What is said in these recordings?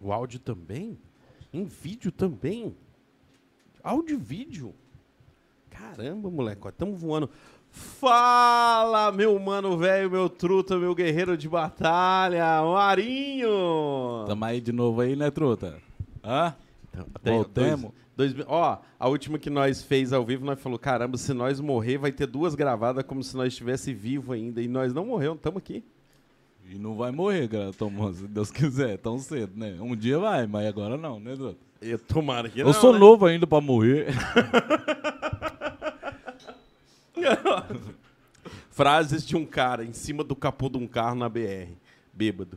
O áudio também? Em vídeo também? Áudio e vídeo? Caramba, moleque, estamos voando. Fala, meu mano velho, meu truta, meu guerreiro de batalha, Marinho! Tamo aí de novo aí, né, truta? Hã? Até Voltemos. Dois, dois- ó, a última que nós fez ao vivo, nós falou, caramba, se nós morrer, vai ter duas gravadas como se nós estivesse vivo ainda. E nós não morremos, estamos aqui. E não vai morrer, Tomás, se Deus quiser, tão cedo, né? Um dia vai, mas agora não, né, truta? Eu, tomara que Eu não, sou né? novo ainda pra morrer. Frases de um cara em cima do capô de um carro na BR, bêbado.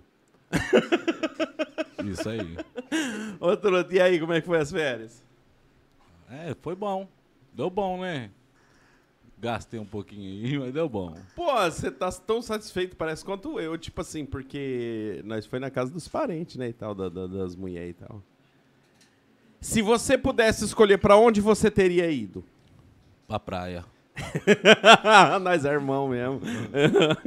Isso aí. Ô, truta, e aí, como é que foi as férias? É, foi bom. Deu bom, né? Gastei um pouquinho aí, mas deu bom. Pô, você tá tão satisfeito, parece, quanto eu. Tipo assim, porque nós foi na casa dos parentes, né, e tal, da- da- das mulheres e tal. Se você pudesse escolher pra onde você teria ido? Pra praia. nós é irmão mesmo.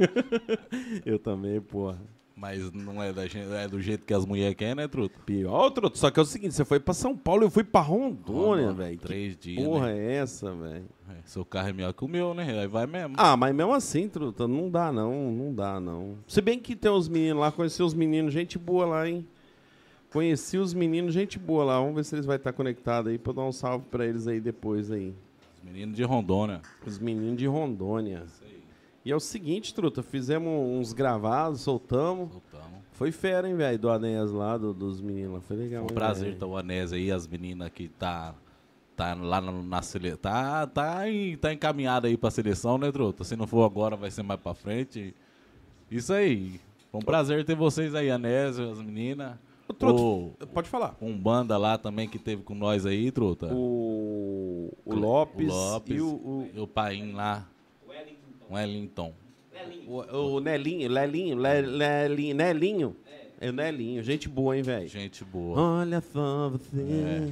eu também, porra. Mas não é, da gente, é do jeito que as mulheres querem, né, truta? Pior, outro, só que é o seguinte, você foi pra São Paulo, eu fui pra Rondônia, Rondônia, velho. Que Três dias, porra né? é essa, velho? É, seu carro é melhor que o meu, né? Aí vai mesmo. Ah, mas mesmo assim, truta, não dá não, não dá não. Se bem que tem uns meninos lá, conheci os meninos, gente boa lá, hein? Conheci os meninos, gente boa lá. Vamos ver se eles vão estar conectados aí pra eu dar um salve pra eles aí depois aí. Os meninos de Rondônia. Os meninos de Rondônia. Isso aí. E é o seguinte, truta, fizemos uns gravados, soltamos. Voltamos. Foi fera, hein, velho, do Anéas lá, do- dos meninos lá. Foi legal. Foi um prazer estar o Anés aí, as meninas que tá, tá lá na, na seleção. Tá, tá, em, tá encaminhada aí pra seleção, né, Truta? Se não for agora, vai ser mais pra frente. Isso aí. Foi um prazer ter vocês aí, Anés, as meninas. Ô, Truta, O, Pode falar. um banda lá também que teve com nós aí, Truta. O, o Lopes, O Lopes e o, o, e o Paim lá. Wellington. o, o Nelinho, Lelinho, Le- Lelinho, Nelinho. É o Nelinho, gente boa, hein, velho? Gente boa. Olha só você. É.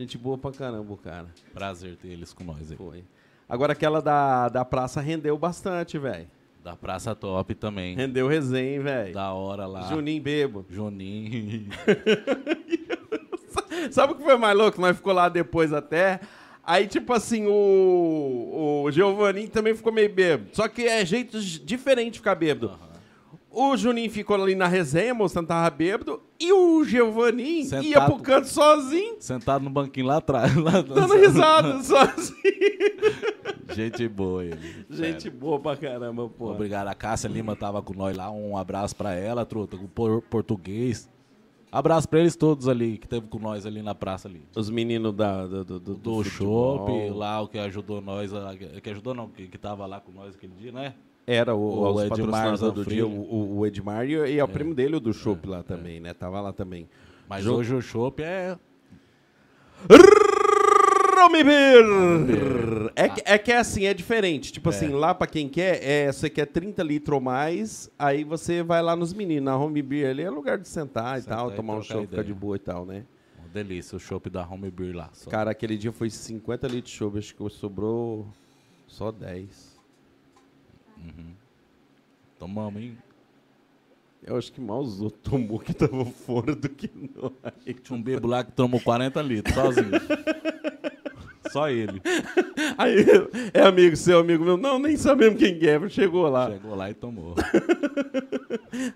Gente boa pra caramba, o cara. Prazer ter eles com nós aí. Foi. Agora aquela da, da praça rendeu bastante, velho. Da Praça Top também. Rendeu resenha, velho. Da hora lá. Juninho bebo. Juninho. Sabe o que foi mais louco? Nós ficou lá depois até. Aí, tipo assim, o, o Giovanni também ficou meio bêbado. Só que é jeito diferente de ficar bêbado. O Juninho ficou ali na resenha, mostrando que tava bêbado. E o Giovanni ia Sentado. pro canto sozinho, Sentado no banquinho lá atrás. Lá dando risada sozinho. Gente boa ele. Gente Sério. boa pra caramba, pô. Obrigado. A Cássia Lima tava com nós lá. Um abraço pra ela, truta, com por- português. Abraço pra eles todos ali, que teve com nós ali na praça ali. Os meninos da, do, do, do, Do shopping lá, o que ajudou nós, que ajudou não, que, que tava lá com nós aquele dia, né? Era o, O os Edmar do dia, o, o- o Edmar e, e é o primo dele, o do Chopp lá também, né? Tava lá também. Mas Jo- hoje o shopping é... Romibir! É é que é assim, é diferente. Tipo assim, lá pra quem quer, é, você quer 30 litros ou mais, aí você vai lá nos meninos. Na Home Beer ali é lugar de sentar e tal, e tomar um trocar show, ficar ideia. de boa e tal, né? Uma delícia, o shopping da Home Beer lá. Só. Cara, aquele dia foi 50 litros de show, acho que sobrou só 10. Tomamos, hein? Eu acho que os outros tomou que tava fora do que nós. Tinha um bebo lá que tomou 40 litros, sozinho. Só ele. Aí, é amigo seu, amigo meu. Não, nem sabemos quem que é, chegou lá. Chegou lá e tomou.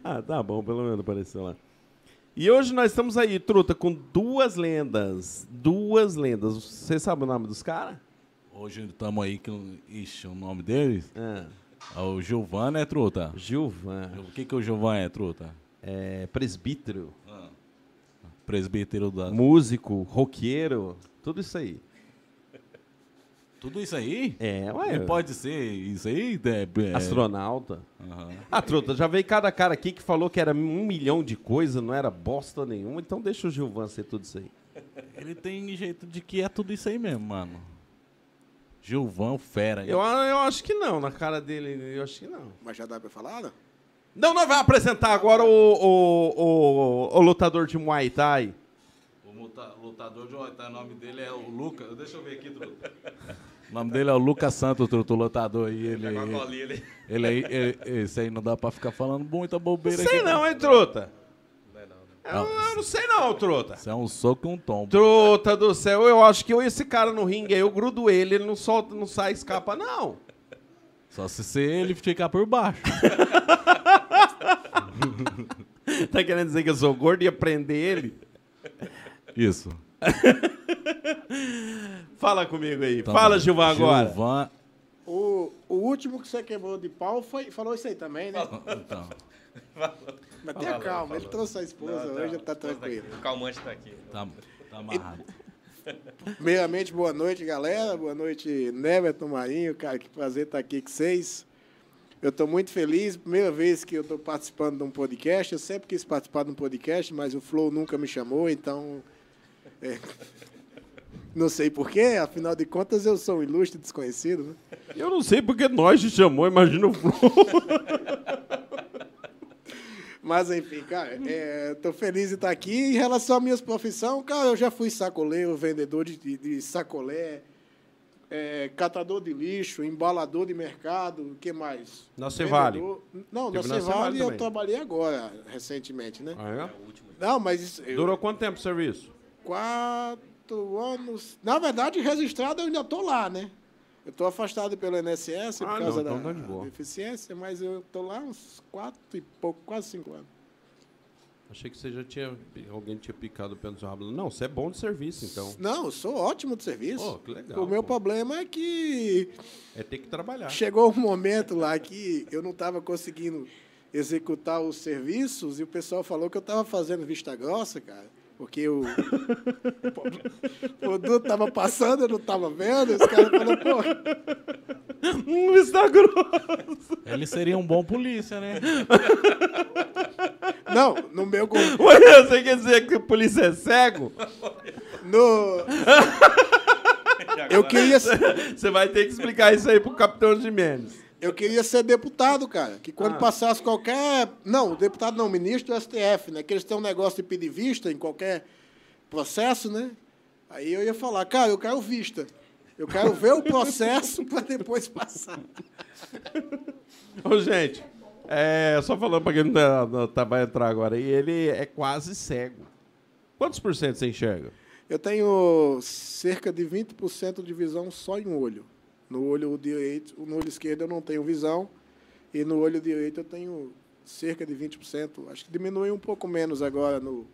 Ah, tá bom, pelo menos apareceu lá. E hoje nós estamos aí, truta, com duas lendas. Duas lendas. Você sabe o nome dos caras? Hoje estamos aí com. Ixi, o nome deles? Ah, É o Gilvan, né, truta? Gilvan, O que, que o Gilvan é, truta? é, presbítero, Presbítero da. músico, roqueiro, tudo isso aí. Tudo isso aí? É, ué. Não pode ser isso aí? É, é- Astronauta. Aham. Ah, truta, já veio cada cara aqui que falou que era um milhão de coisa, não era bosta nenhuma, então deixa o Gilvan ser tudo isso aí. Ele tem jeito de que é tudo isso aí mesmo, mano. Gilvan, fera. Eu, eu acho que não, na cara dele, eu acho que não. Mas já dá pra falar, não? Não, nós vamos apresentar agora o, o, o, o lutador de Muay Thai. O muta- lutador de Oitá, o nome dele é o Lucas. Deixa eu ver aqui, truta. O nome dele é o Lucas Santos, truta, o lutador aí. Ele, ele, ele aí, ele- esse aí não dá pra ficar falando muita bobeira Sei aqui. não, hein, truta? Eu, eu não sei não, truta. Isso é um soco e um tombo. Truta do céu, eu acho que eu, esse cara no ringue aí, eu grudo ele, ele não solta, não sai, escapa, não. Só se você ele ficar por baixo. Tá querendo dizer que eu sou gordo e ia prender ele? Isso. Fala comigo aí. Então, Fala, Gilvan, agora. Gilvan, O, o último que você queimou de pau foi, falou isso aí também, né? então. Mas tenha calma, ele trouxe a esposa, hoje tá tranquilo. O calmante tá aqui. Tá, tá amarrado. Primeiramente, boa noite, galera. Boa noite, Neverton Marinho. Cara, que prazer estar aqui com vocês. Eu estou muito feliz. Primeira vez que eu estou participando de um podcast. Eu sempre quis participar de um podcast, mas o Flow nunca me chamou, então. É, Não sei porquê, afinal de contas eu sou um ilustre desconhecido. Né? Eu não sei porque nós te chamou, imagina o Flu. Mas enfim, cara, estou feliz de estar aqui. Em relação às minhas profissões, cara, eu já fui sacoleiro, vendedor de, de, de sacolé, é, catador de lixo, embalador de mercado, o que mais? Na Cevale. Não, na Teve na Cevale eu também. trabalhei agora, recentemente, né? Ah, é? Não, mas isso- eu- Durou quanto tempo o serviço? Quatro anos. Na verdade, registrado eu ainda estou lá, né? Eu estou afastado pelo INSS por Ah, causa não, então da tá de deficiência, mas eu estou lá uns quatro e pouco, quase cinco anos. Achei que você já tinha. Alguém tinha picado o pé no seu rabo. Não, você é bom de serviço, então. Não, eu sou ótimo de serviço. Pô, que legal, o meu pô. problema é que É ter que trabalhar. chegou um momento lá que eu não estava conseguindo executar os serviços e o pessoal falou que eu estava fazendo vista grossa, cara. Porque o o produto estava passando, eu não estava vendo. Os caras falaram, pô, Hum, está grosso. Ele seria um bom polícia, né? não, no meu. Ué, Você quer dizer que a polícia é cego? No, eu, queria, Você vai ter que explicar isso aí pro Capitão Jimenez. Eu queria ser deputado, cara. Que quando Ah. passasse qualquer. Não, deputado não, ministro do STF, né? Que eles têm um negócio de pedir vista em qualquer processo, né? Aí eu ia falar, cara, eu quero vista. Eu quero ver o processo para depois passar. Ô, gente, é, só falando pra quem não, tá- não tá- vai entrar agora aí, ele é quase cego. Quantos por cento você enxerga? Eu tenho cerca de 20% de visão só em um olho. No olho direito, no olho esquerdo eu não tenho visão. E no olho direito eu tenho cerca de 20%. Acho que diminuiu um pouco menos agora no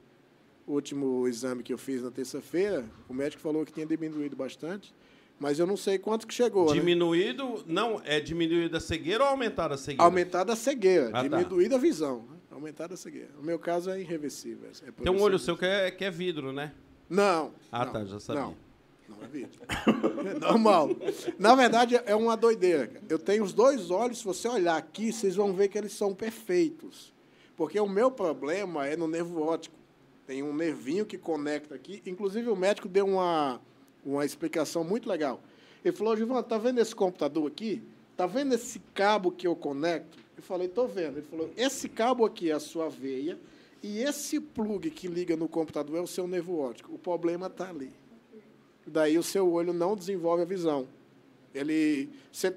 último exame que eu fiz na terça-feira. O médico falou que tinha diminuído bastante. Mas eu não sei quanto que chegou. né? Diminuído, não, é diminuído a cegueira ou aumentar a cegueira? Aumentada a cegueira, Ah, tá. diminuída a visão. né? Aumentada a cegueira. O meu caso é irreversível. É Tem um olho seu que é, que é vidro, né? Não. Ah, não, tá, já sabia. Não, não é vídeo. É normal. Na verdade, é uma doideira. Eu tenho os dois olhos, se você olhar aqui, vocês vão ver que eles são perfeitos. Porque o meu problema é no nervo óptico. Tem um nervinho que conecta aqui. Inclusive, o médico deu uma, uma explicação muito legal. Ele falou, Givan, tá vendo esse computador aqui? Tá vendo esse cabo que eu conecto? Eu falei, tô vendo. Ele falou, esse cabo aqui é a sua veia e esse plug que liga no computador é o seu nervo óptico. O problema está ali. Daí o seu olho não desenvolve a visão. Ele você-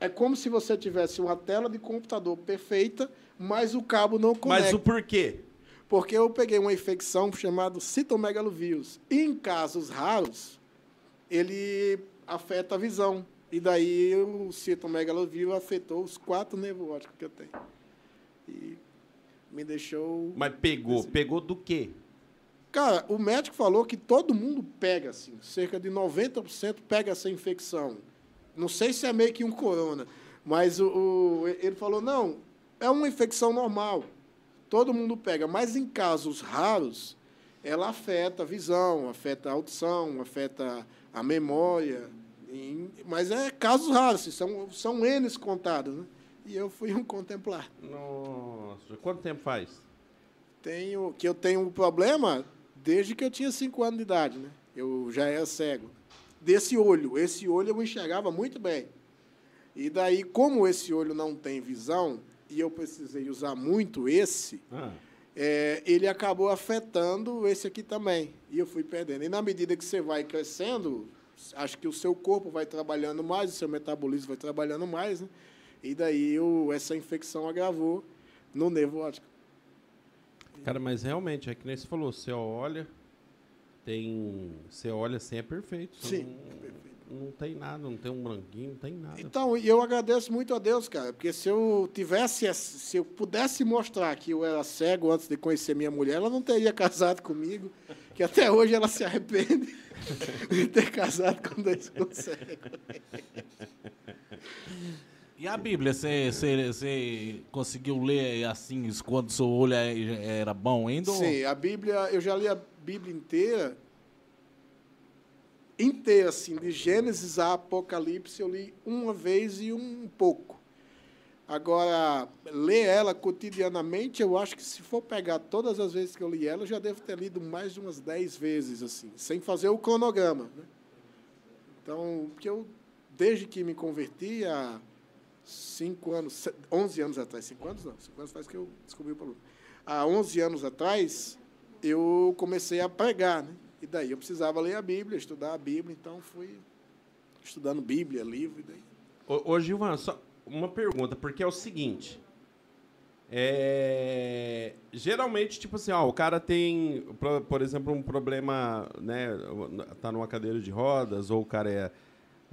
é como se você tivesse uma tela de computador perfeita, mas o cabo não conecta. Mas o porquê? Porque eu peguei uma infecção chamada citomegalovírus. Em casos raros, ele afeta a visão. E daí o citomegalovírus afetou os quatro nervos que eu tenho. E me deixou Mas pegou. Pegou do quê? Cara, o médico falou que todo mundo pega, assim, cerca de 90% pega essa infecção. Não sei se é meio que um corona, mas o, o- ele falou, não, é uma infecção normal. Todo mundo pega, mas em casos raros, ela afeta a visão, afeta a audição, afeta a memória. em- mas é casos raros, assim, são, são N's contados, né? E eu fui um contemplar. Nossa, quanto tempo faz? tenho que eu tenho um problema desde que eu tinha cinco anos de idade, né? Eu já era cego. Desse olho, esse olho eu enxergava muito bem. E daí, como esse olho não tem visão e eu precisei usar muito esse, Ah, é, ele acabou afetando esse aqui também. E eu fui perdendo. E na medida que você vai crescendo, acho que o seu corpo vai trabalhando mais, o seu metabolismo vai trabalhando mais, né? E daí eu, essa infecção agravou no nervo óptico. Cara, mas realmente, é que nem você falou, você olha, tem. Você olha assim, é perfeito. Sim, Não, é perfeito. não tem nada, não tem um branquinho, não tem nada. Então, eu agradeço muito a Deus, cara, porque se eu tivesse, se eu pudesse mostrar que eu era cego antes de conhecer minha mulher, ela não teria casado comigo, que até hoje ela se arrepende de ter casado com dois com cego. E a Bíblia, você, conseguiu ler assim, quando seu olho é- era bom ainda? Sim, a Bíblia, eu já li a Bíblia inteira, inteira, assim, de Gênesis a Apocalipse, eu li uma vez e um pouco. Agora, ler ela cotidianamente, eu acho que se for pegar todas as vezes que eu li ela, eu já devo ter lido mais de umas dez vezes, assim, sem fazer o cronograma. Né? Então, porque eu, desde que me converti, há cinco anos, se- 11 anos atrás, cinco anos não, cinco anos faz que eu descobri o problema. Há 11 anos atrás, eu comecei a pregar, né? E daí eu precisava ler a Bíblia, estudar a Bíblia, então fui estudando Bíblia, livro, e daí. Ô, ô Gilvan, só uma pergunta, porque é o seguinte. É, geralmente, tipo assim, ó, o cara tem, por exemplo, um problema, né? Tá numa cadeira de rodas, ou o cara é.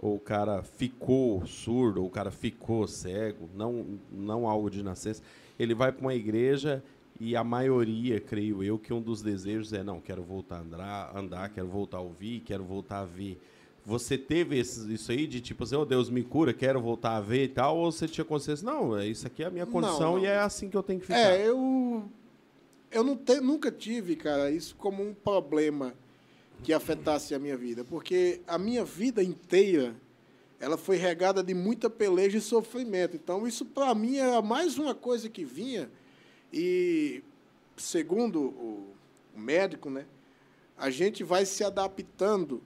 Ou o cara ficou surdo, ou o cara ficou cego, não, não algo de nascença. Ele vai para uma igreja e a maioria, creio eu, que um dos desejos é, não, quero voltar a andar, andar quero voltar a ouvir, quero voltar a ver. Você teve esse- isso aí de tipo assim, oh Deus me cura, quero voltar a ver e tal, ou você tinha consciência, não, é isso aqui é a minha Não, condição não. e é assim que eu tenho que ficar. É, eu, eu não te, nunca tive, cara, isso como um problema que afetasse a minha vida, porque a minha vida inteira ela foi regada de muita peleja e sofrimento. Então, isso para mim era mais uma coisa que vinha e, segundo o médico, né, a gente vai se adaptando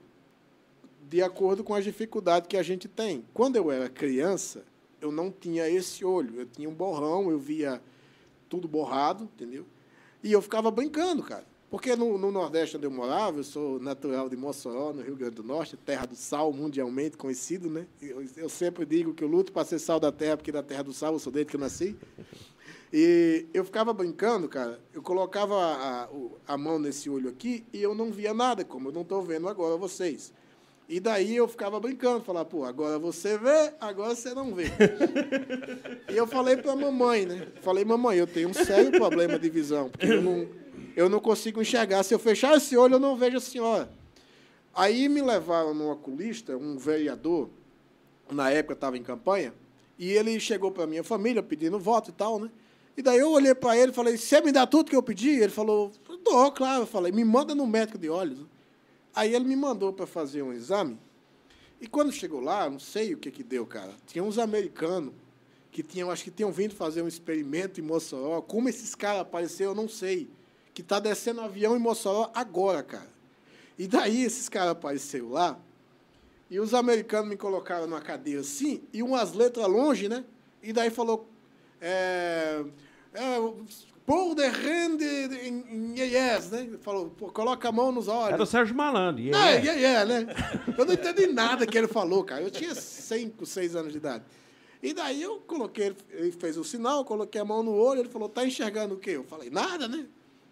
de acordo com as dificuldades que a gente tem. Quando eu era criança, eu não tinha esse olho, eu tinha um borrão, eu via tudo borrado, entendeu? E eu ficava brincando, cara. Porque no, no Nordeste onde eu morava, eu sou natural de Mossoró, no Rio Grande do Norte, terra do sal, mundialmente conhecido, né? Eu, eu sempre digo que eu luto para ser sal da terra, porque da terra do sal eu sou desde que eu nasci. E eu ficava brincando, cara. Eu colocava a, a, a mão nesse olho aqui e eu não via nada, como eu não estou vendo agora vocês. E daí eu ficava brincando, falava, pô, agora você vê, agora você não vê. e eu falei para a mamãe, né? Falei, mamãe, eu tenho um sério problema de visão, porque eu não, eu não consigo enxergar. Se eu fechar esse olho, eu não vejo a senhora. Aí me levaram num oculista, um vereador, na época estava em campanha, e ele chegou para minha família pedindo voto e tal, né? E daí eu olhei para ele e falei, você me dá tudo que eu pedi? Ele falou, dou, claro. Eu falei, me manda no médico de olhos. Aí ele me mandou para fazer um exame. E quando chegou lá, não sei o que que deu, cara. Tinha uns americanos que tinham, acho que tinham vindo fazer um experimento em Mossoró. Como esses caras apareceram, eu não sei. Que tá descendo avião em Mossoró agora, cara. E daí esses caras apareceram lá. E os americanos me colocaram numa cadeira assim, e umas letras longe, né? E daí falou. É, é, Paul de Rende em yes, né? Falou, pô, coloca a mão nos olhos. Era o Sérgio Malandro. Não, ele é- yeah, yeah, né? Eu não entendi nada que ele falou, cara. Eu tinha 5, 6 anos de idade. E daí eu coloquei, ele- fez o sinal, coloquei a mão no olho, ele falou, tá enxergando o quê? Eu falei, nada, né?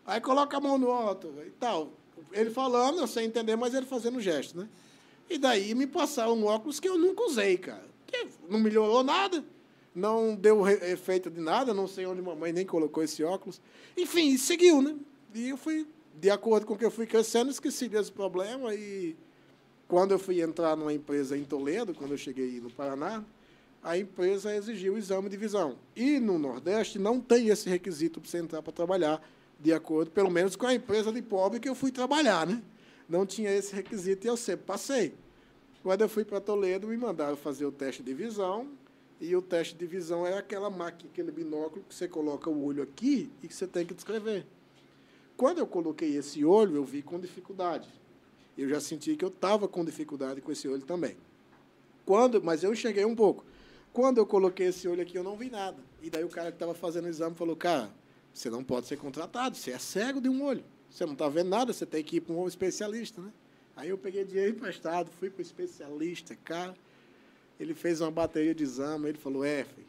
Aí coloca a mão no outro e tal. Ele falando, eu sei entender, mas ele fazendo gesto, né? E daí me passaram um óculos que eu nunca usei, cara. Que não melhorou nada, não deu efeito de nada, não sei onde mamãe nem colocou esse óculos. Enfim, seguiu, né? E eu fui, de acordo com o que eu fui crescendo, esqueci desse problema e quando eu fui entrar numa empresa em Toledo, quando eu cheguei no Paraná, a empresa exigiu o exame de visão. E no Nordeste não tem esse requisito para você entrar para trabalhar, de acordo, pelo menos com a empresa de pobre que eu fui trabalhar, né? Não tinha esse requisito e eu sempre passei. Quando eu fui para Toledo, me mandaram fazer o teste de visão, e o teste de visão é aquela máquina, aquele binóculo que você coloca o olho aqui e que você tem que descrever. Quando eu coloquei esse olho, eu vi com dificuldade. Eu já senti que eu estava com dificuldade com esse olho também. Quando, mas eu enxerguei um pouco. Quando eu coloquei esse olho aqui, eu não vi nada. E daí o cara que estava fazendo o exame falou: Cara, você não pode ser contratado, você é cego de um olho. Você não está vendo nada, você tem que ir para um especialista, né? Aí eu peguei dinheiro emprestado, fui para o especialista, cara. Ele fez uma bateria de exame, ele falou: É, filho,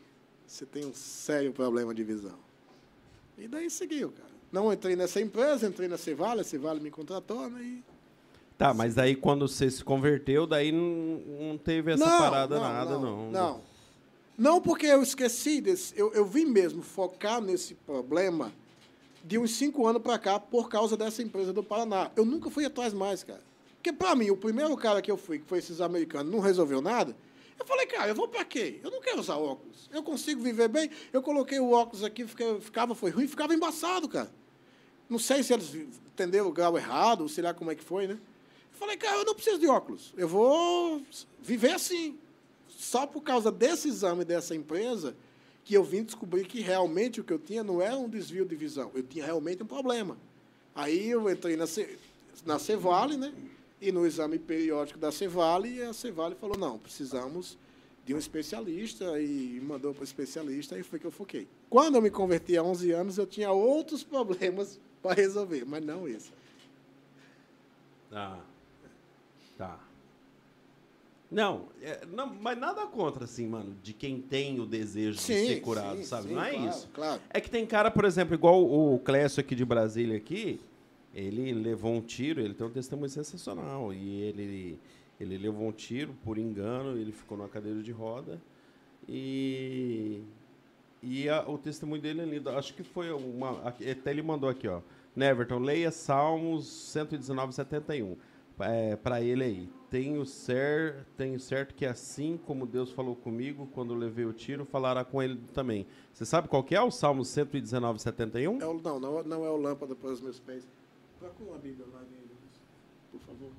você tem um sério problema de visão. E daí seguiu, cara. Não entrei nessa empresa, entrei na Cevale, a Cevale me contratou, né? E... Tá, mas daí quando você se converteu, daí não, não teve essa parada nada, não. Não, não. Não, porque eu esqueci desse. Eu, eu vim mesmo focar nesse problema de uns cinco anos para cá por causa dessa empresa do Paraná. Eu nunca fui atrás mais, cara. Porque, para mim, o primeiro cara que eu fui, que foi esses americanos, não resolveu nada. Eu falei, cara, eu vou para quê? Eu não quero usar óculos. Eu consigo viver bem. Eu coloquei o óculos aqui, ficava, foi ruim, ficava embaçado, cara. Não sei se eles entenderam o grau errado, ou sei lá como é que foi, né? Eu falei, cara, eu não preciso de óculos. Eu vou viver assim. Só por causa desse exame dessa empresa que eu vim descobrir que realmente o que eu tinha não era um desvio de visão. Eu tinha realmente um problema. Aí eu entrei na, na Cevale, né? E no exame periódico da Cevale, a Cevale falou, não, precisamos de um especialista e mandou para o especialista e foi que eu foquei. Quando eu me converti há 11 anos, eu tinha outros problemas para resolver, mas não esse. Ah, tá. Não, é, não, mas nada contra, assim, mano, de quem tem o desejo sim, de ser curado, sim, sabe? Sim, não é claro, isso. Claro. É que tem cara, por exemplo, igual o Clécio aqui de Brasília aqui, ele levou um tiro, ele tem um testemunho sensacional. E ele, ele levou um tiro por engano, ele ficou numa cadeira de roda. E, e a, o testemunho dele é lindo. Acho que foi uma. Até ele mandou aqui, ó. Neverton, leia Salmos 119, 71. É, para ele aí. Tenho, ser, tenho certo que assim como Deus falou comigo quando levei o tiro, falará com ele também. Você sabe qual que é o Salmo 119, 71? É o, não, não, não é o lâmpada para os meus pés. Procura a Bíblia lá dele, por favor.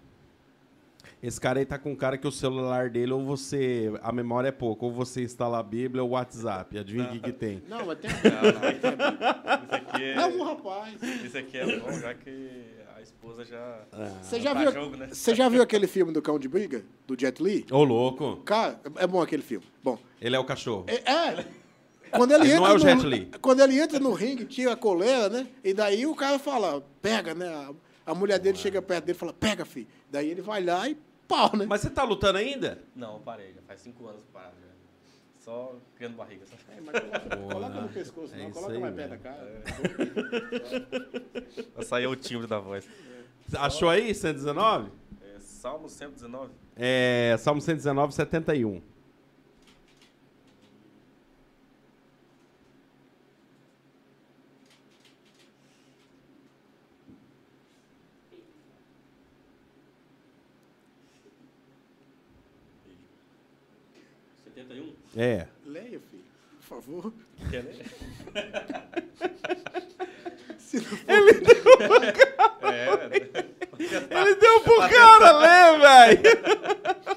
Esse cara aí tá com um cara que o celular dele, ou você. A memória é pouco, ou você instala a Bíblia ou o WhatsApp. Adivinha o que, que tem? Não, mas tem a Bíblia. Isso aqui é, é um rapaz. Isso aqui é bom, já que esposa já. Ah. Você já, Tá viu, jogo, né? você já viu aquele filme do Cão de Briga? Do Jet Li? Ô, louco. Cara, é bom aquele filme. Bom. Ele é o cachorro. É. é. Quando ele, entra não é o no, Jet Li. Quando ele entra no ringue, tira a coleira, né? E daí o cara fala, pega, né? A, a mulher dele chega perto dele e fala, pega, filho. Daí ele vai lá e pau, né? Mas você tá lutando ainda? Não, parei, já faz cinco anos parado já. Só criando barriga. Só. É, mas coloca, Boa, coloca no pescoço, É não. Coloca aí mais perto da cara. Vai sair o timbre da voz. Achou aí, 119? É, Salmo 119. É, Salmo 119, 71. É. Leia, filho, por favor. Quer ler? Se não for- É, Ele deu pro cara ler, velho!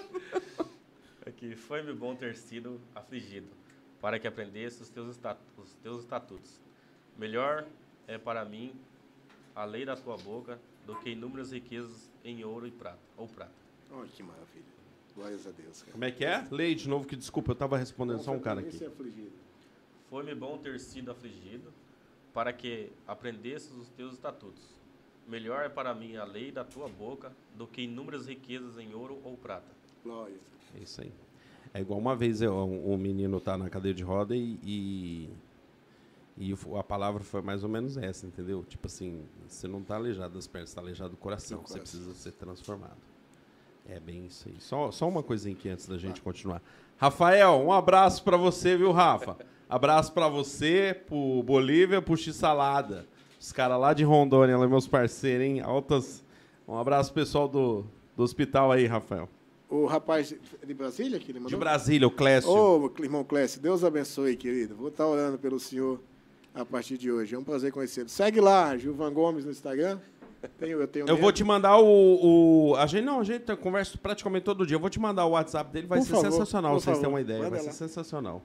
Aqui, foi-me bom ter sido afligido, para que aprendesse os teus, estatu- os teus estatutos. Melhor é para mim a lei da tua boca do que inúmeras riquezas em ouro e prata, ou prata. Olha que maravilha. Glórias a Deus, cara. Como é que é? Leia de novo, que desculpa, eu tava respondendo só um cara aqui. É. Foi-me bom ter sido afligido, para que aprendesses os teus estatutos. Melhor é para mim a lei da tua boca do que inúmeras riquezas em ouro ou prata. Glórias. É isso aí. É igual uma vez eu, um, um menino tá na cadeira de roda e, e, e a palavra foi mais ou menos essa, entendeu? Tipo assim, você não tá aleijado das pernas, você tá aleijado do coração. Do Você coração. precisa ser transformado. É bem isso aí. Só, só uma coisinha aqui antes da gente continuar. Rafael, um abraço pra você, viu, Rafa? Abraço pra você, pro Bolívia, pro X-Salada. Os caras lá de Rondônia, lá, meus parceiros, hein? Altas. Um abraço pessoal do, do hospital aí, Rafael. O rapaz de Brasília que ele mandou? De Brasília, o Clécio. Ô, irmão Clécio, Deus abençoe, querido. Vou estar orando pelo senhor a partir de hoje. É um prazer conhecê-lo. Segue lá, Gilvan Gomes no Instagram. Tenho, eu tenho Eu medo. vou te mandar o, o- A gente não, a gente conversa praticamente todo dia. Eu vou te mandar o WhatsApp dele, vai Por ser favor, sensacional, vocês favor. terem uma ideia. Manda vai ser lá. sensacional.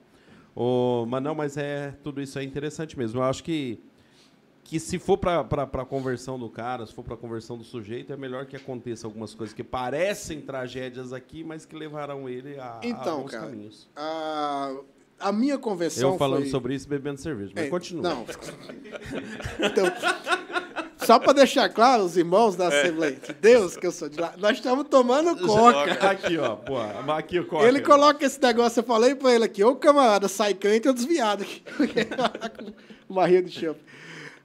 O, mas não, mas é tudo isso é interessante mesmo. Eu acho que que se for para a conversão do cara, se for para a conversão do sujeito, é melhor que aconteça algumas coisas que parecem tragédias aqui, mas que levarão ele a, a Então, bons cara, caminhos. A, a minha conversão Eu falando foi... sobre isso e bebendo cerveja, mas É, continua. Não. Então, só para deixar claro, os irmãos da Assembleia de Deus, que eu sou de lá, nós estamos tomando coca. Aqui, ó, pô, aqui o coca. Ele coloca esse negócio, eu falei pra ele aqui, ô camarada, sai crente ou desviado aqui. Com Barriga de champa.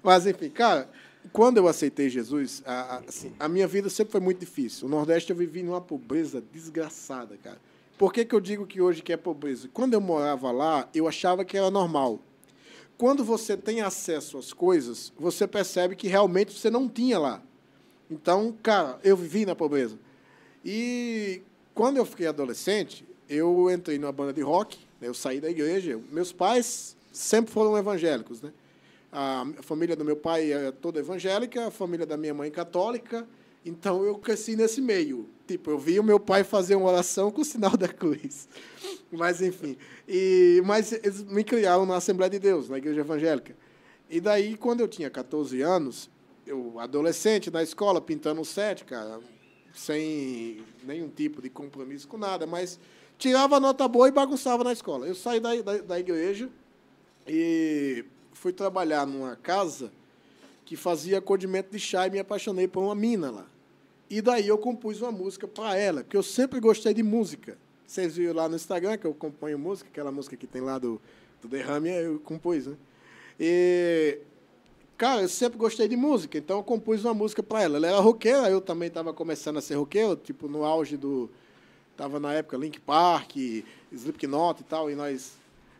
Mas, enfim, cara, quando eu aceitei Jesus, a, a, assim, a minha vida sempre foi muito difícil. O Nordeste eu vivi numa pobreza desgraçada, cara. Por que, que eu digo que hoje que é pobreza? Quando eu morava lá, eu achava que era normal. Quando você tem acesso às coisas, você percebe que realmente você não tinha lá. Então, cara, eu vivi na pobreza. E quando eu fiquei adolescente, eu entrei numa banda de rock, né, eu saí da igreja. Meus pais sempre foram evangélicos, né? A família do meu pai é toda evangélica, a família da minha mãe católica. Então eu cresci nesse meio. Tipo, eu vi o meu pai fazer uma oração com o sinal da cruz. Mas enfim, e mas eles me criaram na Assembleia de Deus, na igreja evangélica. E daí quando eu tinha 14 anos, eu adolescente na escola pintando sete, cara, sem nenhum tipo de compromisso com nada, mas tirava nota boa e bagunçava na escola. Eu saí da, da, da igreja e fui trabalhar numa casa que fazia acordimento de chá e me apaixonei por uma mina lá. E daí eu compus uma música para ela, porque eu sempre gostei de música. Vocês viram lá no Instagram que eu componho música, aquela música que tem lá do, do Derrame, eu compus, né? E, cara, eu sempre gostei de música, então eu compus uma música para ela. Ela era roqueira, eu também estava começando a ser roqueiro, tipo, no auge do... Tava na época Link Park, Slipknot e tal, e nós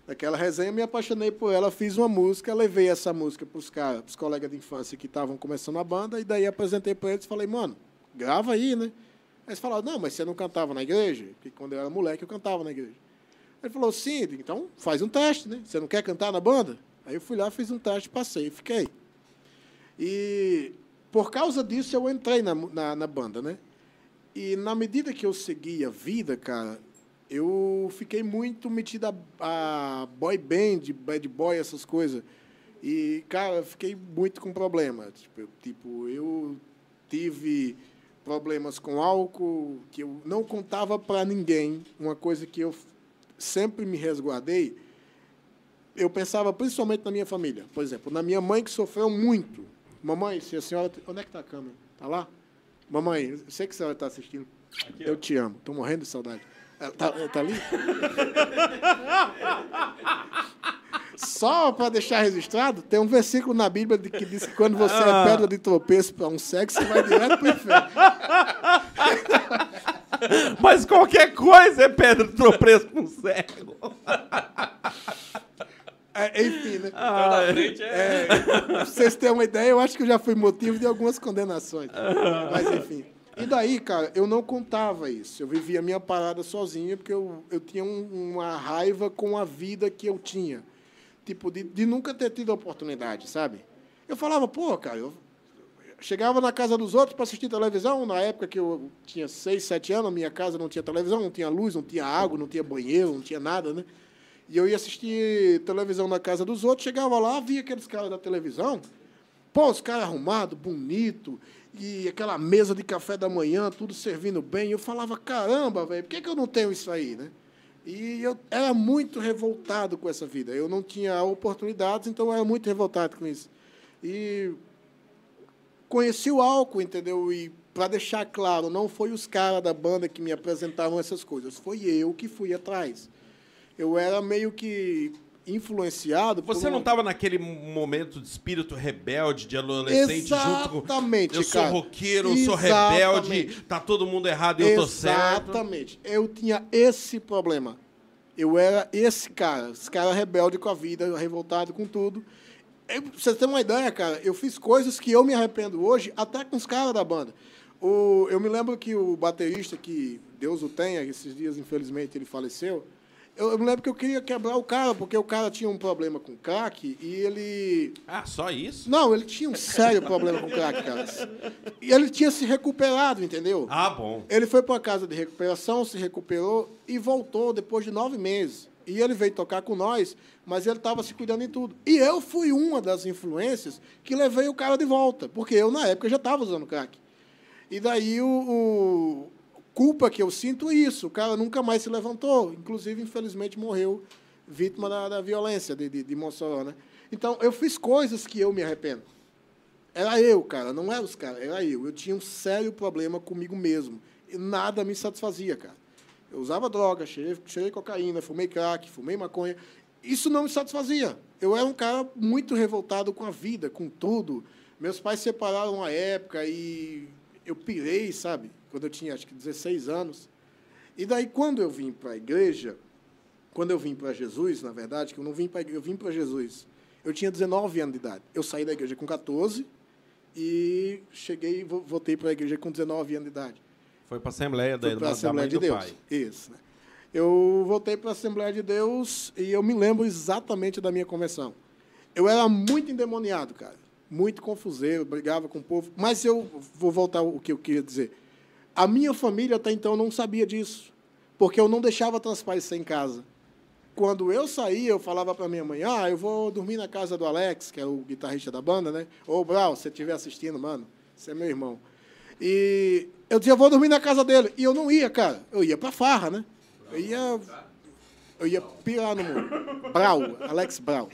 Naquela resenha, me apaixonei por ela, fiz uma música, levei essa música para os caras, os colegas de infância que estavam começando a banda, e daí apresentei para eles e falei, mano, grava aí, né? Aí eles falaram, não, mas você não cantava na igreja? Porque quando eu era moleque, eu cantava na igreja. Ele falou, sim, então faz um teste, né? Você não quer cantar na banda? Aí eu fui lá, fiz um teste, passei fiquei. E por causa disso eu entrei na, na, na banda, né? E na medida que eu seguia a vida, cara, eu fiquei muito metido a, a boy band, bad boy, essas coisas. E, cara, eu fiquei muito com problema. Tipo, eu, tipo, eu tive problemas com álcool, que eu não contava para ninguém, uma coisa que eu sempre me resguardei. Eu pensava principalmente na minha família. Por exemplo, na minha mãe, que sofreu muito. Mamãe, se a senhora. Onde é que está a câmera? Está lá? Mamãe, eu sei que a senhora está assistindo. Aqui, eu te amo. Estou morrendo de saudade. Tá, tá ali? Só para deixar registrado, tem um versículo na Bíblia que diz que quando você é pedra de tropeço para um sexo, você vai direto para o inferno. Mas qualquer coisa é pedra de tropeço para um cego. É, enfim, né? Ah, é, pra vocês terem uma ideia, eu acho que eu já fui motivo de algumas condenações. Mas, enfim. E daí, cara, eu não contava isso. Eu vivia a minha parada sozinha porque eu, eu tinha um, uma raiva com a vida que eu tinha. Tipo, de, de nunca ter tido a oportunidade, sabe? Eu falava, pô, cara, eu chegava na casa dos outros para assistir televisão. Na época que eu tinha seis, sete anos, a minha casa não tinha televisão, não tinha luz, não tinha água, não tinha banheiro, não tinha nada, né? E eu ia assistir televisão na casa dos outros, chegava lá, via aqueles caras da televisão, pô, os caras arrumados, bonito, e aquela mesa de café da manhã, tudo servindo bem. Eu falava, caramba, velho, por que, que eu não tenho isso aí, né? E eu era muito revoltado com essa vida. Eu não tinha oportunidades, então eu era muito revoltado com isso. E conheci o álcool, entendeu? E para deixar claro, não foi os caras da banda que me apresentavam essas coisas, foi eu que fui atrás. Eu era meio que influenciado. Você não estava naquele momento de espírito rebelde, de adolescente, Exatamente, junto com. Eu sou roqueiro, eu sou rebelde, tá todo mundo errado e eu tô certo. Exatamente. Eu tinha esse problema. Eu era esse cara, esse cara rebelde com a vida, revoltado com tudo. Eu, pra você ter uma ideia, cara, eu fiz coisas que eu me arrependo hoje, até com os caras da banda. O, eu me lembro que o baterista, que Deus o tenha, esses dias, infelizmente, ele faleceu, eu, eu me lembro que eu queria quebrar o cara, porque o cara tinha um problema com crack e ele. Ah, só isso? Não, ele tinha um sério problema com crack, cara. E ele tinha se recuperado, entendeu? Ah, bom. Ele foi para casa de recuperação, se recuperou e voltou depois de nove meses. E ele veio tocar com nós, mas ele estava se cuidando em tudo. E eu fui uma das influências que levei o cara de volta, porque eu, na época, já estava usando crack. E daí o, o culpa que eu sinto isso. O cara nunca mais se levantou. Inclusive, infelizmente, morreu vítima da, da violência de, de, de Mossoró. Né? Então, eu fiz coisas que eu me arrependo. Era eu, cara, não era os caras, era eu. Eu tinha um sério problema comigo mesmo. E nada me satisfazia, cara. Eu usava droga, cheirei, cheirei cocaína, fumei crack, fumei maconha. isso não me satisfazia. Eu era um cara muito revoltado com a vida, com tudo. Meus pais se separaram uma época e eu pirei, sabe? Quando eu tinha acho que 16 anos. E daí quando eu vim para a igreja, quando eu vim para Jesus, na verdade, que eu não vim para eu vim para Jesus. Eu tinha 19 anos de idade. Eu saí da igreja com 14 e cheguei voltei para a igreja com 19 anos de idade. Foi para a Assembleia da, da, Assembleia da de Deus. pai. Isso. Né? Eu voltei para a Assembleia de Deus e eu me lembro exatamente da minha conversão. Eu era muito endemoniado, cara. Muito confuseiro, brigava com o povo. Mas eu vou voltar ao que eu queria dizer. A minha família até então não sabia disso, porque eu não deixava transparecer em casa. Quando eu saía, eu falava para minha mãe: Ah, eu vou dormir na casa do Alex, que é o guitarrista da banda, né? Ô, Brau, se você estiver assistindo, mano, você é meu irmão. E eu dizia: Eu vou dormir na casa dele. E eu não ia, cara. Eu ia para farra, né? Eu ia, eu ia pirar no mundo. Brau, Alex Brau.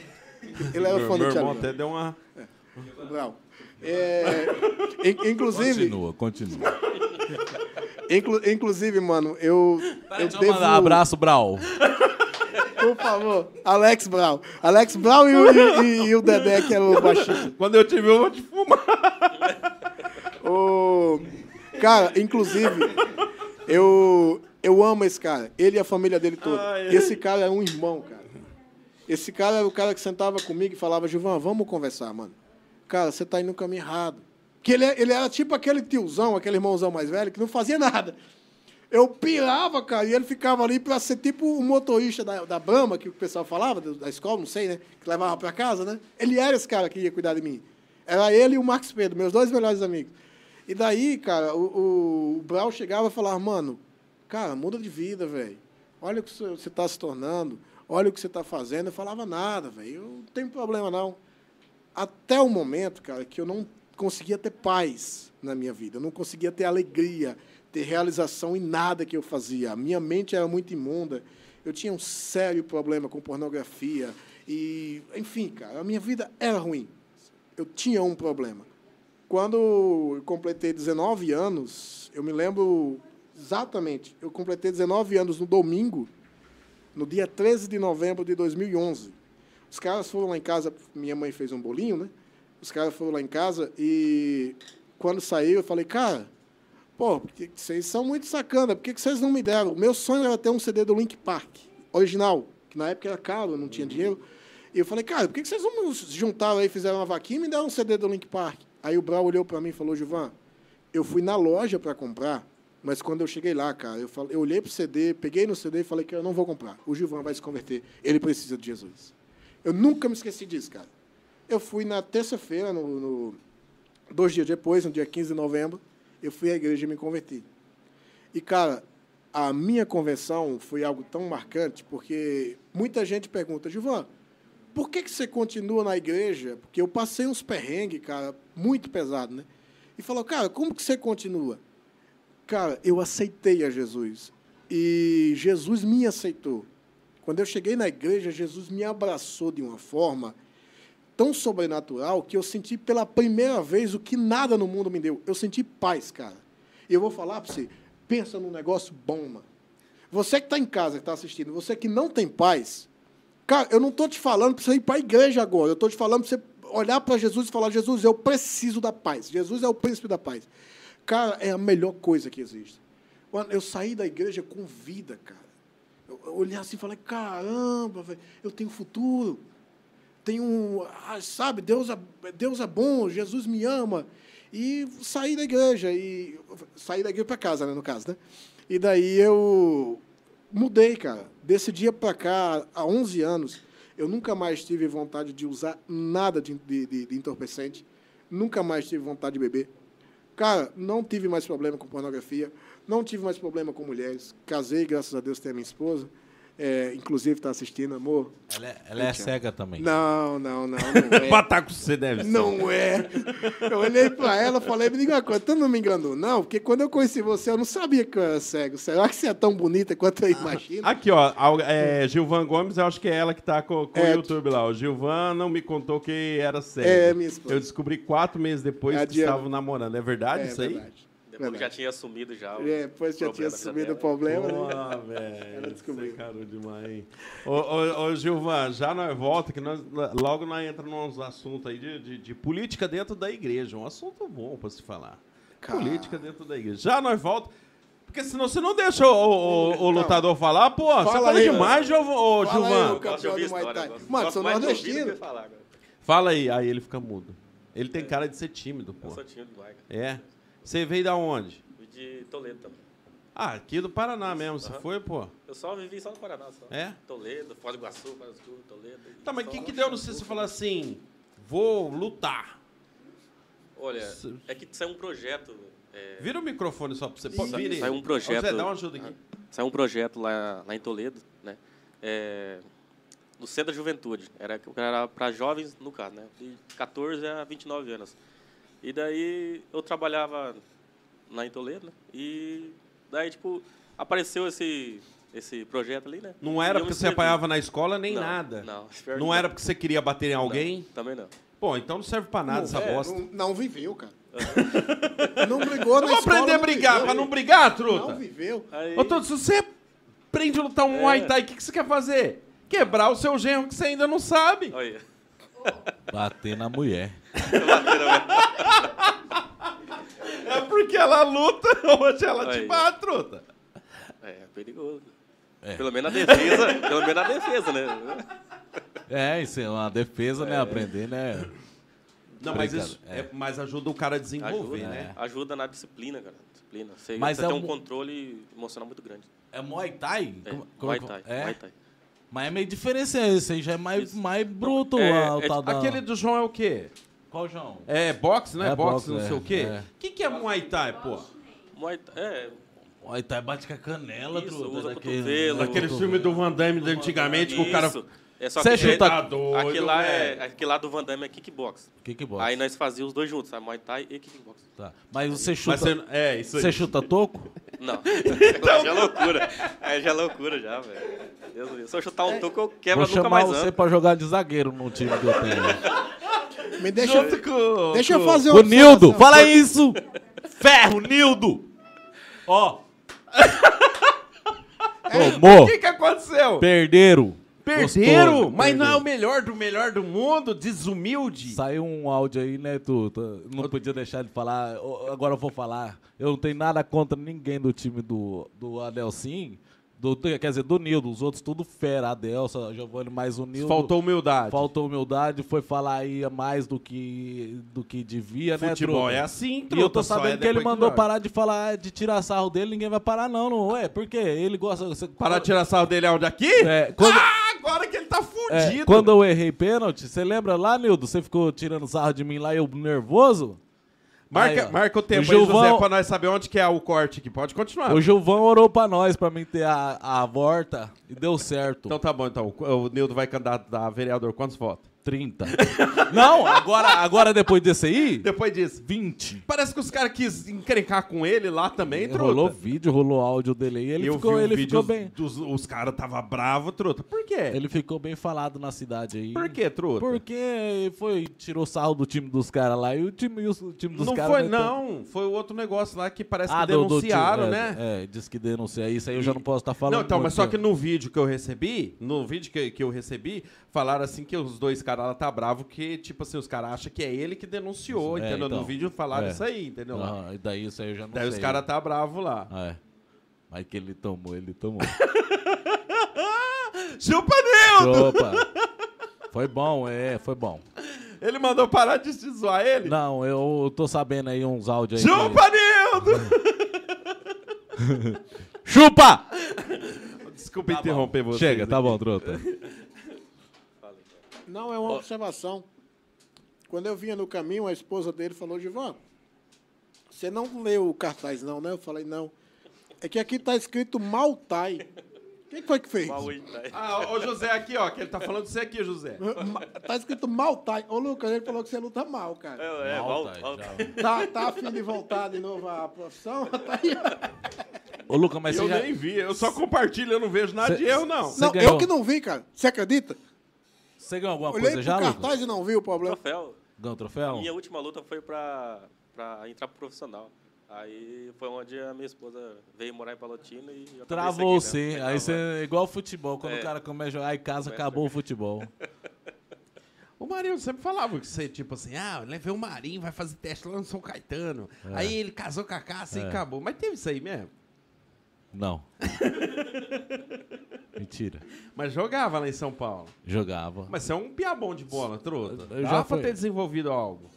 Ele era Meu, fã meu do irmão Thiago. até deu uma. O Brau. É, in- inclusive, Continua, continua. inclu- inclusive, mano, eu, eu Deixa eu devo... mandar um abraço, Brau. Por favor, Alex Brau. Alex Brau e o, e- e o Dedé, que era o baixista. Quando eu te vi, eu vou te fumar. O... Cara, inclusive, eu, eu amo esse cara. Ele e a família dele toda. Esse cara é um irmão, cara. Esse cara era o cara que sentava comigo e falava, Gilvan, vamos conversar, mano. Cara, você tá indo no caminho errado. Que ele, ele era tipo aquele tiozão, aquele irmãozão mais velho, que não fazia nada. Eu pirava, cara, e ele ficava ali pra ser tipo o motorista da, da Brahma, que o pessoal falava, da escola, não sei, né? Que levava pra casa, né? Ele era esse cara que ia cuidar de mim. Era ele e o Marcos Pedro, meus dois melhores amigos. E daí, cara, o, o, o Brau chegava e falava, mano, cara, muda de vida, velho. Olha o que você- está se tornando, olha o que você está fazendo. Eu falava nada, velho, eu não tenho problema não. Até o momento, cara, que eu não conseguia ter paz na minha vida, eu não conseguia ter alegria, ter realização em nada que eu fazia. A minha mente era muito imunda, eu tinha um sério problema com pornografia e, enfim, cara, a minha vida era ruim. Eu tinha um problema. Quando eu completei 19 anos, eu me lembro exatamente, eu completei 19 anos no domingo, no dia 13 de novembro de 2011. Os caras foram lá em casa, minha mãe fez um bolinho, né? Os caras foram lá em casa e quando saiu eu falei, cara, pô, vocês são muito sacana, por que vocês não me deram? O meu sonho era ter um CD do Link Park, original, que na época era caro, não tinha dinheiro. E eu falei, cara, por que vocês não se juntaram aí, fizeram uma vaquinha e me deram um CD do Link Park? Aí o Brau olhou para mim e falou, Gilvan, eu fui na loja para comprar, mas quando eu cheguei lá, cara, eu, falei, eu olhei pro CD, peguei no CD e falei que eu não vou comprar. O Gilvan vai se converter, ele precisa de Jesus. Eu nunca me esqueci disso, cara. Eu fui na terça-feira, no, no- dois dias depois, no dia 15 de novembro, eu fui à igreja e me converti. E, cara, a minha conversão foi algo tão marcante, porque muita gente pergunta, Gilvan, por que, que você continua na igreja? Porque eu passei uns perrengues, cara, muito pesado, né? E falou, cara, como que você continua? Cara, eu aceitei a Jesus. E Jesus me aceitou. Quando eu cheguei na igreja, Jesus me abraçou de uma forma tão sobrenatural que eu senti pela primeira vez o que nada no mundo me deu. Eu senti paz, cara. E eu vou falar para você, pensa num negócio bom, mano. Você que está em casa, que está assistindo, você que não tem paz, cara, eu não estou te falando para você ir para a igreja agora. Eu estou te falando para você olhar para Jesus e falar, Jesus, eu preciso da paz. Jesus é o príncipe da paz. Cara, é a melhor coisa que existe. Eu saí da igreja com vida, cara. Eu olhei assim e falei, caramba, velho, eu tenho futuro. Tenho, ah, sabe, Deus é, Deus é bom, Jesus me ama. E saí da igreja, e saí da igreja para casa, né, no caso, né? E daí eu mudei, cara. Desse dia para cá, há 11 anos, eu nunca mais tive vontade de usar nada de, de- de entorpecente. Nunca mais tive vontade de beber. Cara, não tive mais problema com pornografia. Não tive mais problema com mulheres. Casei, graças a Deus, tenho a minha esposa. É, inclusive, está assistindo, amor. Ela é, ela é cega também. Não, não, não, não é. Pataco você deve ser. Não é. Eu olhei pra ela e falei, me diga uma coisa, tu não me enganou, não? Porque quando eu conheci você, eu não sabia que eu era cego. Será que você é tão bonita quanto eu imagino? Aqui, ó, é, Gilvan Gomes, eu acho que é ela que tá com, com É. o YouTube lá. O Gilvan não me contou que era cego. É, minha esposa. Eu descobri quatro meses depois É que estavam namorando. É verdade É isso aí? verdade. Depois que já Verdade. tinha assumido já. o É, Depois já tinha assumido o problema. né? Porra, velho. Ela descobriu. Você é caro demais, hein? Ô, ô, ô, Gilvan, já nós volta, que nós, logo nós entramos nos assuntos aí de, de, de política dentro da igreja. Um assunto bom pra se falar. Cara. Política dentro da igreja. Já nós volta. Porque senão você não deixa o, o- o lutador falar, pô, você fala fala aí, demais, ô, Fala aí, Gilvan. ô, gosto- Mano, sou do nordestino. falar. Fala aí, aí ele fica mudo. Ele tem cara de ser tímido, pô. Eu sou tímido cara. É. Você veio da onde? Fui de Toledo também. Ah, aqui do Paraná mesmo. Você Aham. foi, pô? Eu só vivi só no Paraná, só. É? Toledo, Foz do Iguaçu, Foz do Sul, Toledo. Tá, mas o que, que deu no você falar assim? Vou lutar. Olha, é que saiu um projeto. é, Vira o microfone só pra você. Pô, vira aí. saiu um projeto- Zé, dá uma ajuda aqui. Saiu um projeto lá, lá em Toledo, né? É, no Centro da Juventude. Era, era para jovens, no caso, né? De 14 a 29 anos. E daí eu trabalhava lá em Toledo, né? E daí, tipo, apareceu esse, esse projeto ali, né? Não era porque você apanhava na escola nem Não, nada. Não, Não que era porque você queria bater em Não, alguém? também não. Pô, então não serve pra nada essa É, bosta. Não, não viveu, cara. não brigou na Vamos escola. aprender a não brigar, viveu. pra não brigar, Não truta. viveu. Aí, Ô, Truta, se você aprende a lutar um É. Muay Thai, o que, que você quer fazer? Quebrar o seu genro que você ainda não sabe. olha, Bater na mulher. É porque ela luta, hoje ela te Aí. bate, truta. é perigoso. É. Pelo menos na defesa, pelo menos na defesa, né? É, isso é uma defesa, né? Aprender, né? Não, mas isso é, mas ajuda o cara a desenvolver, Ajuda, né? ajuda na disciplina, cara. Disciplina. Você, Mas você é tem um- controle emocional muito grande. É Muay Thai? É, Como- Muay como- Thai, É? Muay Thai. Mas é meio diferente, esse aí já é mais, Isso. mais bruto. É, a- o é tal da- Aquele do João é o quê? Qual, João? É boxe, né? É boxe, boxe, não é, sei o quê. é. O que, que é Muay Thai, pô? Muay Thai, é, Muay Thai bate com a canela, Isso, truta, usa daquele- cotovelo. Aquele cotovelo. filme do Van Damme de antigamente que o cara. isso. É só Cê que chuta- Tá doido, aquele lá, é, velho. aquele lá do Van Damme é kickbox. Kickbox. Aí nós fazíamos os dois juntos, sabe? Muay Thai e kickbox. Tá. Mas você Mas chuta, você, é, isso aí. você chuta toco? Não. Aí já é loucura. Aí já é loucura já, velho. Deus do céu. Se eu chutar um toco, eu quebro Vou nunca chamar mais você ando. pra jogar de zagueiro no time que eu tenho. Me deixa, Junto com, deixa eu com- fazer Ô, uma Nildo, fala isso! Ferro, Nildo! Ó. O Tomou, que, que aconteceu? perderam. Perderam? Gostoso, Mas não é perderam. o melhor do melhor do mundo? Desumilde? Saiu um áudio aí, né, tu? tu não podia deixar de falar. Agora eu vou falar. Eu não tenho nada contra ninguém do time do, do Adelcim. Do, quer dizer, do Nildo. Os outros tudo fera. Adelson, Giovanni, mais o Nildo. Faltou humildade. Faltou humildade, foi falar aí mais do que, do que devia, né, Futebol truta? é assim, E eu truta, tô sabendo é que ele mandou joga. parar de falar, de tirar sarro dele, ninguém vai parar não, não é? Por quê? Ele gosta... Você, Parar de tirar sarro dele aonde aqui? É, quando- Ah, agora que ele tá é, fudido. quando eu errei pênalti, você lembra lá, Nildo? Você ficou tirando sarro de mim lá e eu nervoso? Marca, Aí, marca o tempo O aí, Gilvão- José, pra nós saber onde que é o corte aqui. Pode continuar. O Gilvão orou pra nós, pra mim ter a, a volta, e deu certo. Então tá bom, então. O Nildo vai candidatar a vereador. Quantos votos? 30. não, agora, agora depois desse aí, Depois disso. 20. Parece que os caras quis encrencar com ele lá também, truta. Rolou vídeo, rolou áudio dele aí, ele eu ficou, vi um ele vídeo, ficou os, bem. dos- os caras tava bravo, truta. Por quê? Ele ficou bem falado na cidade aí. Por quê, truta? Porque foi, tirou sarro do time dos caras lá e o time, e o time dos Não caras. foi, meteu- não. Foi o outro negócio lá que parece Ah, que do- do denunciaram, time, né? É, é, disse que denuncia. Isso aí eu já não posso estar falando. Não, então, mas só que no vídeo que eu recebi, no vídeo que, que eu recebi, falaram assim que os dois caras lá tá bravo que, tipo assim, os caras acham que é ele que denunciou, é, entendeu? então. no vídeo falaram É. isso aí, entendeu? E daí isso aí eu já não Daí sei. os caras tá bravo lá. É. Mas que ele tomou, ele tomou. Chupa Nildo! Opa! Foi bom, é, foi bom. Ele mandou parar de se zoar ele? Não, eu tô sabendo aí uns áudios aí. Chupa Nildo! Chupa! Desculpa interromper você. Chega, tá bom, trota. Não, é uma observação. Quando eu vinha no caminho, a esposa dele falou, Givan, você não leu o cartaz não, né? Eu falei, não. É que aqui tá escrito Maltai. Quem foi que fez? Ah, ô José aqui, ó, que ele tá falando de você aqui, José. Tá escrito Maltai. Ô, Lucas, ele falou que você luta mal, cara. É, é, Mal, mal, tá. Tá, afim de voltar de novo à profissão? Tá aí. Ô, Lucas, mas eu você já... nem vi, eu só compartilho, eu não vejo nada Cê- de erro, não. Não, ganhou. eu que não vi, cara. Você acredita? Você ganhou alguma Olhei coisa já, cartaz Lucas? e não vi o problema. Troféu. Ganhou troféu? Minha última luta foi pra, pra entrar pro profissional. Aí foi onde a minha esposa veio morar em Palotina e eu acabei Travou seguindo, sim. né? Aí você é igual futebol. Quando É. o cara começa a jogar em casa, Começa acabou o futebol. O Marinho sempre falava que você, tipo assim, ah, levei o Marinho, vai fazer teste lá no São Caetano. Aí ele casou com a Cássia e É. acabou. Mas teve isso aí mesmo. Não. Mentira. Mas jogava lá em São Paulo. Jogava. Mas você é um piabão de bola, truta. Eu Dá já pra fui- ter desenvolvido algo.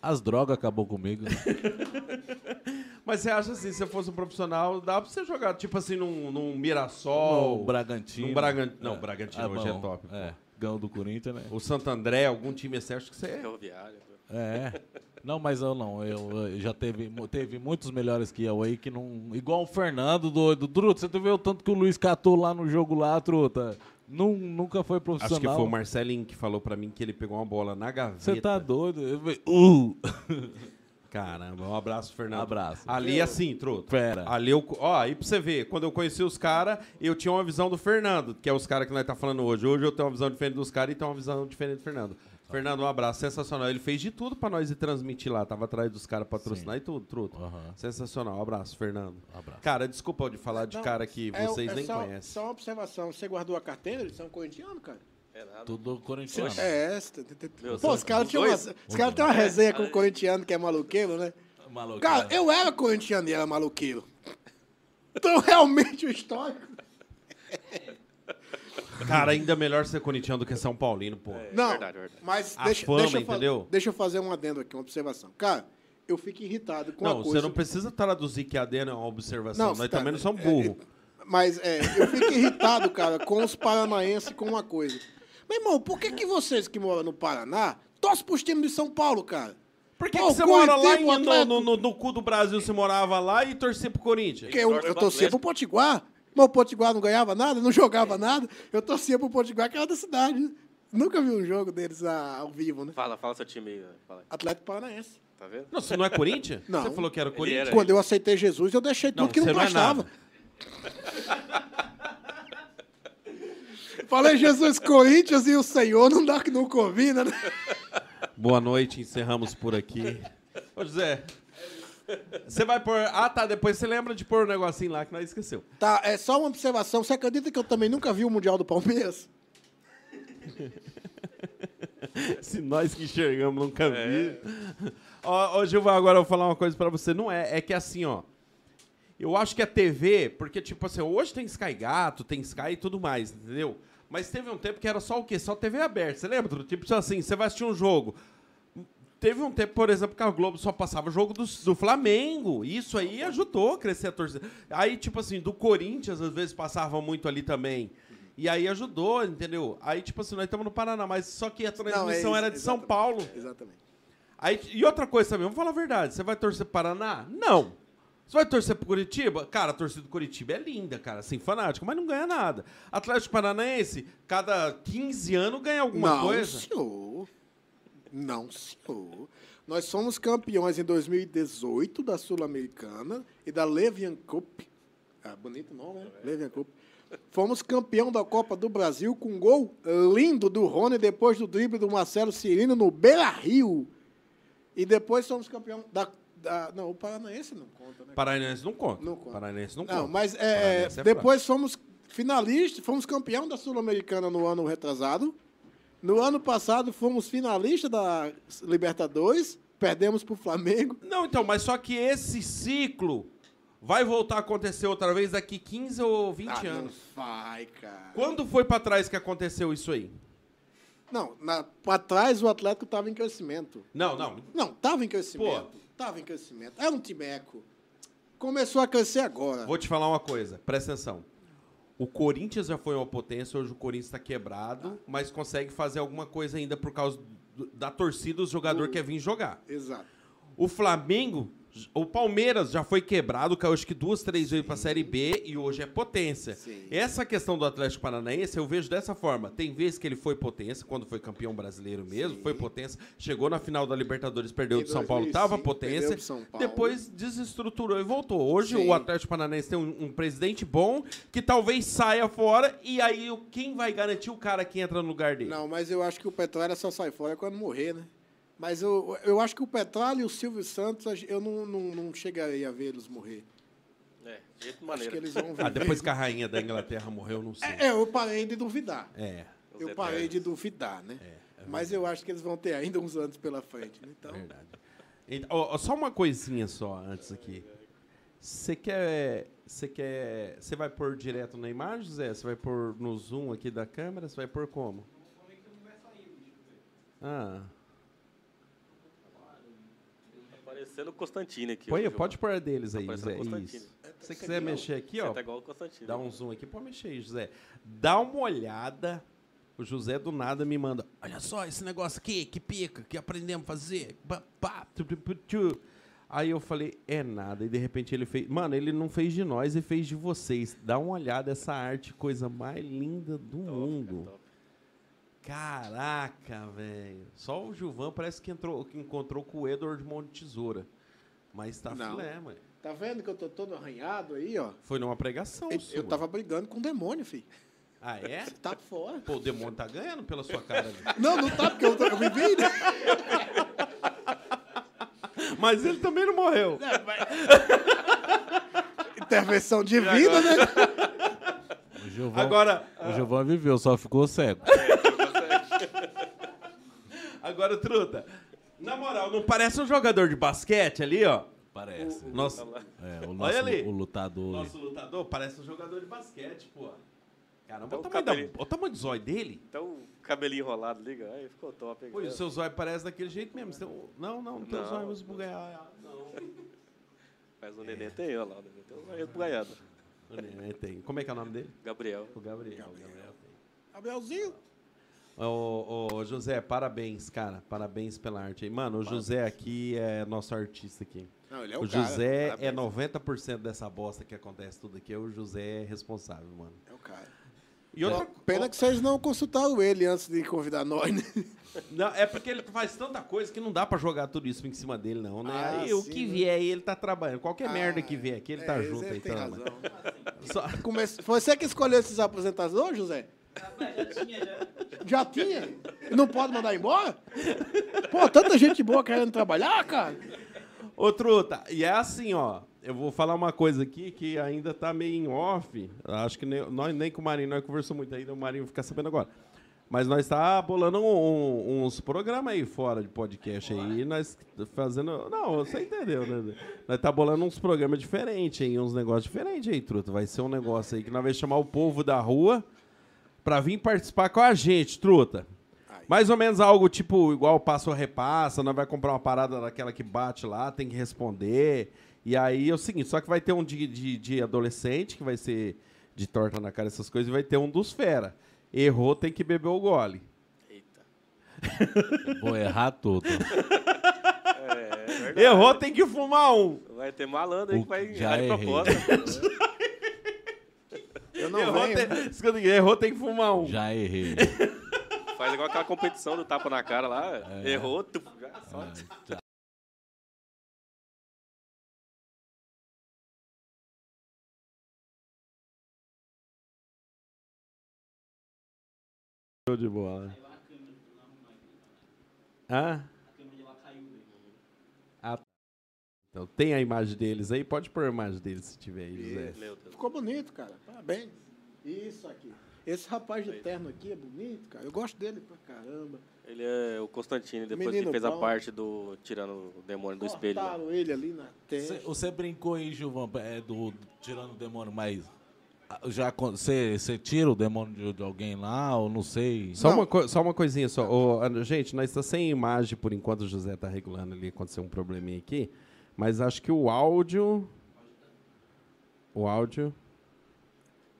As drogas acabou comigo. Mas você acha assim, se você fosse um profissional, dá pra você jogar, tipo assim, num, num Mirassol, o Bragantino. num Bragan- Não, o Bragantino Ah, hoje é bom. top. pô. É. Ganhou do Corinthians, né? O Santo André, algum time assim, acho que você é. É. Não, mas eu não. Eu, eu já teve, teve muitos melhores que eu aí que não. Igual o Fernando doido. Truta, você viu o tanto que o Luiz catou lá no jogo lá, truta. Nun- nunca foi profissional. Acho que foi o Marcelinho que falou pra mim que ele pegou uma bola na gaveta. Você tá doido? Eu falei, Uh! Caramba, um abraço, Fernando. Abraço. Ali assim, truta. Fera. Ali eu, ó, aí pra você ver, quando eu conheci os caras, eu tinha uma visão do Fernando, que é os caras que nós tá falando hoje. Hoje eu tenho uma visão diferente dos caras e tenho uma visão diferente do Fernando. Fernando, um abraço, sensacional. Ele fez de tudo pra nós ir transmitir lá, tava atrás dos caras patrocinar e tudo, truta. Aham. Sensacional, um abraço, Fernando. Abraço. Cara, desculpa de falar de Não, cara que é- vocês é nem só, conhecem. Só uma observação. Você guardou a carteira? Eles são corintianos, cara? É nada. Tudo corintiano. É, essa. Meu, Pô, os caras tinham uma, os caras têm uma resenha com o corintiano que é maluqueiro, né? Maluco. Cara, eu era corintiano e era maluqueiro. Então, realmente, o histórico. Cara, ainda melhor ser corintiano do que São Paulino, pô. Não, verdade, verdade. mas A deixa, fama, deixa, eu entendeu? deixa eu fazer um adendo aqui, uma observação. Cara, eu fico irritado com não, a você coisa... não precisa traduzir que a AD não é uma observação. Não, Nós tá, também não somos é, burros. é, Mas é, eu fico irritado, cara, com os paranaenses com uma coisa. Meu irmão, por que, que vocês que moram no Paraná torcem pros times de São Paulo, cara? Por que, Pô, que você mora lá em- no, no, no- no cu do Brasil? Você morava lá e torcia pro Corinthians? Porque eu, eu pro torcia pro. Potiguar, mas o Potiguar não ganhava nada, não jogava nada. Eu torcia pro Potiguar, que era da cidade. né? Nunca vi um jogo deles ah, ao vivo, né? Fala, fala seu time aí. Fala. Atlético Paranaense. Tá vendo? Não, você não é Corinthians? Não. Você falou que era Corinthians? era. Quando eu aceitei Jesus, eu deixei tudo Não, que não é prestava. nada. Falei Jesus Corinthians e o Senhor, não dá que não combina, né? Boa noite, encerramos por aqui. Ô, José, você vai pôr... Ah, tá, depois você lembra de pôr o negocinho lá que nós esqueceu. Tá, é só uma observação. Você acredita que eu também nunca vi o Mundial do Palmeiras? Se nós que enxergamos nunca vi. Ó, ô, Gilvan, agora eu vou falar uma coisa pra você. Não é, é que assim, ó. Eu acho que a TV, porque, tipo assim, hoje tem Sky Gato, tem Sky e tudo mais, entendeu? Mas teve um tempo que era só o quê? Só TV aberta. Você lembra? Tipo assim, você vai assistir um jogo. Teve um tempo, por exemplo, que a Globo só passava jogo do, do Flamengo. Isso aí ajudou a crescer a torcida. Aí, tipo assim, do Corinthians, às vezes passava muito ali também. E aí ajudou, entendeu? Aí, tipo assim, nós estamos no Paraná, mas só que a transmissão isso, era de São. Paulo. Exatamente. Aí, e outra coisa também, vamos falar a verdade. Você vai torcer pro Paraná? Não. Você vai torcer pro Curitiba? Cara, a torcida do Curitiba é linda, cara, assim, fanática, mas não ganha nada. Atlético Paranaense, cada 15 anos ganha alguma não, coisa. senhor. Não, senhor. Nós somos campeões em 2018 da Sul-Americana e da Levian Cup. Ah, bonito nome, né? Levian Cup. Fomos campeão da Copa do Brasil com um gol lindo do Rony depois do drible do Marcelo Cirino no Beira-Rio. E depois somos campeão da, da... Não, o Paranaense não conta, né? Paranaense não conta. Não conta. Paranaense não, Não, conta. mas é, é depois fomos finalistas, fomos campeão da Sul-Americana no ano retrasado. No ano passado fomos finalistas da Libertadores, perdemos para o Flamengo. Não, então, mas só que esse ciclo vai voltar a acontecer outra vez daqui 15 ou 20 Ah, não anos. vai, cara. Quando foi pra trás que aconteceu isso aí? Não, para trás o Atlético estava em crescimento. Não, não. Não, estava em crescimento. Estava em crescimento. Era um timeco. Começou a crescer agora. Vou te falar uma coisa, presta atenção. O Corinthians já foi uma potência, hoje o Corinthians está quebrado, mas consegue fazer alguma coisa ainda por causa do- da torcida, o jogador quer vir jogar. Exato. O Flamengo, o Palmeiras já foi quebrado, caiu acho que duas, três vezes para a Série B e hoje é potência. Sim. Essa questão do Atlético Paranaense eu vejo dessa forma. Tem vezes que ele foi potência, quando foi campeão brasileiro mesmo, foi potência, chegou na final da Libertadores, perdeu Em do São Paulo, tava 2005, potência, depois desestruturou e voltou. Hoje Sim. o Atlético Paranaense tem um, um presidente bom que talvez saia fora e aí quem vai garantir o cara que entra no lugar dele? Não, mas eu acho que o Petróleo só sai fora quando morrer, né? Mas eu, eu acho que o Petralha e o Silvio Santos, eu não, não, não chegarei a ver eles morrer. É, de jeito Acho maneira. que eles vão Ah, viver. depois que a rainha da Inglaterra morreu, não sei. É, eu parei de duvidar. É, Eu parei de duvidar, né? é, é Mas eu acho que eles vão ter ainda uns anos pela frente. Né? Então, verdade. Então, ó, só uma coisinha só antes aqui. Você quer. Você quer. Você vai pôr direto na imagem, Zé? Você vai pôr no zoom aqui da câmera? Você vai pôr como? Ah. Tá parecendo o Constantino aqui. Põe, pode pôr deles Tá aí. Constantino. Isso. Se você quiser mexer aqui, Você ó. tá igual o Constantino. Dá um zoom aqui, pode mexer aí, José. Dá uma olhada. O José do nada me manda. Olha só esse negócio aqui, que pica, que aprendemos a fazer. Pá, pá, tu, tu, tu, tu." Aí eu falei, é nada. E de repente ele fez. Mano, ele não fez de nós, ele fez de vocês. Dá uma olhada, essa arte, coisa mais linda do Top, mundo. top. Caraca, velho. Só o Gilvan parece que, entrou, que encontrou com o Edward Mão de Tesoura. Mas tá Não. filé, mano. tá vendo que eu tô todo arranhado aí, ó? Foi numa pregação. Eu, sua. eu tava brigando com o demônio, filho. Ah, é? Tá fora. Pô, o demônio tá ganhando pela sua cara. Não, não tá, porque eu, tô- eu me vi, né? Mas ele também não morreu. Intervenção divina, né? O Gilvan, Agora, o Gilvan viveu, só ficou cego. Agora, truta. Na moral, não parece um jogador de basquete ali, ó? Parece. Nossa, É, o nosso Olha ali. o lutador. nosso lutador parece um jogador de basquete, pô. Caramba, Então olha o o tamanho, da, cabelinho- olha o tamanho do zóio dele. Então, o cabelinho enrolado, liga. Aí ficou top. Pô, e o seu zóio parece daquele jeito mesmo. Um- Não, não, não tem um zóio esbugalhado. Não. Mas o neném tem, olha lá. O neném tem um zóio esbugalhado. O neném tem. Como é que é o nome dele? Gabriel. O Gabriel. O Gabriel tem. Ô, ô, José, parabéns, cara. Parabéns pela arte aí. Mano, o José aqui é nosso artista aqui. Não, ele é o o, cara. José Parabéns. é 90% dessa bosta que acontece tudo aqui. O José é responsável, mano. É o cara. E outra Pena que vocês não consultaram ele antes de convidar nós, né? Não, é porque ele faz tanta coisa que não dá pra jogar tudo isso em cima dele, não, né? Ah, aí o que né? vier aí, ele tá trabalhando. Qualquer Ah, merda que vier aqui, ele tá é, junto você aí, tem então. razão. Só- você que escolheu esses apresentadores, José? Já tinha, já. Já tinha? E não pode mandar embora? Pô, tanta gente boa querendo trabalhar, cara. Ô, Truta, e é assim, ó. Eu vou falar uma coisa aqui que ainda tá meio em off. Acho que nem, nós, nem com o Marinho, nós conversamos muito ainda, o Marinho fica sabendo agora. Mas nós tá bolando um- um- uns programas aí fora de podcast aí, nós fazendo... Não, você entendeu, né? Nós tá bolando uns programas diferentes aí, uns negócios diferentes aí, Truta. Vai ser um negócio aí que nós vamos chamar o povo da rua pra vir participar com a gente, Truta. Mais ou menos algo tipo, igual passa ou repassa, nós vai comprar uma parada daquela que bate lá, tem que responder. E aí é o seguinte, só que vai ter um de, de, de adolescente, que vai ser de torta na cara, essas coisas, e vai ter um dos fera. Errou, tem que beber o gole. Eita. Vou errar tudo. É, é. Errou, tem que fumar um. Vai ter malandro aí que vai já errar de errei. Eu não Errou, venho. tem, escuta errou, tem que fumar um. Já errei. Faz igual aquela competição do tapa na cara lá. É. Errou, tu, já só. Ah, já. Show de bola. Hã? A câmera de lá caiu daí. Ah, tá. Então tem a imagem deles aí, pode pôr a imagem deles se tiver aí, José. Deus. Ficou bonito, cara. Parabéns. Isso aqui. Esse rapaz de terno aqui é bonito, cara. Eu gosto dele pra caramba. Ele é o Constantino, depois Menino que fez a bom. parte do tirando o demônio do espelho. lá. Cortaram ele ali na Você, testa. você brincou aí, Gilvan, é, do, tirando o demônio, mas ah, já você, você tira o demônio de, de alguém lá, ou não sei? Só Não. uma, só uma coisinha só. Ô, Ana, gente, nós estamos sem imagem por enquanto, o José está regulando ali, aconteceu um probleminha aqui. Mas acho que o áudio. O áudio.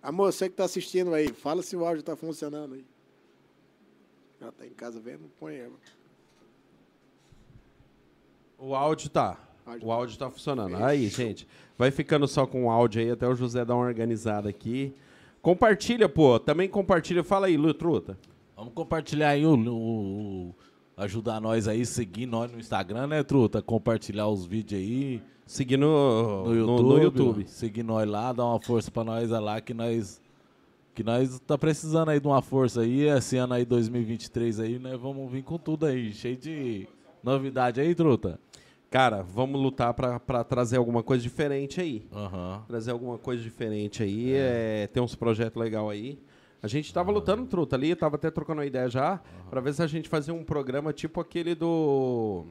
Amor, você que tá assistindo aí, fala se o áudio tá funcionando aí. Ela tá em casa vendo, põe ela. O áudio tá. O áudio tá funcionando. Aí, gente. Vai ficando só com o áudio aí, até o José dar uma organizada aqui. Compartilha, pô. Também compartilha. Fala aí, Lu Truta. Vamos compartilhar aí, o- o- ajudar nós aí, seguir nós no Instagram, né, Truta? Compartilhar os vídeos aí Seguir no, no no- YouTube. no YouTube. Seguir nós lá, dar uma força pra nós é lá que nós... Que nós tá precisando aí de uma força aí, esse ano aí 2023 aí, nós vamos vir com tudo aí, cheio de Novidade aí, truta? Cara, vamos lutar pra, pra trazer alguma coisa diferente aí. Aham. Trazer alguma coisa diferente aí. É. tem uns projetos legais aí. A gente tava lutando truta ali, tava até trocando uma ideia já, pra ver se a gente fazia um programa tipo aquele do.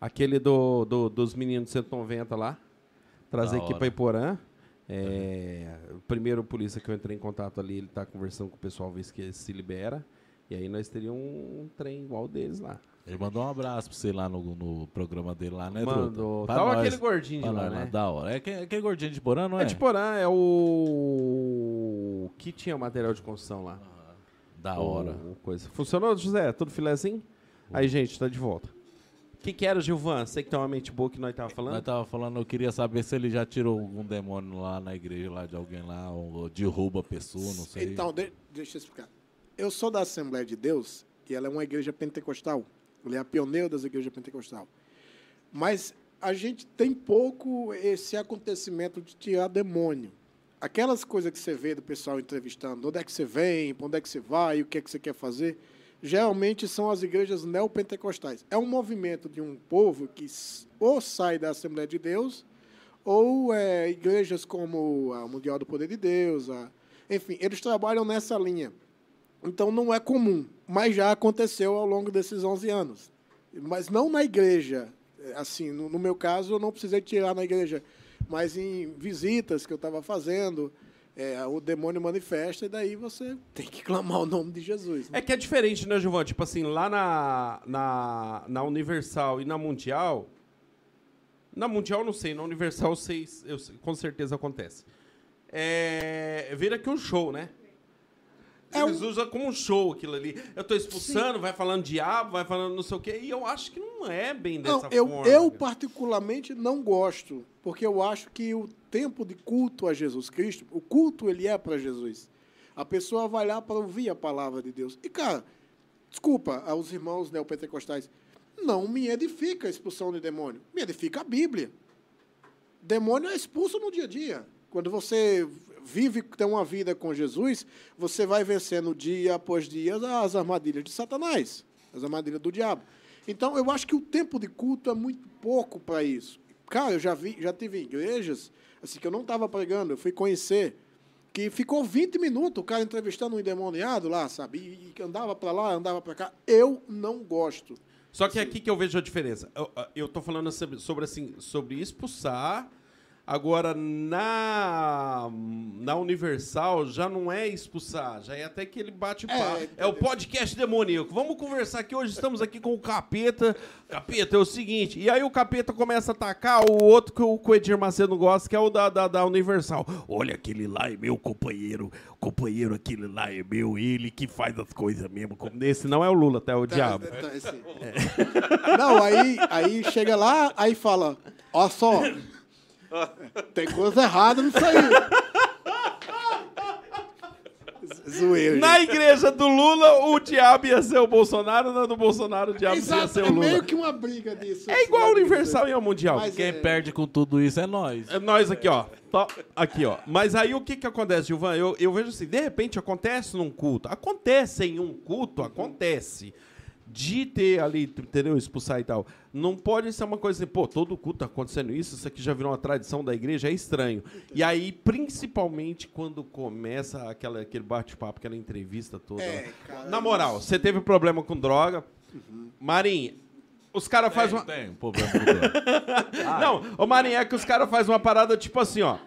Aquele do, do- dos meninos de 190 lá. Trazer Da aqui pra Iporã. É, o primeiro polícia que eu entrei em contato ali, ele tá conversando com o pessoal, ver se se libera. E aí nós teríamos um trem igual deles lá. Ele mandou um abraço pra você lá no, no programa dele lá, né, Mandou. Pra Tava nós. aquele gordinho de lá, nós né? Da hora. É aquele, aquele gordinho de Porã, não é? É de Porã, é o. que tinha material de construção lá. Da hora. O- coisa. Funcionou, José? Tudo filézinho? Aí, gente, tá de volta. O que, que era, Gilvan? Sei que tem uma mente boa que nós tava falando. Nós tava falando, eu queria saber se ele já tirou algum demônio lá na igreja, lá de alguém lá, ou derruba a pessoa, não sei. Então, de- deixa eu explicar. Eu sou da Assembleia de Deus e ela é uma igreja pentecostal. Ela é a pioneira das igrejas pentecostal. Mas a gente tem pouco esse acontecimento de tirar demônio. Aquelas coisas que você vê do pessoal entrevistando, onde é que você vem, para onde é que você vai, o que é que você quer fazer, geralmente são as igrejas neopentecostais. É um movimento de um povo que ou sai da Assembleia de Deus ou é, igrejas como a Mundial do Poder de Deus, a- enfim, eles trabalham nessa linha. Então não é comum, mas já aconteceu ao longo desses 11 anos. Mas não na igreja, assim, no, no meu caso eu não precisei tirar na igreja, mas em visitas que eu estava fazendo, é, o demônio manifesta e daí você tem que clamar o nome de Jesus. né? É que é diferente, né, Gilvan? Tipo assim, lá na, na, na Universal e na Mundial. Na Mundial não sei, na Universal sei, eu com certeza acontece. É, vira aqui um show, né? É Eles usam como um show aquilo ali. Eu tô expulsando, vai falando diabo, vai falando não sei o quê. E eu acho que não é bem dessa Não, eu, forma. eu cara. particularmente não gosto, porque eu acho que o tempo de culto a Jesus Cristo, o culto ele é para Jesus. A pessoa vai lá para ouvir a palavra de Deus. E, cara, desculpa aos irmãos neopentecostais, não me edifica a expulsão de demônio, me edifica a Bíblia. Demônio é expulso no dia a dia. Quando você vive, tem uma vida com Jesus, você vai vencendo dia após dia as armadilhas de Satanás, as armadilhas do diabo. Então, eu acho que o tempo de culto é muito pouco para isso. Cara, eu já vi, já tive igrejas assim que eu não estava pregando, eu fui conhecer que ficou 20 minutos o cara entrevistando um endemoniado lá, sabe? E, andava para lá, andava para cá. Eu não gosto. Só que é aqui que eu vejo a diferença. Eu, tô falando sobre, assim, sobre expulsar. Agora, na, na Universal, já não é expulsar, já é até que ele bate papo. É, o podcast demoníaco. Vamos conversar aqui. Hoje estamos aqui com o Capeta. Capeta, é o seguinte. E aí o Capeta começa a atacar o outro que o, que Edir Macedo gosta, que é o da, da, da Universal. Olha, aquele lá é meu companheiro. Companheiro, aquele lá é meu. Ele que faz as coisas mesmo. Como esse não é o Lula, tá? É o diabo. Tá, tá, assim. Não, aí, aí chega lá, aí fala, ó só, tem coisa errada nisso aí. Zoeiro. Na igreja do Lula, o diabo ia ser o Bolsonaro, na do Bolsonaro, o diabo ia Exato, ser é o Lula. meio que uma briga disso. É igual ao Universal e ao Mundial. Mas Quem é- perde com tudo isso é nós. É nós aqui, ó. Aqui, ó. Mas aí o que que acontece, Gilvan? Eu, eu vejo assim, de repente acontece num culto. Acontece em um culto, acontece. De ter ali, entendeu? Expulsar e tal. Não pode ser uma coisa assim, pô, todo culto tá acontecendo isso, isso aqui já virou uma tradição da igreja, é estranho. E aí, principalmente quando começa aquela, aquele bate-papo, aquela entrevista toda. É, cara, Na moral, você teve problema com droga. Marinho, os caras fazem uma. Tem um problema com tudo. Não, ô Marinho, é que os caras fazem uma parada tipo assim, ó.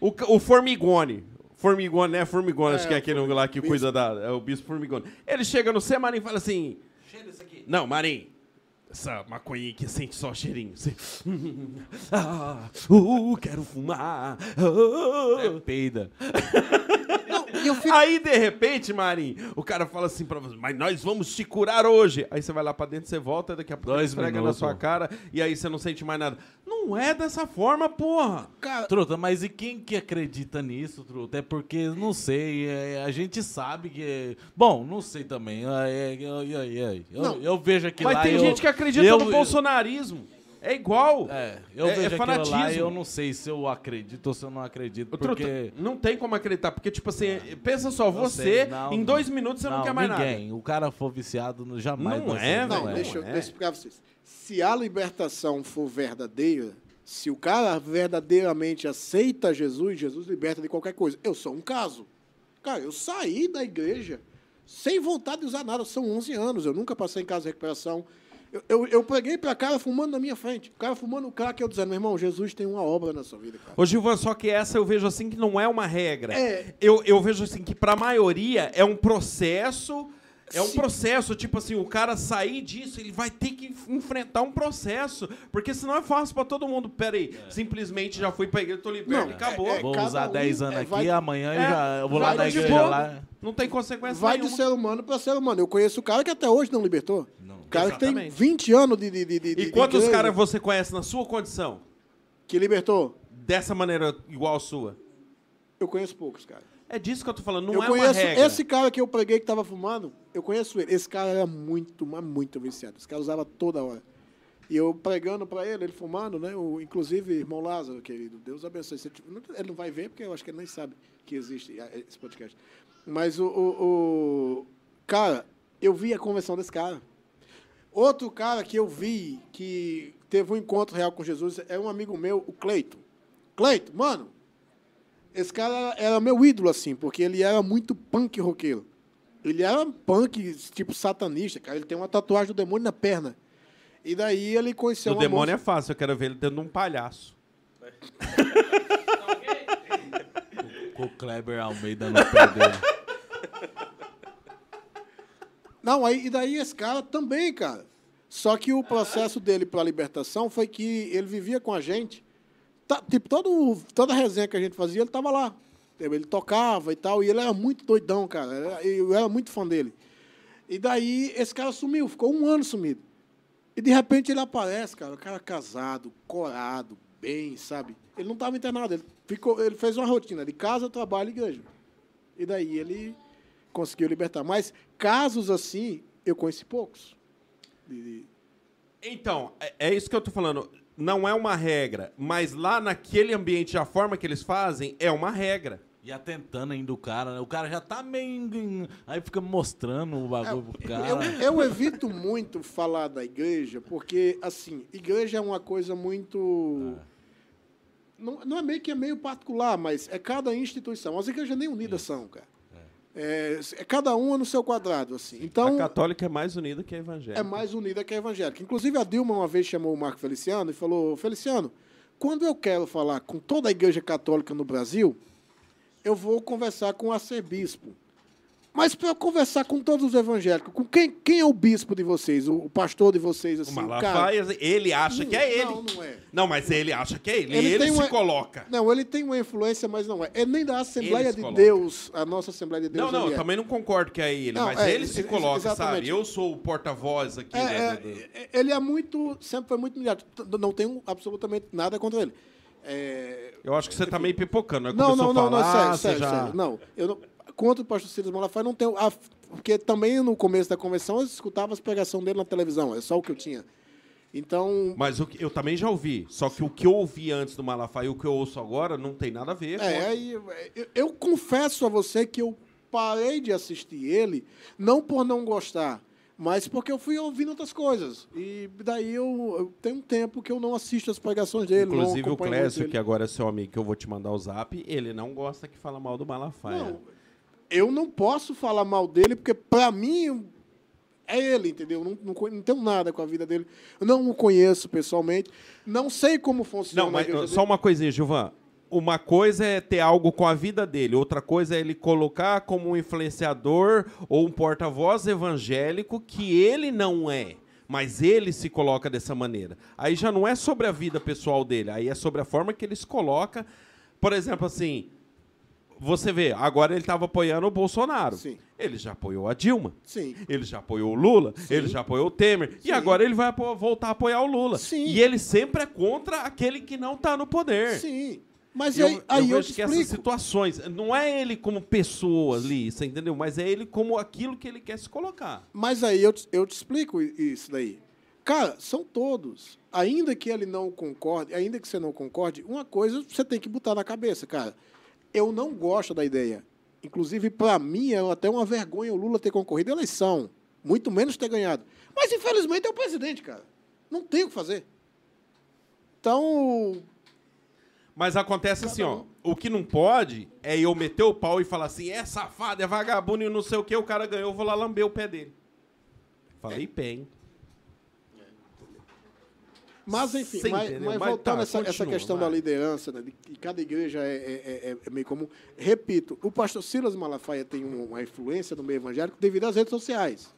O, o Formigone. Formigone, né? Formigone, acho que é aquele lá que cuida da. É o bispo Formigone. Ele chega no C, Marinho, e fala assim. Não, Marinho. Essa maconha que sente só cheirinho. Assim. ah, uh, quero fumar. É peida. eu fico- Aí, de repente, Marinho, o cara fala assim pra você, mas nós vamos te curar hoje. Aí você vai lá pra dentro, você volta, daqui a pouco Dois esfrega na sua cara, e aí você não sente mais nada. Não é dessa forma, porra. Cara, Truta, mas e quem que acredita nisso, Truta? É porque, não sei, é, a gente sabe que... é- Bom, não sei também. É, é, é, é, é, Eu, Não. eu vejo aqui Mas lá... tem eu- gente que acredita eu- no bolsonarismo. É igual. É, eu É- é vejo lá e fanatismo. eu não sei se eu acredito ou se eu não acredito, Ô, Truta, porque... Não tem como acreditar, porque, tipo assim, pensa só, Eu você, sei, não, em não. dois minutos você não, quer mais ninguém. O cara for viciado, no- jamais Não é. Não, velho, deixa, eu- é. deixa eu explicar pra vocês. Se a libertação for verdadeira, se o cara verdadeiramente aceita Jesus, Jesus liberta de qualquer coisa. Eu sou um caso. Cara, eu saí da igreja sem vontade de usar nada. São 11 anos, eu nunca passei em casa de recuperação. Eu, eu, eu preguei pra cara fumando na minha frente. O cara fumando o crack, eu dizendo, meu irmão, Jesus tem uma obra na sua vida, cara. Ô, Gilvan, só que essa eu vejo assim que não é uma regra. É. Eu, eu vejo assim que pra maioria é um processo. É um Sim. processo, tipo assim, o cara sair disso, ele vai ter que enfrentar um processo. Porque senão é fácil pra todo mundo. Pera aí, simplesmente já fui pra igreja, tô liberto Não, e acabou. é- é- Vou usar um, 10 anos é, aqui, vai- amanhã eu É, já eu vou lá de igreja boa. lá. Não tem consequência Vai de nenhuma. ser humano para ser humano. Eu conheço o cara que até hoje não libertou. Não. O cara que tem Exatamente. 20 anos de, de, de, de E de quantos caras você conhece na sua condição? que libertou? Dessa maneira igual a sua? Eu conheço poucos, cara. É disso que eu tô falando, não eu é uma conheço regra. esse cara que eu preguei que tava fumando, eu conheço ele. Esse cara era muito, mas muito viciado. Esse cara usava toda hora. E eu pregando para ele, ele fumando, né? O, inclusive, irmão Lázaro, querido, Deus abençoe. Ele não vai ver, porque eu acho que ele nem sabe que existe ah, esse podcast. Mas o, o, o- Cara, eu vi a conversão desse cara. Outro cara que eu vi que teve um encontro real com Jesus é um amigo meu, o Cleito. Cleito, mano, esse cara era meu ídolo, assim, porque ele era muito punk roqueiro. Ele era punk, tipo satanista, cara. Ele tem uma tatuagem do demônio na perna. E daí ele conheceu O demônio é moça... fácil, eu quero ver ele dentro de um palhaço. Com o Kleber Almeida no pé dele. Não, aí, e daí esse cara também, cara. Só que o processo dele para libertação foi que ele vivia com a gente. Tipo, todo, toda resenha que a gente fazia, ele tava lá. Ele tocava e tal, e ele era muito doidão, cara. Eu era muito fã dele. E daí esse cara sumiu, ficou um ano sumido. E de repente ele aparece, cara, o cara casado, corado, bem, sabe? Ele não estava internado, ele, ficou, ele fez uma rotina de casa, trabalho e igreja. E daí ele conseguiu libertar. Mas casos assim, eu conheci poucos. De- Então, é, é isso que eu tô falando. Não é uma regra, mas lá naquele ambiente, a forma que eles fazem é uma regra. E atentando ainda o cara, né? O cara já tá meio. Aí fica mostrando o bagulho pro cara. Eu, eu evito muito falar da igreja, porque, assim, igreja é uma coisa muito. Não, não é meio que é meio particular, mas é cada instituição. As igrejas nem unidas são, cara. É, é cada uma no seu quadrado, assim. Então, a católica é mais unida que a evangélica. é mais unida que a evangélica. Inclusive, a Dilma uma vez chamou o Marco Feliciano e falou: Feliciano, quando eu quero falar com toda a igreja católica no Brasil, eu vou conversar com o arcebispo. Mas para conversar com todos os evangélicos, com quem, quem é o bispo de vocês, o, o pastor de vocês, O assim, Malafaia, ele acha que é ele. Não, não é. Não, mas ele acha que é ele. Ele Ele, se uma- coloca. Não, ele tem uma influência, mas não é. É nem da Assembleia de coloca. Deus, a nossa Assembleia de Deus. Não, não, ele eu é. também não concordo que é ele, Não, mas é, ele se coloca, exatamente. sabe? Eu sou o porta-voz aqui. É, né, é, é, ele é muito, sempre foi muito. T- Não tenho absolutamente nada contra ele. É, Eu acho que você tá meio pipocando. né? Não, não, não, não, sério, sério, já... sério. Não, eu não, contra o pastor Silas Malafaia não tenho. a- porque também no começo da convenção eu escutava as pregações dele na televisão, é só o que eu tinha. Então, Mas o que- eu também já ouvi. Só que o que eu ouvi antes do Malafaia e o que eu ouço agora não tem nada a ver. é, aí, eu, eu confesso a você que eu parei de assistir ele, não por não gostar, mas porque eu fui ouvindo outras coisas. E daí eu, eu tenho um tempo que eu não assisto as pregações dele. Inclusive o ele. que agora é seu amigo, que eu vou te mandar o zap, ele não gosta que fala mal do Malafaia. Não, eu não posso falar mal dele, porque pra mim é ele, entendeu? Não, não, não tenho nada com a vida dele. Eu não o conheço pessoalmente. Não sei como funciona Não, mas só dele. uma coisinha, Gilvan. Uma coisa é ter algo com a vida dele, outra coisa é ele colocar como um influenciador ou um porta-voz evangélico que ele não é, mas ele se coloca dessa maneira. Aí já não é sobre a vida pessoal dele, aí é sobre a forma que ele se coloca. Por exemplo, assim, você vê, agora ele estava apoiando o Bolsonaro. Sim. Ele já apoiou a Dilma. Sim. Ele já apoiou o Lula, ele já apoiou o Temer, Sim. e agora ele vai voltar a apoiar o Lula. Sim. E ele sempre é contra aquele que não está no poder. Sim. Mas eu, aí, aí eu, vejo te que essas situações, não é ele como pessoa ali, você entendeu? Mas é ele como aquilo que ele quer se colocar. Mas aí eu te, eu te explico isso daí. Cara, são todos. Ainda que ele não concorde, ainda que você não concorde, uma coisa você tem que botar na cabeça, cara. Eu não gosto da ideia. Inclusive, para mim, é até uma vergonha o Lula ter concorrido à eleição. Muito menos ter ganhado. Mas, infelizmente, é o presidente, cara. Não tem o que fazer. Então, Mas acontece assim, ó. O que não pode é eu meter o pau e falar assim, é safado, é vagabundo e não sei o que, o cara ganhou, eu vou lá lamber o pé dele. Falei pé, hein? Mas, enfim, mas, mas Mas voltando tá, a essa, essa questão vai. da liderança, né, de que cada igreja é, é- é- é meio comum. Repito, o pastor Silas Malafaia tem um- uma influência no meio evangélico devido às redes sociais.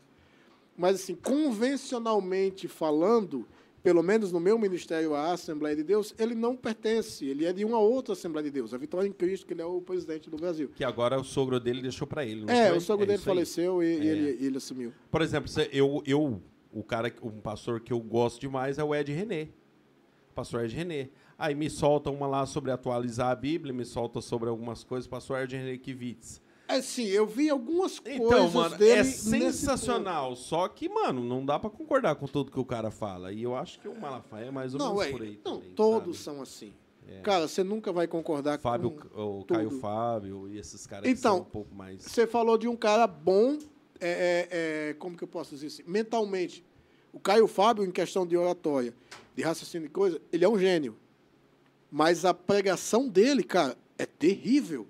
Mas, assim, convencionalmente falando, pelo menos no meu ministério, a Assembleia de Deus, ele não pertence. Ele é de uma outra Assembleia de Deus, a Vitória em Cristo, que ele é o presidente do Brasil. Que agora o sogro dele deixou pra ele. não É, foi? o sogro dele isso aí. faleceu e, É. ele, ele assumiu. Por exemplo, eu, eu, o cara, um pastor que eu gosto demais é o Ed René. Pastor Ed René. Aí me solta uma lá sobre atualizar a Bíblia, me solta sobre algumas coisas, pastor Ed René Kivitz. Assim, eu vi algumas Então, coisas mano, dele é sensacional. Só que, mano, não dá pra concordar com tudo que o cara fala. E eu acho que o Malafaia é mais ou Não, menos é, por aí não também, todos sabe? são assim. Cara, você nunca vai concordar Fábio, com o Caio tudo. Fábio e esses caras Então, que são um pouco mais... Você falou de um cara bom, é, é, é, como que eu posso dizer assim, mentalmente. O Caio Fábio, em questão de oratória, de raciocínio e coisa, ele é um gênio. Mas a pregação dele, cara, é terrível.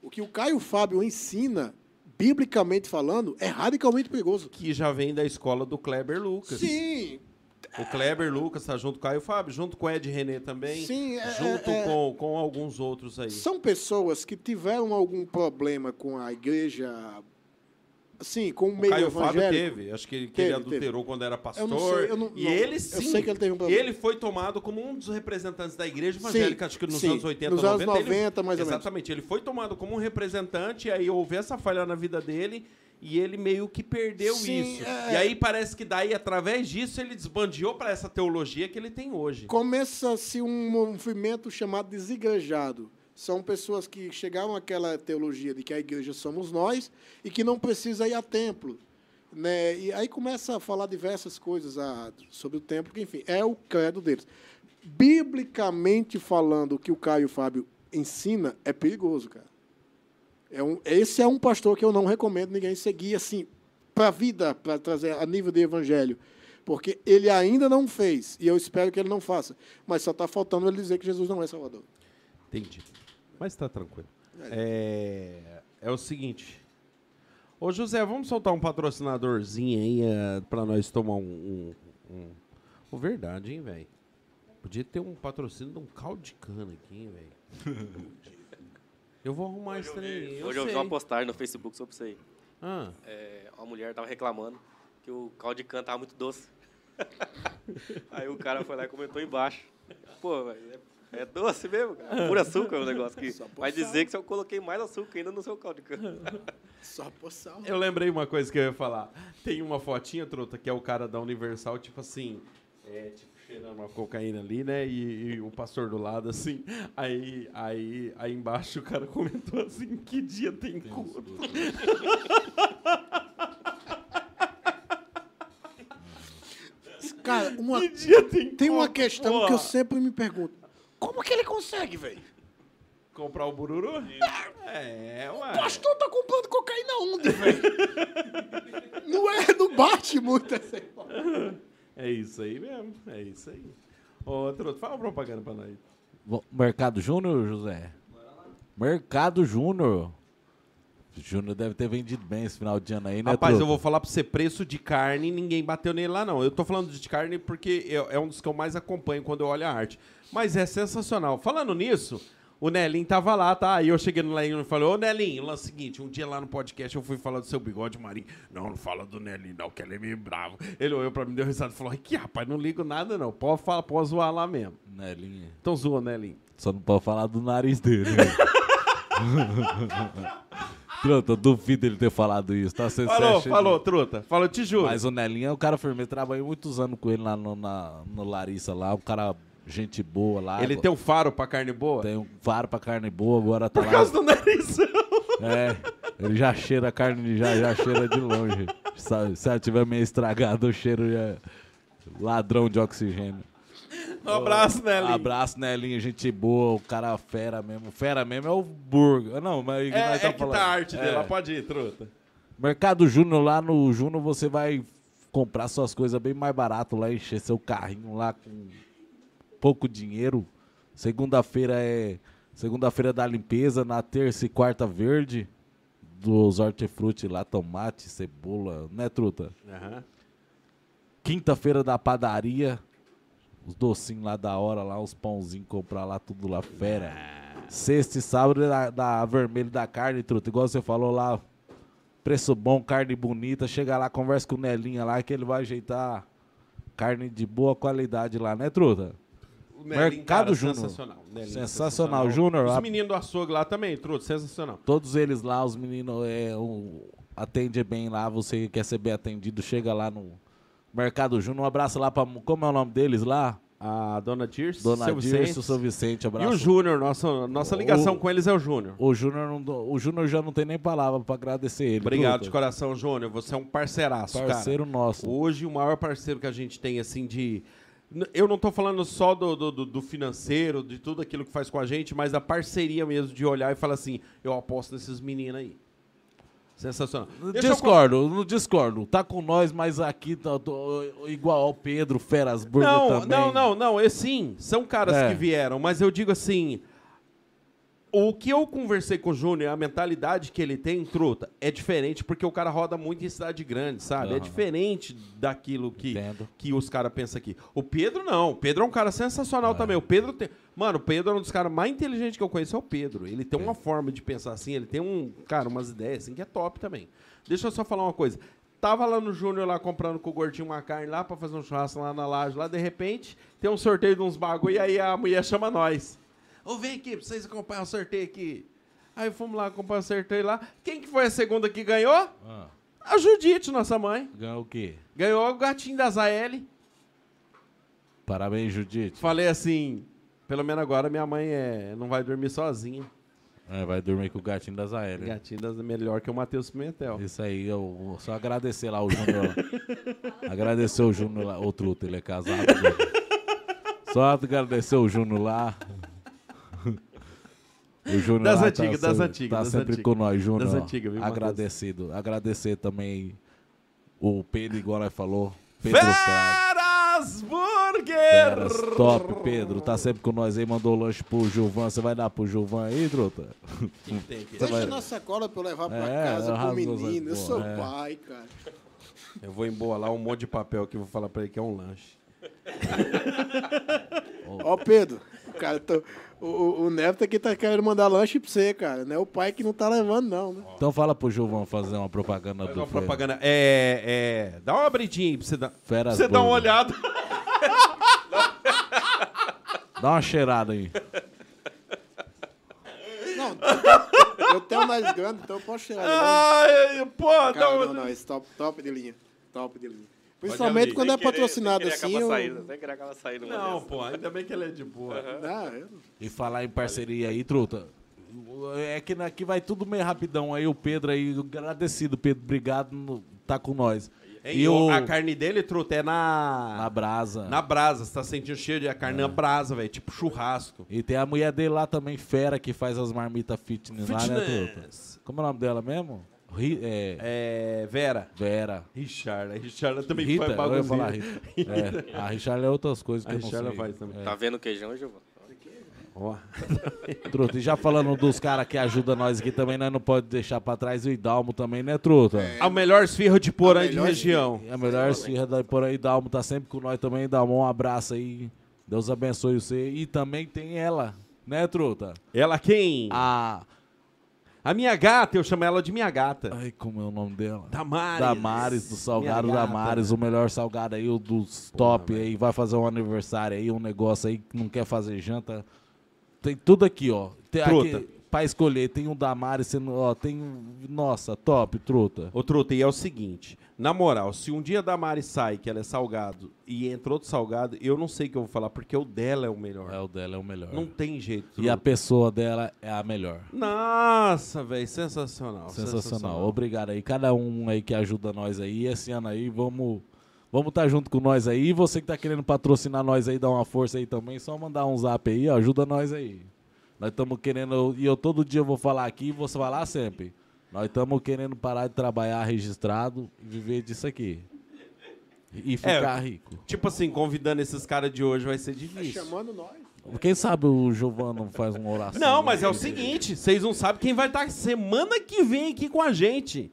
O que o Caio Fábio ensina, biblicamente falando, é radicalmente perigoso. Que já vem da escola do Kleber Lucas. Sim, O Kleber Lucas tá junto com o Caio Fábio, junto com o Ed René também. Sim, é- junto é- é- Com, com alguns outros aí. São pessoas que tiveram algum problema com a igreja, assim, com o O meio Caio Fábio teve, acho que, ele- que Teve, ele adulterou quando era pastor. Eu não sei, eu não- e não, ele eu sim. sei que ele teve um problema. Ele foi tomado como um dos representantes da igreja Sim, evangélica, acho que nos sim, anos 80, nos anos 90. ele- 90, mais ou menos. Exatamente. Ele foi tomado como um representante, e aí houve essa falha na vida dele. E ele meio que perdeu Sim, isso. é- E aí parece que daí, através disso, ele desbandeou para essa teologia que ele tem hoje. Começa-se um movimento chamado desigrejado. São pessoas que chegaram àquela teologia de que a igreja somos nós e que não precisa ir a templo. Né? E aí começa a falar diversas coisas a- sobre o templo, que, enfim, é o credo deles. Biblicamente falando, o que o Caio Fábio ensina é perigoso, cara. É um, esse é um pastor que eu não recomendo ninguém seguir assim para a vida, para trazer a nível de evangelho. Porque ele ainda não fez, e eu espero que ele não faça. Mas só está faltando ele dizer que Jesus não é Salvador. Entendi. Mas tá tranquilo. É, é o seguinte. Ô, José, vamos soltar um patrocinadorzinho aí é, pra nós tomar um. um, um- Ô, verdade, hein, velho? Podia ter um patrocínio de um caldo de cana aqui, hein, velho? Eu vou arrumar esse trem. aí, Eu Hoje eu vi uma postagem no Facebook sobre isso aí. Ah, É, uma mulher tava reclamando que o caldo de cana tava muito doce. aí o cara foi lá e comentou embaixo. Pô, velho, é, é doce mesmo, cara. Puro açúcar o negócio aqui. Vai dizer que eu coloquei mais açúcar ainda no seu caldo de cana. Só por sal. eu lembrei uma coisa que eu ia falar. Tem uma fotinha, truta, que é o cara da Universal, tipo assim. É, tipo, cheirando uma cocaína ali, né? E, e o pastor do lado, assim. Aí, aí, aí embaixo o cara comentou assim: que dia tem culto? Cara, uma, Que dia tem tem uma questão que eu sempre me pergunto. Como que ele consegue, velho? Comprar o bururu? É, ué. O pastor tá comprando cocaína onde, velho? não é, não bate muito essa É isso aí mesmo. É isso aí. Ô, Truto, fala uma propaganda pra nós. Bom, Mercado Júnior, José? Mercado Júnior. Júnior deve ter vendido bem esse final de ano aí, né, Rapaz, eu truta? vou falar pra você, preço de carne, ninguém bateu nele lá, não. Eu tô falando de carne porque é, é um dos que eu mais acompanho quando eu olho a arte. Mas é sensacional. Falando nisso, o Nelinho tava lá, tá? Aí eu cheguei no Nelinho e falei, ô Nelinho, lá o seguinte, um dia lá no podcast eu fui falar do seu bigode marinho. Não, não fala do Nelinho, não, que ele é meio bravo. Ele olhou pra mim, deu risada e falou, que rapaz, não ligo nada, não. Pode, falar, pode zoar lá mesmo. Nelinho. Então zoa, Nelinho. Só não pode falar do nariz dele. Truta, duvido ele ter falado isso, tá? Você Falou, acha- falou, truta. Falou, te juro. Mas o Nelinho é um cara firme. Eu trabalhei muitos anos com ele lá no, na, no Larissa, lá. Um cara, gente boa lá. Ele tem um faro pra carne boa? Tem um faro pra carne boa, agora tá Por lá. causa do nariz. É, ele já cheira a carne, já, já cheira de longe. Sabe, se ela tiver meio estragada, o cheiro já, Ladrão de oxigênio. Um abraço, Lin? Abraço, Nelinho, gente boa, o cara fera mesmo. Fera mesmo é o Burger. Não, mas É, nós é tá que falando? tá a arte dele, É. pode ir, truta. Mercado Júnior, lá no Júnior, você vai comprar suas coisas bem mais barato lá, encher seu carrinho lá com pouco dinheiro. Segunda-feira é segunda-feira da limpeza, na terça e quarta verde dos hortifruti lá, tomate, cebola, né, truta? Aham. Quinta-feira da padaria, os docinhos lá da hora, lá, os pãozinhos, comprar lá, tudo lá, fera. Sexta e sábado da, da vermelho da carne, truta, igual você falou lá, preço bom, carne bonita, chega lá, conversa com o Nelinha lá, que ele vai ajeitar carne de boa qualidade lá, né, truta? Nelinho, Mercado Júnior. Sensacional. Nelinho, Sensacional. Júnior, Os meninos do açougue lá também, truta, sensacional. Todos eles lá, os meninos, é, um, atende bem lá, você quer ser bem atendido, chega lá no Mercado Júnior, um abraço lá pra, como é o nome deles lá? A dona Dirce, Dona seu Dirce, Vicente. o seu Vicente, E abraço. o Júnior, nossa, nossa ligação o- com eles é o Júnior. O Júnior não o Júnior já não tem nem palavra pra agradecer ele. Obrigado de coração, Júnior. Você é um parceiraço, Parceiro cara. nosso. Hoje, o maior parceiro que a gente tem, assim, de... Eu não tô falando só do, do, do- do financeiro, de tudo aquilo que faz com a gente, mas da parceria mesmo, de olhar e falar assim, eu aposto nesses meninos aí. Sensacional. Deixa eu discordo, não discordo. Tá com nós, mas aqui tá, tô- igual ao Pedro, Feras Burger Não, também. não, não, não. É sim, são caras É. que vieram, mas eu digo assim. O que eu conversei com o Júnior, a mentalidade que ele tem, truta, é diferente porque o cara roda muito em cidade grande, sabe? É Aham. diferente daquilo que, Entendo. que os caras pensam aqui. O Pedro não. O Pedro é um cara sensacional também. O Pedro tem. Mano, o Pedro é um dos caras mais inteligentes que eu conheço, é o Pedro. Ele tem uma forma de pensar assim, ele tem um, cara, umas ideias assim que é top também. Deixa eu só falar uma coisa. Tava lá no Júnior lá comprando com o gordinho uma carne lá pra fazer um churrasco lá na laje. Lá, de repente, tem um sorteio de uns bagulho e aí a mulher chama nós. Ô, vem aqui pra vocês acompanhar o sorteio aqui. Aí fomos lá acompanhar o sorteio lá. Quem que foi a segunda que ganhou? Ah, A Judite, nossa mãe. ganhou o quê? Ganhou o gatinho da Zael. Parabéns, Judite. Falei assim, pelo menos agora minha mãe é, não vai dormir sozinha. É, vai dormir com o gatinho das Aéreas. Gatinho das melhor que o Matheus Pimentel. Isso aí, eu vou só agradecer lá o Júnior. agradecer o Júnior lá. O Truto, ele é casado. né? Só agradecer o Júnior lá. O Júnior Das lá antigas, tá, das antigas, Tá das sempre antigas. com nós, Júnior. Das antigas, viu? Agradecido. Agradecer também o Pedro, igual nós falou. Pedro. Feras Burger! Feras, top, Pedro. Tá sempre com nós aí. Mandou lanche pro Gilvan. Você vai dar pro Gilvan aí? Quem tem aqui? Deixa vai- na sacola pra eu levar pra É, casa pro menino. Eu sou é. pai, cara. Eu vou embolar um monte de papel que eu vou falar pra ele que é um lanche. Ó, Pedro, cara, tô- o, o, Neto aqui tá querendo mandar lanche pra você, cara. Não é o pai que não tá levando, não, né? Então fala pro Gilvan fazer uma propaganda Faz do uma propaganda. É, é. Dá uma abridinha aí pra você dar. pra você dar uma olhada. Dá uma cheirada aí. Não, eu tenho nariz grande, então eu posso chegar. Ai, pô, dá Cara, uma. não, não, esse top, top de linha. Top de linha. Principalmente quando é querer- patrocinado sem assim. Eu... saindo, sem querer acaba saindo Não, dessa. pô, ainda bem que ele é de boa. Ah, eu- E falar em parceria aí, truta. É que aqui vai tudo meio rapidão aí. O Pedro aí, agradecido, Pedro. Obrigado, no- tá com nós. E o-. A carne dele, truta, é na. Na brasa. Na brasa. Você tá sentindo cheiro de a carne na brasa, velho. Tipo churrasco. E tem a mulher dele lá também, fera, que faz as marmitas fitness, lá, né, truta? Fitness. Como é o nome dela mesmo? Ri- é, É. Vera. Vera. Richard. A Richard também Rita, faz eu ia falar bagunça. Rita. É, a Richard é outras coisas que A eu não Richard sei. faz também. Tá vendo o queijão, Gilvan? Ó. Truta, e já falando dos caras que ajudam nós aqui também, nós não pode deixar pra trás o Idalmo também, né, Truta? A melhor esfirra de Porã A de região. E a melhor esfirra da por aí, Dalmo tá sempre com nós também. Dalmo, um abraço aí. Deus abençoe você. E também tem ela, né, Truta? Ela quem? A. A minha gata, eu chamo ela de minha gata. Ai, como é o nome dela? Damares. Damares, do Salgado. Damares, o melhor salgado aí, o dos top aí. Vai fazer um aniversário aí, um negócio aí que não quer fazer janta. Tem tudo aqui, ó. Tem Truta. aqui, pra escolher, tem um Damares, tem, ó, tem um. Nossa, top, Truta. Ô, Truta, e é o seguinte. Na moral, se um dia a Damares sai, que ela é salgado, e entra outro salgado, eu não sei o que eu vou falar, porque o dela é o melhor. É, o dela é o melhor. Não tem jeito. E a Truta. pessoa dela é a melhor. Nossa, velho, sensacional, Sensacional. Obrigado aí. Cada um aí que ajuda nós aí. Esse ano aí, vamos, Vamos estar junto com nós aí. E você que tá querendo patrocinar nós aí, dar uma força aí também, só mandar um zap aí, ó, ajuda nós aí. Nós estamos querendo, e eu todo dia vou falar aqui e vou falar sempre. Nós estamos querendo parar de trabalhar registrado e viver disso aqui. E ficar rico. Tipo assim, convidando esses caras de hoje vai ser Tá difícil. chamando nós. Quem sabe o Giovano faz uma oração. Não, mas é o seguinte, vocês não sabem quem vai estar semana que vem aqui com a gente.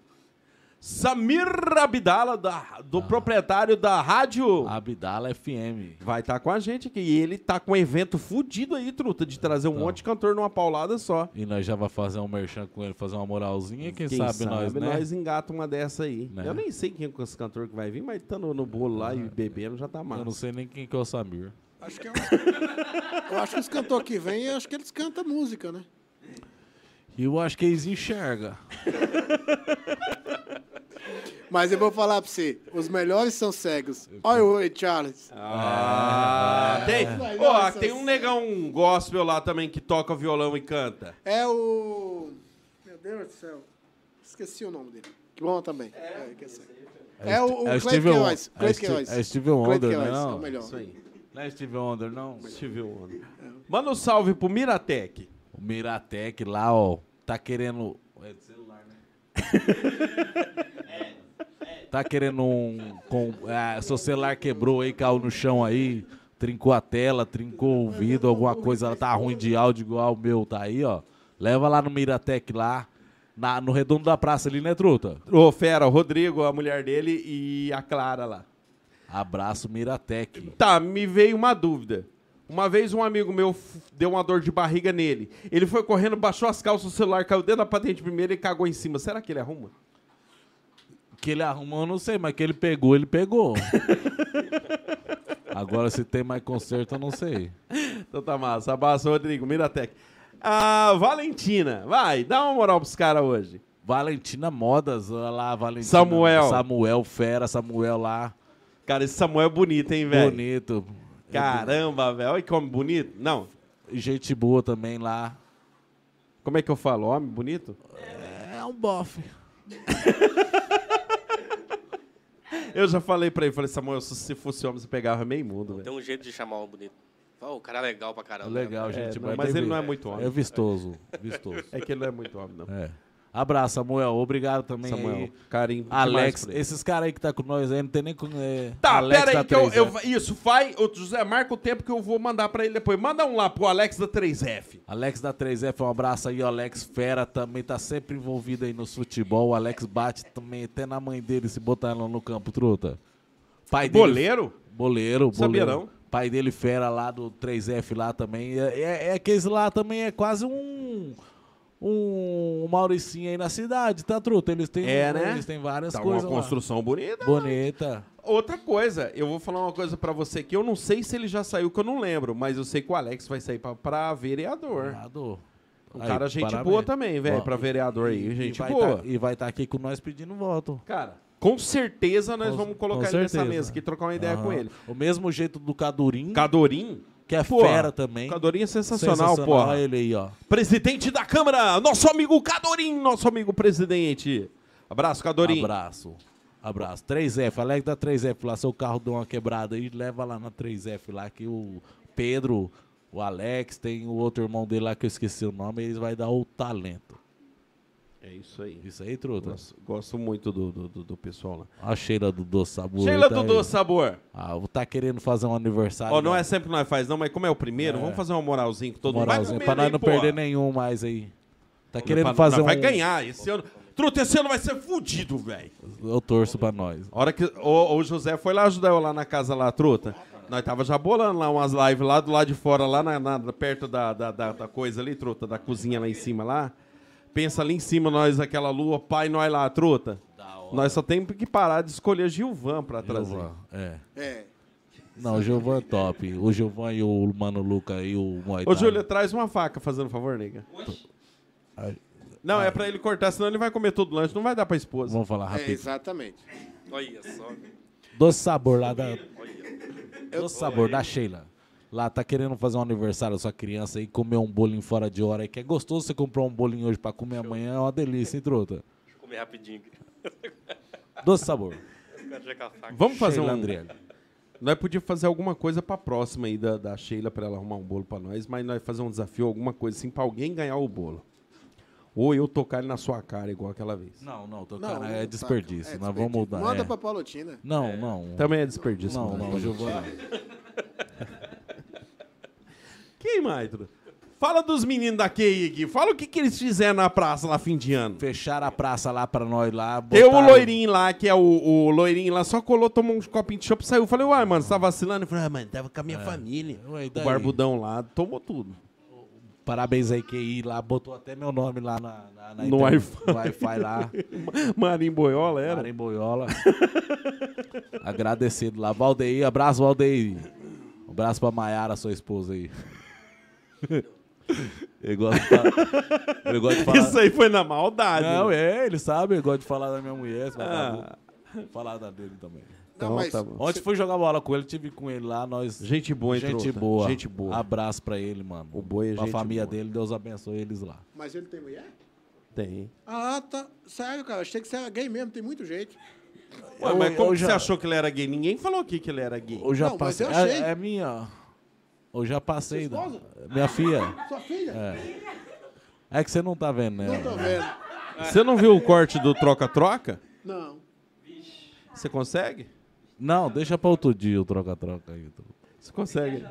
Samir Abdala, da- do proprietário da rádio, Abdala FM. vai estar com a gente aqui. E ele tá com um evento fudido aí, truta, de trazer um Então. monte de cantor numa paulada só. E nós já vai fazer um merchan com ele, fazer uma moralzinha. Quem, sabe, nós, né? nós engata uma dessa aí. Né? Eu nem sei quem é esse cantor que vai vir, mas tá no, no bolo lá e bebendo já tá Eu não sei nem quem que é o Samir. Acho que é um... Eu acho que os cantores que vêm, eu acho que eles cantam música, né? E eu acho que eles enxergam. Mas eu vou falar pra você, os melhores são cegos. Olha o Ray Charles. Ah, tem. Ó, tem um negão gospel lá também que toca violão e canta. É o... Meu Deus do céu. Esqueci o nome dele. Que bom também. É. É o, o É Cleide Steve Queiroz. Won- é Cleide Steve- Queiroz. é Steve Wonder, né, não? É o melhor. Isso aí. Não é Steve Wonder, não? Steve Wonder. Manda um salve pro Miratec. O Miratec lá, ó, tá querendo. É de celular, né? tá querendo um. Com, ah, seu celular quebrou aí, caiu no chão aí, trincou a tela, trincou o vidro, alguma coisa tá ruim de áudio igual o meu tá aí, ó. Leva lá no Miratec lá, na- no redondo da praça ali, né, truta? Ô, fera, o Rodrigo, a mulher dele e a Clara lá. Abraço Miratec. Tá, me veio uma dúvida. Uma vez um amigo meu deu uma dor de barriga nele. Ele foi correndo, baixou as calças, o celular caiu dentro da patente primeiro e cagou em cima. Será que ele arruma? Que ele arrumou, eu não sei, mas que ele pegou, ele pegou. Agora se tem mais conserto, eu não sei. Então tá massa. Abraço, Rodrigo, Miratec. Ah, Valentina, vai, dá uma moral pros caras hoje. Valentina Modas, olha lá, Valentina. Samuel. Samuel, fera, Samuel lá. Cara, esse Samuel é bonito, hein, velho? Bonito. Caramba, velho. Olha homem bonito. Não, Gente boa também lá. como é que eu falo? Homem bonito? É um bofe. Eu já falei pra ele, falei, Samuel, se fosse homem, você pegava meio mundo, velho. Tem um jeito de chamar um bonito. O cara é legal pra caramba. Legal, gente. É, mas Tem- ele não é muito homem. É vistoso. Vistoso. É que ele não é muito homem, não. É. Abraço, Samuel. Obrigado também Samuel, aí. carinho. Alex, esses caras aí que tá com nós aí, não tem nem com. É, Tá, Alex pera aí, que eu, 3F. eu- Isso, vai. ô, José, marca o tempo que eu vou mandar pra ele depois. Manda um lá pro Alex da 3F. Alex da 3F, um abraço aí, o Alex Fera também tá sempre envolvido aí no futebol. O Alex bate também até na mãe dele se botar ela no campo, truta. Pai dele, Boleiro? Boleiro, Sabia boleiro. não. Pai dele fera lá do 3F lá também. É, é, é que esse lá também é quase um um Mauricinho aí na cidade, tá, truta? Eles têm, É, né? eles têm várias Tá coisas uma lá. construção bonita. Bonita. Outra coisa, eu vou falar uma coisa pra você que eu não sei se ele já saiu, que eu não lembro, mas eu sei que o Alex vai sair pra, pra vereador. Lado. Um Aí, cara gente parabéns. boa também, velho, pra vereador aí, E gente vai boa. tá- e vai estar aqui com nós pedindo voto. Cara, com certeza nós Com- vamos colocar ele nessa certeza. mesa aqui, trocar uma ideia com ele. O mesmo jeito do Cadurim, Cadorim, que é Pô, fera também. Cadorim é sensacional, porra. Olha ele aí, ó. Presidente da Câmara, nosso amigo Cadorim, nosso amigo presidente. Abraço, Cadorim. Abraço. Abraço. 3F, Alex da 3F lá, seu carro deu uma quebrada aí, leva lá na 3F lá que o Pedro, o Alex, tem o outro irmão dele lá que eu esqueci o nome, eles vai dar o talento. É isso aí. Isso aí, truta. Gosto, gosto muito do, do, do- do pessoal lá. A Sheila do Doce Sabor. Sheila tá do aí. Doce Sabor. Ah, tá querendo fazer um aniversário. Ó, não é sempre que nós faz, não, mas como é o primeiro, É. vamos fazer uma moralzinha com todo mundo. Moralzinha, Vai pra nós aí, não porra. perder nenhum mais aí. Tá Pra- querendo fazer nós um... Vai ganhar esse ano. Truta, esse ano vai ser fudido, velho. Eu torço pra nós. A hora que o, o José foi lá ajudar eu lá na casa lá, truta. Nós tava já bolando lá umas lives lá do lado de fora, lá na, na- perto da, da, da- da coisa ali, truta, da cozinha lá em cima lá. Pensa ali em cima, nós, aquela lua, pai, nós lá, truta. Nós só temos que parar de escolher Gilvan pra trazer. Gilvan, é. É. Não, o Gilvan é top. O Gilvan e o Mano Luca e o Muay Ô. Júlia, traz uma faca, fazendo favor, nega. Ai, Não, é pra ele cortar, senão ele vai comer todo o lanche, não vai dar pra esposa. Vamos falar É, rápido. exatamente. Olha só. Doce Sabor lá da... Olha. Doce Sabor da Sheila. Lá tá querendo fazer um aniversário da sua criança aí, comer um bolinho fora de hora aí, que é gostoso você comprar um bolinho hoje pra comer amanhã, é uma delícia, hein, truta? Deixa eu comer rapidinho. Doce Sabor. a. Vamos fazer Sheila um... Andriele. Nós podíamos fazer alguma coisa pra próxima aí da, da Sheila pra ela arrumar um bolo pra nós, mas nós fazer um desafio, alguma coisa assim, pra alguém ganhar o bolo. Ou eu tocar ele na sua cara, igual aquela vez. Não, não, tô, Não, cara, não é desperdício. é Nós vamos mudar. Manda é. pra Palotina. Não, não. Também é desperdício. Não, mano. não, hoje eu vou não. Quem mais? Fala dos meninos da QI aqui. Fala o que, que eles fizeram na praça lá fim de ano. Fecharam a praça lá pra nós lá. Tem o botaram- loirinho lá, que é o, o loirinho lá, só colou, tomou um copinho de chopp e saiu. Falei, uai, mano, você tá vacilando? Ele falou, ah, mano, tava com a minha família. Ué, O barbudão lá, tomou tudo. Parabéns aí, QI lá. Botou até meu nome lá na, na, na No Wi-Fi. lá. Marinho Boiola era. Cara em boiola. Agradecido lá. Valdeir, abraço, Valdeir. Um abraço pra Maiara, sua esposa aí. Ele gosta de falar. Ele gosta de falar. Isso aí foi na maldade. Não, né? é, ele sabe, ele gosta de falar da minha mulher, esse Ah. Falar da dele também. Então, Não, mas tá bom. Ontem fui jogar bola com ele, tive com ele lá, nós. Gente boa, hein, Gente Trota? boa. Gente boa. Abraço pra ele, mano. O boi é Pra gente família boa. dele, Deus abençoe eles lá. Mas ele tem mulher? Tem. Ah, tá. Sério, cara. Achei que você era gay mesmo. Tem muito jeito. Ué, Eu- mas como eu já- você achou que ele era gay? Ninguém falou aqui que ele era gay. Eu já Não, mas passei. eu achei. É, é minha. Eu já passei. Sua da- esposa? Minha filha. Sua filha? É que você não tá vendo, né? Não tô vendo. Você não viu o corte do troca-troca? Não. Você consegue? Não, deixa pra outro dia o troca-troca aí. Você consegue.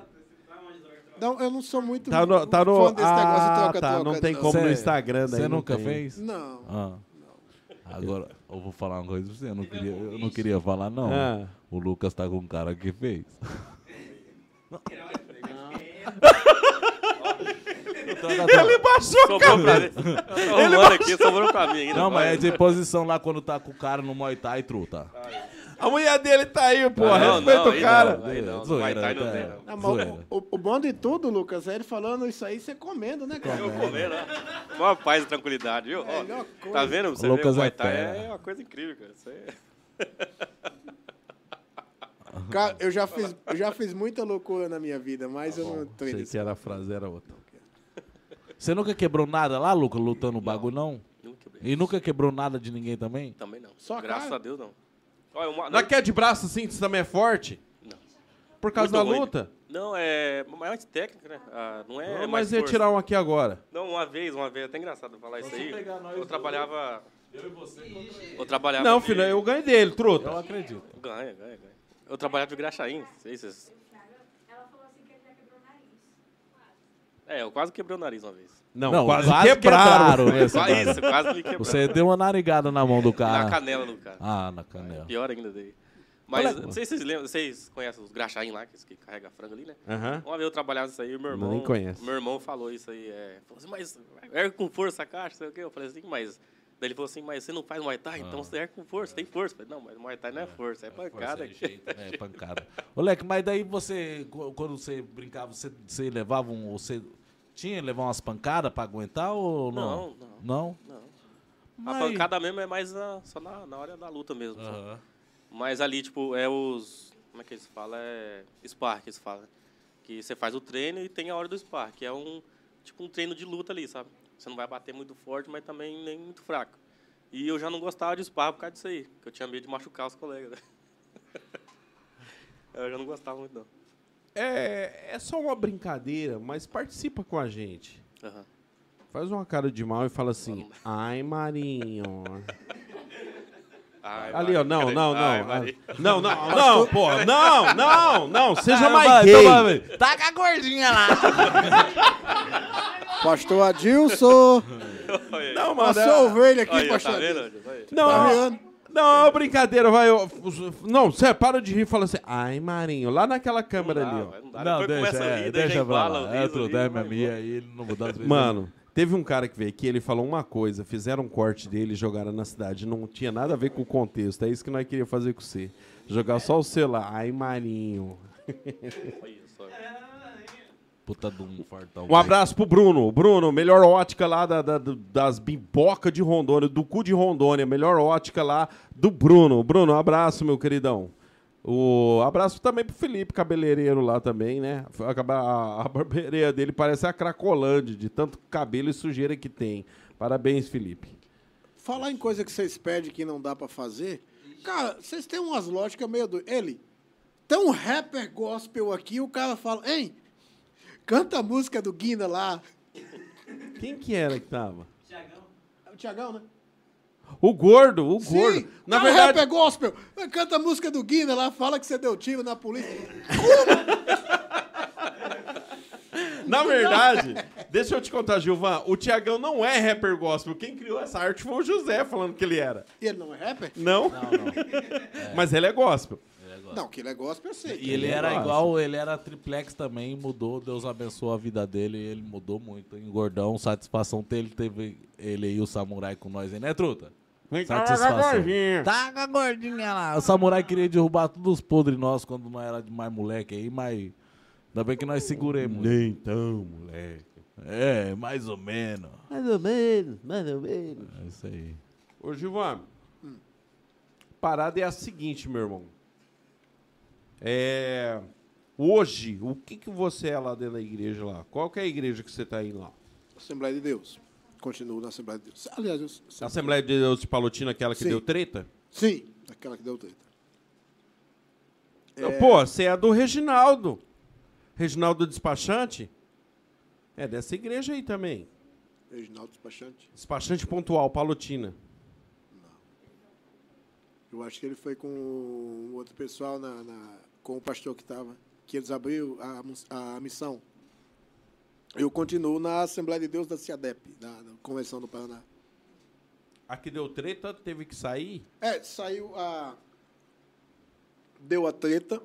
Não, eu não sou muito Tá no. Tá no fã desse negócio de ah, troca-troca. tá. Não tem não. como no Cê- Instagram. daí Você não nunca tem. fez? Não. Ah. Agora, eu vou falar uma coisa pra você. Eu não queria, eu não queria falar, não. Ah. O Lucas tá com um cara que fez. Ele baixou, Sobrou pra mim. Eu tô arrumando aqui, sobrou pra mim ainda. Não, mas é de posição lá quando tá com o cara no Muay Thai, truta. A mulher dele tá aí, pô. Não, Respeita não, o cara. não, aí não. Zoeira, Vai, tá, não é. tem, não. Mas Zoeira. o, o, bom de tudo, Lucas, é ele falando isso aí, você comendo, né, cara? Eu comer, né? Uma paz e tranquilidade, viu? Ó, Melhor coisa. tá vendo? Você O Lucas vê, o é Muay Thai fera. é uma coisa incrível, cara. Isso aí... Cara, eu já fiz, eu já fiz muita loucura na minha vida, mas eu não tô nisso. que era a frase, era outra. Você nunca quebrou nada lá, Lucas, lutando o bagulho, não? Nunca. E nunca quebrou nada de ninguém também? Também não. Só a Graças cara? a Deus, não. Olha, uma... Na queda de braço, assim, você também é forte? Não. Por causa Muito da ruim. luta? Não, é mais técnica, né? Ah, não é Não, mais mas ia força. tirar um aqui agora. Não, uma vez, uma vez, é até engraçado falar isso aí. pegar nós Eu trabalhava... Eu e você. Eu trabalhava... Não, de- filho, eu ganhei dele, truta. Eu acredito. Ganha, ganha, ganha. Eu trabalhava de graxaim, sei se vocês... Ela falou assim que ele já quebrou o nariz. É, eu quase quebrei o nariz uma vez. Não, Não, quase, quase quebraram. quebraram? Quase isso, quase me quebrou. Você deu uma narigada na mão do Na cara. canela do cara. Ah, na canela. Pior ainda daí. Mas, Olha- não sei se vocês lembram, vocês conhecem os graxaim lá, que, que carrega frango ali, né? Aham. Uma vez eu trabalhava isso aí, meu irmão. Nem conheço. Meu irmão falou isso aí. É, falou assim, mas ergue com força a caixa, sei o quê. Eu falei assim, mas. Daí ele falou assim, mas você não faz Muay Thai, então você ergue com força, tem força. Eu falei, não, mas Muay Thai não é força, é pancada. Força é jeito, né? É pancada. Ô, Leque, mas daí você, qu- quando você brincava, você, você levava um. Você tinha que levar umas pancadas pra aguentar ou não? Não, não. Não? Não. A Mas- pancada mesmo é mais na- só na, na hora da luta mesmo. só. Aham. Mas ali, tipo, é os. Como é que eles falam? É. Spar que eles falam. Que você faz o treino e tem a hora do Spar, que é um. Tipo um treino de luta ali, sabe? Você não vai bater muito forte, mas também nem muito fraco. E eu já não gostava de Spar por causa disso aí, que eu tinha medo de machucar os colegas. né? eu já não gostava muito, não. É, é só uma brincadeira, mas participa com a gente. Aham. Faz uma cara de mal e fala assim, ai, Marinho. Ai, Ali, ó, não, cadê? não, Ai, não. Não, não, não, porra, não, não, não, seja mais gay. vai. Tá com a gordinha lá. Pastor Adilson. Não, mano, Passou a é- ovelha aqui, Olha, pastor tá vendo? Não, Tá vendo? não, é brincadeira, vai. eu- Não, você para de rir e fala assim, ai, Marinho, lá naquela câmera Não ali, ó. não dá. Não, Depois deixa, começa a é, rir, daí já deixa pra embala o lá. É, riso é vai minha aí, ele não mudou as vezes. Mano, teve um cara que veio aqui, ele falou uma coisa, fizeram um corte dele e jogaram na cidade. Não tinha nada a ver com o contexto. É isso que nós queríamos fazer com você. Jogar só o celular. Ai, Marinho. Olha só. Puta de um fartão. Um abraço pro Bruno. Bruno, melhor ótica lá da- da- das bibocas de Rondônia, do cu de Rondônia. Melhor ótica lá do Bruno. Bruno, um abraço, meu queridão. O abraço também pro Felipe, cabeleireiro lá também, né? A, a, a barbearia dele parece a Cracolândia, de tanto cabelo e sujeira que tem. Parabéns, Felipe. Falar em coisa que vocês pedem que não dá pra fazer, Cara, vocês têm umas lógicas meio do. Ele. Tem um rapper gospel aqui, o cara fala, hein? Canta a música do Guina lá. Quem que era que tava? Tiagão. É o Tiagão, né? O gordo, o gordo. Sim, Na cara, verdade, rapper gospel. Canta a música do Guina lá, fala que você deu tiro na polícia. na verdade, deixa eu te contar, Gilvan, o Tiagão não é rapper gospel. Quem criou essa arte foi o José falando que ele era. E ele não é rapper? Não, Não, não. mas ele é gospel. É. Não, que ele é gospel, eu sei. E ele Ele era gosta. igual, ele era triplex também, mudou, Deus abençoou a vida dele, ele mudou muito. Em Gordão, satisfação ter ele teve ele e o samurai com nós aí, né, truta? Vem cá, Satisfação. gordinha. Tá com a gordinha lá. O samurai queria derrubar todos os podres nossos quando nós era de mais moleque aí, mas ainda bem que nós seguremos. Nem então, moleque. É, mais ou menos. Mais ou menos, mais ou menos. É isso aí. Ô, Gilvan, parada é a seguinte, meu irmão. É, hoje, o que, que você é lá dentro da igreja lá? Qual que é a igreja que você tá indo lá? Assembleia de Deus. Continuo na Assembleia de Deus. Aliás, eu... A Assembleia de Deus de Palotina, aquela que Sim. deu treta? sim, aquela que deu treta. É. Pô, você é do Reginaldo. Reginaldo Despachante? É dessa igreja aí também. Reginaldo Despachante. Despachante pontual, Palotina. Eu acho que ele foi com outro pessoal, na, na- com o pastor que estava, que eles abriu a, a missão. Eu continuo na Assembleia de Deus da CIADEP, da, da Convenção do Paraná. A que deu treta teve que sair? É, saiu a. Deu a treta,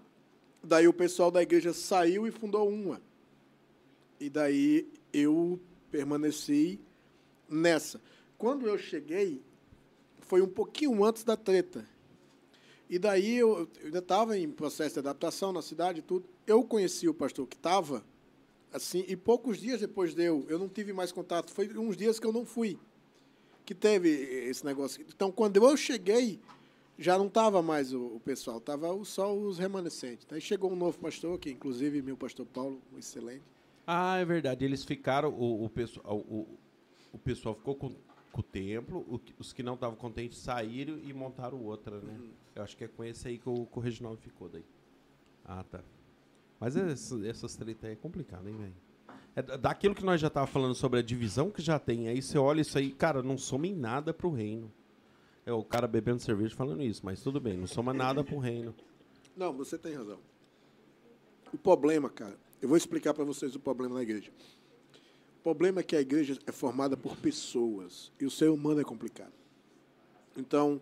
daí o pessoal da igreja saiu e fundou uma. E daí eu permaneci nessa. Quando eu cheguei, foi um pouquinho antes da treta. E daí eu, eu ainda estava em processo de adaptação na cidade e tudo. Eu conheci o pastor que estava, assim, e poucos dias depois de eu, não tive mais contato. Foi uns dias que eu não fui que teve esse negócio. Então, quando eu cheguei, já não estava mais o, o pessoal, estava só os remanescentes. Aí chegou um novo pastor, que inclusive meu pastor Paulo, excelente. Ah, é verdade. Eles ficaram, o, o, pessoal, o, o pessoal ficou com, com o templo, o os que não estavam contentes saíram e montaram outra, né? Eu acho que é com esse aí que o, que o Reginaldo ficou daí. Ah, tá. Mas essa- essas tretas aí é complicado, hein, velho? É da- daquilo que nós já tava falando sobre a divisão que já tem. Aí você olha isso aí, cara, não soma em nada pro reino. É o cara bebendo cerveja falando isso, mas tudo bem, não soma nada pro reino. Não, você tem razão. O problema, cara, eu vou explicar para vocês o problema na igreja. O problema é que a igreja é formada por pessoas e o ser humano é complicado. Então,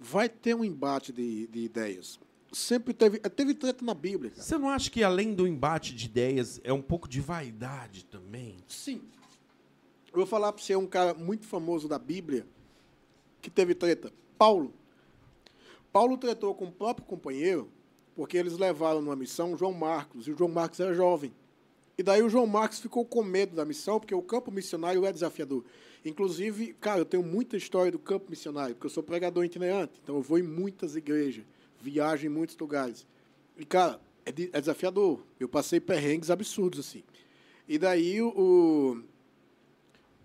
vai ter um embate de, de ideias. Sempre teve, teve treta na Bíblia. cara. Você não acha que além do embate de ideias é um pouco de vaidade também? Sim. Eu vou falar para você um cara muito famoso da Bíblia que teve treta. Paulo. Paulo tretou com o próprio companheiro porque eles levaram numa missão João Marcos, e o João Marcos era jovem. E daí o João Marcos ficou com medo da missão, porque o campo missionário é desafiador. Inclusive, cara, eu tenho muita história do campo missionário, porque eu sou pregador itinerante, então eu vou em muitas igrejas, viajo em muitos lugares. E, cara, é, de- é desafiador. Eu passei perrengues absurdos, assim. E daí o,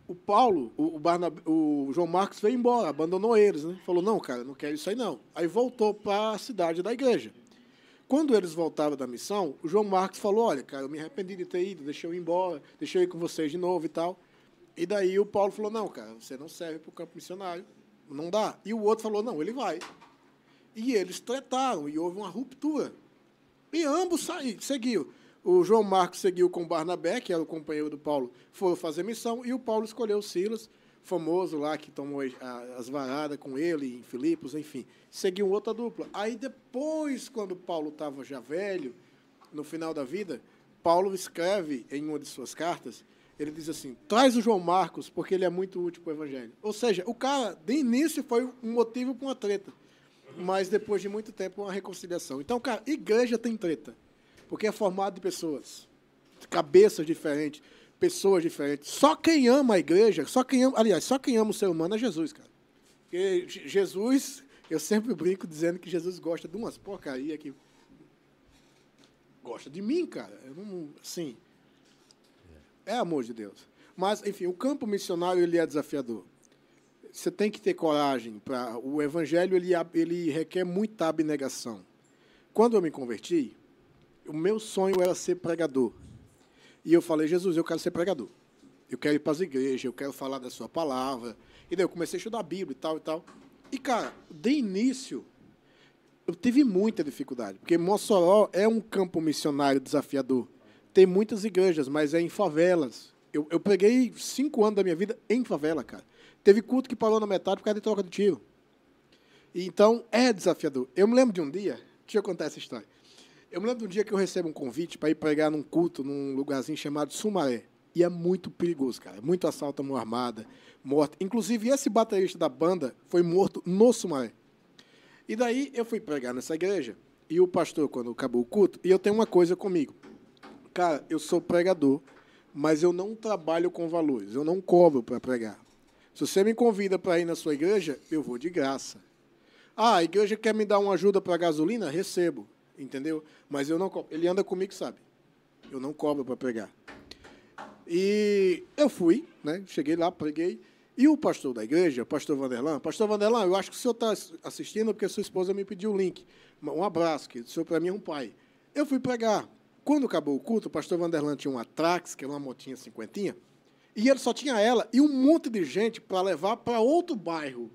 o, Paulo, o, o, Barnab- o João Marcos veio embora, abandonou eles, né? Falou, não, cara, não quero isso aí não. Aí voltou para a cidade da igreja. Quando eles voltaram da missão, o João Marcos falou, olha, cara, eu me arrependi de ter ido, deixei eu ir embora, deixei eu ir com vocês de novo e tal. E daí o Paulo falou, não, cara, você não serve para o campo missionário, não dá. E o outro falou, não, ele vai. E eles tretaram, e houve uma ruptura. E ambos saíram, seguiram. O João Marcos seguiu com Barnabé, que era o companheiro do Paulo, foram fazer missão, e o Paulo escolheu Silas, famoso lá, que tomou as varadas com ele em Filipos, enfim. Seguiu outra dupla. Aí depois, quando Paulo estava já velho, no final da vida, Paulo escreve em uma de suas cartas, ele diz assim, traz o João Marcos, porque ele é muito útil para o evangelho. Ou seja, o cara, de início, foi um motivo para uma treta mas depois de muito tempo uma reconciliação. Então, cara, igreja tem treta, porque é formado de pessoas, cabeças diferentes, pessoas diferentes. Só quem ama a igreja, só quem ama, aliás, só quem ama o ser humano é Jesus, cara. Porque Je- Jesus, eu sempre brinco dizendo que Jesus gosta de umas porcaria que gosta de mim, cara. Eu não, assim, é amor de Deus. Mas, enfim, o campo missionário ele é desafiador. você tem que ter coragem para o evangelho ele ele requer muita abnegação. Quando eu me converti, o meu sonho era ser pregador. E eu falei, Jesus, eu quero ser pregador. Eu quero ir para as igrejas, eu quero falar da sua palavra. E daí eu comecei a estudar a Bíblia e tal e tal. E, cara, de início, eu tive muita dificuldade, porque Mossoró é um campo missionário desafiador. Tem muitas igrejas, mas é em favelas. Eu, eu preguei cinco anos da minha vida em favela, cara. Teve culto que parou na metade por causa de troca de tiro. Então, é desafiador. Eu me lembro de um dia, deixa eu contar essa história. Eu me lembro de um dia que eu recebo um convite para ir pregar num culto num lugarzinho chamado Sumaré. E é muito perigoso, cara. Muito assalto à mão armada, morte. Inclusive, esse baterista da banda foi morto no Sumaré. E daí eu fui pregar nessa igreja. E o pastor, quando acabou o culto, e eu tenho uma coisa comigo. Cara, eu sou pregador, mas eu não trabalho com valores. Eu não cobro para pregar. Se você me convida para ir na sua igreja, eu vou de graça. Ah, a igreja quer me dar uma ajuda para gasolina? Recebo, entendeu? Mas eu não cobro. Ele anda comigo, sabe? Eu não cobro para pregar. E eu fui, né? Cheguei lá, preguei. E o pastor da igreja, pastor Vanderlan, pastor Vanderlan, eu acho que o senhor está assistindo porque sua esposa me pediu o link. Um abraço, que o senhor para mim é um pai. Eu fui pregar. Quando acabou o culto, o pastor Vanderlan tinha uma Trax, que é uma motinha cinquentinha, e ele só tinha ela e um monte de gente para levar para outro bairro,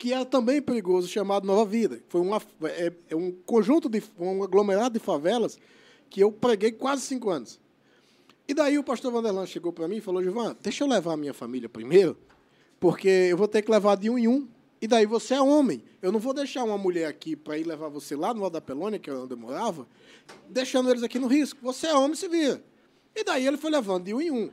que era também perigoso, chamado Nova Vida. Foi uma, é, é um conjunto de um aglomerado de favelas que eu preguei quase cinco anos. E daí o pastor Vanderlan chegou para mim e falou, Givan, deixa eu levar a minha família primeiro, porque eu vou ter que levar de um em um. E daí você é homem. Eu não vou deixar uma mulher aqui para ir levar você lá no Alto da Pelônia, que é onde eu morava, deixando eles aqui no risco. Você é homem, se vira. E daí ele foi levando de um em um.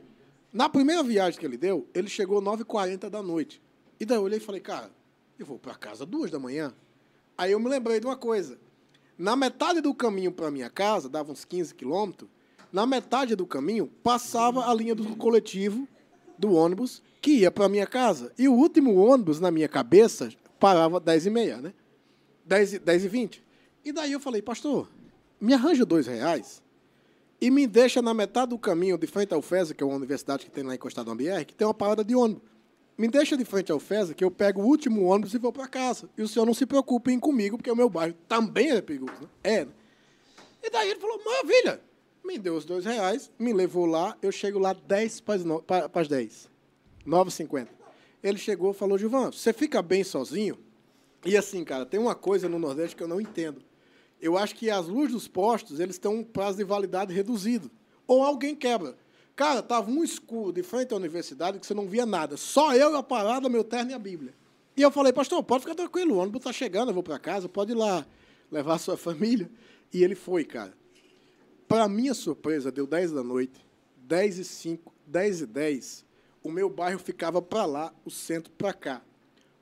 Na primeira viagem que ele deu, ele chegou 9h40 da noite. E daí eu olhei e falei, cara, eu vou para casa duas da manhã. Aí eu me lembrei de uma coisa. Na metade do caminho para minha casa, dava uns 15 quilômetros, na metade do caminho passava a linha do coletivo do ônibus que ia para minha casa. E o último ônibus na minha cabeça parava 10 e meia, né? 10, 10 e 20. E daí eu falei, pastor, me arranja dois reais e me deixa na metade do caminho, de frente ao FESA, que é uma universidade que tem lá encostado na BR, que tem uma parada de ônibus. Me deixa de frente ao FESA, que eu pego o último ônibus e vou para casa. E o senhor não se preocupe em comigo, porque o meu bairro também é perigoso. Né? É. Né? E daí ele falou, maravilha. Me deu os dois reais, me levou lá, eu chego lá 10 para as 10. 9h50. Ele chegou e falou, Gilvan, você fica bem sozinho? E assim, cara, tem uma coisa no Nordeste que eu não entendo. Eu acho que as luzes dos postos, eles têm um prazo de validade reduzido. Ou alguém quebra. Cara, tava um escuro de frente à universidade que você não via nada. Só eu a parada, meu terno e a Bíblia. E eu falei, pastor, pode ficar tranquilo, o ônibus está chegando, eu vou para casa, pode ir lá levar a sua família. E ele foi, cara. Para minha surpresa, deu 10 da noite, 10 e 5, 10 e 10, o meu bairro ficava para lá, o centro para cá.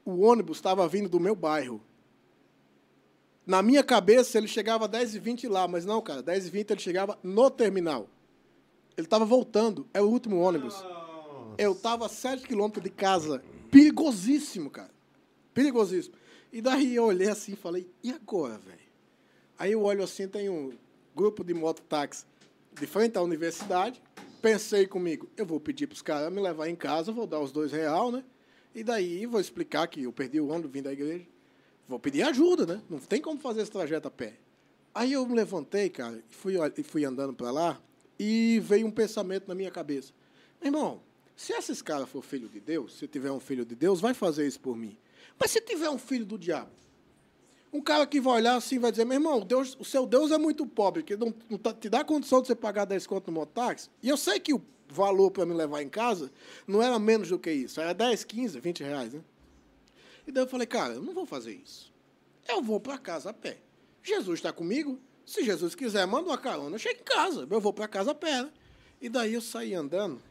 O ônibus estava vindo do meu bairro. Na minha cabeça, ele chegava 10 e 20 lá, mas não, cara, 10 e 20 ele chegava no terminal. Ele estava voltando, é o último ônibus. Eu estava a 7 quilômetros de casa. Perigosíssimo, cara. Perigosíssimo. E daí eu olhei assim e falei, e agora, velho? Aí eu olho assim, tem um grupo de mototáxi de frente à universidade. Pensei comigo, eu vou pedir para os caras me levar em casa, vou dar os dois real, né? E daí vou explicar que eu perdi o ônibus, vim da igreja. Vou pedir ajuda, né? Não tem como fazer esse trajeto a pé. Aí eu me levantei, cara, e fui, e fui andando para lá, e veio um pensamento na minha cabeça. Meu irmão, se esses caras for filho de Deus, se tiver um filho de Deus, vai fazer isso por mim. Mas se tiver um filho do diabo, um cara que vai olhar assim vai dizer, meu irmão, Deus, o seu Deus é muito pobre, que não, não tá, te dá condição de você pagar 10 conto no mototáxi. E eu sei que o valor para me levar em casa não era menos do que isso, era 10, 15, 20 reais, né? E daí eu falei, cara, eu não vou fazer isso. Eu vou para casa a pé. Jesus está comigo. Se Jesus quiser, manda uma carona, eu chego em casa. Eu vou para casa a pé. Né? E daí eu saí andando.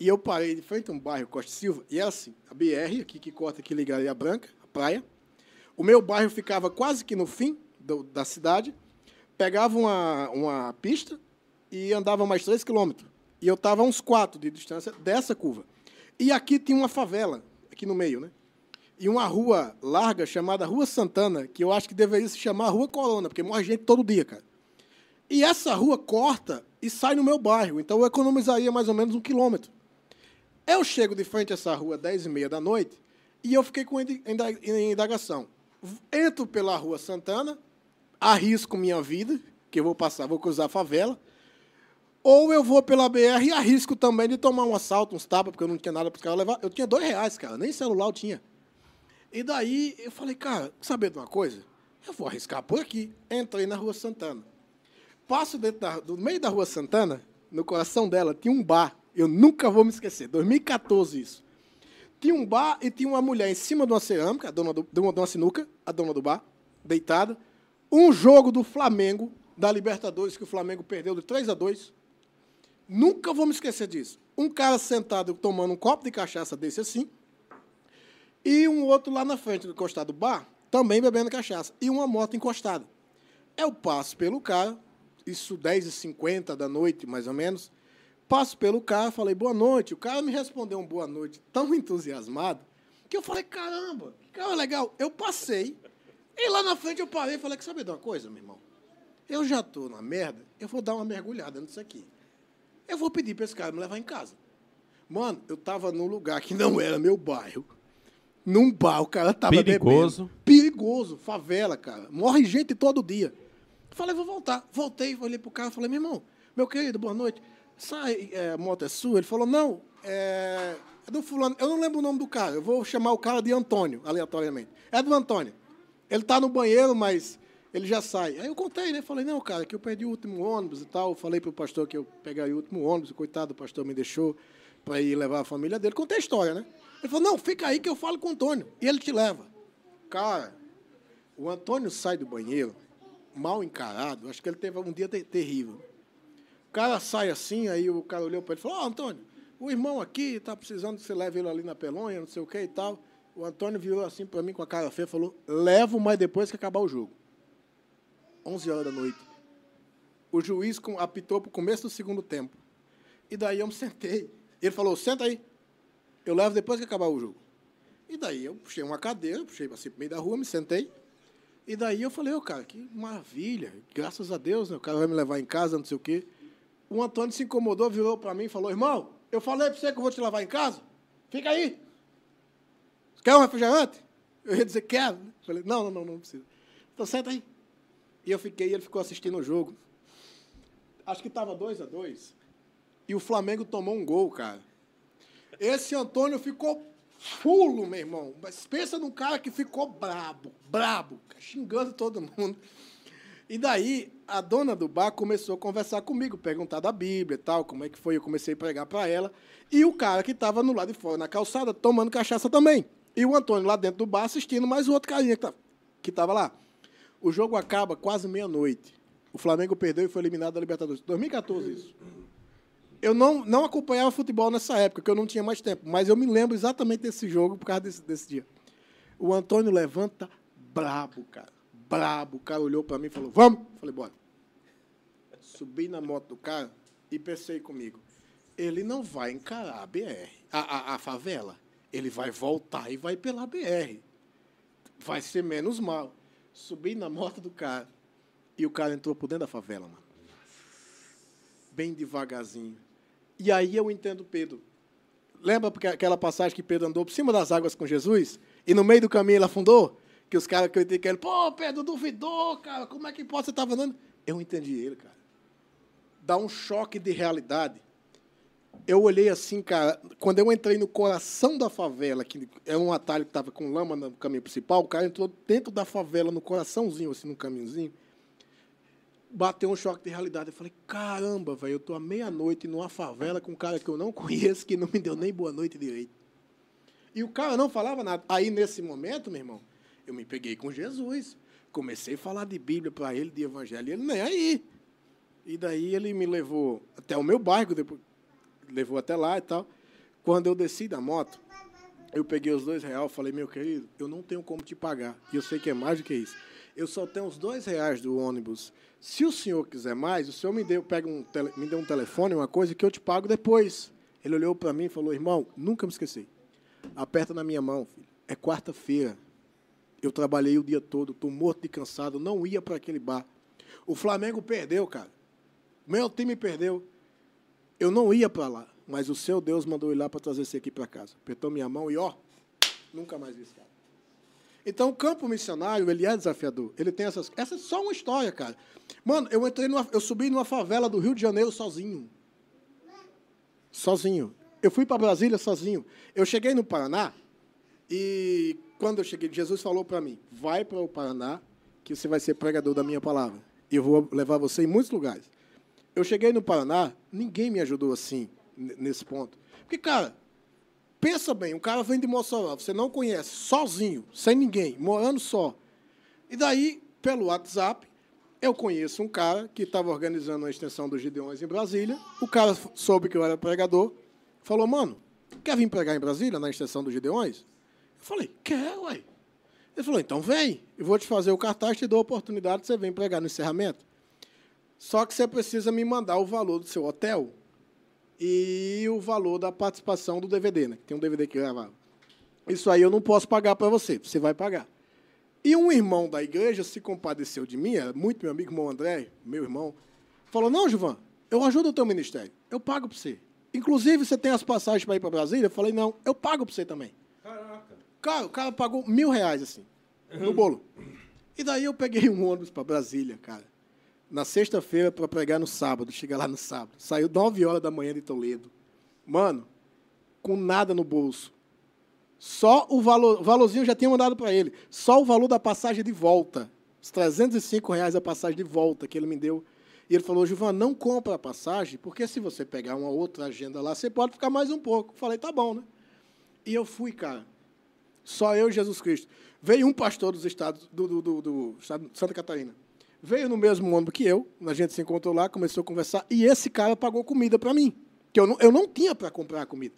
E eu parei de frente a um bairro, Costa Silva, e é assim, a BR, aqui que corta aqui ligaria Branca, a praia. O meu bairro ficava quase que no fim do, da cidade. Pegava uma, uma pista e andava mais 3 quilômetros. E eu estava a uns 4 de distância dessa curva. E aqui tinha uma favela, aqui no meio, né? E uma rua larga chamada Rua Santana, que eu acho que deveria se chamar Rua Corona, porque morre gente todo dia, cara. E essa rua corta e sai no meu bairro, então eu economizaria mais ou menos um quilômetro. Eu chego de frente a essa rua às 10 e meia da noite, E eu fiquei com indagação. Entro pela Rua Santana, arrisco minha vida, que eu vou passar, vou cruzar a favela, ou eu vou pela BR e arrisco também de tomar um assalto, uns tapas, porque eu não tinha nada para os caras levar. Eu tinha dois reais, cara, nem celular eu tinha. E daí eu falei, cara, saber de uma coisa? Eu vou arriscar por aqui. Entrei na Rua Santana. Passo dentro do meio da Rua Santana, no coração dela, tinha um bar. Eu nunca vou me esquecer. 2014 isso. Tinha um bar e tinha uma mulher em cima de uma cerâmica, a dona do, de uma, de uma sinuca, a dona do bar, deitada. Um jogo do Flamengo, da Libertadores, que o Flamengo perdeu de 3 a 2. Nunca vou me esquecer disso. Um cara sentado tomando um copo de cachaça desse assim, e um outro lá na frente, encostado do bar, também bebendo cachaça, e uma moto encostada. Eu passo pelo cara, isso 10h50 da noite, mais ou menos. Passo pelo cara, falei boa noite. O cara me respondeu um boa noite tão entusiasmado que eu falei, caramba, que cara legal. Eu passei, e lá na frente eu parei e falei, que sabe de uma coisa, meu irmão? Eu já tô na merda, eu vou dar uma mergulhada nisso aqui. Eu vou pedir para esse cara me levar em casa. Mano, eu tava num lugar que não era meu bairro. Num bar, o cara tava Perigoso. bebendo. Perigoso. Favela, cara. Morre gente todo dia. Falei, vou voltar. Voltei, olhei pro cara e falei, meu irmão, meu querido, boa noite. Essa é, moto é sua? Ele falou, não, é, é do fulano. Eu não lembro o nome do cara. Eu vou chamar o cara de Antônio, aleatoriamente. É do Antônio. Ele tá no banheiro, mas ele já sai. Aí eu contei, né? Falei, não, cara, que eu perdi o último ônibus e tal. Falei pro pastor que eu pegaria o último ônibus. Coitado, o pastor me deixou para ir levar a família dele. Contei a história, né? Ele falou, não, fica aí que eu falo com o Antônio. E ele te leva. Cara, o Antônio sai do banheiro, mal encarado. Acho que ele teve um dia te- terrível. O cara sai assim, aí o cara olhou para ele e falou, ó, Antônio, o irmão aqui tá precisando que você leve ele ali na pelonha, não sei o que e tal. O Antônio virou assim para mim com a cara feia e falou, levo, mas depois que acabar o jogo. 11 horas da noite. O juiz apitou para o começo do segundo tempo. E daí eu me sentei. Ele falou, senta aí. Eu levo depois que acabar o jogo. E daí eu puxei uma cadeira, puxei assim pro meio da rua, me sentei. E daí eu falei, ô cara, que maravilha, graças a Deus, né? o cara vai me levar em casa, não sei o quê. O Antônio se incomodou, virou para mim e falou, irmão, eu falei para você que eu vou te levar em casa? Fica aí. Quer um refrigerante? Eu ia dizer, quero. Falei, não, não, não, não precisa. Então senta aí. E eu fiquei, ele ficou assistindo o jogo. Acho que estava 2 a 2 E o Flamengo tomou um gol, cara. Esse Antônio ficou fulo, meu irmão. Mas pensa num cara que ficou brabo, brabo, xingando todo mundo. E daí, a dona do bar começou a conversar comigo, perguntar da Bíblia e tal, como é que foi. Eu comecei a pregar para ela. E o cara que estava no lado de fora, na calçada, tomando cachaça também. E o Antônio lá dentro do bar assistindo mais o outro carinha que estava lá. O jogo acaba quase meia-noite. O Flamengo perdeu e foi eliminado da Libertadores. 2014, isso. Eu não, não acompanhava futebol nessa época, porque eu não tinha mais tempo. Mas eu me lembro exatamente desse jogo por causa desse, desse dia. O Antônio levanta brabo, cara. Brabo. O cara olhou para mim e falou, vamos? Falei, bora. Subi na moto do cara e pensei comigo, ele não vai encarar a BR, a, a, a favela. Ele vai voltar e vai pela BR. Vai ser menos mal. Subi na moto do cara e o cara entrou por dentro da favela, mano. Bem devagarzinho. E aí eu entendo Pedro. Lembra aquela passagem que Pedro andou por cima das águas com Jesus e no meio do caminho ele afundou? Que os caras criticam ele, pô, Pedro duvidou, cara, como é que pode você estar andando? Eu entendi ele, cara. Dá um choque de realidade. Eu olhei assim, cara, quando eu entrei no coração da favela, que era um atalho que estava com lama no caminho principal, o cara entrou dentro da favela, no coraçãozinho, assim, no caminhozinho bateu um choque de realidade. Eu falei, caramba, velho, eu tô à meia-noite numa favela com um cara que eu não conheço, que não me deu nem boa noite direito. E o cara não falava nada. Aí, nesse momento, meu irmão, eu me peguei com Jesus. Comecei a falar de Bíblia para ele, de Evangelho, e ele nem aí. E daí ele me levou até o meu bairro, depois levou até lá e tal. Quando eu desci da moto, eu peguei os dois reais, falei, meu querido, eu não tenho como te pagar. E eu sei que é mais do que isso. Eu só tenho os dois reais do ônibus. Se o senhor quiser mais, o senhor me deu, pega um tele, me deu um telefone, uma coisa que eu te pago depois. Ele olhou para mim e falou, irmão, nunca me esqueci. Aperta na minha mão, filho. É quarta-feira. Eu trabalhei o dia todo, estou morto de cansado, não ia para aquele bar. O Flamengo perdeu, cara. Meu time perdeu. Eu não ia para lá, mas o seu Deus mandou ir lá para trazer você aqui para casa. Apertou minha mão e, ó, Nunca mais vi esse cara. Então, o campo missionário, ele é desafiador. Ele tem essas... Essa é só uma história, cara. Mano, eu entrei numa... Eu subi numa favela do Rio de Janeiro sozinho. Sozinho. Eu fui para Brasília sozinho. Eu cheguei no Paraná e quando eu cheguei, Jesus falou para mim: vai para o Paraná, que você vai ser pregador da minha palavra. E eu vou levar você em muitos lugares. Eu cheguei no Paraná, ninguém me ajudou assim, nesse ponto. Porque, cara, pensa bem, um cara vem de Mossoró, você não conhece, sozinho, sem ninguém, morando só. E daí, pelo WhatsApp, eu conheço um cara que estava organizando a extensão dos Gideões em Brasília. O cara soube que eu era pregador, falou, mano, quer vir pregar em Brasília, na extensão dos Gideões? Eu falei, quer, ué. Ele falou, então vem, eu vou te fazer o cartaz, te dou a oportunidade de você vir pregar no encerramento. Só que você precisa me mandar o valor do seu hotel e o valor da participação do DVD, né? que Tem um DVD que gravava. Isso aí eu não posso pagar para você, você vai pagar. E um irmão da igreja se compadeceu de mim, era muito meu amigo, irmão André, meu irmão, falou, não, Gilvan, eu ajudo o teu ministério, eu pago para você. Inclusive, você tem as passagens para ir para Brasília? Eu falei, não, eu pago para você também. Cara, o cara pagou mil reais, assim, no bolo. E daí eu peguei um ônibus para Brasília, cara. Na sexta-feira para pregar no sábado. Chega lá no sábado. Saiu 9 horas da manhã de Toledo. Mano, com nada no bolso. Só o valor, o valorzinho já tinha mandado para ele. Só o valor da passagem de volta. Os 305 reais a passagem de volta que ele me deu. E ele falou, Gilvan, não compra a passagem, porque se você pegar uma outra agenda lá, você pode ficar mais um pouco. Falei, tá bom, né? E eu fui, cara. Só eu e Jesus Cristo. Veio um pastor dos estados do, do, do, do Santa Catarina. Veio no mesmo ônibus que eu, a gente se encontrou lá, começou a conversar, e esse cara pagou comida para mim, que eu não, eu não tinha para comprar comida.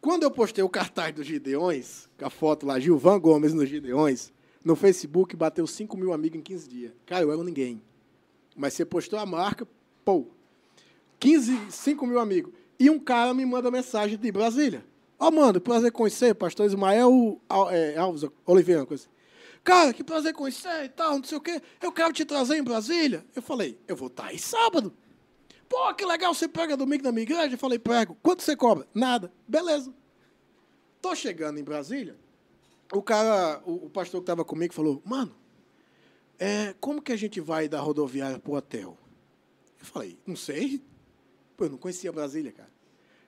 Quando eu postei o cartaz dos Gideões, com a foto lá, Gilvan Gomes nos Gideões, no Facebook, bateu 5 mil amigos em 15 dias. Cara, eu era um ninguém. Mas você postou a marca, pô, 15, 5 mil amigos. E um cara me manda mensagem de Brasília. Ó, mano, prazer conhecer, pastor Ismael é, Alves Oliveira, coisa assim. Cara, que prazer conhecer e tal, não sei o quê. Eu quero te trazer em Brasília. Eu falei, eu vou estar aí sábado. Pô, que legal, você prega domingo na minha igreja? Eu falei, prego. Quanto você cobra? Nada. Beleza. Tô chegando em Brasília, o cara, o, o pastor que estava comigo falou, mano, é, como que a gente vai da rodoviária pro hotel? Eu falei, não sei. Pô, eu não conhecia Brasília, cara.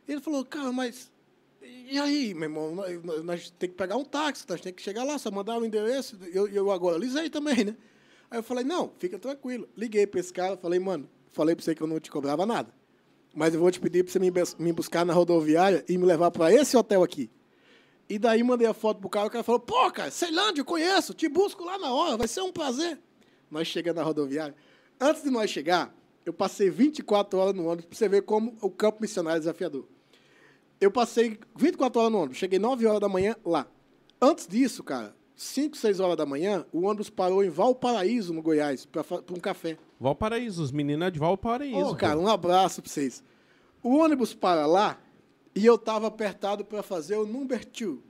Ele falou, cara, mas e aí, meu irmão? Nós, nós- temos que pegar um táxi, nós temos que chegar lá, só mandar o endereço. Eu, eu agora lisei também, né? Aí eu falei, não, fica tranquilo. Liguei para esse cara, falei, mano, falei para você que eu não te cobrava nada. Mas eu vou te pedir para você me buscar na rodoviária e me levar para esse hotel aqui. E daí mandei a foto pro cara, o cara falou, pô, cara, Ceilândia, eu conheço, te busco lá na hora, vai ser um prazer. Nós chegamos na rodoviária. Antes de nós chegar, eu passei 24 horas no ônibus para você ver como o campo missionário é desafiador. Eu passei 24 horas no ônibus, cheguei 9 horas da manhã lá. Antes disso, cara, 5, 6 horas da manhã, o ônibus parou em Valparaíso, no Goiás, para um café. Valparaíso, os meninos é de Valparaíso. Ô, cara, pô. um abraço para vocês. O ônibus para lá e eu estava apertado para fazer o number two.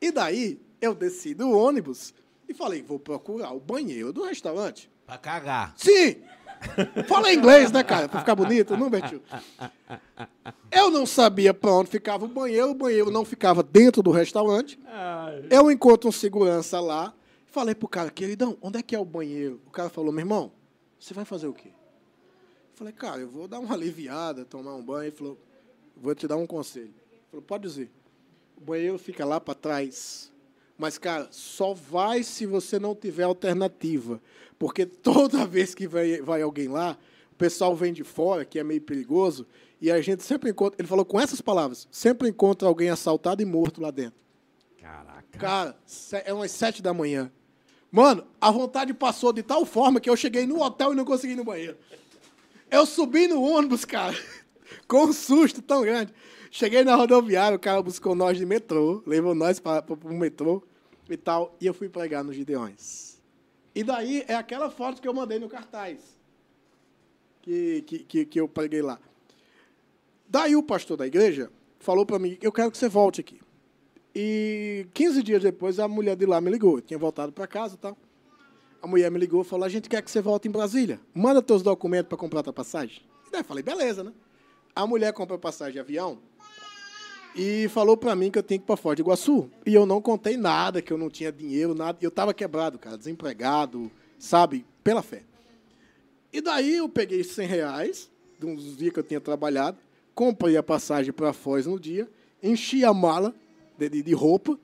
E daí eu desci do ônibus e falei, vou procurar o banheiro do restaurante. Pra cagar. Sim! Fala inglês, né, cara? Pra ficar bonito, number two. Eu não sabia para onde ficava o banheiro, o banheiro não ficava dentro do restaurante. Eu encontro um segurança lá, falei pro cara, queridão, onde é que é o banheiro? O cara falou, meu irmão, você vai fazer o quê? Eu falei, cara, eu vou dar uma aliviada, tomar um banho. Ele falou, vou te dar um conselho. Ele falou, pode dizer. O banheiro fica lá para trás. Mas, cara, só vai se você não tiver alternativa. Porque toda vez que vai, vai alguém lá, o pessoal vem de fora, que é meio perigoso, e a gente sempre encontra. Ele falou com essas palavras: sempre encontra alguém assaltado e morto lá dentro. Caraca. Cara, é umas sete da manhã. Mano, a vontade passou de tal forma que eu cheguei no hotel e não consegui ir no banheiro. Eu subi no ônibus, cara, com um susto tão grande. Cheguei na rodoviária, o cara buscou nós de metrô, levou nós para o metrô e tal, e eu fui pregar nos Gideões. E daí é aquela foto que eu mandei no cartaz, que, que, que, eu preguei lá. Daí o pastor da igreja falou para mim, eu quero que você volte aqui. E 15 dias depois, a mulher de lá me ligou. Eu tinha voltado para casa e tal. A mulher me ligou e falou: A gente quer que você volte em Brasília. Manda teus documentos para comprar tua passagem. E daí eu falei: Beleza, né? A mulher compra passagem de avião. E falou pra mim que eu tinha que ir pra Foz do Iguaçu. E eu não contei nada, que eu não tinha dinheiro, nada. Eu tava quebrado, cara, desempregado, sabe? Pela fé. E daí eu peguei 100 reais, de uns dias que eu tinha trabalhado, comprei a passagem para Foz no dia, enchi a mala de, de- de roupa.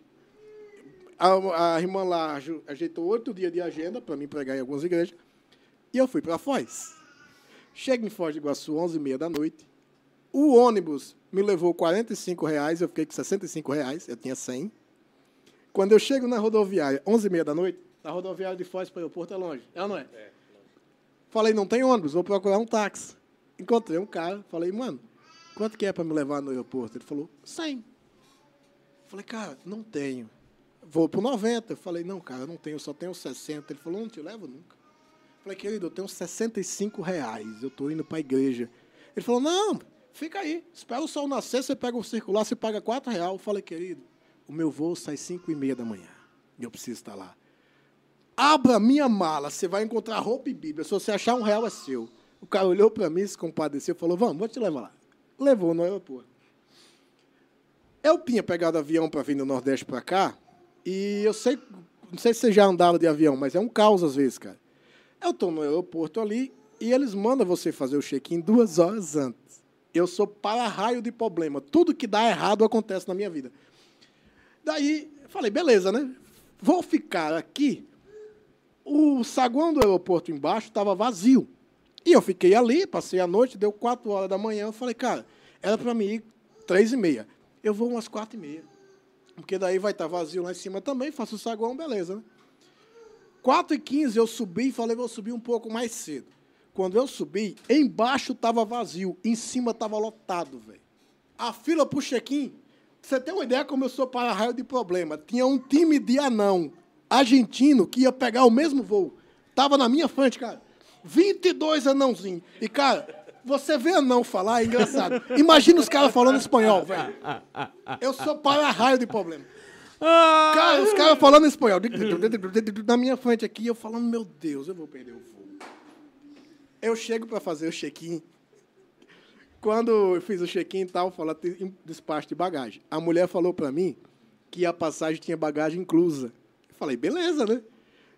A, a irmã lá ajeitou oito dias de agenda para me pregar em algumas igrejas. E eu fui para Foz. Chego em Foz do Iguaçu, 11h30 da noite. O ônibus me levou 45 reais, eu fiquei com 65 reais, eu tinha 100. Quando eu chego na rodoviária, 11h30 da noite, da rodoviária de Foz para o aeroporto é longe. É ou não é? Falei, não tem ônibus, vou procurar um táxi. Encontrei um cara, falei, mano, quanto que é para me levar no aeroporto? Ele falou, 100. Falei, cara, não tenho. Vou pro 90. Eu falei, não, cara, não tenho, só tenho 60. Ele falou, não te levo nunca. Falei, querido, eu tenho 65 reais, eu estou indo para a igreja. Ele falou, não, fica aí, espera o sol nascer, você pega o circular, você paga 4 reais. Eu falei, querido, o meu voo sai 5 e meia da manhã. E eu preciso estar lá. Abra minha mala, você vai encontrar roupa e Bíblia. Se você achar um real, é seu. O cara olhou para mim, se compadeceu, falou, vamos, vou te levar lá. Levou no aeroporto. Eu tinha pegado avião para vir do Nordeste para cá, e eu sei, não sei se vocês já andaram de avião, mas é um caos às vezes, cara. Eu estou no aeroporto ali, e eles mandam você fazer o check-in duas horas antes. Eu sou para-raio de problema. Tudo que dá errado acontece na minha vida. Daí, falei, beleza, né? Vou ficar aqui. O saguão do aeroporto embaixo estava vazio. E eu fiquei ali, passei a noite, deu quatro horas da manhã. Eu falei, cara, era para mim ir três e meia. Eu vou umas quatro e meia. Porque daí vai estar vazio lá em cima também, faço o saguão, beleza, né? 4 e 15 eu subi e falei, vou subir um pouco mais cedo. Quando eu subi, embaixo estava vazio, em cima estava lotado, velho. A fila pro check-in, você tem uma ideia como eu sou para-raio de problema. Tinha um time de anão argentino que ia pegar o mesmo voo. Tava na minha frente, cara. 22 anãozinhos. E, cara, você vê anão falar, é engraçado. Imagina os caras falando espanhol, velho. Eu sou para-raio de problema. Cara, os caras falando espanhol. Na minha frente aqui, eu falando, meu Deus, eu vou perder o voo. Eu chego para fazer o check-in. Quando eu fiz o check-in e tal, tem despacho de bagagem. A mulher falou para mim que a passagem tinha bagagem inclusa. Eu falei, beleza, né?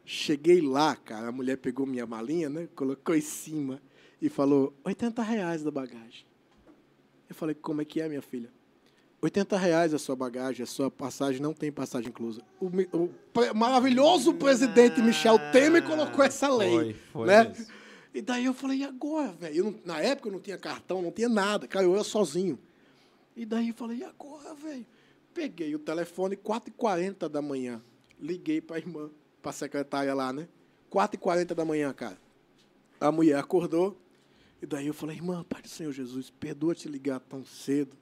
Cheguei lá, cara, a mulher pegou minha malinha, né? Colocou em cima e falou, 80 reais da bagagem. Eu falei, como é que é, minha filha? 80 reais a sua bagagem, a sua passagem não tem passagem inclusa. O, o pre- maravilhoso presidente Michel Temer colocou essa lei. Foi, foi né? mesmo. E daí eu falei, e agora, velho? Na época eu não tinha cartão, não tinha nada, cara, eu era sozinho. E daí eu falei, e agora, velho? Peguei o telefone, 4h40 da manhã. Liguei para a irmã, para a secretária lá, né? 4h40 da manhã, cara. A mulher acordou. E daí eu falei, irmã, Pai do Senhor Jesus, perdoa te ligar tão cedo,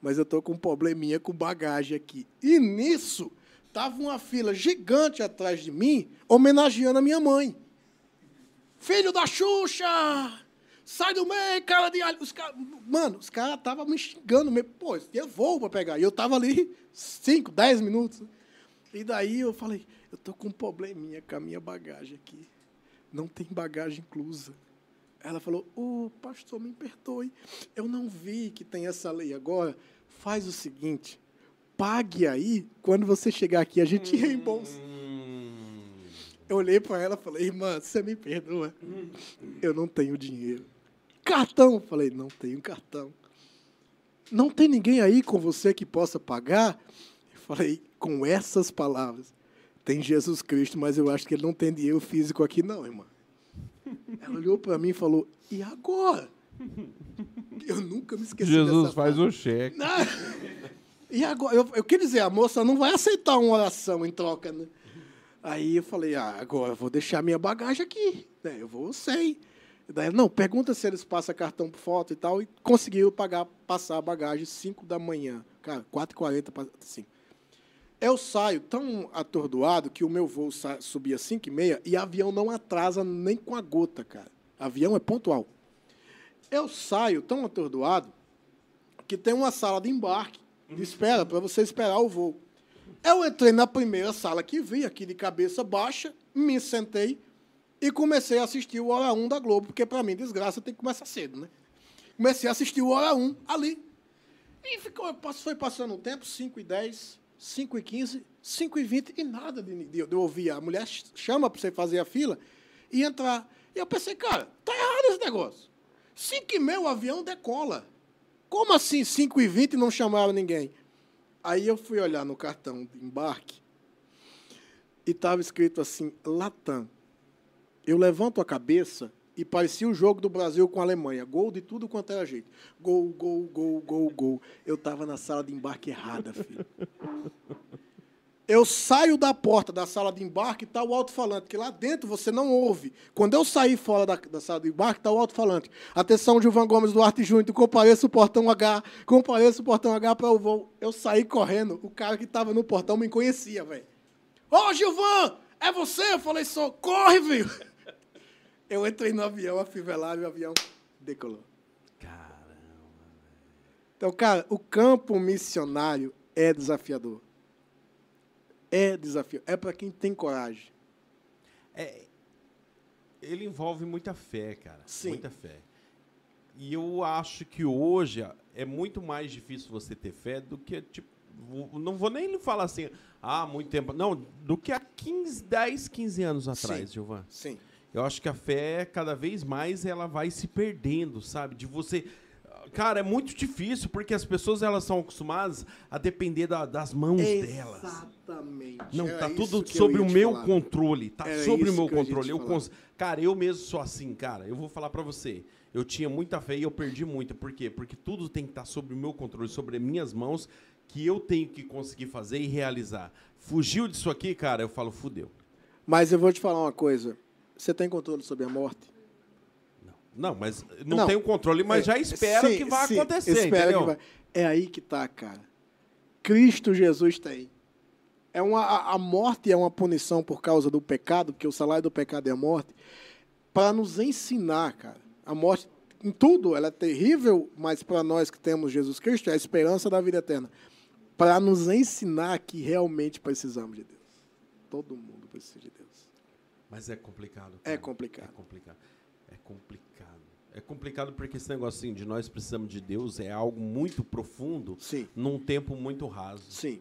mas eu tô com um probleminha com bagagem aqui. E nisso, tava uma fila gigante atrás de mim, homenageando a minha mãe. Filho da Xuxa! Sai do meio, cara de alho. Os cara... Mano, os caras estavam me xingando mesmo. Pô, eu vou para pegar. E eu tava ali 5, 10 minutos. E daí eu falei, eu tô com um probleminha com a minha bagagem aqui. Não tem bagagem inclusa. Ela falou, ô, pastor, me perdoe. Eu não vi que tem essa lei agora. Faz o seguinte, pague aí, quando você chegar aqui, a gente reembolsa. Eu olhei para ela e falei, irmã, você me perdoa? Eu não tenho dinheiro. Cartão? Falei, não tenho cartão. Não tem ninguém aí com você que possa pagar? Eu falei, com essas palavras. Tem Jesus Cristo, mas eu acho que ele não tem dinheiro físico aqui, não, irmã. Ela olhou para mim e falou, e agora? Eu nunca me esqueci Jesus dessa faz o cheque. E agora, eu, eu queria dizer, a moça não vai aceitar uma oração em troca, né? Aí eu falei, ah, agora eu vou deixar minha bagagem aqui, né? Eu vou sem. Daí, não, pergunta se eles passam cartão por foto e tal, e conseguiram pagar, passar a bagagem 5 da manhã. Cara, 4h40 para 5. Eu saio tão atordoado que o meu voo subia 5 e meia e avião não atrasa nem com a gota, cara. Avião é pontual. Eu saio tão atordoado que tem uma sala de embarque de espera para você esperar o voo. Eu entrei na primeira sala que vi, aqui de cabeça baixa, me sentei e comecei a assistir o Hora 1 da Globo, porque para mim, desgraça, tem que começar cedo, né? Comecei a assistir o Hora 1 ali. E ficou, foi passando o tempo, 5 e 10, 5 e 15, 5 e 20, e nada de, de, de ouvir. A mulher ch- chama para você fazer a fila e entrar. E eu pensei, cara, tá errado esse negócio. 5 e meia o avião decola. Como assim 5 e 20 e não chamaram ninguém? Aí eu fui olhar no cartão de embarque e estava escrito assim, Latam. Eu levanto a cabeça e parecia o jogo do Brasil com a Alemanha. Gol de tudo quanto era jeito. Gol, gol, gol, gol, gol. Eu estava na sala de embarque errada, filho. Eu saio da porta da sala de embarque e está o alto-falante, que lá dentro você não ouve. Quando eu sair fora da, da sala de embarque, está o alto-falante. Atenção, Gilvan Gomes Duarte Júnior, compareça o portão H, compareça o portão H para o voo. Eu saí correndo, o cara que estava no portão me conhecia, velho. Ô, Gilvan, é você? Eu falei, só, corre, velho. Eu entrei no avião, afivelado, e o avião decolou. Caramba. Então, cara, o campo missionário é desafiador. É desafio. É para quem tem coragem. É, ele envolve muita fé, cara. Sim. Muita fé. E eu acho que hoje é muito mais difícil você ter fé do que, tipo, não vou nem falar assim, ah, muito tempo. Não, do que há 15, 10, 15 anos atrás. Gilvan. Sim. Eu acho que a fé, cada vez mais, ela vai se perdendo, sabe? De você. Cara, é muito difícil, porque as pessoas elas são acostumadas a depender da- das mãos delas. Exatamente. Não, Era tá tudo eu sobre o meu falar. controle. Tá Era sobre o meu eu controle. Eu falar. cons... Cara, eu mesmo sou assim, cara. Eu vou falar pra você. Eu tinha muita fé e eu perdi muita. Por quê? Porque tudo tem que estar sobre o meu controle, sobre as minhas mãos, que eu tenho que conseguir fazer e realizar. Fugiu disso aqui, cara, eu falo, fudeu. Mas eu vou te falar uma coisa. Você tem controle sobre a morte? Não, mas não, Não. tenho controle, mas já É, espero sim, que vá sim, acontecer, entendeu? que vai. É aí que tá, cara. Cristo Jesus tem. É uma, a, a morte é uma punição por causa do pecado, porque o salário do pecado é a morte, para nos ensinar, cara. A morte, em tudo, ela é terrível, mas para nós que temos Jesus Cristo, é a esperança da vida eterna. Para nos ensinar que realmente precisamos de Deus. Todo mundo precisa de Deus. Mas é complicado. É cara. complicado. É complicado. É complicado. É complicado porque esse negócio assim, de nós precisamos de Deus é algo muito profundo Sim. num tempo muito raso. Sim.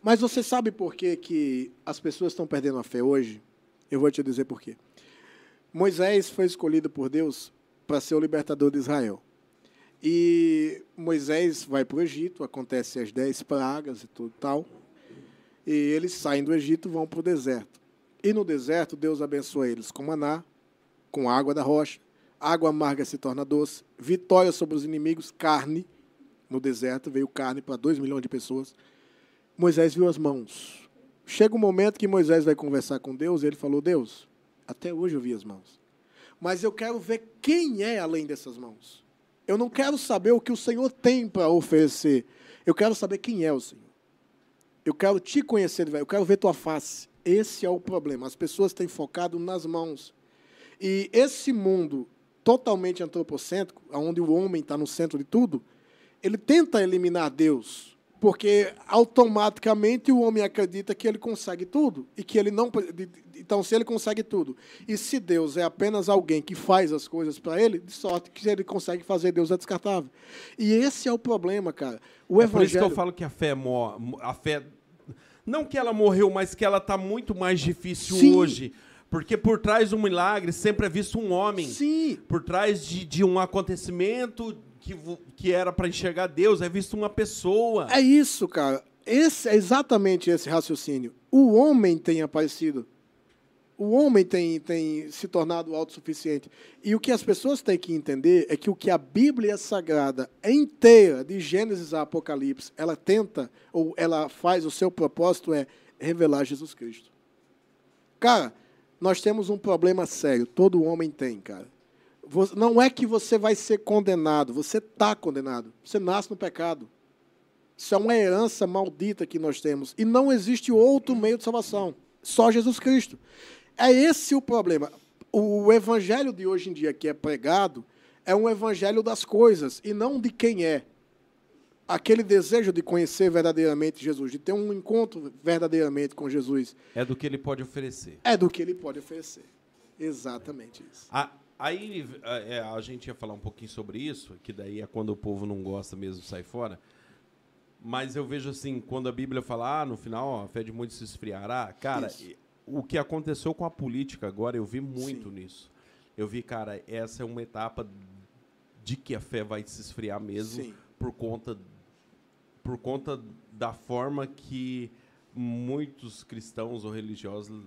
Mas você sabe por que, que as pessoas estão perdendo a fé hoje? Eu vou te dizer por quê. Moisés foi escolhido por Deus para ser o libertador de Israel. E Moisés vai para o Egito, acontece as dez pragas e tudo tal. E eles saem do Egito e vão para o deserto. E no deserto, Deus abençoa eles com maná, com água da rocha, água amarga se torna doce, vitória sobre os inimigos, carne. No deserto veio carne para dois milhões de pessoas. Moisés viu as mãos. Chega um momento que Moisés vai conversar com Deus e ele falou: Deus, até hoje eu vi as mãos. Mas eu quero ver quem é além dessas mãos. Eu não quero saber o que o Senhor tem para oferecer. Eu quero saber quem é o Senhor. Eu quero te conhecer, eu quero ver tua face. Esse é o problema. As pessoas têm focado nas mãos. E esse mundo totalmente antropocêntrico, onde o homem está no centro de tudo, ele tenta eliminar Deus, porque automaticamente o homem acredita que ele consegue tudo e que ele não. Então, se ele consegue tudo e se Deus é apenas alguém que faz as coisas para ele, de sorte que ele consegue fazer, Deus é descartável. E esse é o problema, cara. O é por isso que evangelho. eu falo que a fé mo- a fé não que ela morreu, mas que ela está muito mais difícil Sim. hoje, porque por trás do milagre sempre é visto um homem. Sim, Por trás de, de um acontecimento que, que era para enxergar Deus, é visto uma pessoa. É isso, cara. Esse é exatamente esse raciocínio. O homem tem aparecido. O homem tem, tem se tornado autossuficiente. E o que as pessoas têm que entender é que o que a Bíblia Sagrada inteira, de Gênesis a Apocalipse, ela tenta, ou ela faz, o seu propósito é revelar Jesus Cristo. Cara, nós temos um problema sério. Todo homem tem, cara. Não é que você vai ser condenado, você está condenado. Você nasce no pecado. Isso é uma herança maldita que nós temos. E não existe outro meio de salvação. Só Jesus Cristo. É esse o problema. O evangelho de hoje em dia que é pregado é um evangelho das coisas e não de quem é. Aquele desejo de conhecer verdadeiramente Jesus, de ter um encontro verdadeiramente com Jesus, É do que ele pode oferecer. é do que ele pode oferecer. Exatamente isso. A- aí é, a gente ia falar um pouquinho sobre isso, que daí é quando o povo não gosta mesmo sai fora. Mas eu vejo assim, quando a Bíblia fala, ah, no final ó, a fé de muitos se esfriará. Cara, Isso. o que aconteceu com a política agora, eu vi muito Sim. nisso. Eu vi, cara, essa é uma etapa de que a fé vai se esfriar mesmo Sim. por conta por conta da forma que muitos cristãos ou religiosos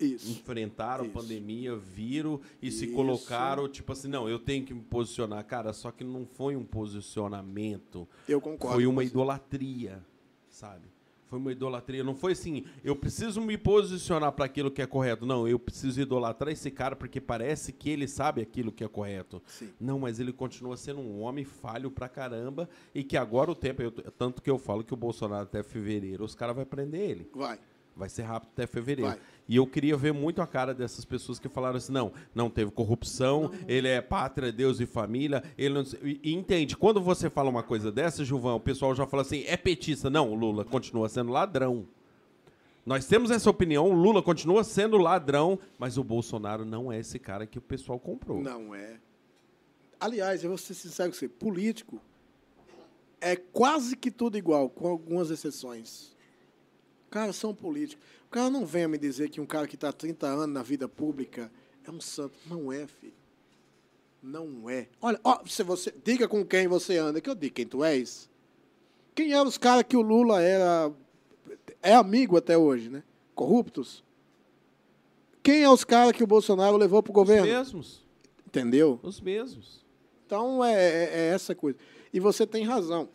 Isso. enfrentaram Isso. a pandemia, viram e se Isso. colocaram, tipo assim, não, eu tenho que me posicionar. Cara, só que não foi um posicionamento, Eu concordo. foi uma idolatria, sabe? Foi uma idolatria. Não foi assim, eu preciso me posicionar para aquilo que é correto. Não, eu preciso idolatrar esse cara porque parece que ele sabe aquilo que é correto. Sim. Não, mas ele continua sendo um homem falho pra caramba e que agora o tempo, eu- tanto que eu falo que o Bolsonaro até fevereiro, os caras vão prender ele. Vai. Vai ser rápido até fevereiro. Vai. E eu queria ver muito a cara dessas pessoas que falaram assim: não, não teve corrupção, ele é pátria, Deus e família. Ele não... e, entende, quando você fala uma coisa dessa, Gilvão, o pessoal já fala assim: é petista. Não, o Lula continua sendo ladrão. Nós temos essa opinião, o Lula continua sendo ladrão, mas o Bolsonaro não é esse cara que o pessoal comprou. Não é. Aliás, eu vou ser sincero com você, político é quase que tudo igual, com algumas exceções. Cara, são políticos. O cara não venha me dizer que um cara que está há 30 anos na vida pública é um santo. Não é, filho. Não é. Olha, ó, se você diga com quem você anda, que eu digo quem tu és. Quem eram os caras que o Lula era é amigo até hoje, né? Corruptos. Quem é os caras que o Bolsonaro levou para o Os governo? mesmos. Entendeu? Os mesmos. Então é, é- é essa coisa. E você tem razão.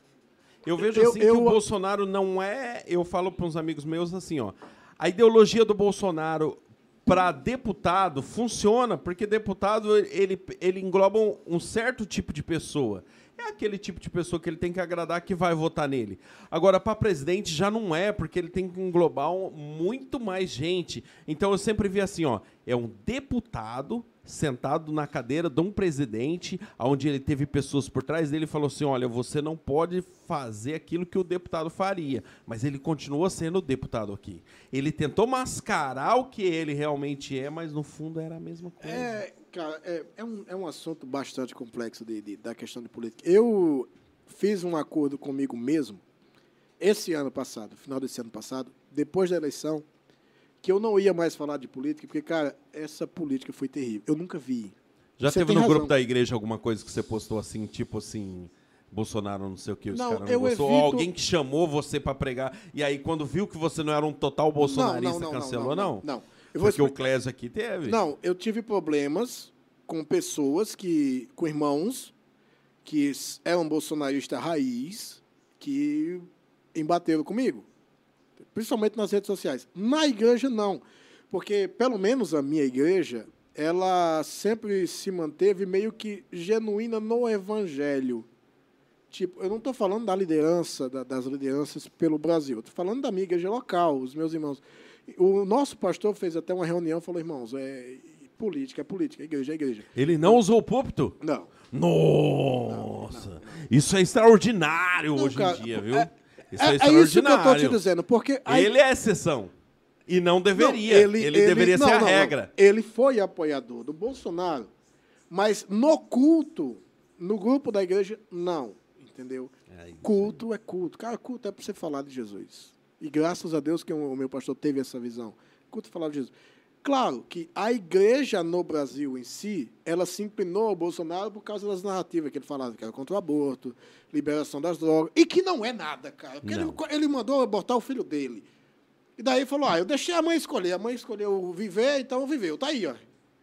Eu vejo Eu- assim que eu- o Bolsonaro não é. Eu falo para uns amigos meus assim, ó. A ideologia do Bolsonaro para deputado funciona porque deputado ele, ele engloba um, um certo tipo de pessoa. É aquele tipo de pessoa que ele tem que agradar que vai votar nele. Agora, para presidente já não é, porque ele tem que englobar um- muito mais gente. Então eu sempre vi assim, ó, é um deputado sentado na cadeira de um presidente, onde ele teve pessoas por trás dele e falou assim: olha, você não pode fazer aquilo que o deputado faria, mas ele continua sendo deputado aqui. Ele tentou mascarar o que ele realmente é, mas no fundo era a mesma coisa. É, cara, é, é, um, é um assunto bastante complexo de, de- da questão de política. Eu fiz um acordo comigo mesmo esse ano passado, final desse ano passado, depois da eleição, que eu não ia mais falar de política, porque, cara, essa política foi terrível. Eu nunca vi. Já Você teve no razão. grupo da igreja alguma coisa que você postou assim, tipo assim, Bolsonaro não sei o que, os Não, caras não eu gostou? Ou evito- alguém que chamou você pra pregar, e aí quando viu que você não era um total bolsonarista, cancelou, não? Não. Eu vou Porque o explicar- Clésio aqui teve. Não, eu tive problemas com pessoas que, com irmãos que eram bolsonaristas raiz, que embateram comigo. Principalmente nas redes sociais. Na igreja, não. Porque, pelo menos a minha igreja, ela sempre se manteve meio que genuína no evangelho. Tipo, eu não estou falando da liderança, da- das lideranças pelo Brasil. Estou falando da minha igreja local, os meus irmãos. O nosso pastor fez até uma reunião e falou, irmãos, é política, é política, igreja é igreja. Ele não usou o púlpito? Não. Nossa! Isso é extraordinário Não, hoje cara, em dia, viu? é- isso é, É, é isso que eu estou te dizendo, porque... a- Ele é exceção. E não Não, deveria. ele, deveria não, ser a não, não. regra. Ele foi apoiador do Bolsonaro, mas no culto, no grupo da igreja, não. Entendeu? É. Culto é culto. Cara, culto é para você falar de Jesus. E graças a Deus que o meu pastor teve essa visão. Culto é falar de Jesus. Claro que a igreja no Brasil em si, ela se inclinou ao Bolsonaro por causa das narrativas que ele falava, que era contra o aborto, liberação das drogas, e que não é nada, cara. Porque ele, Não. ele mandou abortar o filho dele. E daí falou, ah, eu deixei a mãe escolher. A mãe escolheu viver, então viveu. Tá aí, ó.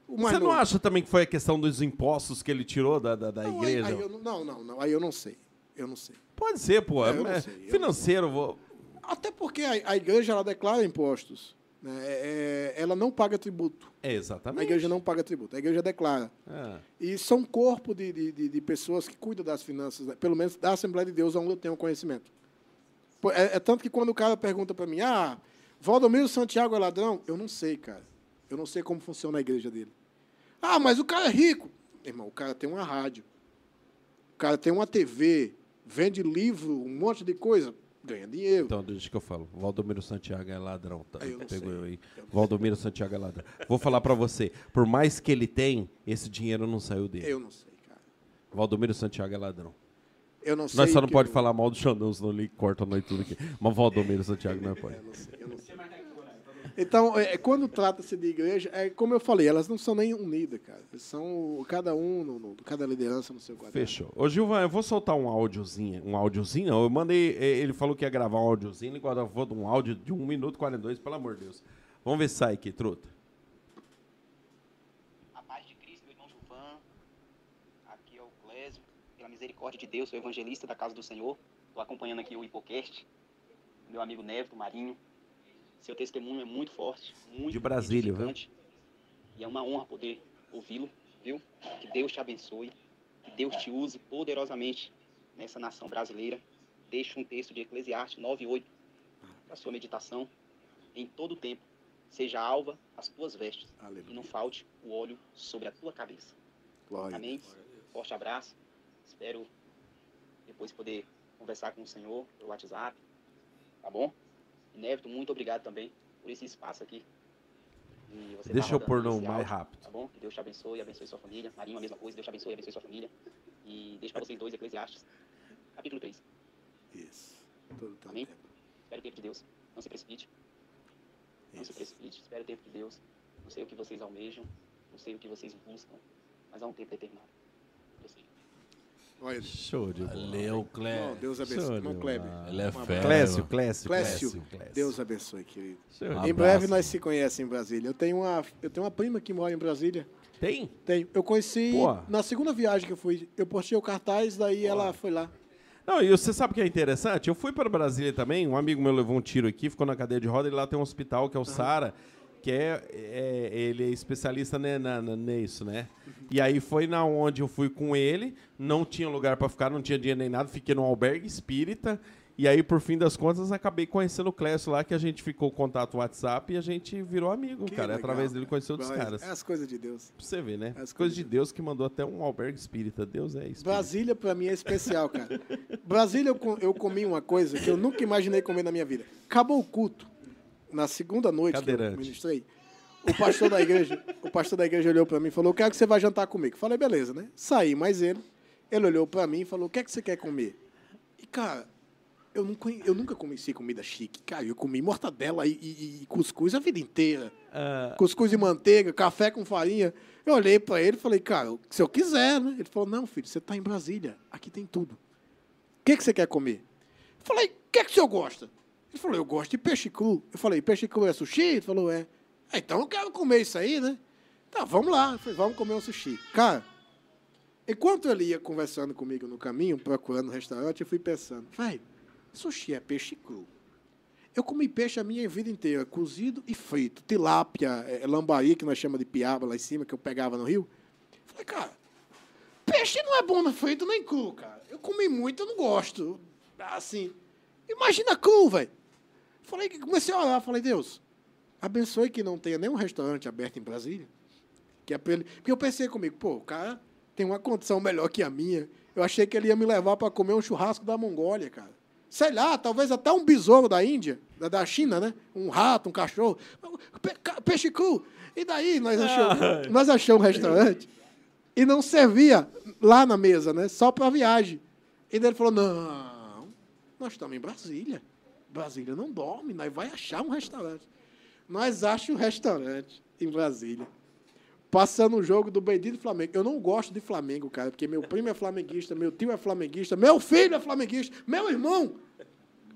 Você não novo. acha também que foi a questão dos impostos que ele tirou da, da, da Não, aí- igreja? aí eu não- não, não, não. Aí eu não sei. Eu não sei. Pode ser, pô. É, não É sei, financeiro, vou... Até porque a, a igreja ela declara impostos. Né? É- é- ela não paga tributo. É, A exatamente. igreja não paga tributo. A igreja declara. É. E são um corpo de, de, de- pessoas que cuidam das finanças, né? pelo menos da Assembleia de Deus, onde eu tenho conhecimento. É, é tanto que quando o cara pergunta para mim, ah, Valdomiro Santiago é ladrão? Eu não sei, cara. Eu não sei como funciona a igreja dele. Ah, mas o cara é rico. Irmão, o cara tem uma rádio. O cara tem uma TV, vende livro, um monte de coisa, ganha dinheiro. Então, deixa que eu falo. Valdomiro Santiago é ladrão. Tá? Aí eu não Pegou sei. eu aí. Valdomiro Santiago é ladrão. Vou falar pra você. Por mais que ele tem, esse dinheiro não saiu dele. Eu não sei, cara. Valdomiro Santiago é ladrão. Eu não sei. Nós só não pode eu- falar mal do Xandão, senão ele corta nós tudo aqui. Mas Valdomiro Santiago não pode. Eu não sei, eu não sei. Então, é, é, quando trata-se de igreja, é como eu falei, elas não são nem unidas, cara. São cada um, no, no- cada liderança no seu quadrado. Fechou. Ô, Gilvan, eu vou soltar um áudiozinho. Um áudiozinho, não. Eu mandei. eh, Ele falou que ia gravar um áudiozinho. Ele gravou um áudio de 1 minuto e 42, pelo amor de Deus. Vamos ver se sai aqui, truta. A paz de Cristo, meu irmão Gilvan. Aqui é o Clésio. Pela misericórdia de Deus, sou evangelista da casa do Senhor. Estou acompanhando aqui o Hipocast. Meu amigo Neves, do Marinho. Seu testemunho é muito forte, muito De Brasília, viu? E é uma honra poder ouvi-lo, viu? Que Deus te abençoe. Que Deus te use poderosamente nessa nação brasileira. Deixe um texto de Eclesiastes 9:8 para sua meditação. Em todo o tempo, seja alva as tuas vestes e Aleluia. não falte o óleo sobre a tua cabeça. Glória. Amém? Deus. Forte abraço. Espero depois poder conversar com o Senhor pelo WhatsApp. Tá bom? Névito, muito obrigado também por esse espaço aqui. Deixa eu pôr no mais rápido. Tá bom? Que Deus te abençoe, abençoe sua família. Marinho, a mesma coisa. Deus te abençoe, abençoe sua família. E deixa para vocês dois Eclesiastes, capítulo 3. Isso. Todo Amém? tempo. Espero o tempo de Deus. Não se precipite. Não se Isso. precipite. Espere o tempo de Deus. Não sei o que vocês almejam. Não sei o que vocês buscam. Mas há um tempo determinado. Eu sei. Olha, Show de bola. Valeu, Não, Clé. Deus abençoe. de Irmão Kleber. Ele é fera. Clécio, Clécio, Clécio, Clécio, Clécio. Deus abençoe, querido. Show Um Em breve nós se conhecemos em Brasília. Eu tenho uma, eu tenho uma prima que mora em Brasília. Tem? Tenho. Eu conheci Pô. na segunda viagem que eu fui. Eu postei o cartaz, daí ela foi lá. Não, e você sabe o que é interessante? Eu fui para Brasília também, um amigo meu levou um tiro aqui, ficou na cadeia de roda, e lá tem um hospital que é o Sara, que é, é- ele é especialista né, na, na- nisso, né? E aí foi na onde eu fui com ele, não tinha lugar para ficar, não tinha dinheiro nem nada, fiquei num albergue espírita, e aí, por fim das contas, acabei conhecendo o Clécio lá, que a gente ficou contato WhatsApp e a gente virou amigo, Que cara. legal. Através dele conheceu outros caras. É as coisas de Deus. Pra você ver, né? As As coisas de de Deus que mandou até um albergue espírita. Deus é espírita. Brasília, pra mim, é especial, cara. Brasília, eu, eu comi uma coisa que eu nunca imaginei comer na minha vida. Acabou o culto. Na segunda noite que eu ministrei, o pastor da igreja, o pastor da igreja olhou pra mim e falou: "Quero que você vá jantar comigo". Falei: "Beleza, né?". Saí, mas ele, ele olhou pra mim e falou: "O que é que você quer comer?". E cara, eu nunca, eu nunca comecei comida chique. Cara, eu comi mortadela e, e- e cuscuz a vida inteira. Ah, Cuscuz de manteiga, café com farinha. Eu olhei pra ele e falei, cara, se eu quiser, né? Ele falou, não, filho, você tá em Brasília, aqui tem tudo. O que, que você quer comer? Eu falei, o que, que o senhor gosta? Ele falou, eu gosto de peixe cru. Eu falei, peixe cru é sushi? Ele falou, é. "Ah, então eu quero comer isso aí, né? Tá, vamos lá. Eu falei, vamos comer um sushi. Cara, enquanto ele ia conversando comigo no caminho, procurando um restaurante, eu fui pensando, velho, sushi é peixe cru. Eu comi peixe a minha vida inteira, cozido e frito. Tilápia, é, lambari, que nós chamamos de piaba lá em cima, que eu pegava no rio. Falei, cara, peixe não é bom no frito nem cru, cara. Eu comi muito, eu não gosto. Assim, imagina cru, velho. Falei, comecei a orar, falei, Deus, abençoe que não tenha nenhum restaurante aberto em Brasília. Que é ele... Porque eu pensei comigo, pô, o cara tem uma condição melhor que a minha. Eu achei que ele ia me levar para comer um churrasco da Mongólia, cara. Sei lá, talvez até um besouro da Índia, da, China, né? Um rato, um cachorro. Pe- ca- peixe cru. E daí nós achamos, nós achamos um restaurante e não servia lá na mesa, né? Só para viagem. E daí ele falou: não, nós estamos em Brasília. Brasília não dorme, nós vai achar um restaurante. Nós achamos um restaurante em Brasília. Passando o jogo do Bendito Flamengo. Eu não gosto de Flamengo, cara, porque meu primo é flamenguista, meu tio é flamenguista, meu filho é flamenguista, meu irmão.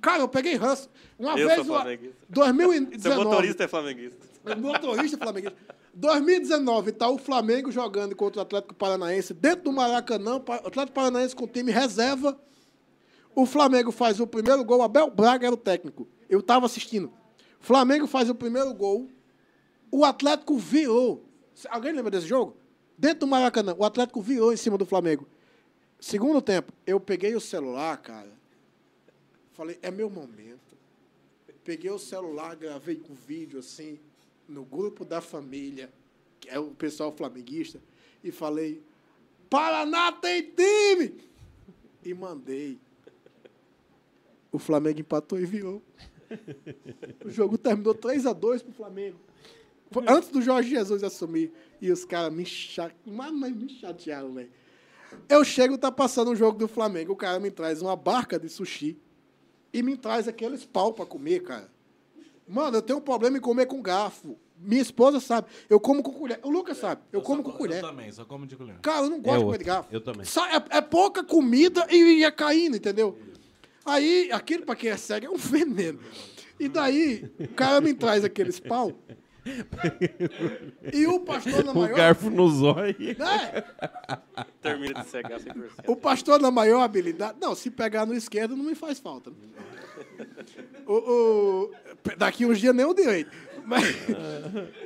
Cara, eu peguei ranço. Uma Eu vez. sou uma- flamenguista. 2019. Seu motorista é flamenguista. Motorista flamenguista. 2019, tá o Flamengo jogando contra o Atlético Paranaense dentro do Maracanã. o Atlético Paranaense com time reserva. O Flamengo faz o primeiro gol. Abel Braga era o técnico. Eu estava assistindo. Flamengo faz o primeiro gol. O Atlético virou. Alguém lembra desse jogo? Dentro do Maracanã, o Atlético virou em cima do Flamengo. Segundo tempo, eu peguei o celular, cara. Falei, é meu momento. Peguei o celular, gravei o vídeo assim, no grupo da família, que é o pessoal flamenguista, e falei: Paraná tem time! E mandei. O Flamengo empatou e virou. O jogo terminou 3 a 2 pro Flamengo. Foi Antes do Jorge Jesus assumir. E os caras me, cha... me chatearam, velho. Eu chego, tá passando um jogo do Flamengo, o cara me traz uma barca de sushi e me traz aqueles pau pra comer, cara. Mano, eu tenho um problema em comer com garfo. Minha esposa sabe. Eu como com colher. O Lucas sabe. Eu, como só- com colher. Eu também, só como de colher. Cara, eu não gosto É de comer de garfo. Eu também. Só- é, é pouca comida e ia caindo, entendeu? Aí, aquilo pra quem é cego é um veneno. E daí, o cara me traz aqueles pau. E o pastor na Com o maior. garfo no zóio. né? Termina de cegar 100%. O pastor na maior habilidade. Não, se pegar no esquerdo não me faz falta. O, o- daqui uns dias nem o direito. Mas,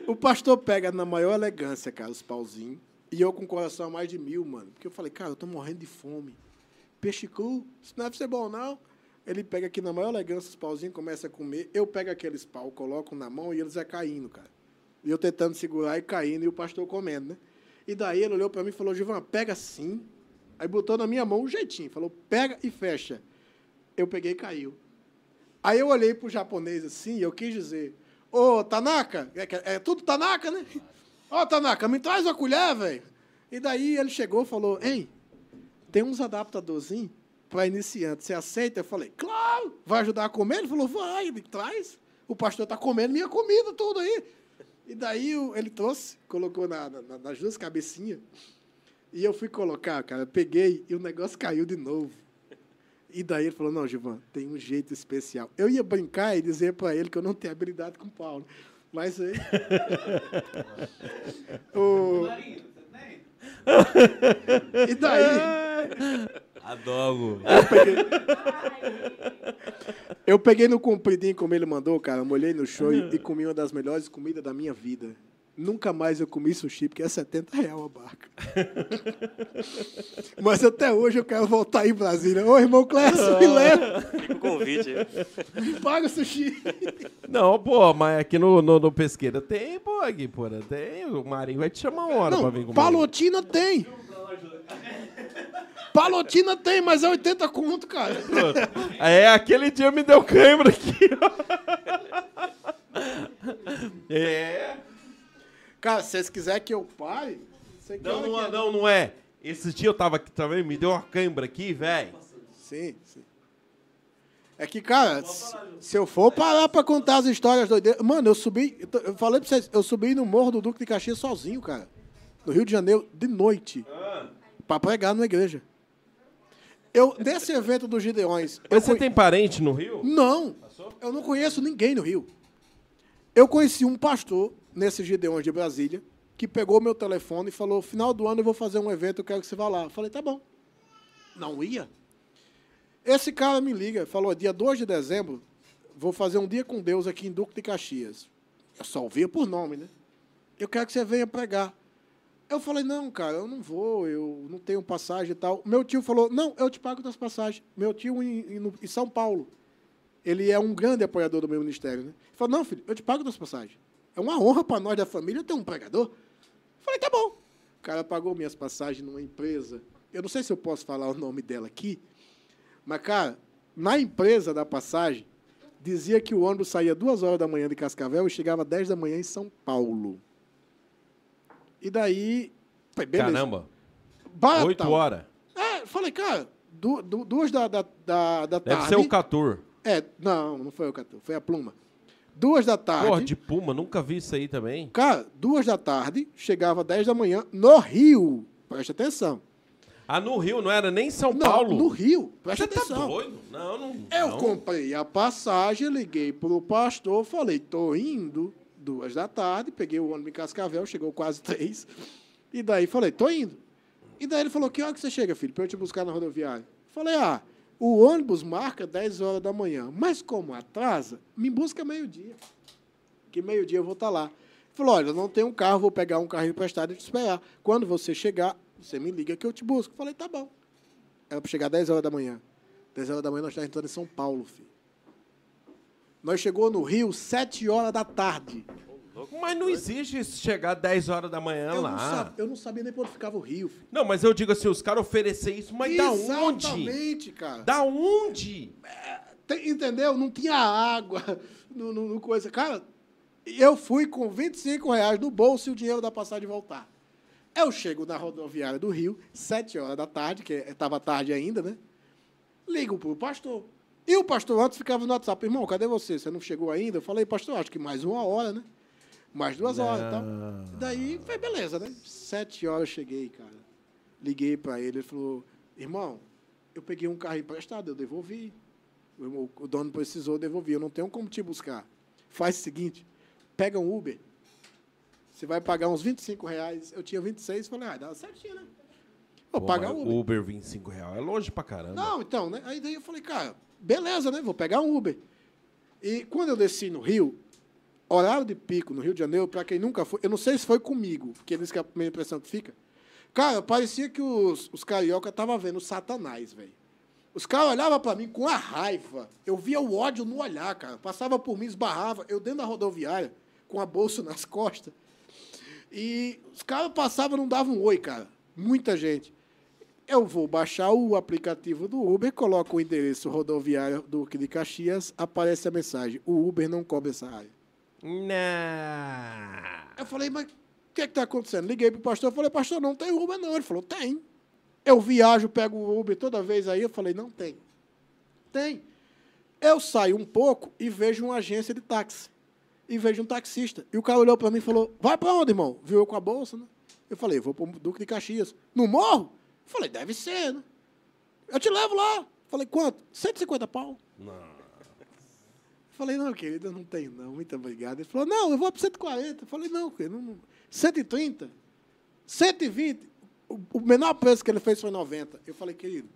o pastor pega na maior elegância, cara, os pauzinhos. E eu com o coração a mais de mil, mano. Porque eu falei, cara, eu tô morrendo de fome. Peixe cru, isso não deve ser bom, não. Ele pega aqui na maior elegância os pauzinhos, começa a comer. Eu pego aqueles pau, coloco na mão e eles é caindo, cara. E eu tentando segurar e caindo, e o pastor comendo, né? E daí ele olhou para mim e falou, Givan, pega assim. Aí botou na minha mão um jeitinho. Falou, pega e fecha. Eu peguei e caiu. Aí eu olhei pro japonês assim e eu quis dizer, ô, Tanaka, é, é tudo Tanaka, né? Ô, Tanaka, me traz uma colher, velho. E daí ele chegou e falou, ei, tem uns adaptadorzinhos para iniciante. Você aceita? Eu falei, claro, vai ajudar a comer? Ele falou, vai, ele traz. O pastor está comendo minha comida, tudo aí. E daí o- ele trouxe, colocou na, na- nas duas cabecinhas. E eu fui colocar, cara, peguei e o negócio caiu de novo. E daí ele falou, não, Givan, tem um jeito especial. Eu ia brincar e dizer para ele que eu não tenho habilidade com Paulo. Mas aí... o... E daí... Adogo. Eu peguei no compridinho como ele mandou, cara, molhei no show e, e comi uma das melhores comidas da minha vida. Nunca mais eu comi sushi, porque é 70 reais a barca. Mas até hoje eu quero voltar aí em Brasília. Ô, irmão Clécio, me leva, Fica o convite. me paga o sushi. Não, pô, mas aqui no, no, no Pesqueira tem, pô, aqui, pô, tem. O Marinho vai te chamar uma hora pra vir Não, comer. palotina tem. Palotina tem, mas é 80 conto, cara. É, aquele dia me deu câimbra aqui, ó. É. Cara, se vocês quiserem que eu pare... você Não, não, que é, não, não é. Esse dia eu tava aqui também, me deu uma câimbra aqui, velho. Sim, sim. É que, cara, se, se eu for parar pra contar as histórias doideiras. Mano, eu subi. eu falei pra vocês, eu subi no Morro do Duque de Caxias sozinho, cara. No Rio de Janeiro, de noite. Pra pregar numa igreja. Eu, nesse evento dos Gideões. Mas você conhe- tem parente no Rio? Não, eu não conheço ninguém no Rio. Eu conheci um pastor nesse Gideões de Brasília que pegou meu telefone e falou: final do ano eu vou fazer um evento, eu quero que você vá lá. Eu falei: tá bom. Não ia. Esse cara me liga, falou: dia 2 de dezembro, vou fazer um dia com Deus aqui em Duque de Caxias. Eu só ouvia por nome, né? Eu quero que você venha pregar. Eu falei, não, cara, eu não vou, eu não tenho passagem e tal. Meu tio falou, não, eu te pago das passagens. Meu tio em, em- em São Paulo, ele é um grande apoiador do meu ministério, né? Ele falou, não, filho, eu te pago das passagens. É uma honra para nós da família ter um pregador. Eu falei, tá bom. O cara pagou minhas passagens numa empresa. Eu não sei se eu posso falar o nome dela aqui, mas, cara, na empresa da passagem, dizia que o ônibus saía duas horas da manhã de Cascavel e chegava 10 da manhã em São Paulo. E daí. falei, beleza. Caramba, Baratão. oito horas. É, falei, cara, du- du- duas da, da, da, da Deve tarde. ser o Catur. É, não, não foi o Catu, foi a Pluma. Duas da tarde. Porra, de Puma, nunca vi isso aí também. Cara, duas da tarde, chegava 10 da manhã no Rio. Preste atenção. Ah, no Rio, não era nem São Não, Paulo? no Rio. Preste Você tá atenção. doido? Não, não. Eu não. comprei a passagem, liguei pro pastor, falei, tô indo, duas da tarde, peguei o ônibus em Cascavel, chegou quase três, e daí falei, tô indo. E daí ele falou, que hora que você chega, filho, para eu te buscar na rodoviária? Falei, ah, o ônibus marca 10 horas da manhã, mas como atrasa, me busca meio-dia, que meio-dia eu vou estar lá. Ele falou, olha, eu não tenho um carro, vou pegar um carro emprestado e te esperar. Quando você chegar, você me liga que eu te busco. Falei, tá bom. Era para chegar 10 horas da manhã. 10 horas da manhã nós estávamos entrando em São Paulo, filho. Nós chegou no Rio 7 horas da tarde. Mas não existe chegar 10 horas da manhã Eu lá. não, sabia, eu não sabia nem por onde ficava o Rio, filho. Não, mas eu digo assim, os caras oferecer isso, mas da onde? Exatamente, cara. Da onde? Tem- entendeu? Não tinha água, no, no- no coisa. Cara, eu fui com 25 reais no bolso e o dinheiro da passagem voltar. Eu chego na rodoviária do Rio, sete horas da tarde, que estava tarde ainda, né? Ligo pro pastor. E o pastor antes ficava no WhatsApp, irmão, cadê você? Você não chegou ainda? Eu falei, pastor, acho que mais uma hora, né? Mais duas horas e tal. Daí, foi beleza, né? Sete horas eu cheguei, cara. Liguei para ele, ele falou, irmão, eu peguei um carro emprestado, eu devolvi. O, o dono precisou, eu devolvi. Eu não tenho como te buscar. Faz o seguinte, pega um Uber, você vai pagar uns 25 reais. Eu tinha 26, falei, ah, dá certinho, né? Vou Pô, pagar um Uber. Uber 25 reais. É longe pra caramba. Não, então, né? Aí daí eu falei, cara, beleza, né? Vou pegar um Uber. E quando eu desci no Rio, horário de pico no Rio de Janeiro, para quem nunca foi, eu não sei se foi comigo, porque eles que é a primeira impressão que fica. Cara, parecia que os, os carioca estavam vendo Satanás, velho. Os caras olhavam para mim com a raiva. Eu via o ódio no olhar, cara. Passava por mim, esbarrava. Eu dentro da rodoviária, com a bolsa nas costas. E os caras passavam, não davam um oi, cara. Muita gente. Eu vou baixar o aplicativo do Uber, coloco o endereço rodoviário do Duque de Caxias, aparece a mensagem: o Uber não cobre essa área. Não. Eu falei, mas o que está acontecendo? Liguei pro pastor, falei, pastor, não tem Uber não. Ele falou, tem. Eu viajo, pego o Uber toda vez aí. Eu falei, não tem. Tem. Eu saio um pouco e vejo uma agência de táxi. E vejo um taxista. E o cara olhou para mim e falou, vai para onde, irmão? Viu eu com a bolsa, né? Eu falei, vou para o Duque de Caxias. No morro? Falei, deve ser, né? Eu te levo lá. Falei, quanto? 150 pau. Falei, não, querido, eu não tenho, não. Muito obrigado. Ele falou, não, eu vou para 140. Eu falei, não, querido, não, 130, 120. O, o menor preço que ele fez foi 90. Eu falei, querido,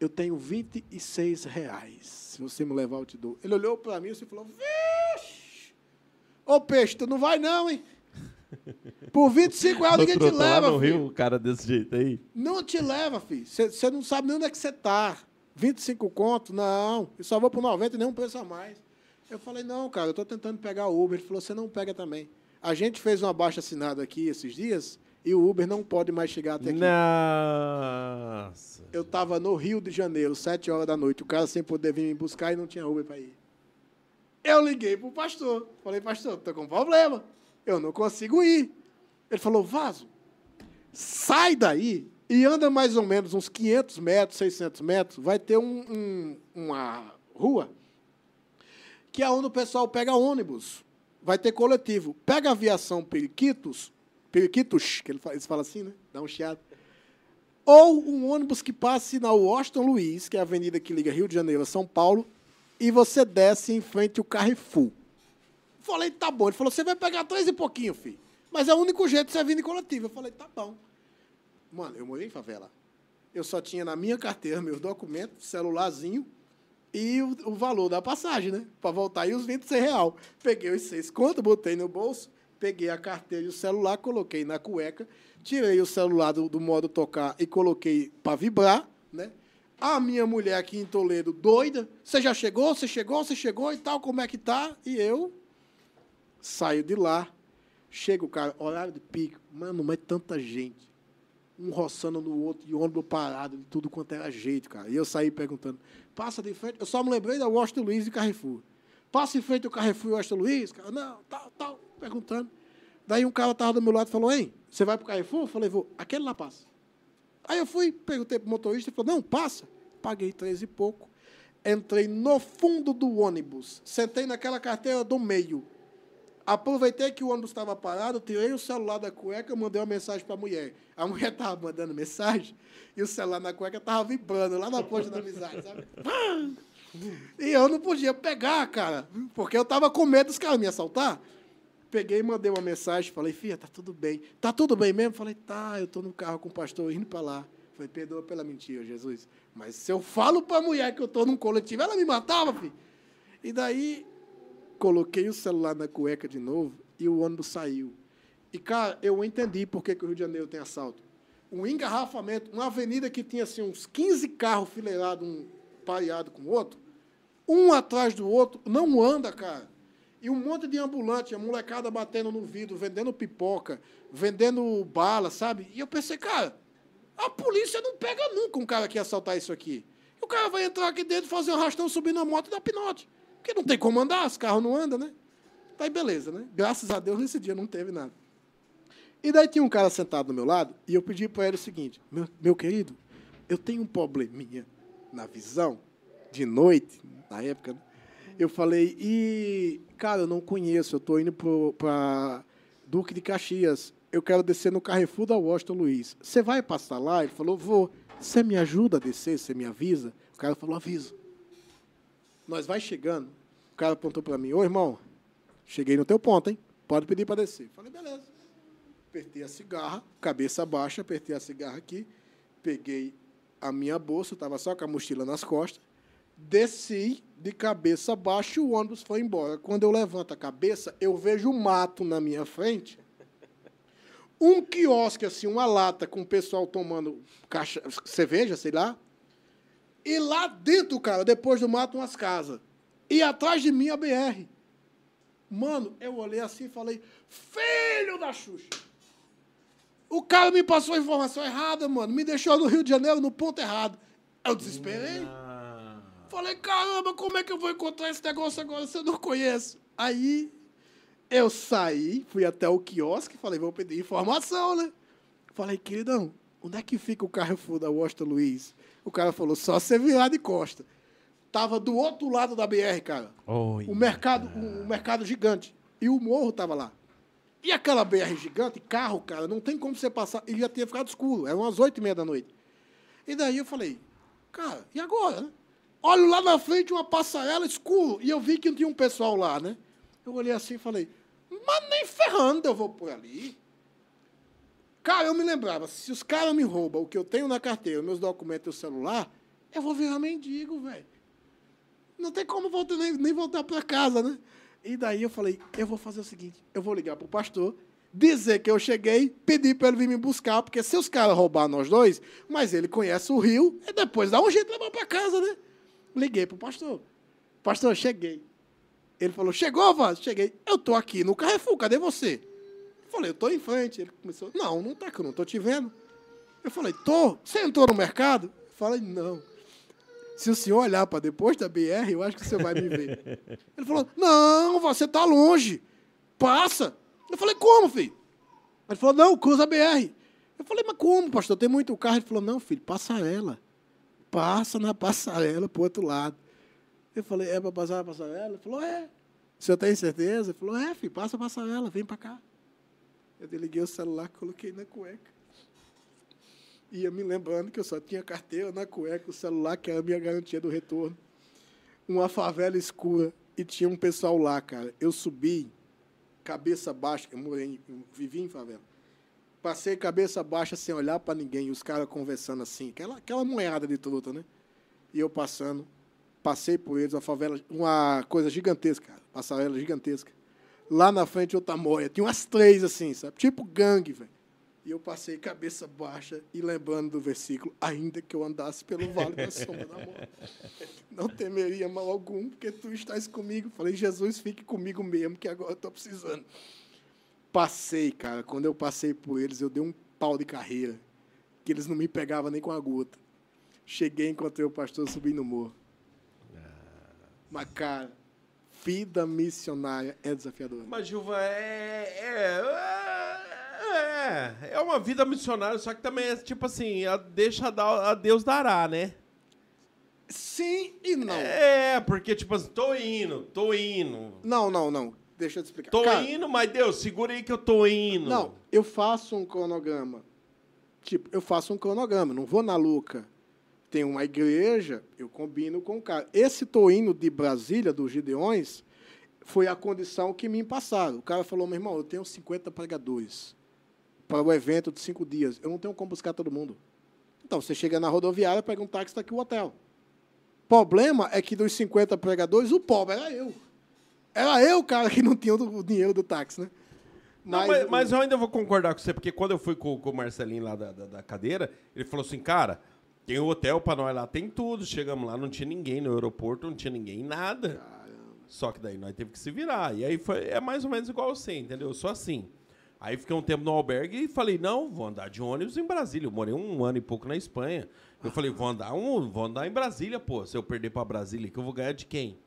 eu tenho 26 reais. Se você me levar, eu te dou. Ele olhou para mim e falou, vixe! Ô, peixe, tu não vai não, hein? Por 25 reais ninguém te Truta, lá leva, no filho. Rio, o cara desse jeito aí. Não te leva, filho. Você não sabe nem onde é que você está. 25 conto? Não. Eu só vou por 90 e nem um preço a mais. Eu falei, não, cara, eu estou tentando pegar o Uber. Ele falou, você não pega também. A gente fez uma baixa assinada aqui esses dias e o Uber não pode mais chegar até aqui. Nossa. Eu estava no Rio de Janeiro, 7 horas da noite. O cara sem poder vir me buscar e não tinha Uber para ir. Eu liguei pro pastor. Falei, pastor, estou com problema. Eu não consigo ir. Ele falou, Vaso, sai daí e anda mais ou menos uns 500 metros, 600 metros. Vai ter um- um- uma rua que é onde o pessoal pega ônibus. Vai ter coletivo. Pega a aviação Periquitos, Periquitos, que eles falam assim, né? Dá um chiado. Ou um ônibus que passe na Washington Luiz, que é a avenida que liga Rio de Janeiro a São Paulo, e você desce em frente ao Carrefour. Falei, tá bom. Ele falou, você vai pegar três e pouquinho, filho. Mas é o único jeito de você vir em coletivo. Eu falei, tá bom. Mano, eu morei em favela. Eu só tinha na minha carteira meus documentos, celularzinho e o, o valor da passagem, né? Para voltar e os 26 real. Peguei os seis contos, botei no bolso, peguei a carteira e o celular, coloquei na cueca, tirei o celular do, do modo tocar e coloquei para vibrar, né? A minha mulher aqui em Toledo, doida, você já chegou, você chegou, você chegou e tal, como é que tá? E eu saio de lá, chega o cara, horário de pico, mano, mas tanta gente um roçando no outro, e ônibus parado, de tudo quanto era jeito, cara. E eu saí perguntando, passa de frente, eu só me lembrei da Washington Luiz e Carrefour. Passa em frente ao Carrefour e Washington Luiz? Cara, não, tal, tal, perguntando. Daí um cara tava do meu lado e falou, hein, você vai pro Carrefour? Eu falei, vou, aquele lá passa. Aí eu fui, perguntei pro motorista, ele falou, não, passa. Paguei três e pouco. Entrei no fundo do ônibus, sentei naquela carteira do meio. Aproveitei que o ônibus estava parado, tirei o celular da cueca, mandei uma mensagem para a mulher. A mulher estava mandando mensagem e o celular na cueca estava vibrando lá na ponte da amizade, sabe? E eu não podia pegar, cara, porque eu estava com medo dos caras me assaltar. Peguei e mandei uma mensagem, falei, filha, tá tudo bem. Tá tudo bem mesmo? Falei, tá, eu estou no carro com o pastor indo para lá. Falei, perdoa pela mentira, Jesus. Mas se eu falo para a mulher que eu estou num coletivo, ela me matava, filho. E daí coloquei o celular na cueca de novo e o ônibus saiu. E, cara, eu entendi por que, que o Rio de Janeiro tem assalto. Um engarrafamento, uma avenida que tinha assim, uns 15 carros fileirados, um pareado com o outro, um atrás do outro, não anda, cara. E um monte de ambulante, a molecada batendo no vidro, vendendo pipoca, vendendo bala, sabe? E eu pensei, cara, a polícia não pega nunca um cara que assaltar isso aqui. E o cara vai entrar aqui dentro, fazer um arrastão, subir na moto e dar pinote. Porque não tem como andar, os carros não andam, né? Aí beleza, né? Graças a Deus nesse dia não teve nada. E daí tinha um cara sentado do meu lado e eu pedi para ele o seguinte: meu, meu querido, eu tenho um probleminha na visão, de noite, na época, né? Eu falei, e, cara, eu não conheço, eu tô indo para Duque de Caxias, eu quero descer no Carrefour da Washington Luiz. Você vai passar lá? Ele falou, vou. Você me ajuda a descer, você me avisa? O cara falou, aviso. Nós vai chegando, o cara apontou para mim, ô irmão, cheguei no teu ponto, hein? Pode pedir para descer. Falei, beleza. Apertei a cigarra, cabeça baixa, apertei a cigarra aqui, peguei a minha bolsa, estava só com a mochila nas costas, desci de cabeça baixa e o ônibus foi embora. Quando eu levanto a cabeça, eu vejo um mato na minha frente, um quiosque, assim, uma lata com o pessoal tomando caixa, cerveja, sei lá, e lá dentro, cara, depois do mato, umas casas. E atrás de mim a BR. Mano, eu olhei assim e falei, filho da Xuxa! O cara me passou a informação errada, mano. Me deixou no Rio de Janeiro no ponto errado. Eu desesperei. Falei, caramba, como é que eu vou encontrar esse negócio agora se eu não conheço? Aí eu saí, fui até o quiosque, falei, vou pedir informação, né? Falei, queridão, onde é que fica o Carrefour da Washington Luiz? O cara falou, só você virar de costa. Tava do outro lado da BR, cara. Oi, o mercado, um mercado gigante. E o morro tava lá. E aquela BR gigante, carro, cara, não tem como você passar. E já tinha ficado escuro, eram umas oito e meia da noite. E daí eu falei, cara, e agora, né? Olho lá na frente uma passarela escuro. E eu vi que tinha um pessoal lá, né? Eu olhei assim e falei, mas nem ferrando eu vou por ali. Cara, eu me lembrava, se os caras me roubam o que eu tenho na carteira, meus documentos e o celular, eu vou virar mendigo, velho. Não tem como voltar, nem, nem voltar para casa, né? E daí eu falei, eu vou fazer o seguinte, eu vou ligar pro pastor, dizer que eu cheguei, pedir para ele vir me buscar, porque se os caras roubar nós dois, mas ele conhece o rio, e depois dá um jeito de levar para casa, né? Liguei pro pastor. Pastor, cheguei. Ele falou, chegou, Vaz? Cheguei. Eu tô aqui no Carrefour, cadê você? Falei, eu tô em frente. Ele começou, não, não tá que eu não tô te vendo. Eu falei, tô. Você entrou no mercado? Eu falei, não. Se o senhor olhar para depois da BR, eu acho que você vai me ver. Ele falou: Não, você está longe. Passa. Eu falei: Como, filho? Ele falou: Não, cruza a BR. Eu falei: Mas como, pastor? Tem muito carro. Ele falou: Não, filho, passarela. Passa na passarela para o outro lado. Eu falei: É para passar na passarela? Ele falou: É. O senhor tem certeza? Ele falou: É, filho, passa a passarela, vem para cá. Eu desliguei o celular, coloquei na cueca ia me lembrando que eu só tinha carteira na cueca, o celular, que era a minha garantia do retorno. Uma favela escura e tinha um pessoal lá, cara. Eu subi, cabeça baixa, eu, morei, eu vivi em favela. Passei cabeça baixa sem olhar para ninguém, os caras conversando assim, aquela, aquela moeda de truta, né? E eu passando, passei por eles, uma favela, uma coisa gigantesca, cara, passarela gigantesca. Lá na frente, outra moia. Tinha umas três assim, sabe? Tipo gangue, velho. E eu passei cabeça baixa e lembrando do versículo, ainda que eu andasse pelo vale da sombra da morte, não temeria mal algum, porque tu estás comigo. Falei, Jesus, fique comigo mesmo, que agora eu estou precisando. Passei, cara, quando eu passei por eles, eu dei um pau de carreira, que eles não me pegavam nem com a gota. Cheguei, encontrei o pastor, subi no morro. Mas, cara, vida missionária é desafiadora. Mas, Gilva, é, é, é. É uma vida missionária, só que também é tipo assim, a, deixa a, a Deus dará, né? Sim e não. É, porque tipo assim, tô indo, tô indo. Não, não, não. Deixa eu te explicar. Tô Cara, indo, mas Deus, segura aí que eu tô indo. Não, eu faço um cronograma. Tipo, eu faço um cronograma, não vou na Luca. Tem uma igreja, eu combino com o cara. Esse tô indo de Brasília, dos Gideões, foi a condição que me passaram. O cara falou, meu irmão, eu tenho 50 pregadores para o evento de cinco dias. Eu não tenho como buscar todo mundo. Então, você chega na rodoviária, pega um táxi, está aqui o hotel. Problema é que dos 50 pregadores, o pobre era eu. Era eu, cara, que não tinha o dinheiro do táxi, né? Não, mas, mas eu ainda vou concordar com você, porque quando eu fui com, com o Marcelinho lá da, da, da cadeira, ele falou assim, cara, tem um hotel para nós lá, tem tudo. Chegamos lá, não tinha ninguém no aeroporto, não tinha ninguém, nada. Só que daí nós teve que se virar. E aí foi, é mais ou menos igual você, entendeu? Eu sou assim. Aí fiquei um tempo no albergue e falei, não, vou andar de ônibus em Brasília. Eu morei um ano e pouco na Espanha. Eu falei, vou andar, um, vou andar em Brasília, pô. Se eu perder para Brasília, que eu vou ganhar de quem?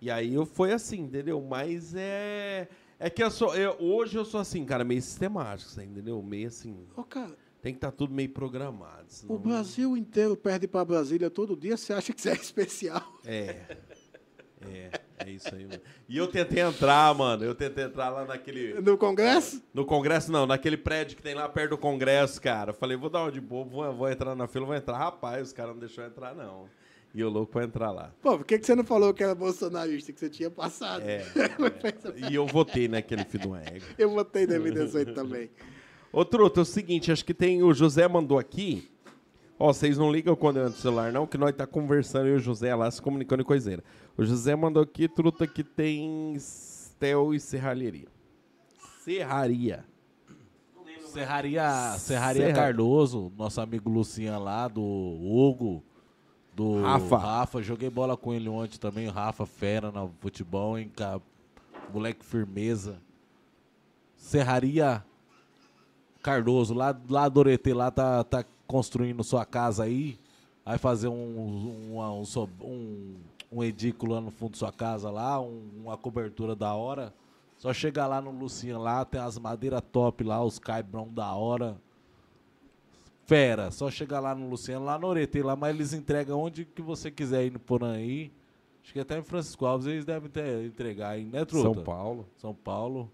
E aí eu foi assim, entendeu? Mas é, É que eu sou. eu- hoje eu sou assim, cara, meio sistemático, entendeu? Meio assim. Ô, cara, Tem que estar tudo meio programado. senão o Brasil inteiro perde pra Brasília todo dia. Você acha que isso é especial? É. É, é isso aí, mano. E eu tentei entrar, mano. Eu tentei entrar lá naquele. No Congresso? No Congresso, não, naquele prédio que tem lá perto do Congresso, cara. Eu falei, vou dar uma de bobo, vou, vou entrar na fila, vou entrar. Rapaz, os caras não deixaram entrar, não. E eu louco pra entrar lá. Pô, por que, que você não falou que era bolsonarista, que você tinha passado? É. é. E eu votei naquele filho do ego. Eu votei na M18 também. Ô, Truta, é o seguinte, acho que tem. O José mandou aqui. Ó, vocês não ligam quando eu entro no celular, não, que nós tá conversando e o José lá, se comunicando em coiseira. O José mandou aqui, Truta, que tem Stel e serralheria. Serraria. Serraria, Serraria Serra- Cardoso, nosso amigo Lucian lá, do Hugo, do Rafa. Rafa. Joguei bola com ele ontem também, o Rafa fera no futebol, hein, cara? Moleque firmeza. Serraria Cardoso, lá, lá do Oretê, lá tá, tá construindo sua casa aí. Vai fazer um, um, um, um, um edículo lá no fundo da sua casa lá, um- uma cobertura da hora. Só chegar lá no Lucian lá, tem as madeiras top lá, os caibrão da hora. Fera, só chegar lá no Luciano, lá no Oretê, lá, mas eles entregam onde que você quiser ir no Poraí. Acho que até em Francisco Alves eles devem ter, entregar aí, né, Truta? São Paulo. São Paulo.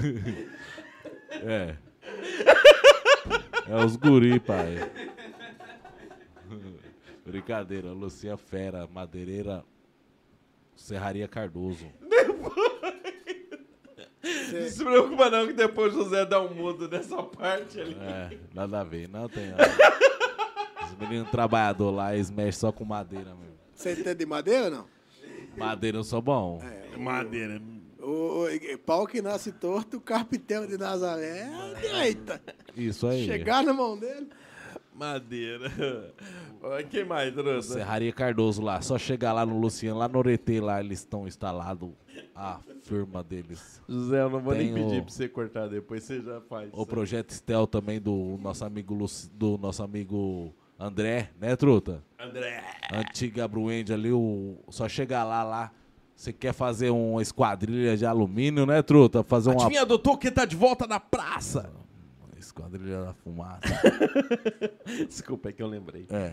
é. É os guri, pai. Brincadeira, Lucia Fera, Madeireira, Serraria Cardoso. Não se preocupa não que depois o José dá um mudo nessa parte ali. É, nada a ver, não tem. ó. Os meninos trabalhadores lá, eles mexem só com madeira mesmo. Você entende de madeira ou não? Madeira eu sou bom. Madeira. O, o- pau que nasce torto, o carpinteiro de Nazaré é a direita. Isso aí. Chegar na mão dele. Madeira. Quem mais, Truta? Serraria Cardoso lá, só chegar lá no Luciano, lá no Oretê, lá eles estão instalados a firma deles. José, eu não vou nem Tem pedir o- pra você cortar depois, você já faz. O projeto Stel também do nosso amigo Luci- do nosso amigo André, né, truta? André. Antiga Bruende ali, o, só chegar lá, lá. Você quer fazer uma esquadrilha de alumínio, né, truta? Fazer uma Adivinha, doutor, que tá de volta na praça. esquadrilha da fumaça. Desculpa, é que eu lembrei. é.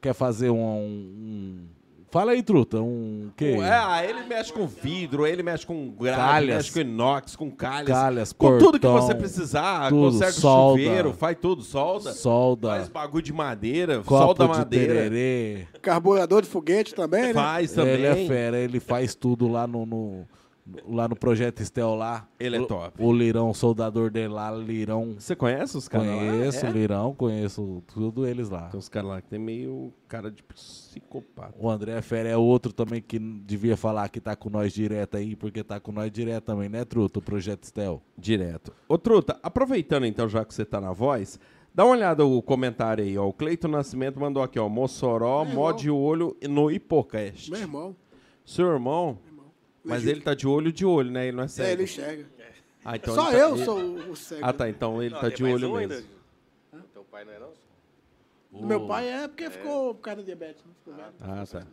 Quer fazer um, um- Fala aí, truta, um quê? É, ah, ele mexe com vidro, ele mexe com grade, Calhas. mexe com inox, com calhas. Calhas, com tudo que portão, você precisar, tudo, conserta o solda. chuveiro, faz tudo, solda. Solda, Faz bagulho de madeira, copo solda de madeira. tererê. Carburador de foguete também, né? Faz também. Ele é fera, ele faz tudo lá no, no- lá no Projeto Estel lá. Ele é O- top. O Lirão, soldador dele lá, Lirão. Você conhece os caras lá? Conheço, É? Lirão, conheço tudo eles lá. Tem uns caras lá que tem meio cara de psicopata. O André Fera é outro também que devia falar que tá com nós direto aí, porque tá com nós direto também, né, Truto? O Projeto Estel. Direto. Ô, Truta, aproveitando então, já que você tá na voz, dá uma olhada o comentário aí, ó. O Cleito Nascimento mandou aqui, ó. Mossoró, Meu mó irmão. de olho no Hipocast. Meu irmão. Seu irmão, mas ele tá de olho de olho, né? Ele não é É, cego. ele enxerga. Ah, então Só ele tá- eu ele- sou o o cego. Ah, tá. Então ele Não, tá tem de mais olho um mesmo. ainda? Teu pai não é não? Meu pai é porque ficou por causa da diabetes. Ficou velho. Ah, tá.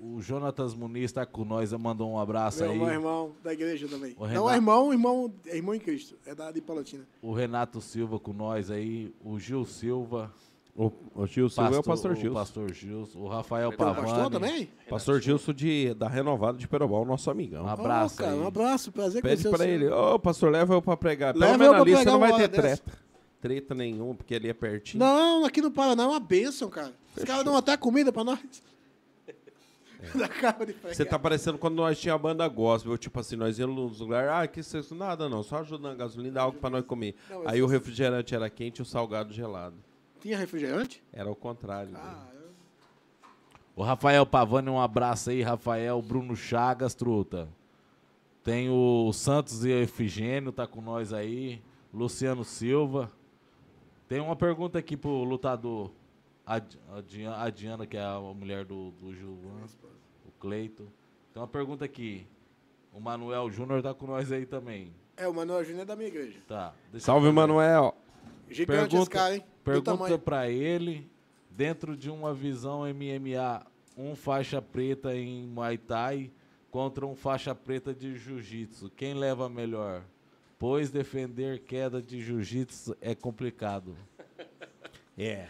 O Jonatas Muniz tá com nós, mandou um abraço Meu aí. irmão, irmão da igreja também. O Não, Renato- é irmão, irmão, é irmão em Cristo. É da de Palotina. O Renato Silva com nós aí. O Gil Silva. O, o Gilson é o pastor o Gilson. pastor Gilson. O Rafael um Pavani. pastor também? Pastor Gilson de, da Renovada de Perobal, nosso amigão. Um abraço Ô, cara, um abraço, prazer Pede conhecer pra o ele, ô pastor, leva eu pra pregar. Pelo Leva menos você pregar não vai ter hora dessa. treta. Treta nenhuma, porque ali é pertinho. Não, aqui no Paraná é uma bênção, cara. Os caras dão até comida pra nós. Pregar. Você tá parecendo quando nós tinha a banda gospel, tipo assim, nós íamos nos lugares, ah, que isso, nada não, só ajudando a gasolina, dá algo pra nós comer. Não, Aí o refrigerante era quente e o salgado gelado. Tinha refrigerante? Era o contrário. né? Ah, eu- O Rafael Pavani, um abraço aí, Rafael. Bruno Chagas, truta. Tem o Santos e Efigênio, tá com nós aí. Luciano Silva. Tem uma pergunta aqui pro lutador. A, a a Diana, que é a mulher do, do Gilvan. O Cleito. Tem uma pergunta aqui. O Manuel Júnior tá com nós aí também. é, o Manuel Júnior é da minha igreja. Tá. deixa Salve. Manuel. Gigante esse cara, hein? Pergunta pra ele, dentro de uma visão MMA um faixa preta em Muay Thai contra um faixa preta de Jiu-Jitsu. Quem leva melhor? Pois defender queda de Jiu-Jitsu é complicado. É.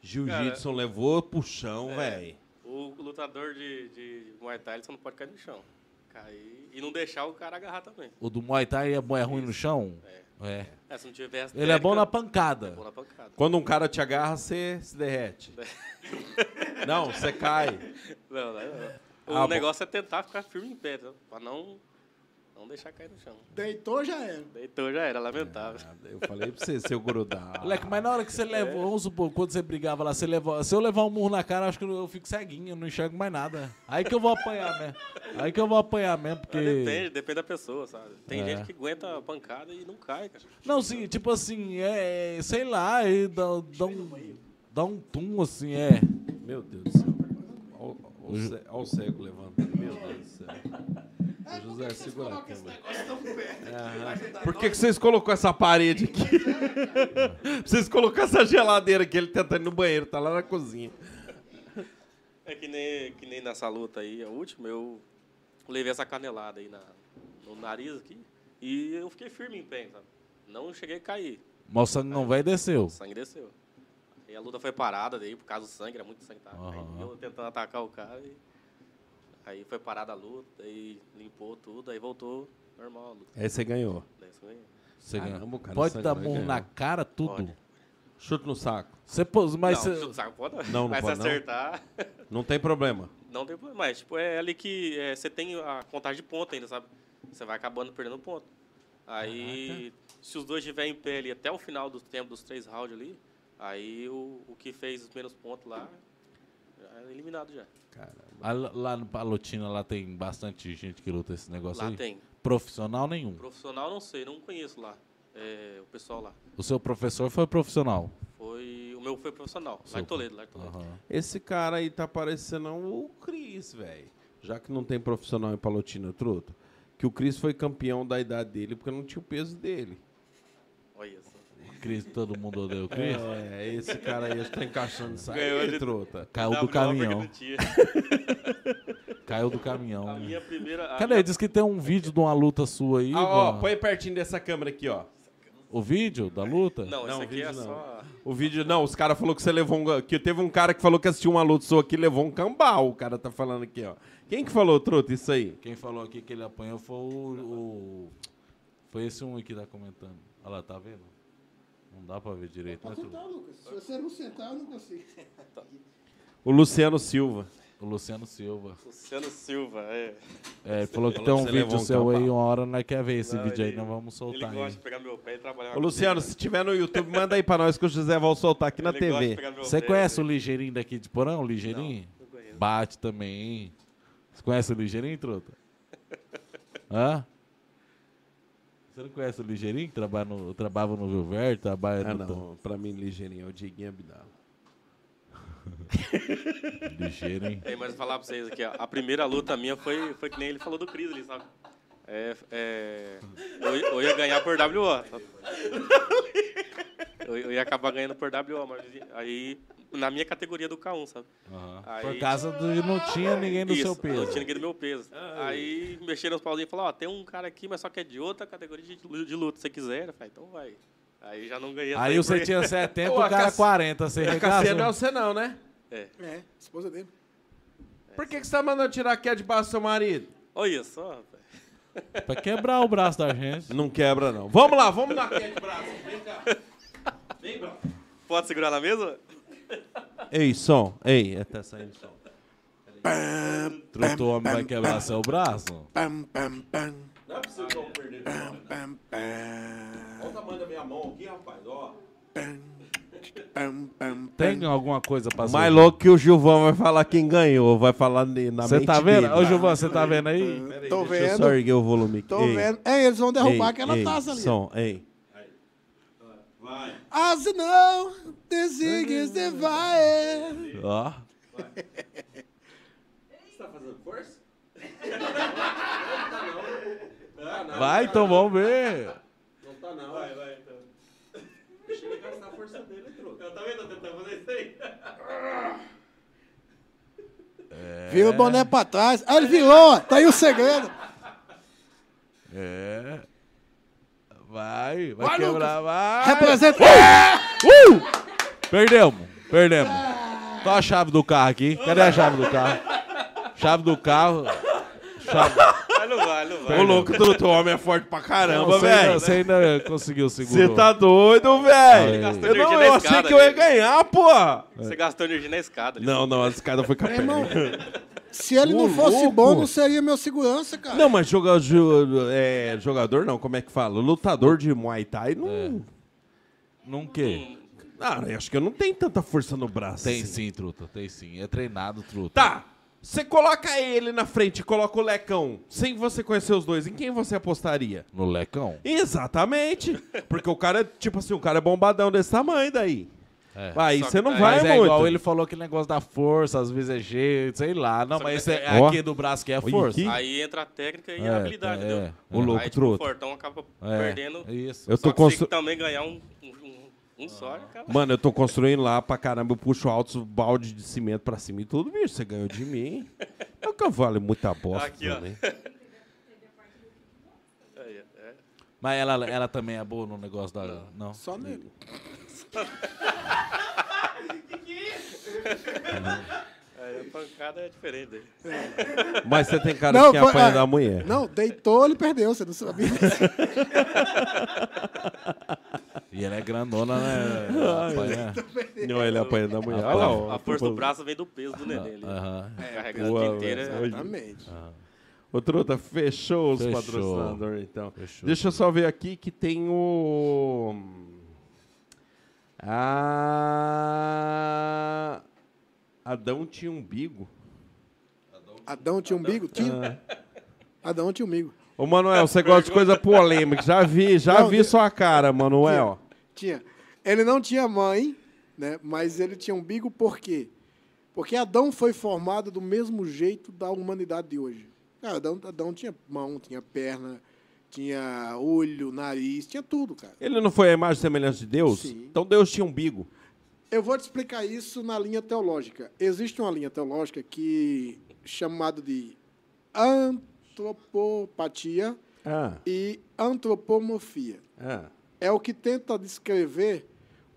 Jiu-Jitsu levou pro chão, velho. O lutador de, de Muay Thai ele só não pode cair no chão. Cair e não deixar o cara agarrar também. O do Muay Thai é, bom- é ruim no chão? É. É, se não Ele é bom na pancada. É bom na pancada. Quando um cara te agarra, você se derrete. Não, você cai. Não, não, não. O Ah, bom. negócio é tentar ficar firme em pé, pra não, não deixar cair no chão. Deitou, já era. Deitou já era, lamentável. Eu falei pra você, seu grudar. Moleque, mas na hora que você levou, vamos supor, quando você brigava lá, você levou, se eu levar um murro na cara, acho que eu fico ceguinho, eu não enxergo mais nada. Aí que eu vou apanhar mesmo. Aí que eu vou apanhar mesmo, porque. Mas Depende, depende da pessoa, sabe? Tem É. gente que aguenta a pancada e não cai, cara. Não, sim, tipo assim, é. Sei lá, e dá, dá um. Dá um tum assim, é. Meu Deus do céu. Olha o ce- olha o cego levantando. Meu Deus do céu. Ô, José, segura a câmera. Por que, que vocês colocou essa parede aqui? vocês colocaram essa geladeira aqui, ele tentando ir no banheiro, tá lá na cozinha. É que nem, que nem nessa luta aí, a última, eu levei essa canelada aí na, no nariz aqui e eu fiquei firme em pé, sabe? Não cheguei a cair. Mas o sangue não vai e desceu. O sangue desceu. E a luta foi parada daí, por causa do sangue, era muito sangue. Aham. caindo, eu tentando atacar o cara. E... Aí foi parada a luta, aí limpou tudo, aí voltou normal a luta. Aí você ganhou. Daí. Você Caramba, ganha. o cara Pode dar ganhar. na cara, tudo. Pode. Chute no saco. Você pôs, mas não, cê- chute saco pode Não, não Mas pode, se não? acertar, Não tem problema. não tem problema. Mas, tipo, é ali que é, você tem a contagem de ponto ainda, sabe? Você vai acabando perdendo ponto. Aí, se os dois estiverem em pé ali até o final do tempo dos três rounds ali, aí o, o que fez os menos pontos lá, é eliminado já. Caramba. a- lá no Palotina lá tem bastante gente que luta esse negócio Lá aí. tem. Profissional nenhum. Profissional, não sei, não conheço lá. É, o pessoal lá. O seu professor foi profissional. Foi, o meu foi profissional, lá em Toledo, lá em Toledo. Aham. Esse cara aí tá parecendo o Cris, velho. Já que não tem profissional em Palotina, truto. Que o Cris foi campeão da idade dele porque não tinha o peso dele. Olha isso. Cris, todo mundo odeia o Cris. É, esse cara aí está encaixando isso Ganhou aí, de- truta. Caiu do caminhão. Caiu do caminhão. A minha primeira. a Cadê? minha- Diz que tem um vídeo de uma luta sua aí. Ah, ó, põe pertinho dessa câmera aqui, ó. O vídeo da luta? Não, Não, esse aqui vídeo é não. só. O vídeo, não, os caras falaram que você levou um. Que teve um cara que falou que assistiu uma luta sua aqui e levou um cambal. O cara tá falando aqui, ó. Quem que falou, truta, isso aí? Quem falou aqui que ele apanhou foi o. o- Foi esse um aí que tá comentando. Olha lá, tá vendo? Não dá pra ver direito, né, Pode Truto? sentar, Lucas. Se você não sentar, eu não consigo. O Luciano Silva. O Luciano Silva. Luciano Silva, é. É, ele falou que tem um vídeo um seu aí, uma hora nós quer ver esse Não, vídeo aí, ele- nós vamos Ele soltar aí. gosta de pegar meu pé e trabalhar Ô, Luciano, se tiver no YouTube, manda aí pra nós que o José vai soltar aqui na Ele TV. Você pé, conhece o né? Ligeirinho daqui de Porão? O Ligeirinho? Não conheço. Bate também, hein? Você conhece o Ligeirinho, truta? Hã? Você não conhece o Ligeirinho que trabalha no, trabalhava no trabalha Ah, no não. Pra mim, ligeirinho é o Dieguinho Abdala. Ligeirinho? Ei, mas vou falar pra vocês aqui, ó. A primeira luta minha foi, foi que nem ele falou do Cris ali, sabe? É, é, eu, eu ia ganhar por WO. sabe? Eu, eu ia acabar ganhando por WO, mas aí na minha categoria do K1, sabe? Aham. Aí- Por causa de não tinha ninguém do Isso, seu Não peso. tinha ninguém do meu peso. Aí mexeram os pauzinhos e falaram, ó, tem um cara aqui, mas só que é de outra categoria de, de luta, se você quiser. Eu falei, então vai. Aí já não ganhei. Aí você tinha 70, Ô, o cara Cassi- 40. Você A Cassiano é regaçou. você não, né? É. É, esposa dele. Por que, que você tá mandando tirar a queda de baixo do seu marido? Olha só, rapaz. Pra quebrar o braço da gente. Não quebra, não. Vamos lá, vamos dar queda de braço. Vem cá. Vem, bro. Pode segurar na mesa? Ei, som. Ei, até saindo som. Truto, o homem vai quebrar seu braço? Não é possível não perder. Pam, pam, pam. Olha o tamanho da minha mão aqui, rapaz. Ó. Tem alguma coisa pra ser? Mais louco que o Gilvão vai falar quem ganhou. Vai falar ne- na Você mente tá vendo? dele. Ô, Gilvan, você tá vendo aí? Peraí, Tô deixa eu vendo. só erguer o volume aqui. Tô Ei, vendo. Ei, eles vão derrubar ei, aquela ei, taça ali. Som, ei. As zig is the fire. Ó. Você tá fazendo força? Vai, então vamos ver. Não tá não. Vai, vai, então. Deixa ele gastar a força dele, truta. Eu também tô tentando fazer isso aí. Vira o boné pra trás. Aí ele virou, tá aí o segredo. É. Vai, vai, Vai, quebrar, vai. Representa. Uh! Perdemos, perdemos. Qual a chave do carro aqui? Cadê a chave do carro? Chave do carro. Chave... Mas não vai, não vai. Ô, louco, truta, o homem é forte pra caramba, você, ainda, velho. você ainda conseguiu Você segurar. tá doido, velho? Gastou Eu, não, energia na eu achei que eu ia ganhar, porra. Você gastou energia na escada. Não, não, a escada foi capela. Se ele não fosse louco. bom, não seria meu segurança, cara. Não, mas joga, jo- é, jogador não, como é que fala? Lutador de Muay Thai não... Num quê? Ah, eu acho que eu não tenho tanta força no braço. Tem assim. sim, truta. Tem sim. É treinado, truta. Tá, você coloca ele na frente e coloca o Lecão, sem você conhecer os dois, em quem você apostaria? No lecão? Exatamente. Porque o cara é, tipo assim, o cara é bombadão desse tamanho daí. É. Aí você não vai Mas é muito. igual ele falou aquele negócio da força, às vezes é jeito, sei lá. Não, Só mas é Ó. aqui do braço que é força. aqui. Aí entra a técnica e É, a habilidade, é, entendeu? é. O louco Aí, tipo, o Fortão acaba É, perdendo. Isso. Eu Só tô constru... também ganhar um, um, só, cara. Mano, eu tô construindo lá pra caramba, eu puxo altos balde de cimento pra cima e tudo, bicho. Você ganhou de mim. É o que vale muita bosta Aqui, ó. também. É. Mas ela, ela também é boa no negócio da. Não. Só nele. Aí a pancada é diferente. aí. Mas você tem cara Não, foi- apanha ah, da mulher. Não, deitou, ele perdeu, você não sabia. E ela é grandona, né? Apanha. Não, ele apanha da mulher. Olha lá, A, ó. a força do braço vem do peso do neném ali. Aham. Carregando Boa, a dia inteira. Exatamente. O Truta fechou os Fechou. patrocinadores, então. Fechou. Deixa eu só ver aqui que tem o. Ah. Adão tinha umbigo. Adão tinha umbigo? Tinha. Adão tinha umbigo. Ô, Manuel, você gosta de coisa polêmica. Já vi, já Não, vi de- sua cara, Manuel. Tinha. Ele não tinha mãe, né? Mas ele tinha umbigo por quê? Porque Adão foi formado do mesmo jeito da humanidade de hoje. Cara, Adão, Adão tinha mão, tinha perna, tinha olho, nariz, tinha tudo, cara. Ele não foi a imagem e semelhança de Deus? Sim. Então Deus tinha umbigo. Eu vou te explicar isso na linha teológica. Existe uma linha teológica que chamada de antropopatia Ah, e antropomorfia. ah. é o que tenta descrever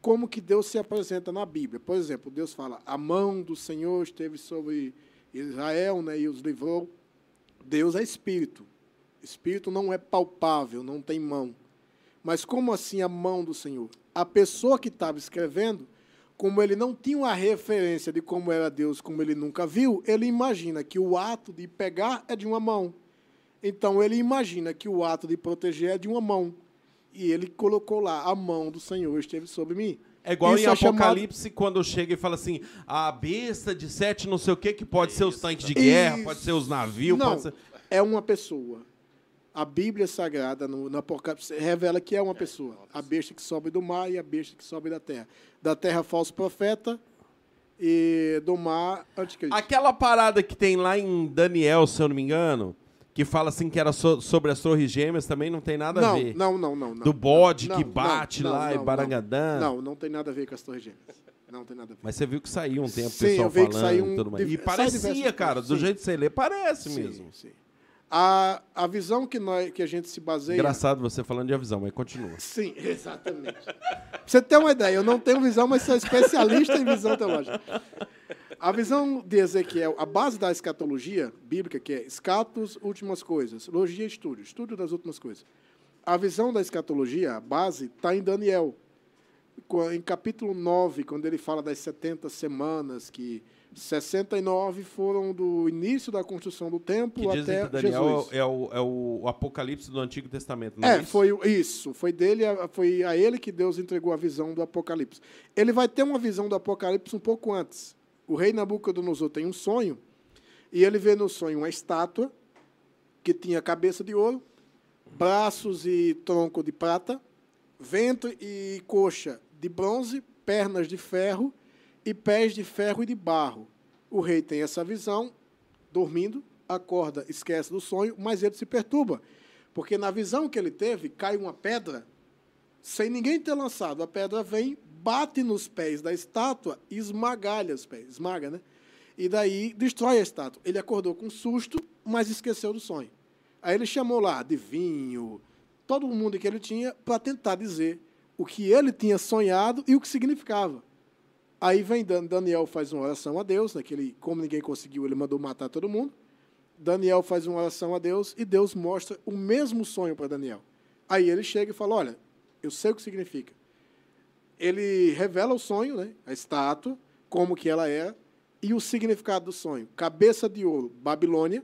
como que Deus se apresenta na Bíblia. Por exemplo, Deus fala: "A mão do Senhor esteve sobre Israel, né, e os livrou". Deus é espírito. Espírito não é palpável, não tem mão. Mas como assim a mão do Senhor? A pessoa que estava escrevendo, como ele não tinha uma referência de como era Deus, como ele nunca viu, ele imagina que o ato de pegar é de uma mão. Então ele imagina que o ato de proteger é de uma mão. E ele colocou lá, a mão do Senhor esteve sobre mim. É igual Isso em é chamado- Apocalipse, quando chega e fala assim: a besta de sete, não sei o que, que pode ser os tanques de guerra, Isso. pode ser os navios, Não, ser. é uma pessoa. A Bíblia Sagrada, no, no Apocalipse, revela que é uma pessoa. A besta que sobe do mar e a besta que sobe da terra. Da terra, falso profeta, e do mar, anticristo. Aquela parada que tem lá em Daniel, se eu não me engano, que fala assim que era so- sobre as torres gêmeas, também não tem nada a não, ver. não, não, não, não. Do bode Não, que bate lá e não, Baragadã. Não, não tem nada a ver com as torres gêmeas. Não tem nada a ver. Mas você viu que saiu um tempo o Sim, pessoal eu vi que falando saiu e um tudo mais. E parecia, diversos cara, do sim. jeito que você lê, parece Sim, mesmo. sim. A, a visão que, nós, que a gente se baseia... Engraçado você falando de avisão, mas continua. Sim, exatamente. Pra você ter uma ideia, eu não tenho visão, mas sou especialista em visão teológica. A visão de Ezequiel, a base da escatologia bíblica, que é escatos, últimas coisas, logia, estúdio, estúdio das últimas coisas. A visão da escatologia, a base, está em Daniel. Em capítulo 9, quando ele fala das 70 semanas, que 69 foram do início da construção do templo Que dizem até que Daniel Jesus. é o, é o apocalipse do Antigo Testamento, não É, isso? foi isso. Foi dele, foi a ele que Deus entregou a visão do Apocalipse. Ele vai ter uma visão do Apocalipse um pouco antes. O rei Nabucodonosor tem um sonho e ele vê no sonho uma estátua que tinha cabeça de ouro, braços e tronco de prata, ventre e coxa de bronze, pernas de ferro e pés de ferro e de barro. O rei tem essa visão, dormindo, acorda, esquece do sonho, mas ele se perturba. Porque na visão que ele teve, cai uma pedra, sem ninguém ter lançado. A pedra vem, bate nos pés da estátua e esmagalha os pés. Esmaga, né? E daí destrói a estátua. Ele acordou com susto, mas esqueceu do sonho. Aí ele chamou lá adivinho, todo mundo que ele tinha, para tentar dizer o que ele tinha sonhado e o que significava. Aí vem Dan- Daniel faz uma oração a Deus, naquele, como ninguém conseguiu, ele mandou matar todo mundo. Daniel faz uma oração a Deus e Deus mostra o mesmo sonho para Daniel. Aí ele chega e fala: Olha, eu sei o que significa. Ele revela o sonho, né, a estátua, como que ela era, e o significado do sonho. Cabeça de ouro, Babilônia.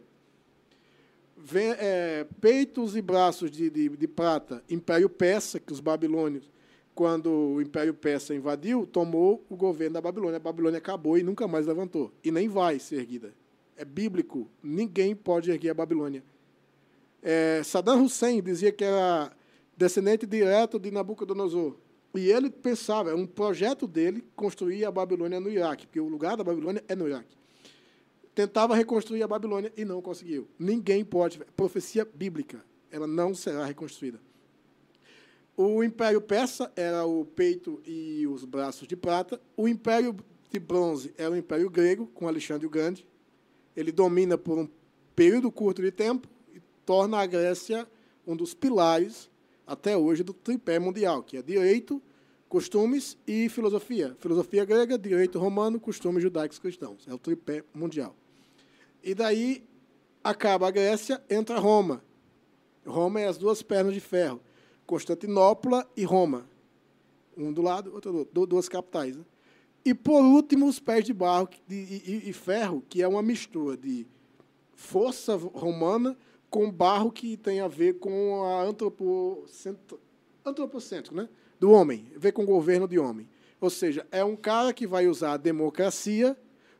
Vê- é, peitos e braços de, de, de prata, Império Persa, que os babilônios, quando o Império Persa invadiu, tomou o governo da Babilônia. A Babilônia acabou e nunca mais levantou. E nem vai ser erguida. É bíblico. Ninguém pode erguer a Babilônia. É, Saddam Hussein dizia que era descendente direto de Nabucodonosor. E ele pensava, é um projeto dele construir a Babilônia no Iraque, porque o lugar da Babilônia é no Iraque. Tentava reconstruir a Babilônia e não conseguiu. Ninguém pode. Profecia bíblica. Ela não será reconstruída. O Império Persa era o peito e os braços de prata. O Império de Bronze era o Império Grego, com Alexandre o Grande. Ele domina por um período curto de tempo e torna a Grécia um dos pilares, até hoje, do tripé mundial, que é direito, costumes e filosofia. Filosofia grega, direito romano, costumes judaicos cristãos. É o tripé mundial. E daí acaba a Grécia, entra Roma. Roma é as duas pernas de ferro. Constantinopla e Roma. Um do lado, outro do outro. Duas capitais. né? E, por último, os pés de barro de- e, e- ferro, que é uma mistura de força romana com barro que tem a ver com a antropocentro, antropocêntrico, né? do homem, ver com o governo de homem. Ou seja, é um cara que vai usar a democracia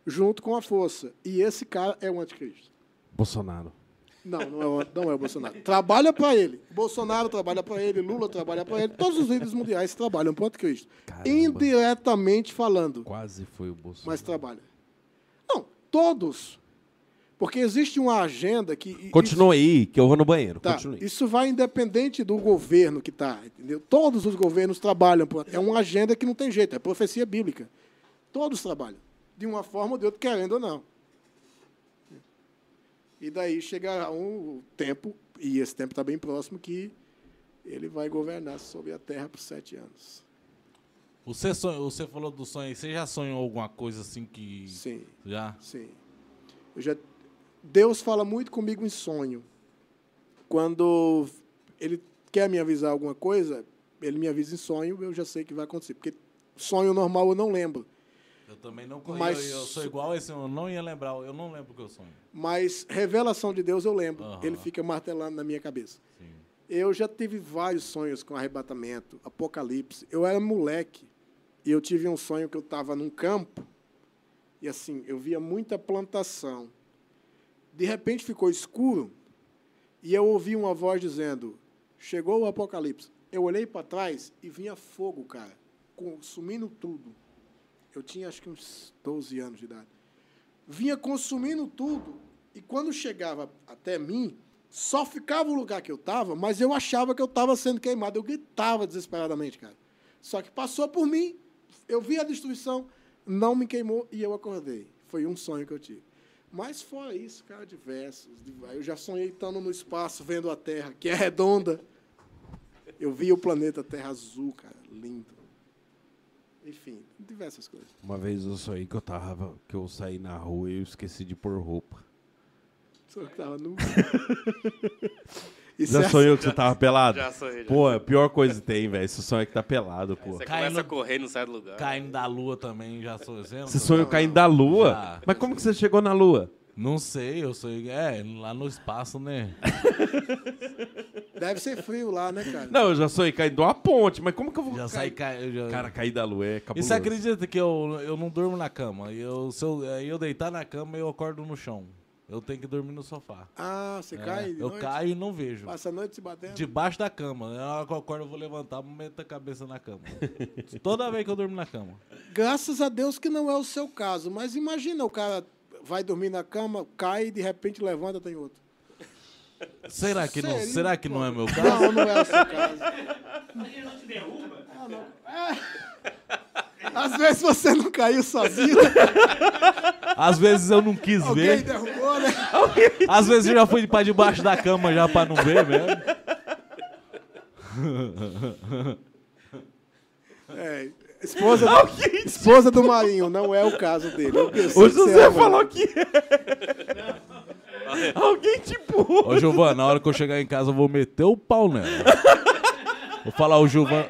junto com a força. E esse cara é o anticristo. Bolsonaro. Não, não é, o- não é o Bolsonaro. Trabalha para ele. Bolsonaro trabalha para ele, Lula trabalha para ele. Todos os líderes mundiais trabalham para o anticristo. Caramba. Indiretamente falando, Quase foi o Bolsonaro. mas trabalha. Não, todos. Porque existe uma agenda que. Continue aí, que eu vou no banheiro. Tá, Continue. isso vai independente do governo que está? Todos os governos trabalham. É uma agenda que não tem jeito, é profecia bíblica. Todos trabalham, de uma forma ou de outra, querendo ou não. E daí chegará um tempo, e esse tempo está bem próximo, que ele vai governar sobre a terra por sete anos. Você, sonhou, você falou do sonho você já sonhou alguma coisa assim que. Sim, Já? sim. Eu já, Deus fala muito comigo em sonho. Quando ele quer me avisar alguma coisa, ele me avisa em sonho, eu já sei que vai acontecer. Porque sonho normal eu não lembro. Eu também não Mas- conheço. Eu, eu sou igual esse, eu não ia lembrar, eu não lembro o que eu sonho. Mas revelação de Deus eu lembro. Aham. Ele fica martelando na minha cabeça. Sim. Eu já tive vários sonhos com arrebatamento, apocalipse. Eu era moleque e eu tive um sonho que eu estava num campo e assim, eu via muita plantação. De repente ficou escuro e eu ouvi uma voz dizendo: Chegou o apocalipse. Eu olhei para trás e vinha fogo, cara, consumindo tudo. Eu tinha acho que uns 12 anos de idade. Vinha consumindo tudo e quando chegava até mim, só ficava o lugar que eu estava, mas eu achava que eu estava sendo queimado. Eu gritava desesperadamente, cara. Só que passou por mim, eu vi a destruição, não me queimou e eu acordei. Foi um sonho que eu tive. Mas fora isso, cara, diversos. Eu já sonhei estando no espaço, vendo a Terra, que é redonda. Eu vi o planeta Terra azul, cara, lindo. Enfim, diversas coisas. Uma vez eu sonhei que eu tava, que eu saí na rua e eu esqueci de pôr roupa. Só que tava nu. Já é- sonhou que você tava pelado? Já sonhei, já. Pô, a pior coisa que tem, velho. Esse sonho é que tá pelado, pô. Você Caindo- começa a correr e não sai do lugar. Caindo da lua também, já sou exemplo. Você sonhou caindo da lua? Já. Mas como que você chegou na lua? Não sei, eu sou. É, lá no espaço, né? Deve ser frio lá, né, cara? Não, eu já sonhei caindo de uma ponte, mas como que eu vou Já saí ca... eu já... Cara, cair da lua é E cabuloso. você acredita que eu, eu não durmo na cama? E Eu, se eu, aí eu deitar na cama, eu acordo no chão. Eu tenho que dormir no sofá. Ah, você É, cai de eu noite? caio e não vejo. Passa a noite se batendo? Debaixo da cama. Na hora que eu acordo, eu vou levantar, meto a cabeça na cama. Toda vez que eu durmo na cama. Graças a Deus que não é o seu caso. Mas imagina, o cara vai dormir na cama, cai e de repente levanta tem outro. Será que, não, será que não é meu caso? Não, não é o seu caso. Ele não te derruba? Às vezes você não caiu sozinho, né? Às vezes eu não quis alguém ver. derrubou, né? Às vezes eu já fui pra debaixo da cama já pra não ver mesmo. É, esposa, do, esposa do Marinho, não é o caso dele. O José falou que é. Alguém te empurrou. Ô, Gilvan, na hora que eu chegar em casa eu vou meter o pau nela. Vou falar o Gilvan.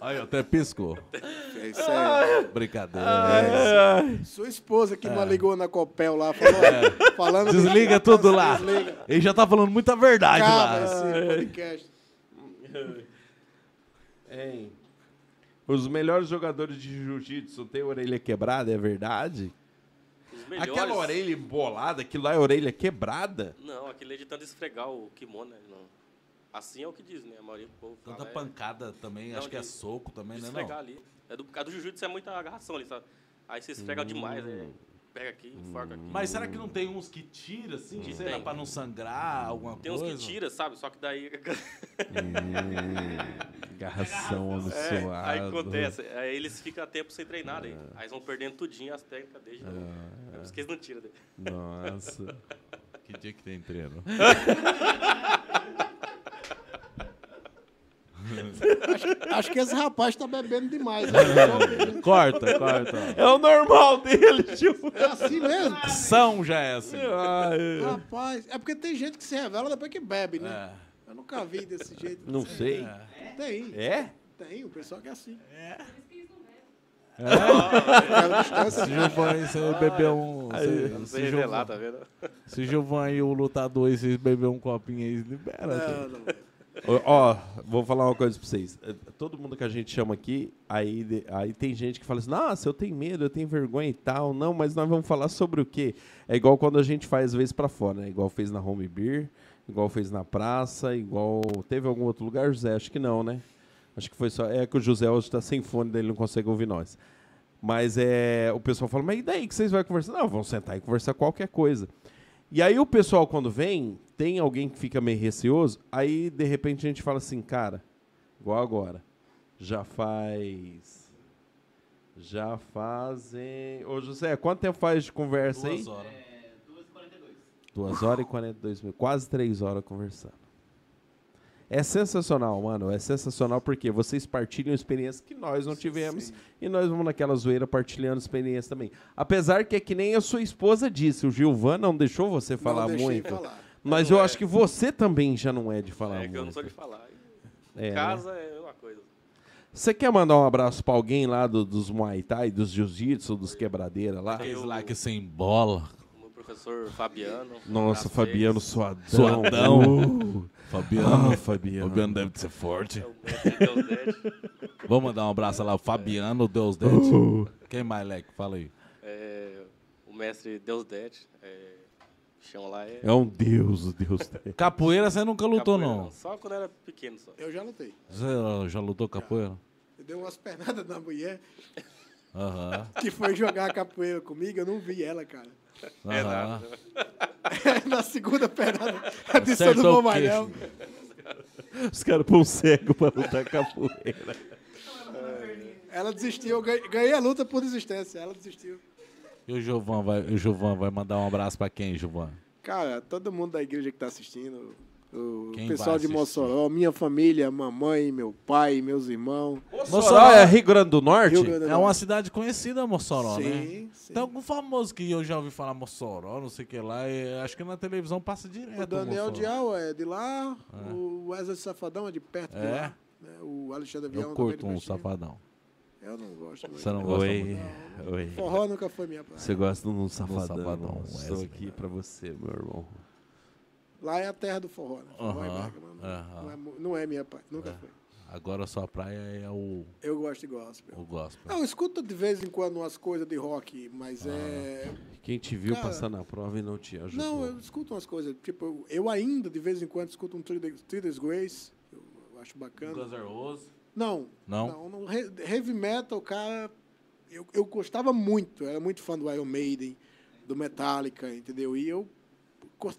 Aí, até piscou. É isso aí. Brincadeira. Sua esposa que me ligou na Copel lá, falou, falando... de- É. Desliga tudo lá. Desliga. Ele já tá falando muita verdade Acaba lá. esse podcast. Hein? Os melhores jogadores de jiu-jitsu têm orelha quebrada, é verdade? Melhores... Aquela orelha embolada, aquilo lá é orelha quebrada? Não, aquele é de tanto esfregar o kimono, né? Não. Assim é o que diz, né? A maioria do povo fala. Tanta é pancada também, Não, acho que é de- soco também, de né? esfregar Não? ali. É do, a do jiu-jitsu é muita agarração ali, sabe? Aí você esfrega demais, aí pega aqui, enforca aqui. Mas será que não tem uns que tira, assim, Que sei lá, tem. pra não sangrar, alguma Tem uns coisa? que tira, sabe? Só que daí. Garração É, abençoado. aí acontece. Aí eles ficam tempo sem treinar aí. Aí eles vão perdendo tudinho as técnicas desde. É. Por isso que eles não tiram. daí. Nossa. Que dia que tem treino? Acho que esse rapaz tá bebendo demais. né? corta, corta. É o normal dele, tipo. É assim mesmo? São já é assim. Rapaz, é porque tem gente que se revela depois que bebe, né? É. Eu nunca vi desse jeito. Não sei. Tem, É? tem. O pessoal que é assim. Se Gilvan aí, você bebeu um. Pra Se, não se, se revelar, Gilvan, tá vendo? se Gilvan aí, o lutador aí, vocês beber um copinho aí, libera. Não, não. Ó, Ó, vou falar uma coisa pra vocês. É, Todo mundo que a gente chama aqui, aí, aí tem gente que fala assim, nossa, eu tenho medo, eu tenho vergonha e tal. Não, mas nós vamos falar sobre o quê? É igual quando a gente faz às vezes pra fora, né? Igual fez na Home Beer, igual fez na praça, igual... Teve algum outro lugar, José? Acho que não, né? Acho que foi só... É que o José hoje tá sem fone, daí ele não consegue ouvir nós. Mas é, o pessoal fala, mas e daí que vocês vão conversar? Não, vamos sentar e conversar qualquer coisa. E aí o pessoal, quando vem, tem alguém que fica meio receoso, aí de repente a gente fala assim, cara, igual agora, já faz. Já fazem. Ô José, quanto tempo faz de conversa aí? Duas horas. 2h42. Duas horas e 42 minutos. Quase três horas conversando. É sensacional, mano. É sensacional porque vocês partilham experiências que nós não tivemos e nós vamos naquela zoeira partilhando experiências também. Apesar que é que nem a sua esposa disse, o Gilvan não deixou você falar não muito. falar. Mas Não eu é. acho que você também já não é de falar É que eu não sou muito. de falar. É, né? casa é a mesma coisa. Você quer mandar um abraço pra alguém lá do- dos Muay Thai, dos Jiu-Jitsu, dos quebradeira lá? Aqueles lá que sem bola. Professor Fabiano. Nossa, Fabiano. Suadão. Suadão. Uh, Fabiano. Ah, Fabiano. Fabiano deve ser forte. É o mestre Deus. Vamos mandar um abraço lá, o Fabiano, o Deus Dead. Quem mais, Leque? Fala aí. É, o mestre Deus Dede. É, chama lá é. É um deus, o deus. Capoeira você nunca lutou, capoeira, não? Só quando era pequeno só. Eu já lutei. Você já lutou capoeira? Eu dei umas pernadas na mulher Aham. que foi jogar capoeira comigo, eu não vi ela, cara. Aham. na segunda pernada, a disse do Acertou o Bomalhão. queixo. Os caras um cego pra lutar capoeira. Ela desistiu, eu ganhei, a luta por desistência, ela desistiu. E o Gilvan vai, o Gilvan vai mandar um abraço pra quem, Gilvan? Cara, todo mundo da igreja que tá assistindo, o Quem pessoal de? Mossoró, minha família, mamãe, meu pai, meus irmãos. Mossoró é Rio Grande do Norte? Grande do É uma cidade conhecida, Mossoró, né? Sim, sim. Tem algum famoso que eu já ouvi falar Mossoró, não sei o que lá. acho que na televisão passa direto. O Daniel Mossoró. Dial é de lá, o Wesley Safadão é de perto de É? lá. né? O Alexandre Avião Eu curto de um safadão. Eu não gosto muito. Você não gosta Oi, muito? oi. Forró nunca foi minha praia. Você gosta de um safadão? safadão, Estou aqui pra você, meu irmão. Lá é a terra do forró, né? Forró é Aham, Bergamo, não, aham. não é, não é minha praia, nunca foi. Agora a sua praia é o, Eu gosto de gospel. o gospel. Eu escuto de vez em quando umas coisas de rock, mas é. Quem te viu Cara, passar na prova e não te ajudou. Não, eu escuto umas coisas. Tipo, eu- ainda de vez em quando escuto um Three Grace. Eu, eu acho bacana. Não. Não? Não, não, he- heavy metal, cara, eu, eu gostava muito, eu era muito fã do Iron Maiden, do Metallica, entendeu? E eu,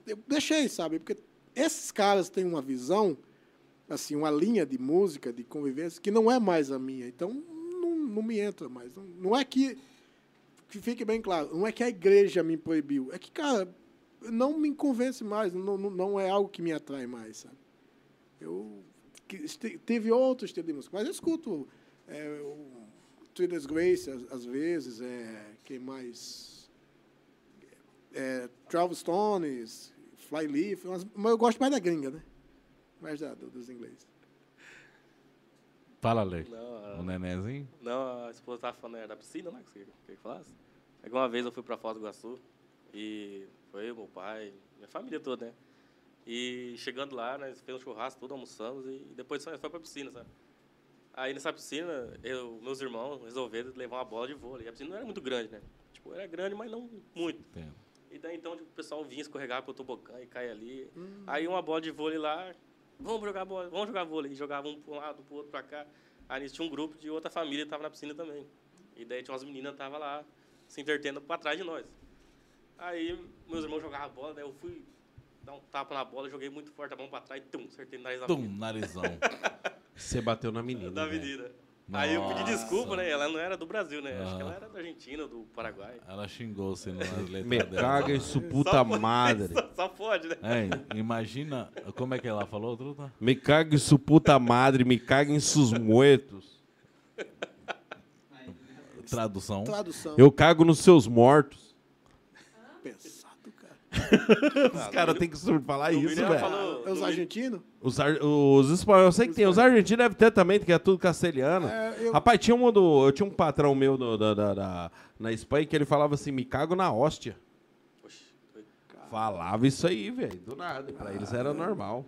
eu deixei, sabe? Porque esses caras têm uma visão, assim, uma linha de música, de convivência, que não é mais a minha. Então, não, não me entra mais. Não, não é que, que fique bem claro, não é que a igreja me proibiu. É que, cara, não me convence mais, não, não, é algo que me atrai mais, sabe? Eu teve outros estilos de música, mas eu escuto é, o Thrillers Grace, às, às vezes, é, quem mais? É, Travis Stones, Flyleaf, umas- mas eu gosto mais da gringa, né? Mais da, do- dos ingleses. Fala, Lei. Não, O nenenzinho? Não, a esposa tava falando era da piscina, né? Que você queria que falasse. É que uma vez eu fui pra Foz do Iguaçu e foi eu, meu pai, minha família toda, né? E chegando lá, nós fizemos um churrasco, tudo almoçamos e depois nós foi pra piscina, sabe? Aí nessa piscina, eu, meus irmãos resolveram levar uma bola de vôlei. A piscina não era muito grande, né? Tipo, era grande, mas não muito. Entendo. E daí então tipo, o pessoal vinha escorregar pro tobogã e cair ali. Aí uma bola de vôlei lá, vamos jogar bola, vamos jogar vôlei. E jogava um para um lado, pro outro para cá. Aí nisso tinha um grupo de outra família que tava na piscina também. E daí tinha umas meninas que tava lá se entretendo para trás de nós. Aí meus irmãos jogavam bola, daí eu fui dar um tapa na bola, joguei muito forte a mão para trás, tum, acertei no nariz da Tum, menina. narizão. Você bateu na menina. Da velho. menina. Aí eu pedi Nossa. desculpa, né? Ela não era do Brasil, né? Acho que Ah. ela era da Argentina, do Paraguai. Ela xingou você nas letras Me dela. caga isso, puta Só pode- madre. Só, só pode, né? Hein, imagina. Como é que ela falou, Truta? Me caga isso, puta madre. Me caga em sus muertos. Tradução. Tradução. Eu cago nos seus mortos. Os caras têm que falar isso, velho. É os argentinos? Os, ar- os espanhóis, eu sei que tem. Os argentinos devem ter também, que é tudo castelhano. É, eu- Rapaz, tinha um do, eu tinha um patrão meu do- da, da- da- na Espanha que ele falava assim, me cago na hóstia. Falava isso aí, velho, do nada. Pra eles era normal.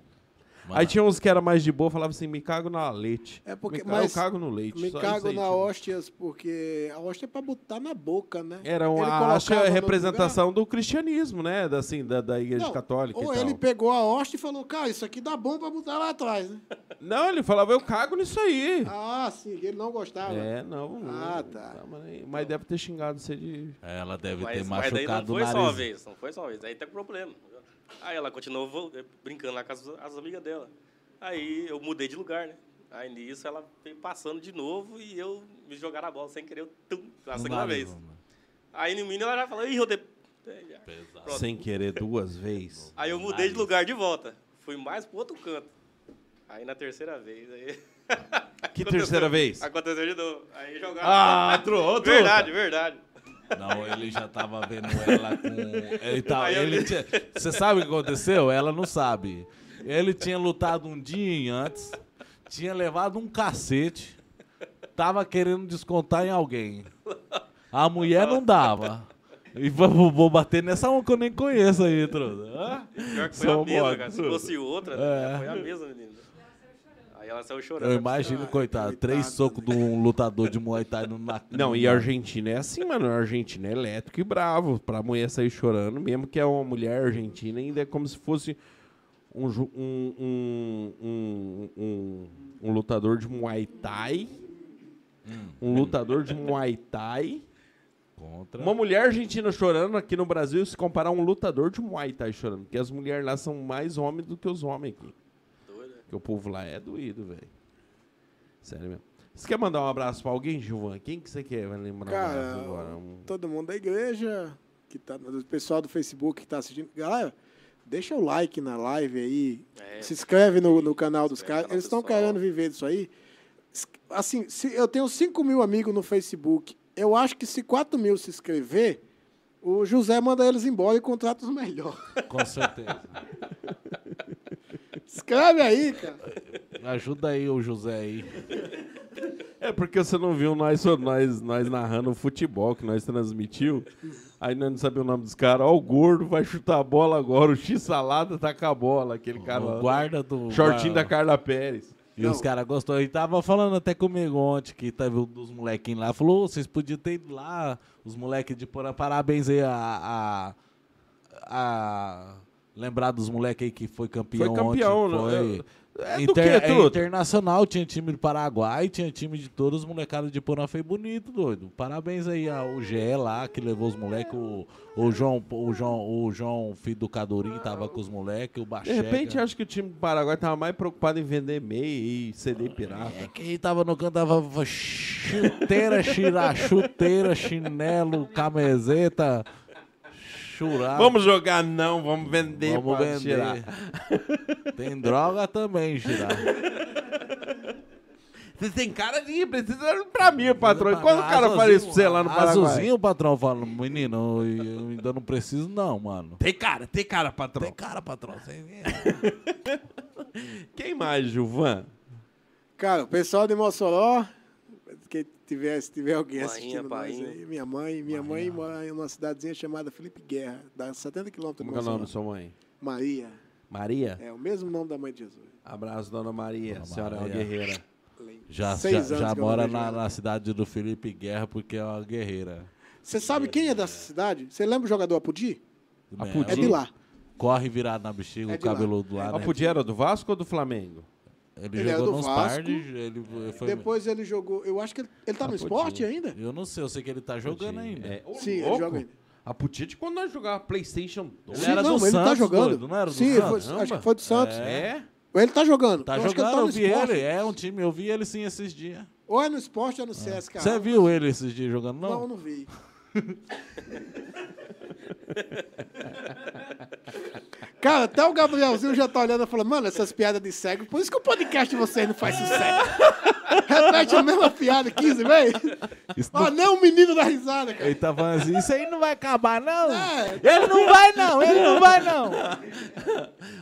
Mano, Aí tinha uns que era mais de boa, falava assim, me cago na leite. É porque- me ca- mas eu cago no leite. Me só cago aí na tinha. hóstias, porque a hóstia é pra botar na boca, né? Era uma colocava acho que é a outro representação do cristianismo, né? Da, assim, da, da igreja Não, católica Ou e tal. ele pegou a hóstia e falou, cara, isso aqui dá bom pra botar lá atrás, né? Não, ele falava, eu cago nisso aí. Ah, sim, ele não gostava. É, não. Ah, não, tá. mas, mas deve ter xingado você de. Ela deve ter Mas, mas daí não machucado o foi só uma vez, não foi só uma vez. Aí tem um problema. Aí ela continuou eh, brincando lá com as, as amigas dela. Aí eu mudei de lugar, né? Aí nisso ela veio passando de novo e eu me jogar na bola sem querer, eu, tum, a segunda nariz, vez. mano. Aí no menino ela já falou, ih, eu dei... Sem querer duas vezes. Aí eu mudei de lugar de volta. Fui mais pro outro canto. Aí na terceira vez, aí... Que terceira vez? Aconteceu de novo. Aí jogaram... Ah, tro, tro. verdade, verdade. Não, ele já tava vendo ela com. Ele tá, ele tinha- Você sabe o que aconteceu? Ela não sabe. Ele tinha lutado um dia antes, tinha levado um cacete, tava querendo descontar em alguém. A mulher não dava. E vou, vou bater nessa uma que eu nem conheço aí, Truda. Pior que foi Só a mesma, cara. Se fosse outra, É. foi a mesma, menina. Ela saiu chorando. Eu imagino, Ai, coitado, coitado, três socos de um lutador de Muay Thai no na, Não, e a Argentina é assim, mano. A Argentina é elétrico e bravo. Pra mulher sair chorando, mesmo que é uma mulher argentina, ainda é como se fosse um, um, um, um, um, um lutador de Muay Thai. Um lutador de Muay Thai. Contra. Uma mulher argentina chorando aqui no Brasil se comparar a um lutador de Muay Thai chorando. Porque as mulheres lá são mais homens do que os homens aqui. Porque o povo lá é doído, velho. Sério mesmo. Você quer mandar um abraço pra alguém, Gilvan? Quem que você quer vai lembrar um Cara, abraço agora? Um- todo mundo da igreja, que tá, o pessoal do Facebook que tá assistindo. Galera, deixa o like na live aí. É. Se inscreve no, no canal dos caras. Eles estão querendo viver disso aí. Assim, se eu tenho 5 mil amigos no Facebook. Eu acho que se 4 mil se inscrever, o José manda eles embora e contrata os melhores. Com certeza. Escreve aí, cara. Ajuda aí o José aí. É porque você não viu nós, nós, nós narrando o futebol que nós transmitiu. Aí nós não sabia o nome dos caras. Ó, o gordo vai chutar a bola agora. O X-Salada tá com a bola. Aquele cara o guarda do. Shortinho da. Carla Pérez. E os caras gostou. E tava falando até comigo ontem que teve um dos molequinhos lá. Falou, "Ô, vocês podiam ter ido lá, os moleques de Porã. Parabéns aí a. a, a Lembrar dos moleques aí que foi campeão Foi campeão, ontem, né? foi... É do Inter- é internacional, tinha time do Paraguai, tinha time de todos os molecados de Porã, foi bonito, doido. Parabéns aí ao GE lá, que levou os moleques, o, o João, o João, o João, filho do Cadorim, tava com os moleques, o De Bacheca. repente, acho que o time do Paraguai tava mais preocupado em vender meia e CD pirata. É, quem tava no canto tava chuteira, xira, chuteira, chinelo, camiseta, churrasco. Vamos jogar não, vamos vender Vamos pra vender. tirar. Tem droga também, girar. Você tem cara de precisa pra mim, patrão. E quando o cara fala isso pra você lá no Paraguai? Azulzinho, o patrão fala, menino, eu eu ainda não preciso não, mano. Tem cara, tem cara, patrão. Tem cara, patrão. Você... Quem mais, Gilvan? Cara, o pessoal de Mossoró, tiver, se tiver alguém assistindo nós Painho. aí, minha mãe, minha mãe mora em uma cidadezinha chamada Felipe Guerra, dá 70 quilômetros de Como é o nome da sua mãe? Maria, Maria? é o mesmo nome da mãe de Jesus. Abraço, dona Maria. Dona A senhora é uma Maria. guerreira. Já, já, já mora na, na cidade do Felipe Guerra porque é uma guerreira. Você sabe quem é dessa cidade? Você lembra o jogador Apudi? Né? É de lá. Corre virado na bexiga, É o de lá. cabeludo lá, A né? Pudia era do Vasco ou do Flamengo? Ele, Ele era jogou do nos Vasco. pardes, ele foi... Depois ele jogou. Eu acho que ele, ele tá no Apodi. esporte ainda? Eu não sei, eu sei que ele tá jogando ainda. É, ô, Sim, ele louco. joga ainda. A Pudia de quando nós jogávamos Playstation 2. Ele era não, do ele tá Santos, jogando. doido, não era do Sim, ele Santos? foi- acho que foi do Santos. É? Ele tá jogando. Tá eu acho que ele jogando, tá eu no vi esporte. ele. É um time, eu vi ele sim esses dias. Ou é no esporte ou é no CSK. Você viu ele esses dias jogando, Não, não? eu não vi. Cara, até o Gabrielzinho já tá olhando e falando, mano, essas piadas de cego, por isso que o podcast de vocês não faz sucesso. Repete a mesma piada 15 vezes. Isso Ó, nem o menino da risada, cara. Ele tá falando assim, isso aí não vai acabar, não. É. Ele não vai, não. Ele não vai, não.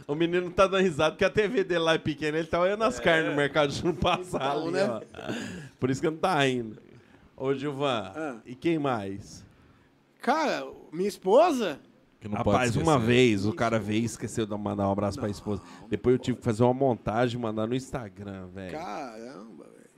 O menino tá dando risada porque a TV dele lá é pequena. Ele tá olhando as carnes no mercado de não passar Então, ali, né? ó. Por isso que não tá indo. Ô, Gilvan, Ah. e quem mais? Cara, minha esposa... Que não Rapaz, pode uma vez o cara veio e esqueceu de mandar um abraço pra esposa. Depois eu tive que fazer uma montagem e mandar no Instagram, velho. Caramba, velho.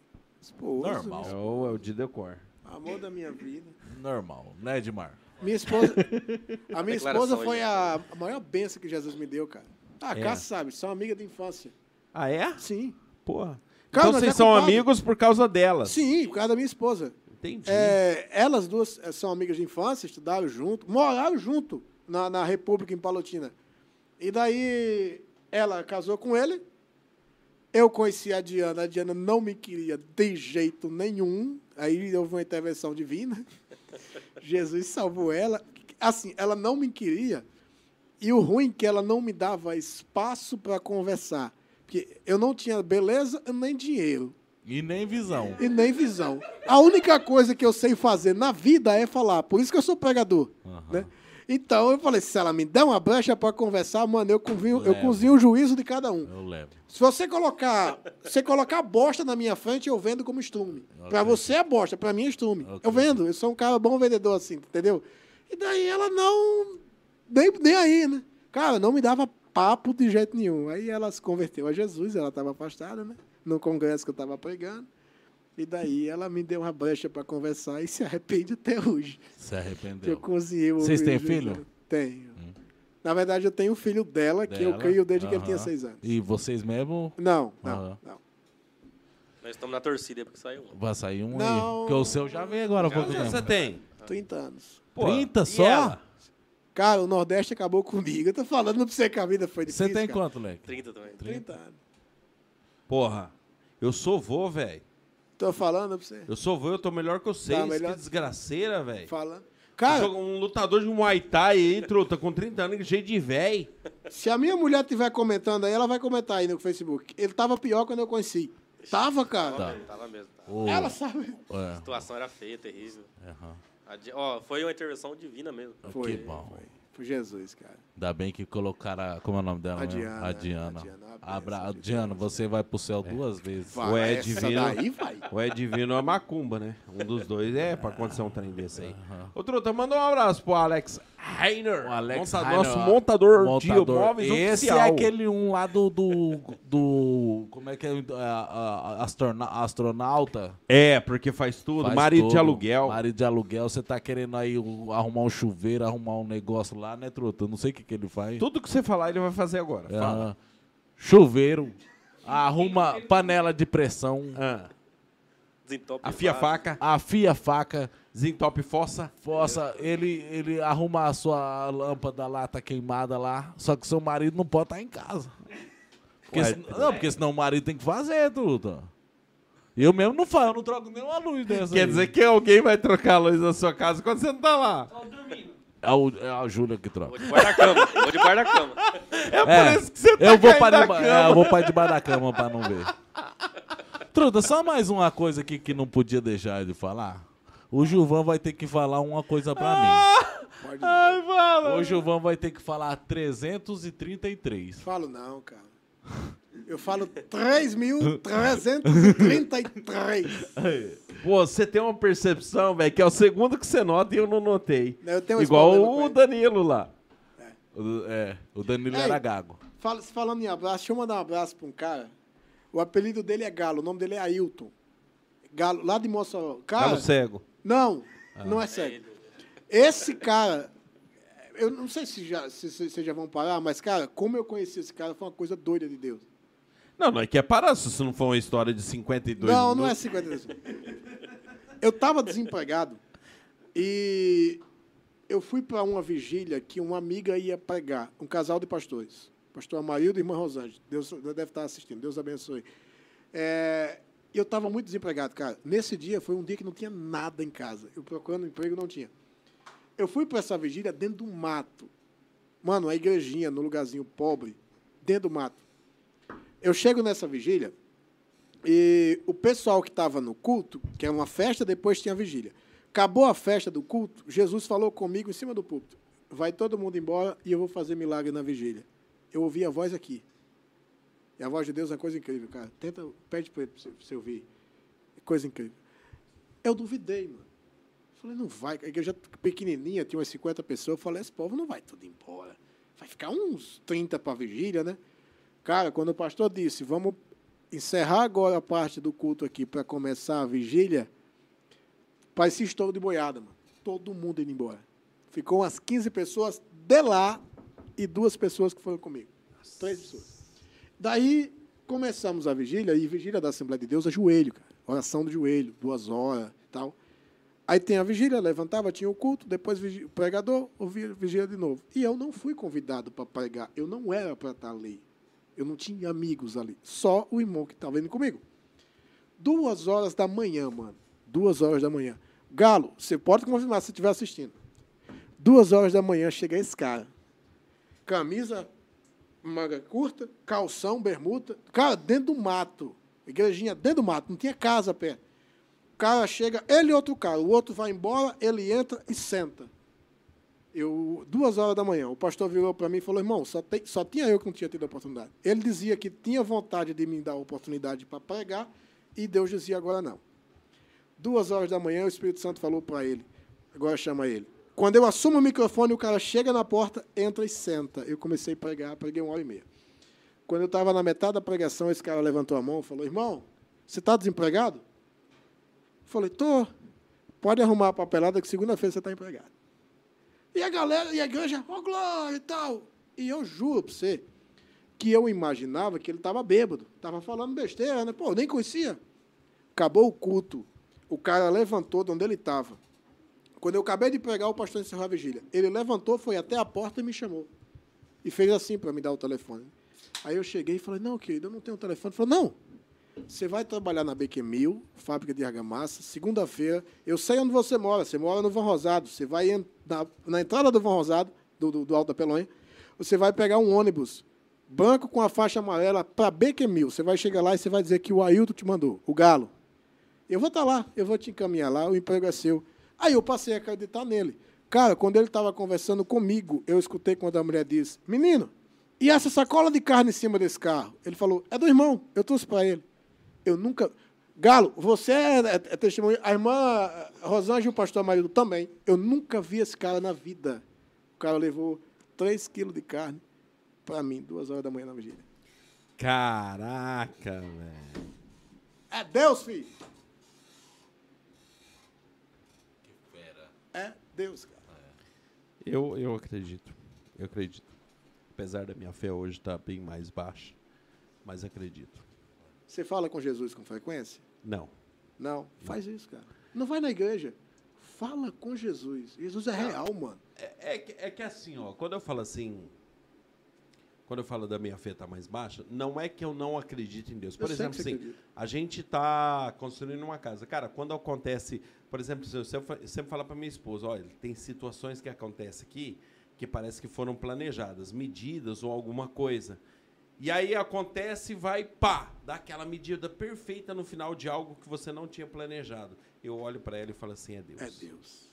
Esposa, Normal. É o, é o de decor. amor da minha vida. Normal, né, Edmar? Minha esposa. A minha esposa foi aí. a, a maior benção que Jesus me deu, cara. Ah, É. Cássio sabe, são amiga de infância. Ah, é? Sim. Porra. Cara, então vocês é são culpado. amigos por causa delas. Sim, por causa da minha esposa. Entendi. É, elas duas eh, são amigas de infância, estudaram junto, moraram junto na, na República em Palotina. E daí ela casou com ele. Eu conheci a Diana, a Diana não me queria de jeito nenhum. Aí houve uma intervenção divina. Jesus salvou ela. Assim, ela não me queria. E o ruim é que ela não me dava espaço para conversar. Porque eu não tinha beleza nem dinheiro E nem visão. e nem visão. A única coisa que eu sei fazer na vida é falar. Por isso que eu sou pregador. Né? Então eu falei, se ela me der uma brecha para conversar, mano, eu cozinho, eu cozinho o juízo de cada um. Eu levo. Se você colocar, você colocar bosta na minha frente, eu vendo como estrume. Para você é bosta, para mim é estrume. Ok. Eu vendo, eu sou um cara bom vendedor assim, entendeu? E daí ela não nem, nem aí, né? Cara, não me dava papo de jeito nenhum. Aí ela se converteu a Jesus, ela estava afastada, né? No congresso que eu estava pregando. E daí ela me deu uma brecha para conversar e se arrepende até hoje. Se Que eu arrependeu. cozinhei o Vocês têm filho? dela. Tenho. Na verdade, eu tenho um filho dela, que eu Dela? crio desde que ele tinha seis anos. E vocês mesmo, Não, não, Aham. não. Nós estamos na torcida porque saiu um. vai sair um Não. aí. Porque o seu já veio agora há pouco Quantos anos tempo. você tem? 30 anos. Pô, 30 e só? ela? Cara, o Nordeste acabou comigo. Eu tô falando pra você que a vida foi difícil. Você tem cara. quanto, Leque? 30 também. 30 anos. Porra, eu sou vô, velho. Tô falando pra você. Eu sou vô, eu tô melhor que vocês. Tá melhor. Que desgraceira, velho. Falando. Cara, Um lutador de Muay Thai aí, truta, com 30 anos, jeito de véi. se a minha mulher estiver comentando aí, ela vai comentar aí no Facebook. Ele tava pior quando eu conheci. Tava, cara. Tá. Tava mesmo. Tava. Ela sabe. é, A situação era feia, terrível. di- Ó, foi uma intervenção divina mesmo. Foi. Que bom. Foi. Foi Jesus, cara. Ainda bem que colocaram. a- Como é o nome dela? A? Diana, A Diana. a Diana, uma Abra... de Diana, você vai pro céu É. duas vezes. Vai, é essa divino. daí vai. Ou é divino é macumba, né? Um dos dois é pra acontecer um trem desse aí. Ô, Truta, manda um abraço pro Alex Heiner. O Alex monta- Heiner, nosso ó, montador, de imóveis Esse oficial. é aquele um lá do. do, do- como é que é? Astrona- astronauta. É, porque faz tudo. Faz marido de aluguel. Marido de aluguel. Você tá querendo aí um- arrumar um chuveiro, arrumar um negócio lá, né, truta? Não sei o que, que ele faz. Tudo que você falar, ele vai fazer agora. É, Fala. chuveiro, arruma panela de pressão, Ah, Desentope afia a vaso. faca, afia faca, desentope fossa. força, ele, ele arruma a sua lâmpada lá, tá queimada lá, só que seu marido não pode estar em casa. Porque Ué, não, porque senão o marido tem que fazer, truta. Eu mesmo não faço, eu não troco nenhuma luz dessa Quer aí. dizer que alguém vai trocar a luz na sua casa quando você não tá lá. Tô dormindo. É, o, é a Júlia que troca. Vou debaixo da cama. Vou debaixo da cama. É por É, isso que você tá eu vou caindo para da deba- cama. é, eu vou para debaixo da cama pra não ver. Truta, só mais uma coisa aqui que não podia deixar de falar. O Gilvan vai ter que falar uma coisa pra mim. Pode Ai, fala. O Gilvan vai ter que falar 333. Falo não, cara. Eu falo 3.333. Pô, você tem uma percepção, velho, que é o segundo que você nota e eu não notei. Eu tenho Igual o. Danilo lá. O, é, o Danilo Ei. era gago. Fala- falando em abraço, deixa eu mandar um abraço pra um cara. O apelido dele é Galo, o nome dele é Ailton. Galo, lá de Mossoró. Cara, Galo cego. não, Ah. não é sério. Esse cara, eu não sei se, já, se, se vocês já vão parar, mas, cara, como eu conheci esse cara, foi uma coisa doida de Deus. Não, não é que é parar se isso não for uma história de 52 não, não é minutos. 52. Eu tava desempregado e eu fui para uma vigília que uma amiga ia pregar, um casal de pastores. Pastor Amarildo e irmã Rosângela. Deus deve estar assistindo, Deus abençoe. É, eu estava muito desempregado, cara. Nesse dia foi um dia que não tinha nada em casa. Eu procurando emprego não tinha. Eu fui para essa vigília dentro do mato. Mano, a igrejinha, no lugarzinho pobre, dentro do mato. Eu chego nessa vigília e o pessoal que estava no culto, que era uma festa, depois tinha a vigília. Acabou a festa do culto, Jesus falou comigo em cima do púlpito. Vai todo mundo embora e eu vou fazer milagre na vigília. Eu ouvi a voz aqui. E a voz de Deus é uma coisa incrível, cara. Tenta, pede para você, ouvir. É coisa incrível. Eu duvidei, mano. Falei, não vai. A igreja pequenininha, tinha umas 50 pessoas. Eu falei, esse povo não vai tudo embora. Vai ficar uns 30 para vigília, né? Cara, quando o pastor disse, vamos encerrar agora a parte do culto aqui para começar a vigília, parecia estouro de boiada, mano. Todo mundo indo embora. Ficou umas 15 pessoas de lá e duas pessoas que foram comigo. Três pessoas. Daí começamos a vigília, e vigília da Assembleia de Deus é joelho, cara. Oração do joelho, duas horas tal. Aí tem a vigília, levantava, tinha o culto, depois o pregador, ouvia vigília de novo. E eu não fui convidado para pregar, eu não era para estar ali. Eu não tinha amigos ali, só o irmão que estava indo comigo. Duas horas da manhã, mano. Duas horas da manhã. Galo, você pode confirmar se estiver assistindo. Duas horas da manhã chega esse cara. Camisa, manga curta, calção, bermuda. Cara, dentro do mato. Igrejinha dentro do mato, não tinha casa perto. O cara chega, ele e outro cara. O outro vai embora, ele entra e senta. Eu, duas horas da manhã, o pastor virou para mim e falou: irmão, só, tem- só tinha eu que não tinha tido a oportunidade. Ele dizia que tinha vontade de me dar a oportunidade para pregar, e Deus dizia agora não. Duas horas da manhã, o Espírito Santo falou para ele, agora chama ele. Quando eu assumo o microfone, o cara chega na porta, entra e senta. Eu comecei a pregar, preguei uma hora e meia. Quando eu estava na metade da pregação, esse cara levantou a mão e falou: irmão, você está desempregado? Eu falei: tô. Pode arrumar a papelada que segunda-feira você está empregado. E a galera, e a igreja, ó, glória e tal. E eu juro para você que eu imaginava que ele estava bêbado, estava falando besteira, né? Pô, nem conhecia. Acabou o culto. O cara levantou de onde ele estava. Quando eu acabei de pregar, o pastor encerrou a vigília. Ele levantou, foi até a porta e me chamou. E fez assim para me dar o telefone. Aí eu cheguei e falei, não, querido, eu não tenho telefone. Ele falou, não, você vai trabalhar na BQ Mil, fábrica de argamassa, segunda-feira. Eu sei onde você mora, você mora no Vão Rosado. Você vai na, na entrada do Vão Rosado, do, do, do Alto da Pelonha, você vai pegar um ônibus branco com a faixa amarela para BQ Mil. Você vai chegar lá e você vai dizer que o Ailton te mandou, o Galo. Eu vou estar lá, eu vou te encaminhar lá, o emprego é seu. Aí eu passei a acreditar nele. Cara, quando ele estava conversando comigo, eu escutei quando a mulher disse: Menino, e essa sacola de carne em cima desse carro? Ele falou: É do irmão, eu trouxe para ele. Eu nunca. Galo, você é, é, é testemunho. A irmã Rosângela e o pastor marido também. Eu nunca vi esse cara na vida. O cara levou 3 quilos de carne para mim, duas horas da manhã na vigília. Caraca, velho. É Deus, filho. É Deus, cara. Eu, eu acredito. Eu acredito. apesar da minha fé hoje estar bem mais baixa, mas acredito. Você fala com Jesus com frequência? Não. Não. Faz isso, cara. Não vai na igreja. Fala com Jesus. Jesus é real, mano. É, é que, é que assim, ó, quando eu falo assim, quando eu falo da minha fé estar mais baixa, não é que eu não acredito em Deus. Por Eu exemplo, assim, acredita. a gente está construindo uma casa. Cara, quando acontece, por exemplo, eu sempre, falo para minha esposa, olha, tem situações que acontecem aqui que parece que foram planejadas, medidas ou alguma coisa. E aí acontece e vai, pá, dá aquela medida perfeita no final de algo que você não tinha planejado. Eu olho para ela e falo assim, é Deus. É Deus.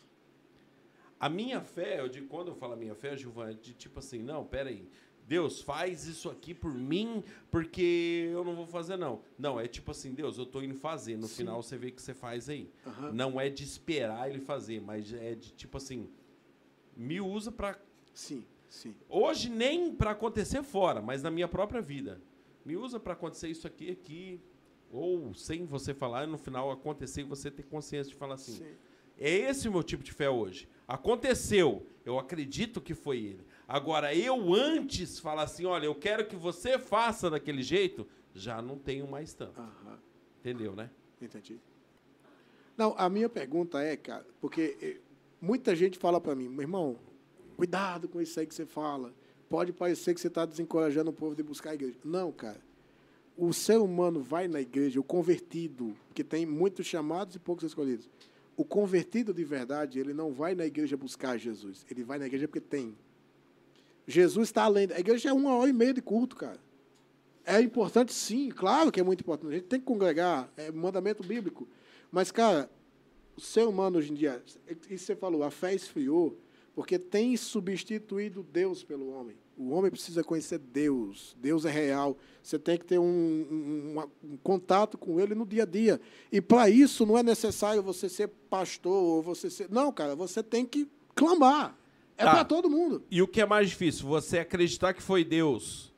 A minha fé, eu digo, quando eu falo a minha fé, Gilvan, é de tipo assim, não, peraí, Deus, faz isso aqui por mim, porque eu não vou fazer, não. Não, é tipo assim, Deus, eu tô indo fazer. No Sim. final você vê que você faz aí. Aham. Não é de esperar ele fazer, mas é de tipo assim, me usa para Sim, sim. Hoje nem para acontecer fora, mas na minha própria vida. Me usa para acontecer isso aqui, aqui, ou sem você falar, e no final acontecer e você ter consciência de falar assim. sim. É esse o meu tipo de fé hoje. Aconteceu, eu acredito que foi ele. Agora, eu antes falar assim, olha, eu quero que você faça daquele jeito, já não tenho mais tanto. Aham. Entendeu, né? Entendi. Não, a minha pergunta é, cara, porque eh, muita gente fala para mim, meu irmão, cuidado com isso aí que você fala. Pode parecer que você está desencorajando o povo de buscar a igreja. Não, cara. O ser humano vai na igreja, o convertido, que tem muitos chamados e poucos escolhidos. O convertido de verdade, ele não vai na igreja buscar Jesus. Ele vai na igreja porque tem. Jesus está além. A igreja é uma hora e meia de culto, cara. É importante, sim, claro que é muito importante. A gente tem que congregar, é mandamento bíblico. Mas, cara, o ser humano hoje em dia, isso você falou, a fé esfriou, porque tem substituído Deus pelo homem. O homem precisa conhecer Deus. Deus é real. Você tem que ter um, um- uma- um contato com Ele no dia a dia. E para isso não é necessário você ser pastor ou você ser. Não, cara, você tem que clamar. É Tá. para todo mundo. E o que é mais difícil? Você acreditar que foi Deus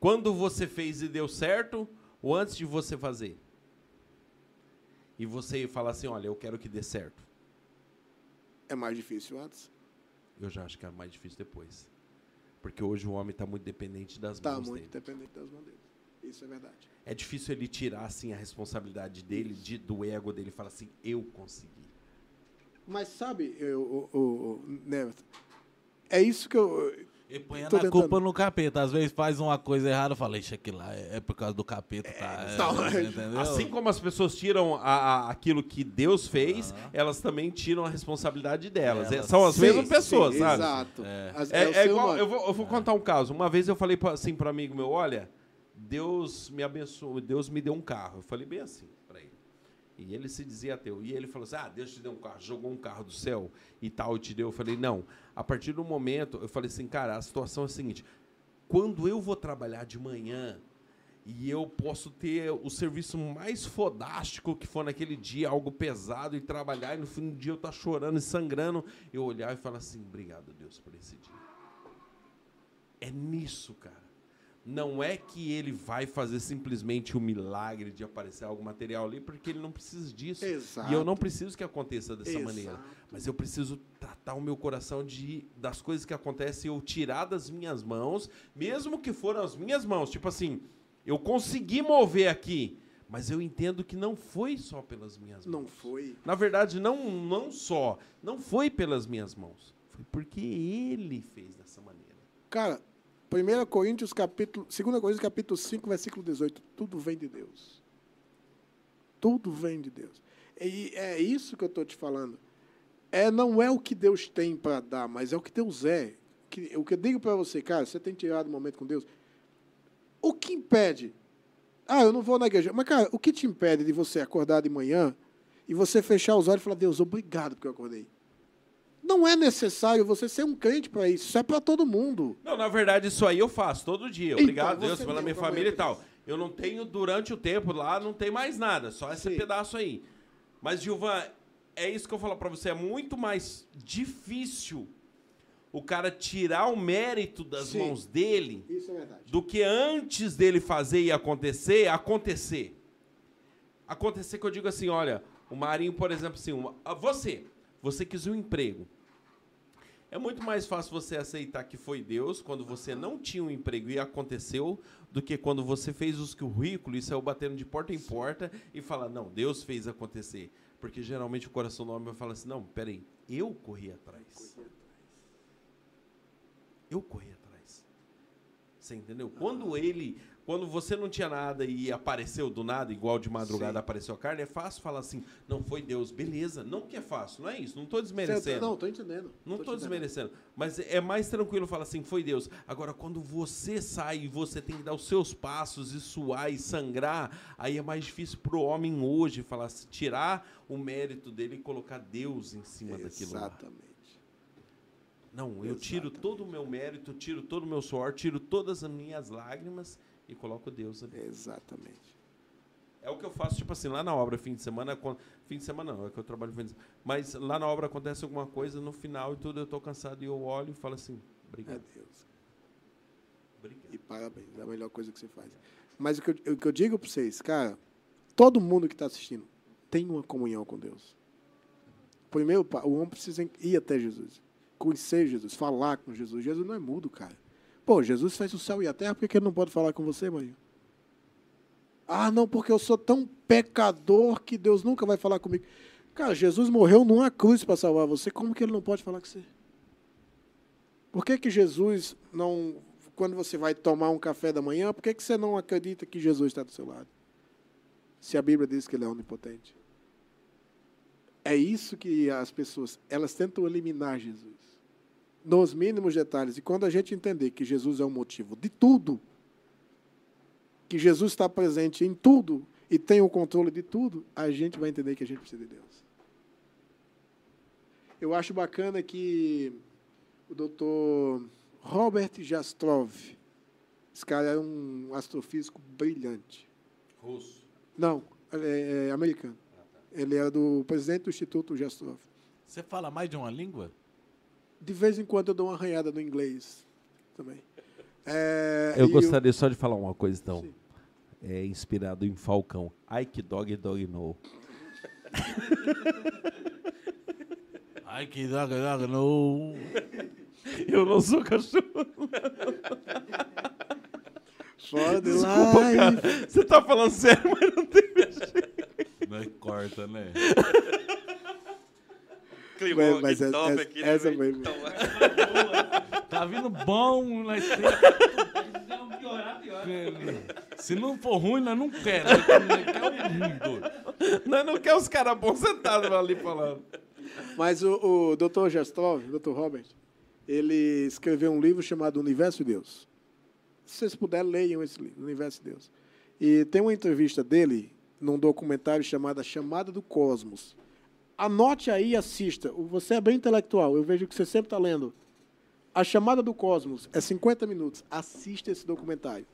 quando você fez e deu certo ou antes de você fazer? E você falar assim, olha, eu quero que dê certo. É mais difícil antes. Eu já acho que é mais difícil depois. Porque hoje o homem está muito dependente das Está mãos muito dele. dependente das mãos dele. Isso é verdade. É difícil ele tirar assim a responsabilidade dele, de- do ego dele e falar assim, eu consegui. Mas sabe, eu, o, o, o- Neverton, é isso que eu. E põe a culpa no capeta. Às vezes faz uma coisa errada, fala, isso aqui lá é é por causa do capeta, tá? É, então, entendeu? Assim como as pessoas tiram a- a- aquilo que Deus fez, elas também tiram a responsabilidade delas. Elas- É, São as Sim, mesmas pessoas, sim, sabe? Exato. É. As- É, é igual, eu vou, eu vou contar um caso. Uma vez eu falei assim para um amigo meu, olha, Deus me abençoou, Deus me deu um carro. Eu falei bem assim. E ele se dizia ateu. E ele falou assim: Ah, Deus te deu um carro, jogou um carro do céu e tal, e te deu. Eu falei: Não. A partir do momento, eu falei assim, cara, a situação é a seguinte: quando eu vou trabalhar de manhã e eu posso ter o serviço mais fodástico que for naquele dia, algo pesado, e trabalhar, e no fim do dia eu estar chorando e sangrando, eu olhar e falar assim: obrigado, Deus, por esse dia. É nisso, cara. Não é que ele vai fazer simplesmente o milagre de aparecer algo material ali, porque ele não precisa disso. Exato. E eu não preciso que aconteça dessa Exato. maneira. Mas eu preciso tratar o meu coração de das coisas que acontecem eu tirar das minhas mãos, mesmo que foram as minhas mãos. Tipo assim, eu consegui mover aqui, mas eu entendo que não foi só pelas minhas mãos. Não foi. Na verdade, não, não só. Não foi pelas minhas mãos. Foi porque ele fez dessa maneira. Cara, 1 Coríntios capítulo, 2 Coríntios capítulo 5, versículo 18, tudo vem de Deus. Tudo vem de Deus. E é isso que eu estou te falando. É, não é o que Deus tem para dar, mas é o que Deus é. Que- o que eu digo para você, cara, você tem tirado um momento com Deus. O que impede? Ah, eu não vou na igreja. Mas, cara, o que te impede de você acordar de manhã e você fechar os olhos e falar, Deus, obrigado porque eu acordei? Não é necessário você ser um crente para isso. Isso é para todo mundo. Não, na verdade, isso aí eu faço todo dia. Então, Obrigado, Deus, você pela minha família e tal. Eu não tenho durante o tempo lá, não tem mais nada, só esse Sim. pedaço aí. Mas, Gilvan, é isso que eu falo pra você, é muito mais difícil o cara tirar o mérito das Sim. mãos dele é do que antes dele fazer e acontecer, acontecer. Acontecer que eu digo assim, olha, o Marinho, por exemplo, assim, uma- você, você quis um emprego. É muito mais fácil você aceitar que foi Deus quando você não tinha um emprego e aconteceu, do que quando você fez os currículos e saiu batendo de porta em porta e fala, não, Deus fez acontecer. Porque geralmente o coração do homem vai falar assim, não, peraí, eu corri atrás. Eu corri atrás. Você entendeu? Quando ele, quando você não tinha nada e apareceu do nada, igual de madrugada Sim. apareceu a carne, é fácil falar assim, não foi Deus, beleza. Não que é fácil, não é isso. Não estou desmerecendo. Não, tô entendendo. Não estou desmerecendo. Mas é mais tranquilo falar assim, foi Deus. Agora, quando você sai e você tem que dar os seus passos e suar e sangrar, aí é mais difícil pro homem hoje falar, assim, tirar o mérito dele e colocar Deus em cima daquilo lá. Exatamente. Não, eu tiro Exatamente. todo o meu mérito, tiro todo o meu suor, tiro todas as minhas lágrimas e coloco Deus ali. Exatamente. É o que eu faço, tipo assim, lá na obra, fim de semana, fim de semana não, é que eu trabalho fim de semana. Mas lá na obra acontece alguma coisa, no final e tudo, eu tô cansado e eu olho e falo assim, É obrigado, Deus. obrigado. E parabéns, é a melhor coisa que você faz. Mas o que eu, o que eu digo para vocês, cara, todo mundo que está assistindo tem uma comunhão com Deus. Primeiro, o homem precisa ir até Jesus, conhecer Jesus, falar com Jesus. Jesus não é mudo, cara. Pô, Jesus fez o céu e a terra, por que ele não pode falar com você, Marinho? Ah, não, porque eu sou tão pecador que Deus nunca vai falar comigo. Cara, Jesus morreu numa cruz para salvar você, como que ele não pode falar com você? Por que, que Jesus não, quando você vai tomar um café da manhã, por que, que você não acredita que Jesus está do seu lado? Se a Bíblia diz que ele é onipotente. É isso que as pessoas, elas tentam eliminar Jesus. Nos mínimos detalhes. E quando a gente entender que Jesus é o motivo de tudo, que Jesus está presente em tudo e tem o controle de tudo, a gente vai entender que a gente precisa de Deus. Eu acho bacana que o doutor Robert Jastrov, esse cara é um astrofísico brilhante. Russo. Não, é, é americano. Ele é do presidente do Instituto Jastrov. Você fala mais de uma língua? De vez em quando eu dou uma arranhada no inglês também. É, Eu gostaria só de falar uma coisa, então. Sim. É inspirado em Falcão. Ai, que dog, dog, no. Ai, que droga, droga, não. Eu não sou cachorro. Fora de Desculpa, live. cara. Você tá falando sério, mas não tem Não é corta, né? Climão Mas- essa- top essa- aqui, né, essa foi- Então, Tá vindo bom, nós temos. Se não for ruim, nós não. Nós ruim, doido. Nós não quer os caras bons sentados ali falando. Mas o, o Dr. Jastrov, Dr. Robert, ele escreveu um livro chamado Universo de Deus. Se vocês puderem, leiam esse livro, Universo de Deus. E tem uma entrevista dele num documentário chamado A Chamada do Cosmos. Anote aí e assista. Você é bem intelectual, eu vejo que você sempre está lendo. A Chamada do Cosmos é 50 minutos. Assista esse documentário.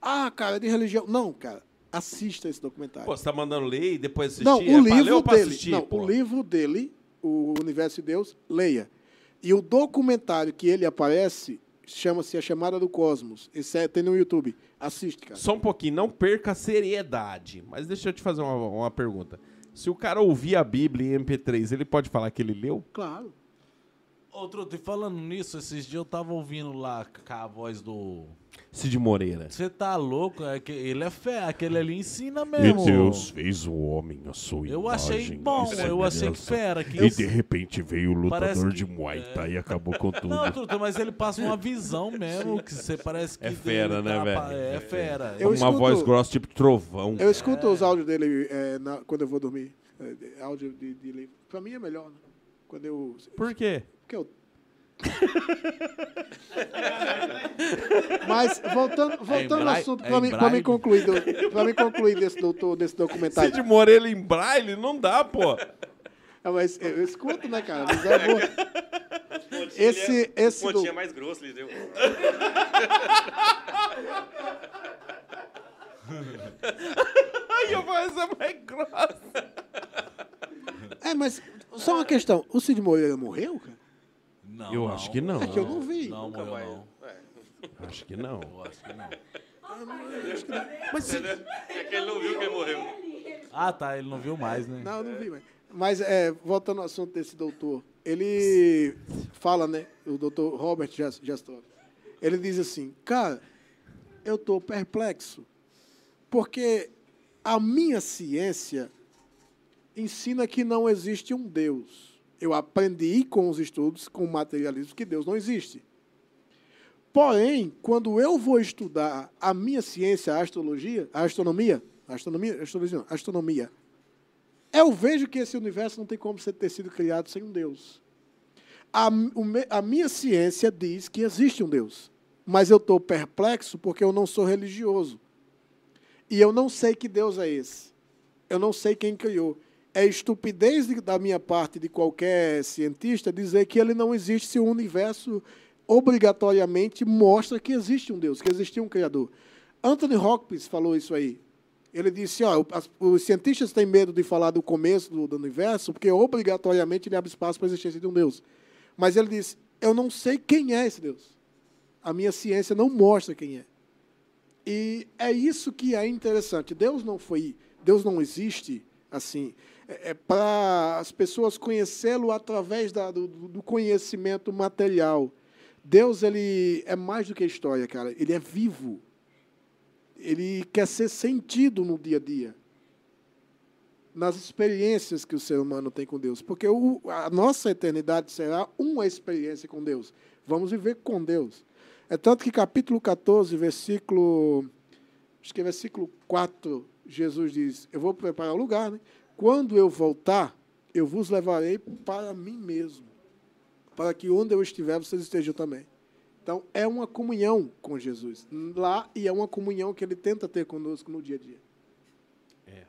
Ah, cara, é de religião. Não, cara, assista esse documentário. Pô, você tá mandando ler e depois assistir? Não, É o ler livro dele. assistir, não, pô? o livro dele, o Universo de Deus, leia. E o documentário que ele aparece chama-se A Chamada do Cosmos. Esse é, tem no YouTube. Assiste, cara. Só um pouquinho, não perca a seriedade. Mas deixa eu te fazer uma, uma pergunta. Se o cara ouvir a Bíblia em MP3, ele pode falar que ele leu? Claro. Outro, e falando nisso, esses dias eu tava ouvindo lá com a voz do. Cid Moreira. Você tá louco? É que ele é fé, aquele ali ensina E mesmo. Deus fez o homem a sua Eu imagem achei e bom, eu achei que fera. Que E de repente veio o lutador que- de Muay Thai e acabou com tudo. Não, Truta, mas ele passa uma visão mesmo, que você parece que... É fera, né, tá velho? É fera. Eu uma escuto- voz grossa, tipo trovão. Eu escuto os áudios dele é, na- quando eu vou dormir. É, áudio de, de. Pra mim é melhor, né? Quando eu. Por quê? Porque eu. Mas voltando, voltando ao braille? assunto, É para pra mim braille? concluir, do- mim concluir desse, doutor, desse documentário. Cid Moreira em braille? Não dá, pô. Ah, mas eu, eu escuto, né, cara? Mas é boa. Esse, esse Pontinha do, mais grosso, ele deu. Ai, a voz é mais grossa. É, mas só uma questão. O Cid Moreira morreu, cara? Não, Eu não. acho que não. É que eu não vi. Não, Nunca mais. não. É. Acho que não. Eu acho que não. Mas Cid... É que ele não viu que ele morreu. Ah, tá, ele não viu mais, né? Não, eu não vi, mas. Mas, é, voltando ao assunto desse doutor, ele fala, né? O doutor Robert Jas- Jastor. Ele diz assim, cara, eu estou perplexo, porque a minha ciência ensina que não existe um Deus. Eu aprendi com os estudos, com o materialismo, que Deus não existe. Porém, quando eu vou estudar a minha ciência, a astrologia, a astronomia, astronomia, astrologia, não, astronomia, eu vejo que esse universo não tem como ser ter sido criado sem um Deus. A, a minha ciência diz que existe um Deus, mas eu estou perplexo porque eu não sou religioso. E eu não sei que Deus é esse. Eu não sei quem criou. É estupidez de- da minha parte, de qualquer cientista, dizer que ele não existe se o universo obrigatoriamente mostra que existe um Deus, que existe um Criador. Anthony Hopkins falou isso aí. Ele disse, ó, os cientistas têm medo de falar do começo do, do universo, porque obrigatoriamente ele abre espaço para a existência de um Deus. Mas ele disse, eu não sei quem é esse Deus. A minha ciência não mostra quem é. E é isso que é interessante. Deus não foi, Deus não existe assim. É, é para as pessoas conhecê-lo através da- do, do conhecimento material. Deus ele é mais do que história, cara. Ele é vivo. Ele quer ser sentido no dia a dia, nas experiências que o ser humano tem com Deus, porque o, a nossa eternidade será uma experiência com Deus. Vamos viver com Deus. É tanto que capítulo 14, versículo acho que é versículo 4, Jesus diz: Eu vou preparar o lugar, né? Quando eu voltar, eu vos levarei para mim mesmo, para que onde eu estiver, vocês estejam também. Então, é uma comunhão com Jesus lá e é uma comunhão que ele tenta ter conosco no dia a dia. É.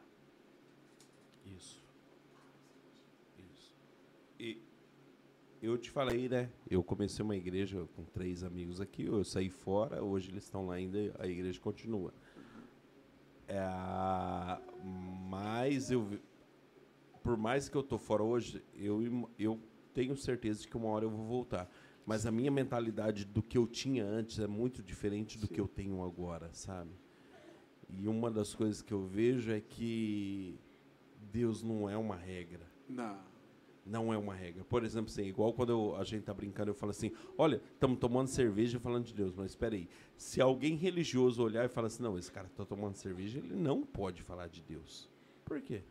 Isso. Isso. E eu te falei, né? Eu comecei uma igreja com três amigos aqui, eu saí fora, hoje eles estão lá ainda, a igreja continua. É, mas eu, por mais que eu tô fora hoje, eu, eu tenho certeza de que uma hora eu vou voltar. Mas a minha mentalidade do que eu tinha antes é muito diferente do que eu tenho agora, sabe? E uma das coisas que eu vejo é que Deus não é uma regra. Não. Não é uma regra. Por exemplo, assim, igual quando eu- a gente tá brincando, eu falo assim: olha, estamos tomando cerveja e falando de Deus, mas espera aí. Se alguém religioso olhar e falar assim: não, esse cara tá tomando cerveja, ele não pode falar de Deus. Por quê?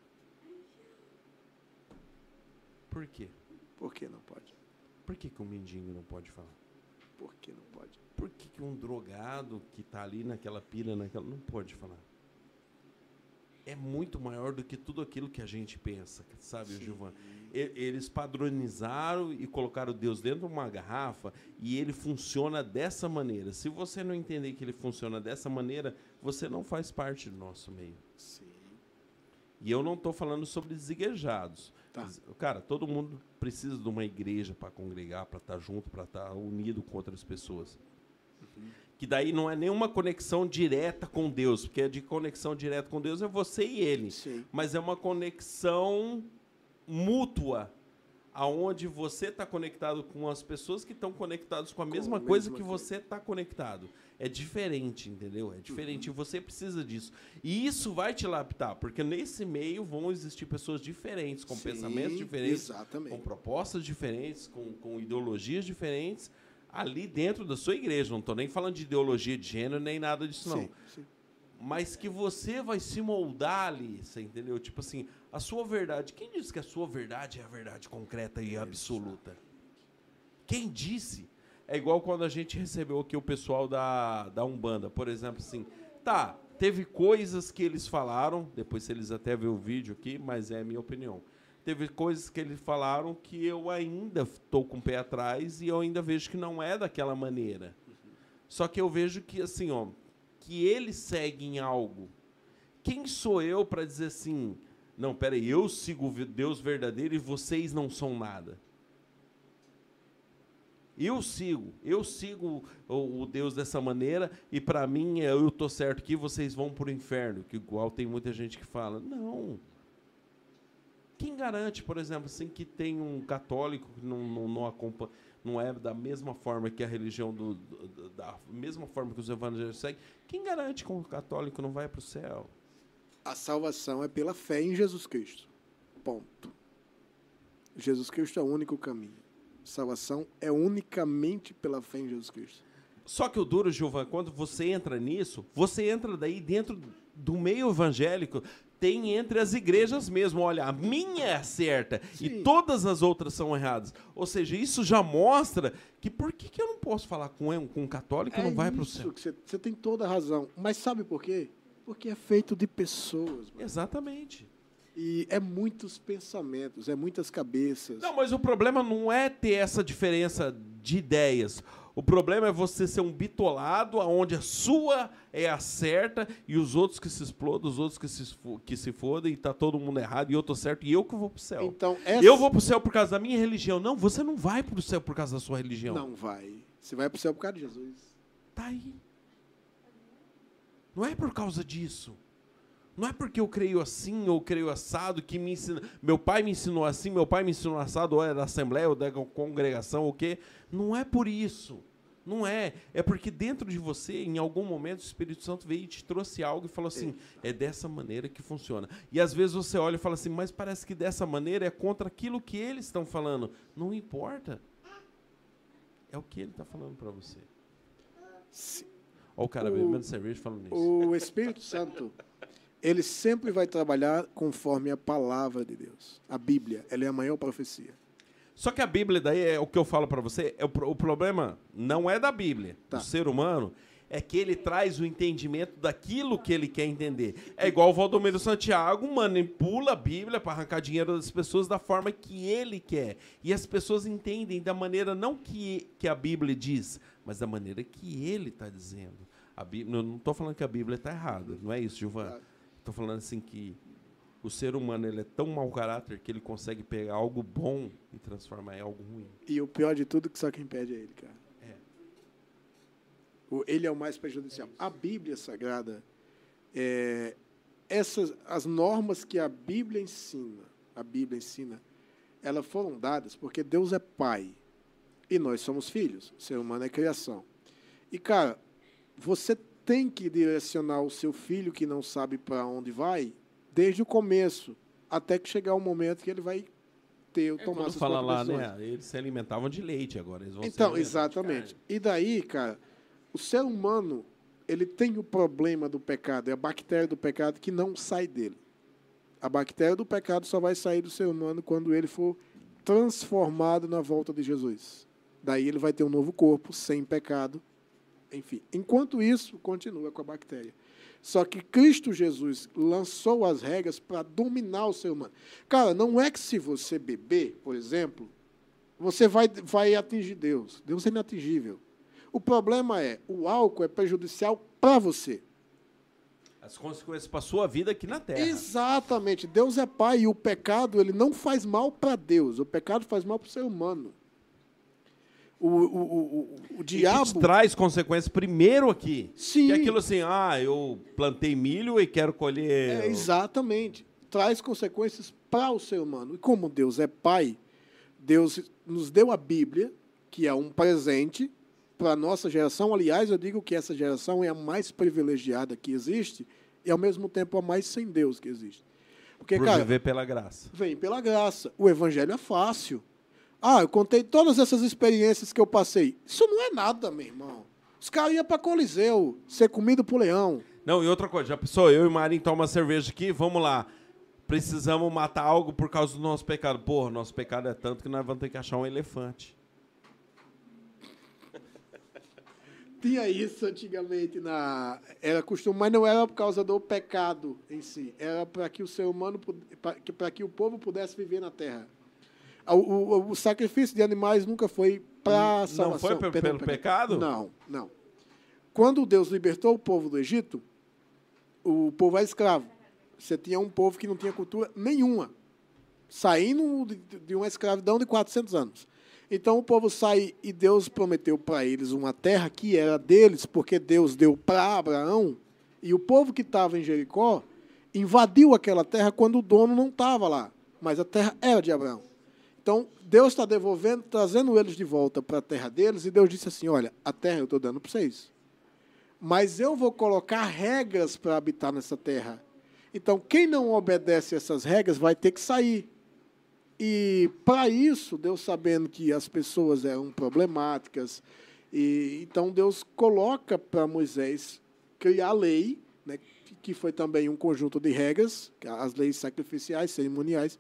Por quê? Por que não pode? Por que, que um mendigo não pode falar? Por que não pode? Por que, que um drogado que está ali naquela pilha, naquela, não pode falar? É muito maior do que tudo aquilo que a gente pensa, sabe, Gilvan? Eles padronizaram e colocaram Deus dentro de uma garrafa e ele funciona dessa maneira. Se você não entender que ele funciona dessa maneira, você não faz parte do nosso meio. Sim. E eu não estou falando sobre desigrejados. Tá. Cara, todo mundo precisa de uma igreja para congregar, para estar junto, para estar unido com outras pessoas. Que daí não é nenhuma conexão direta com Deus, porque de conexão direta com Deus é você e ele. Sim. Mas é uma conexão mútua, aonde você está conectado com as pessoas que estão conectadas com a mesma a coisa mesma que coisa. você está conectado. É diferente, entendeu? É diferente. E você precisa disso. E isso vai te laptar, porque nesse meio vão existir pessoas diferentes, com Sim, pensamentos diferentes, Exatamente. com propostas diferentes, com, com ideologias diferentes, ali dentro da sua igreja. Não estou nem falando de ideologia de gênero, nem nada disso, não Sim, sim. mas que você vai se moldar ali, você entendeu? Tipo assim, a sua verdade. Quem disse que a sua verdade é a verdade concreta e absoluta? Quem disse? É igual quando a gente recebeu aqui o pessoal da, da Umbanda, por exemplo, assim, tá, teve coisas que eles falaram, depois eles até ver o vídeo aqui, mas é a minha opinião. Teve coisas que eles falaram que eu ainda estou com o pé atrás e eu ainda vejo que não é daquela maneira. Só que eu vejo que, assim, ó, que eles seguem algo. Quem sou eu para dizer assim, não, peraí, eu sigo Deus verdadeiro e vocês não são nada? Eu sigo, eu sigo o, o Deus dessa maneira e para mim é, eu tô certo que vocês vão para o inferno, que igual tem muita gente que fala, não. Quem garante, por exemplo, assim, que tem um católico que não, não, não acompanha, não é da mesma forma que a religião do, do- da mesma forma que os evangélicos seguem, quem garante que um católico não vai para o céu? A salvação é pela fé em Jesus Cristo. Ponto. Jesus Cristo é o único caminho. Salvação é unicamente pela fé em Jesus Cristo. Só que o duro, Gilvan, quando você entra nisso, você entra daí dentro do meio evangélico, tem entre as igrejas mesmo. Olha, a minha é certa e Sim. todas as outras são erradas. Ou seja, isso já mostra que por que, que eu não posso falar com um, com um católico e não vai para o céu? você, você tem toda a razão. Mas sabe por quê? Porque é feito de pessoas. mano. Exatamente. E é muitos pensamentos, é muitas cabeças. Não, mas o problema não é ter essa diferença de ideias. O problema é você ser um bitolado onde a sua é a certa e os outros que se explodam, os outros que se, que se fodem e tá todo mundo errado e eu tô certo e eu que vou pro céu. Então, essa... Eu vou pro céu por causa da minha religião. Não, você não vai pro céu por causa da sua religião. Não vai. Você vai para o céu por causa de Jesus. Tá aí. Não é por causa disso. Não é porque eu creio assim ou creio assado que me ensina. Meu pai me ensinou assim, meu pai me ensinou assado, ou é da assembleia, ou da congregação, ou o quê. Não é por isso. Não é. É porque dentro de você, em algum momento, o Espírito Santo veio e te trouxe algo e falou assim: é dessa maneira que funciona. E às vezes você olha e fala assim, mas parece que dessa maneira é contra aquilo que eles estão falando. Não importa. É o que ele está falando para você. Olha o cara O- bebendo cerveja falando nisso. O Espírito Santo, ele sempre vai trabalhar conforme a palavra de Deus. A Bíblia, ela é a maior profecia. Só que a Bíblia, daí é o que eu falo para você, é o, o problema não é da Bíblia, Tá. do ser humano, é que ele traz o entendimento daquilo que ele quer entender. É igual o Valdomiro Santiago manipula a Bíblia para arrancar dinheiro das pessoas da forma que ele quer. E as pessoas entendem da maneira não que, que a Bíblia diz, mas da maneira que ele está dizendo. A Bíblia, eu não estou falando que a Bíblia está errada, não é isso, Gilvan? Claro. Estou falando assim que o ser humano ele é tão mau caráter que ele consegue pegar algo bom e transformar em algo ruim. E o pior de tudo é que só quem pede é ele, cara. É. O- Ele é o mais prejudicial. A Bíblia Sagrada, é, essas, as normas que a Bíblia ensina, a Bíblia ensina, elas foram dadas porque Deus é Pai e nós somos filhos. O ser humano é criação. E, cara, você tem que direcionar o seu filho que não sabe para onde vai desde o começo até que chegar o momento que ele vai ter o tomar É Quando suas fala lá, né? Eles se alimentavam de leite agora. Eles vão Então, exatamente. E daí, cara, o ser humano, ele tem o problema do pecado, é a bactéria do pecado que não sai dele. A bactéria do pecado só vai sair do ser humano quando ele for transformado na volta de Jesus. Daí ele vai ter um novo corpo, sem pecado. Enfim, enquanto isso, continua com a bactéria. Só que Cristo Jesus lançou as regras para dominar o ser humano. Cara, não é que se você beber, por exemplo, você vai, vai atingir Deus. Deus é inatingível. O problema é, o álcool é prejudicial para você. As consequências para sua vida aqui na Terra. Exatamente. Deus é pai e o pecado ele não faz mal para Deus. O pecado faz mal para o ser humano. O, o, o, o, diabo... traz consequências primeiro aqui. Sim. Que é aquilo assim, ah, eu plantei milho e quero colher. É, exatamente. Traz consequências para o ser humano. E como Deus é pai, Deus nos deu a Bíblia, que é um presente para a nossa geração. Aliás, eu digo que essa geração é a mais privilegiada que existe e, ao mesmo tempo, a mais sem Deus que existe. Porque, por cara, viver pela graça. vem pela graça. O evangelho é fácil. Ah, eu contei todas essas experiências que eu passei. Isso não é nada, meu irmão. Os caras iam para Coliseu, ser comido por leão. Não, e outra coisa, já pensou, eu e Marinho tomar cerveja aqui, vamos lá. Precisamos matar algo por causa do nosso pecado. Porra, nosso pecado é tanto que nós vamos ter que achar um elefante. Tinha isso antigamente na era costume, mas não era por causa do pecado em si, era para que o ser humano para que o povo pudesse viver na terra. O, o, o sacrifício de animais nunca foi para Não salvação. foi pe- pelo pecado? Não, não. Quando Deus libertou o povo do Egito, o povo era escravo. Você tinha um povo que não tinha cultura nenhuma, saindo de, de uma escravidão de 400 anos. Então o povo sai e Deus prometeu para eles uma terra que era deles, porque Deus deu para Abraão, e o povo que estava em Jericó invadiu aquela terra quando o dono não estava lá, mas a terra era de Abraão. Então Deus está devolvendo, trazendo eles de volta para a terra deles, e Deus disse assim: Olha, a terra eu estou dando para vocês, mas eu vou colocar regras para habitar nessa terra. Então quem não obedece essas regras vai ter que sair. E para isso, Deus sabendo que as pessoas eram problemáticas, e então Deus coloca para Moisés criar a lei, né, que- foi também um conjunto de regras, as leis sacrificiais, cerimoniais,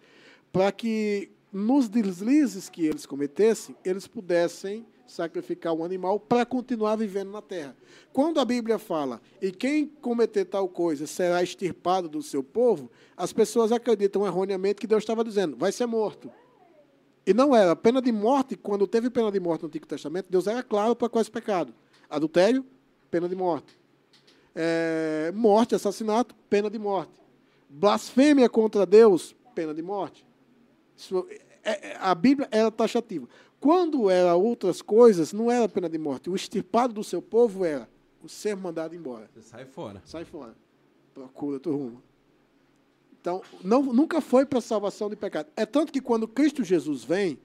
para que nos deslizes que eles cometessem, eles pudessem sacrificar um animal para continuar vivendo na terra. Quando a Bíblia fala, e quem cometer tal coisa será extirpado do seu povo, as pessoas acreditam erroneamente que Deus estava dizendo, vai ser morto. E não era. Pena de morte, quando teve pena de morte no Antigo Testamento, Deus era claro para quais pecados. Adultério, pena de morte. É, morte, assassinato, pena de morte. Blasfêmia contra Deus, pena de morte. Isso- é- é- a Bíblia era taxativa. Quando era outras coisas, não era pena de morte. O extirpado do seu povo era o ser mandado embora. Você sai fora. Sai fora. Procura outro rumo. Então, não, nunca foi para salvação de pecado. É tanto que quando Cristo Jesus vem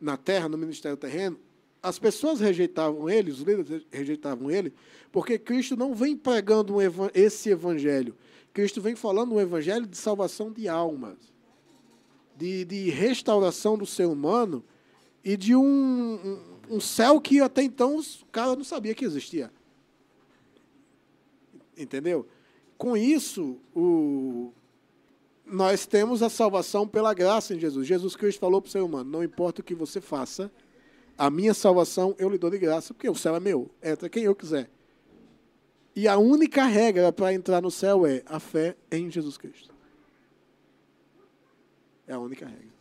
na terra, no ministério terreno, as pessoas rejeitavam ele, os líderes rejeitavam ele, porque Cristo não vem pregando um eva- esse evangelho. Cristo vem falando um evangelho de salvação de almas, de, de restauração do ser humano e de um, um, um céu que até então os caras não sabia que existia. Entendeu? Com isso, o, nós temos a salvação pela graça em Jesus. Jesus Cristo falou para o ser humano: não importa o que você faça, a minha salvação eu lhe dou de graça, porque o céu é meu, entra quem eu quiser. E a única regra para entrar no céu é a fé em Jesus Cristo. É a única regra.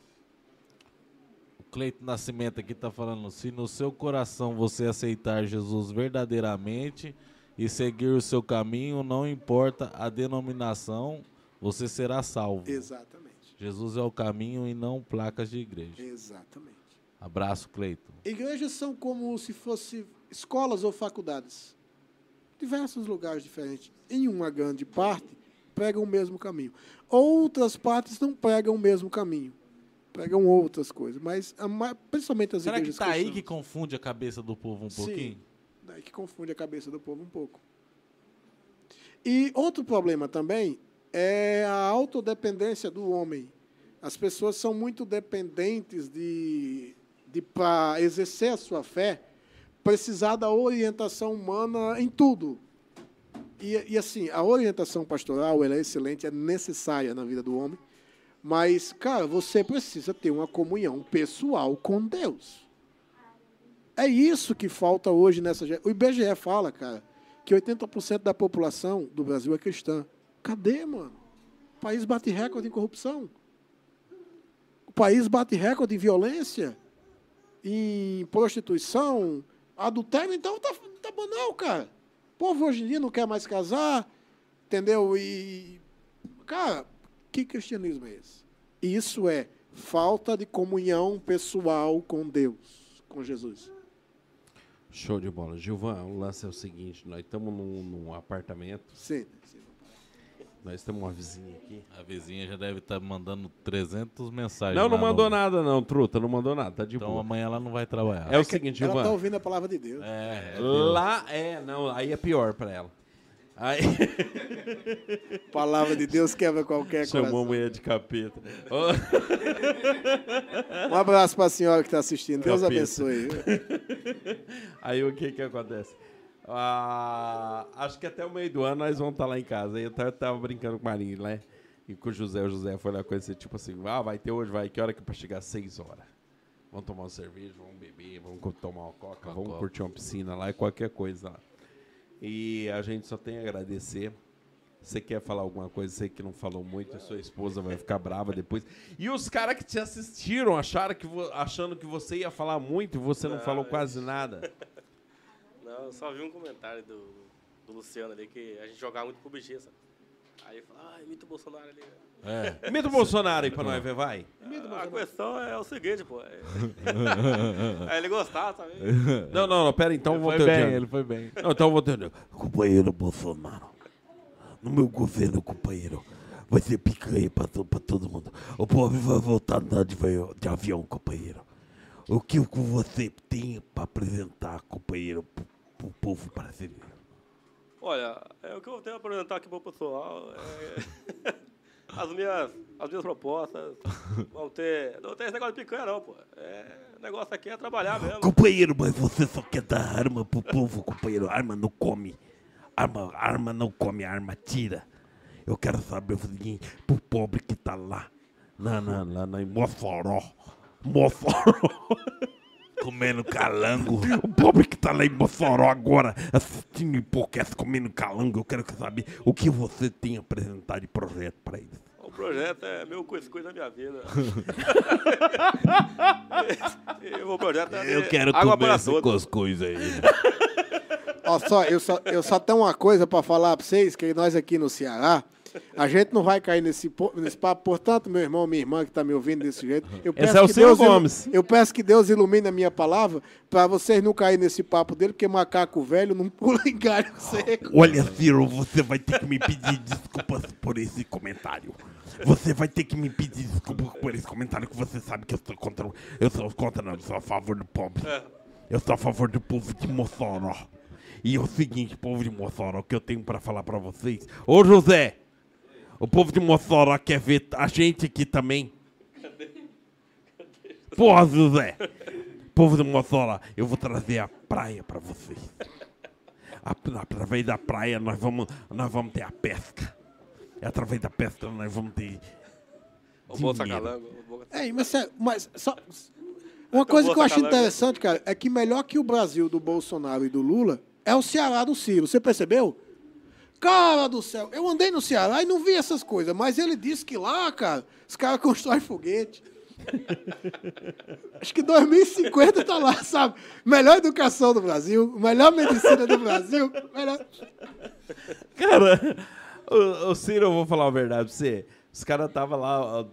O Cleito Nascimento aqui está falando: se no seu coração você aceitar Jesus verdadeiramente e seguir o seu caminho, não importa a denominação, você será salvo. Exatamente. Jesus é o caminho e não placas de igreja. Exatamente. Abraço, Cleito. Igrejas são como se fossem escolas ou faculdades. Diversos lugares diferentes. Em uma grande parte, pregam o mesmo caminho. Outras partes não pregam o mesmo caminho. Pregam outras coisas. Mas, principalmente as Será que igrejas tá aí que confunde a cabeça do povo um Sim. pouquinho? Daí que confunde a cabeça do povo um pouco. E outro problema também é a autodependência do homem. As pessoas são muito dependentes de, de para exercer a sua fé, precisar da orientação humana em tudo. E, e assim, a orientação pastoral ela é excelente, é necessária na vida do homem, mas, cara, você precisa ter uma comunhão pessoal com Deus. É isso que falta hoje nessa. O IBGE fala, cara, que 80% da população do Brasil é cristã. Cadê, mano? O país bate recorde em corrupção. O país bate recorde em violência, em prostituição, adultério. Então tá, tá banal, cara. O povo hoje em dia não quer mais casar, entendeu? E. Cara, que cristianismo é esse? Isso é falta de comunhão pessoal com Deus, com Jesus. Show de bola. Gilvan, o lance é o seguinte: nós estamos num, num apartamento, Sim. Nós temos uma vizinha aqui. A vizinha já deve estar mandando 300 mensagens. Não, não lá no- mandou nada, não, truta, não mandou nada, tá de Então boa. amanhã ela não vai trabalhar. É o seguinte, Ela está Gilvan. ouvindo a palavra de Deus. É, é Deus. Lá é, não, aí é pior pra ela. Aí Palavra de Deus quebra qualquer chamou a mulher de capeta. Ô, Um abraço para a senhora que está assistindo. Deus Capeta. abençoe. Aí o que que acontece? Ah, acho que até o meio do ano nós vamos estar lá em casa. Eu tava, brincando com o Marinho, né? E com o José. O José foi lá conhecer, tipo assim, ah, vai ter hoje, vai. Que hora que é pra chegar? Seis horas. Vamos tomar uma cerveja, vamos beber, vamos tomar uma coca, Uma vamos coca. curtir uma piscina lá e qualquer coisa lá. E a gente só tem a agradecer. Você quer falar alguma coisa? Sei que não falou muito, sua esposa vai ficar brava depois. E os caras que te assistiram acharam que achando que você ia falar muito e você não, Não, falou quase nada. Não, eu só vi um comentário do, do Luciano ali que a gente jogava muito PUBG, sabe? Aí ele falou, ah, imita o Bolsonaro ali. É. Imita o Bolsonaro aí pra nós ver, vai. A questão é o seguinte, pô. é- Aí ele gostava, sabe? Não, não, não, pera, então eu Ele vou foi ter bem, o ele foi bem. Não, então eu vou ter. Companheiro Bolsonaro, no meu governo, companheiro, vai ser picanha pra, to- pra todo mundo. O povo vai voltar a andar de, de avião, companheiro. O que o que você tem pra apresentar, companheiro, pro, pro povo brasileiro? Olha, é, o que eu tenho a apresentar aqui pro pessoal é... as minhas, as minhas propostas vão ter. Não tem esse negócio de picanha, não, pô. É, o negócio aqui é trabalhar mesmo. Companheiro, mas você só quer dar arma pro povo, companheiro. Arma não come. Arma, arma não come, arma tira. Eu quero saber o seguinte, pro pobre que tá lá, na, na, lá na, em Mossoró. Mossoró. Comendo calango. O pobre que tá lá em Mossoró agora, assistindo podcast comendo calango, eu quero saber o que você tem a apresentar de projeto pra eles. O projeto é meu coisa da minha vida. o projeto é Eu quero água comer para esse cuscuz aí. Ó, só, eu, só, eu só tenho uma coisa para falar para vocês, que nós aqui no Ceará, a gente não vai cair nesse, nesse papo. Portanto, meu irmão, minha irmã que está me ouvindo desse jeito, eu peço, é o que Deus ilu- Gomes. eu peço que Deus ilumine a minha palavra para vocês não caírem nesse papo dele, porque macaco velho não pula em galho seco. Olha, Ciro, você vai ter que me pedir desculpas por esse comentário. Você vai ter que me pedir desculpas por esse comentário que você sabe que eu sou contra. o- Eu sou contra, não, eu sou a favor do pobre. Eu sou a favor do povo de Mossoró. E é o seguinte, povo de Mossoró, o que eu tenho pra falar pra vocês. Ô, José! O povo de Mossoró quer ver a gente aqui também. Porra, José! Povo de Mossoró, eu vou trazer a praia pra vocês. A- através da praia nós vamos, nós vamos ter a pesca. E através da pesca nós vamos ter. O bom dinheiro. sacalango. o bom- É, mas, mas só, uma coisa que eu acho interessante, cara, é que melhor que o Brasil do Bolsonaro e do Lula é o Ceará do Ciro. Você percebeu? Cara do céu, eu andei no Ceará e não vi essas coisas, mas ele disse que lá, cara, os caras constroem foguete. Acho que 2050 tá lá, sabe? Melhor educação do Brasil, melhor medicina do Brasil, melhor. Cara, o, o Ciro, eu vou falar a verdade pra você. Os caras estavam lá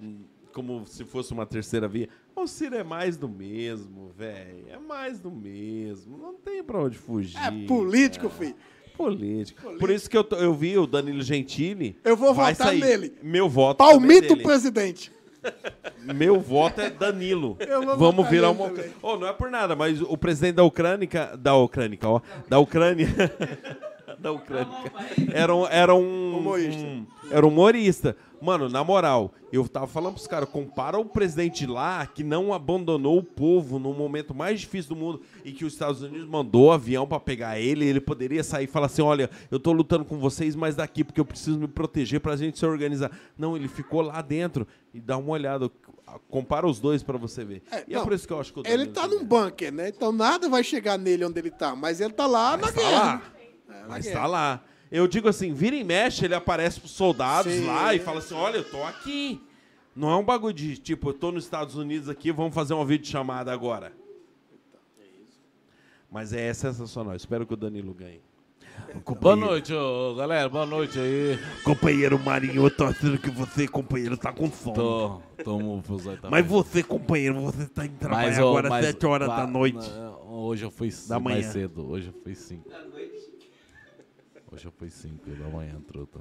como se fosse uma terceira via. O Ciro é mais do mesmo, velho. É mais do mesmo. Não tem pra onde fugir. É político, filho. Político. Por isso que eu, tô- eu vi o Danilo Gentili. Eu vou vai votar sair. nele. Meu voto. também Palmito dele. presidente. Meu voto é Danilo. Eu vou Vamos votar virar nele uma. também. Oh, não é por nada, mas o presidente da Ucrânia, da Ucrânia, ó, da Ucrânia, da Ucrânia, era um, era um Humorista. um- era um humorista. Mano, na moral, eu tava falando pros caras, compara o presidente lá que não abandonou o povo no momento mais difícil do mundo e que os Estados Unidos mandou avião pra pegar ele, ele poderia sair e falar assim, olha, eu tô lutando com vocês, mas daqui porque eu preciso me proteger pra gente se organizar. Não, ele ficou lá dentro e dá uma olhada, compara os dois pra você ver. É, e é não, por isso que eu acho que o Ele tá tem num bunker, né? Então nada vai chegar nele onde ele tá, mas ele tá lá na Mas tá guerra. lá. É, Mas tá lá. Eu digo assim, vira e mexe, ele aparece pros soldados Sim. lá e fala assim, olha, eu tô aqui. Não é um bagulho de, tipo, eu tô nos Estados Unidos aqui, vamos fazer uma videochamada agora. Mas é sensacional. Espero que o Danilo ganhe. Boa noite, ô, galera. Boa noite aí. companheiro Marinho, eu tô achando que você, companheiro, tá com fome. Tô. Tô aí também. Mas você, companheiro, você tá indo trabalhar Mas, ô, agora às mas- 7 horas da noite. Hoje eu fui Da mais manhã. cedo. Hoje eu fui 5. Hoje eu fui 5 da manhã, truta.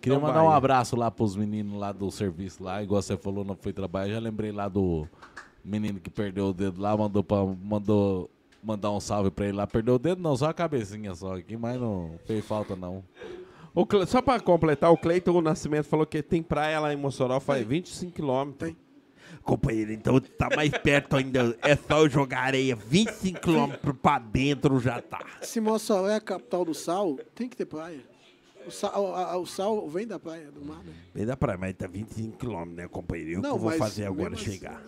Queria Então mandar um abraço lá pros meninos lá do serviço lá, igual você falou, não foi trabalhar. Já lembrei lá do menino que perdeu o dedo lá, mandou pra, mandou mandar um salve pra ele lá. Perdeu o dedo não, só a cabecinha só aqui, mas não fez falta não. O Cle- Só pra completar, o Cleiton Nascimento falou que tem praia lá em Mossoró, faz 25 quilômetros. Companheiro, então tá mais perto ainda. É só eu jogar areia 25 km pra dentro já tá. Se Mossoró é a capital do sal, tem que ter praia. O sal, a- a- o sal vem da praia, do mar, né? Vem da praia, mas tá 25 km, né, companheiro? Eu Não, que eu vou fazer agora assim- chegar.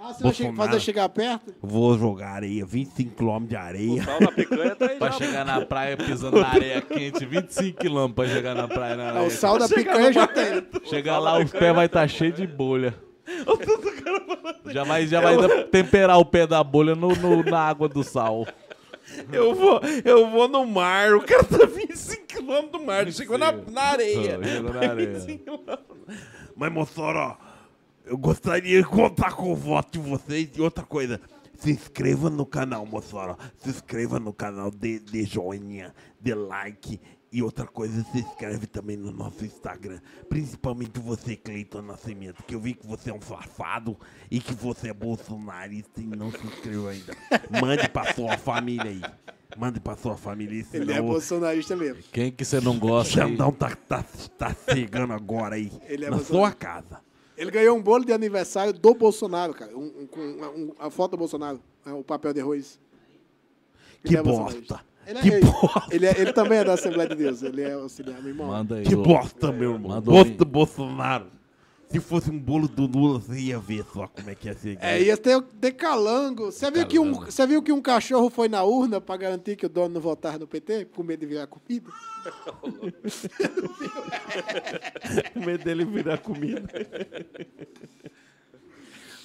Ah, você vai fazer chegar perto? Vou jogar areia, 25 km de O areia. sal da picanha tá aí Pra já. chegar na praia pisando na areia quente, 25 km pra chegar na praia na Ah, areia. o sal da picanha já tem. Chegar lá, os pés vai estar cheio de bolha. Já vai, já vai temperar o pé da bolha no, no- na água do sal. Eu vou, eu vou no mar, o cara tá 25 km do mar, ele chegou na, na areia. Chegou na areia. 25 quilômetros. Mas, Mossoró, eu gostaria de contar com o voto de vocês. E outra coisa, se inscreva no canal, Mossoró. Se inscreva no canal, dê, dê joinha, dê like. E outra coisa, se inscreve também no nosso Instagram. Principalmente você, Cleiton Nascimento, que eu vi que você é um safado e que você é bolsonarista e não se inscreveu ainda. Mande pra sua família aí. Mande pra sua família, senão Ele é bolsonarista mesmo. Quem que você não gosta? Xandão tá, tá, tá chegando agora aí. Ele é na sua casa. Ele ganhou um bolo de aniversário do Bolsonaro, cara. Um, um- com um- a foto do Bolsonaro. é, O papel de arroz. Ele Que é bosta. Ele, é, Que bosta. ele, é- ele também é da Assembleia de Deus. Ele é auxiliar, meu irmão. Manda aí. Que bosta, meu irmão. Manda Bosta um- Bolsonaro. Se fosse um bolo do Lula, você ia ver só como é que ia ser. É, ia ter o decalango. Você viu, que um, você viu que um cachorro foi na urna pra garantir que o dono não votava no PT? Com medo de virar comida? Com medo dele virar comida.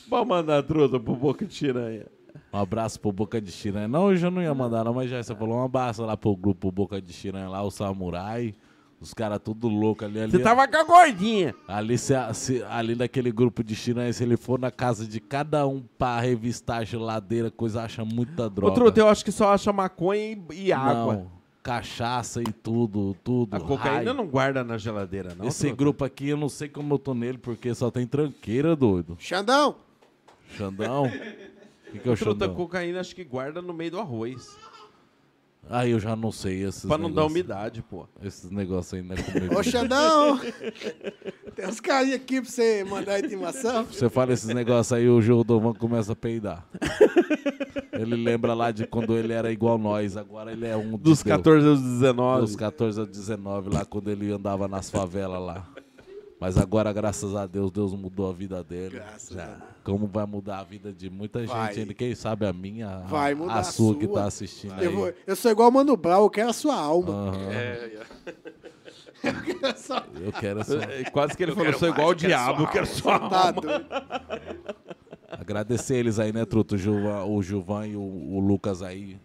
Pode mandar truta pro Boca de Tiranha. Um abraço pro Boca de Chiranha. Não, hoje eu não ia mandar, não, mas já você falou um abraço lá pro grupo Boca de Chiranha lá, o Samurai. Os caras tudo louco ali. ali Você tava com a gordinha. Ali, se, se- ali naquele grupo de Chiranha, se ele for na casa de cada um pra revistar a geladeira, coisa acha muita droga. Ô, truta, eu acho que só acha maconha e, e água. Não, cachaça e tudo, tudo. A cocaína raio. não guarda na geladeira, não. Esse truta? grupo aqui, eu não sei como eu tô nele, porque só tem tranqueira, doido. Xandão! Xandão? O que, que é o Truta, Xandão? cocaína acho que guarda no meio do arroz. Aí eu já não sei esses Pra não dar umidade, pô. Esses negócios aí, né? comigo. Ô, Xandão! Tem uns carinhos aqui pra você mandar intimação. Você fala esses negócios aí, o Jordovan começa a peidar. ele lembra lá de quando ele era igual nós, agora ele é um de Dos Deus. 14 aos 19. Dos 14 a 19, lá quando ele andava nas favelas lá. Mas agora, graças a Deus, Deus mudou a vida dele. Graças Já. a Deus. Como vai mudar a vida de muita Vai. gente ainda, quem sabe a minha, a- Vai mudar a, a sua que sua. tá assistindo aí. Eu, vou- eu sou igual o Mano Brown, eu quero a sua alma. Aham, É, eu quero essa... É, Quase que ele falou, sou igual o diabo, eu quero só Tá doido. Agradecer eles aí, né, Truto? O Gilvan, o Gilvan e o, o Lucas aí.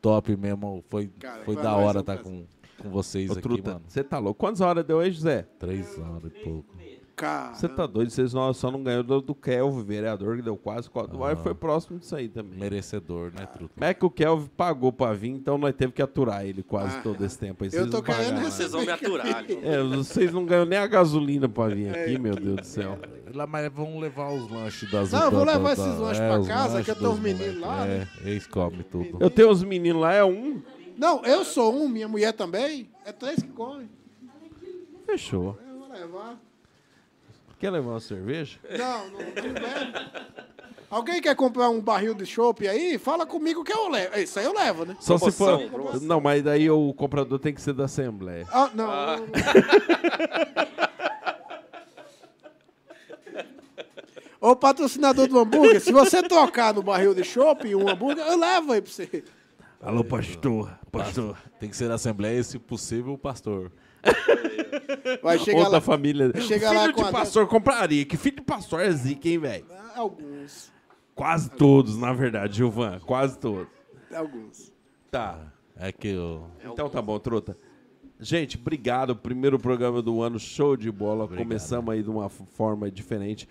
Top mesmo. Foi, Cara, foi da é hora estar prazer. com, com vocês Ô, aqui, truta, mano. você tá louco. Quantas horas deu aí, José? Três horas e pouco. Cara, Você tá doido? Vocês não, só não ganhou do, do Kelvin, vereador, que deu quase quatro horas. Foi próximo disso aí também. Merecedor, né, Truto? Mas é que o Kelvin pagou pra vir, então nós teve que aturar ele quase Ah, todo esse tempo. Aí eu tô querendo. Vocês vão me aturar. É, vocês não ganham nem a gasolina pra vir aqui, meu Deus do céu. Lá, mas vamos levar os lanches das Não, vou levar esses lanches é, pra os casa, lanches que eu tenho uns meninos lá, É, eles comem tudo. Eu tenho uns meninos lá, é um. Não, eu sou um, minha mulher também. É três que comem. Fechou. Eu vou levar. Quer levar uma cerveja? Não, não, não bebe. Alguém quer comprar um barril de chopp aí? Fala comigo que eu levo. Isso aí eu levo, né? Só se for. Promoção. Não, mas daí o comprador tem que ser da Assembleia. Ah, não. Ô, patrocinador do hambúrguer, se você trocar no barril de chopp um hambúrguer, eu levo aí pra você. Alô, pastor. Pastor. Tem que ser da Assembleia se possível, o pastor. Vai chegar Ou da lá. família. Chega filho lá de com a- pastor compraria. Que filho de pastor é zica, hein, velho? Alguns. Quase todos, na verdade, Gilvan. Quase todos. Alguns. Tá. É que eu... Então tá bom, truta. Gente, obrigado. Primeiro programa do ano, show de bola. Começamos aí de uma forma diferente.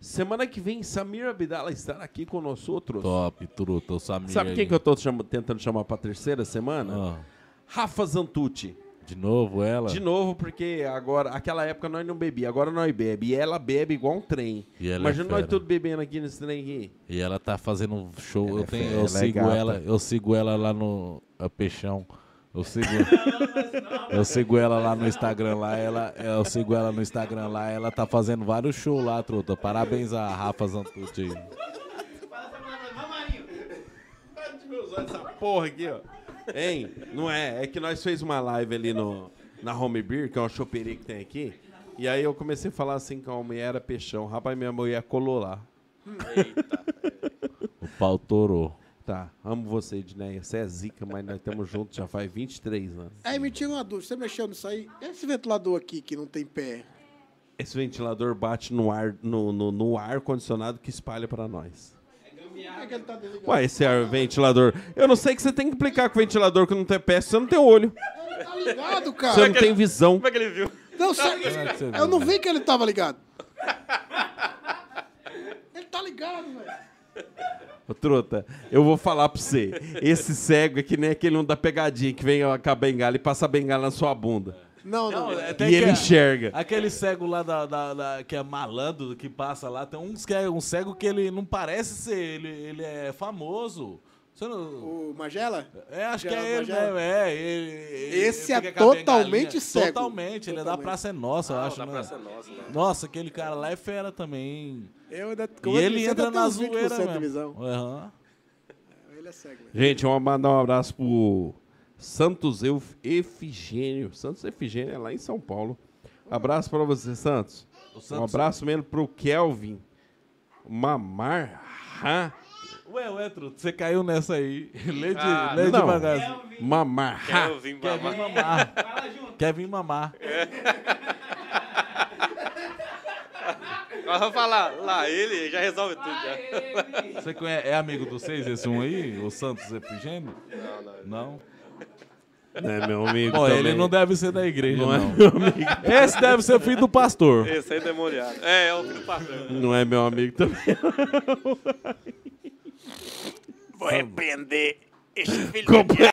Semana que vem, Samir Abdala estará aqui com nós outros. Top, Truto, o Samir Sabe aí. quem que eu tô tentando chamar pra terceira semana? Ah, Rafa Zantucci. De novo ela? De novo, porque agora, aquela época nós não bebia, agora nós bebe. E ela bebe igual um trem. E ela é Imagina nós fera. tudo bebendo aqui nesse trem aqui. E ela tá fazendo um show. Ela eu, é tenho, fera, eu ela é sigo gata. ela, eu sigo ela lá no a Peixão. Eu sigo, eu sigo ela lá no Instagram lá, ela, eu sigo ela no Instagram lá, ela tá fazendo vários shows lá, truta. Parabéns a Rafa Zantucci aí. Essa porra aqui, ó. Hein? Não é? É que nós fez uma live ali no, na Home Beer, que é uma choperia que tem aqui. E aí eu comecei a falar assim com a mulher era peixão. Rapaz, minha mulher colou lá. O pau torou. Tá, amo você, Edneia. Você é zica, mas nós estamos juntos já faz 23 anos. Aí me tira uma dúvida, você mexeu nisso aí? Esse ventilador aqui que não tem pé, Esse ventilador bate no ar, no, no, no ar condicionado que espalha pra nós. Por que que ele tá desligado? Ué, esse ar ventilador. Eu não sei que você tem que implicar com o ventilador que não tem pé, você não tem olho. Ele tá ligado, Você cara. não tem visão. Como é que ele viu? Não, você- você eu não vi que ele tava ligado. Ele tá ligado, velho. Ô, truta, eu vou falar pra você. Esse cego é que nem aquele um da pegadinha que vem com a bengala e passa a bengala na sua bunda. Não, não. Não, é, E ele que- enxerga. Aquele cego lá da, da- da- que é malandro, que passa lá, tem uns que é um cego que ele não parece ser, ele, ele é famoso. Não- O Magela? é, acho que Geraldo é ele Magela? mesmo, é. Ele, ele- Esse ele é totalmente cego. Totalmente, ele é da. Praça é Nossa, eu Ah, o acho, da né? Praça é Nossa, né? Nossa, aquele cara lá é fera também. Eu ainda, E ele entra na zoeira mesmo. Aham. Ele é cego. mesmo. Gente, vamos mandar um abraço pro Santos Euf- Efigênio. Santos Efigênio é lá em São Paulo. Abraço pra você, Santos. O Um Santos- abraço mesmo pro Kelvin Mamar. Ha. Ué, ué, Truto, você caiu nessa aí. Lê, de, Ah, lê não. devagarzinho. Mamar. Ha. Quer vir Quer vir mamar? mamar. Fala junto. Vir mamar. Nós vamos falar, lá ele já resolve tudo. Já. Você conhece, é amigo dos seis, esse um aí? O Santos Efigênio? Não, não. Não? Não é meu amigo Pô, também. ele não deve ser da igreja, Não é não. meu amigo. Esse deve ser filho do pastor. Esse aí é demoniado. É, é o filho do pastor. Não é meu amigo também. Vou repreender esse filho Comple-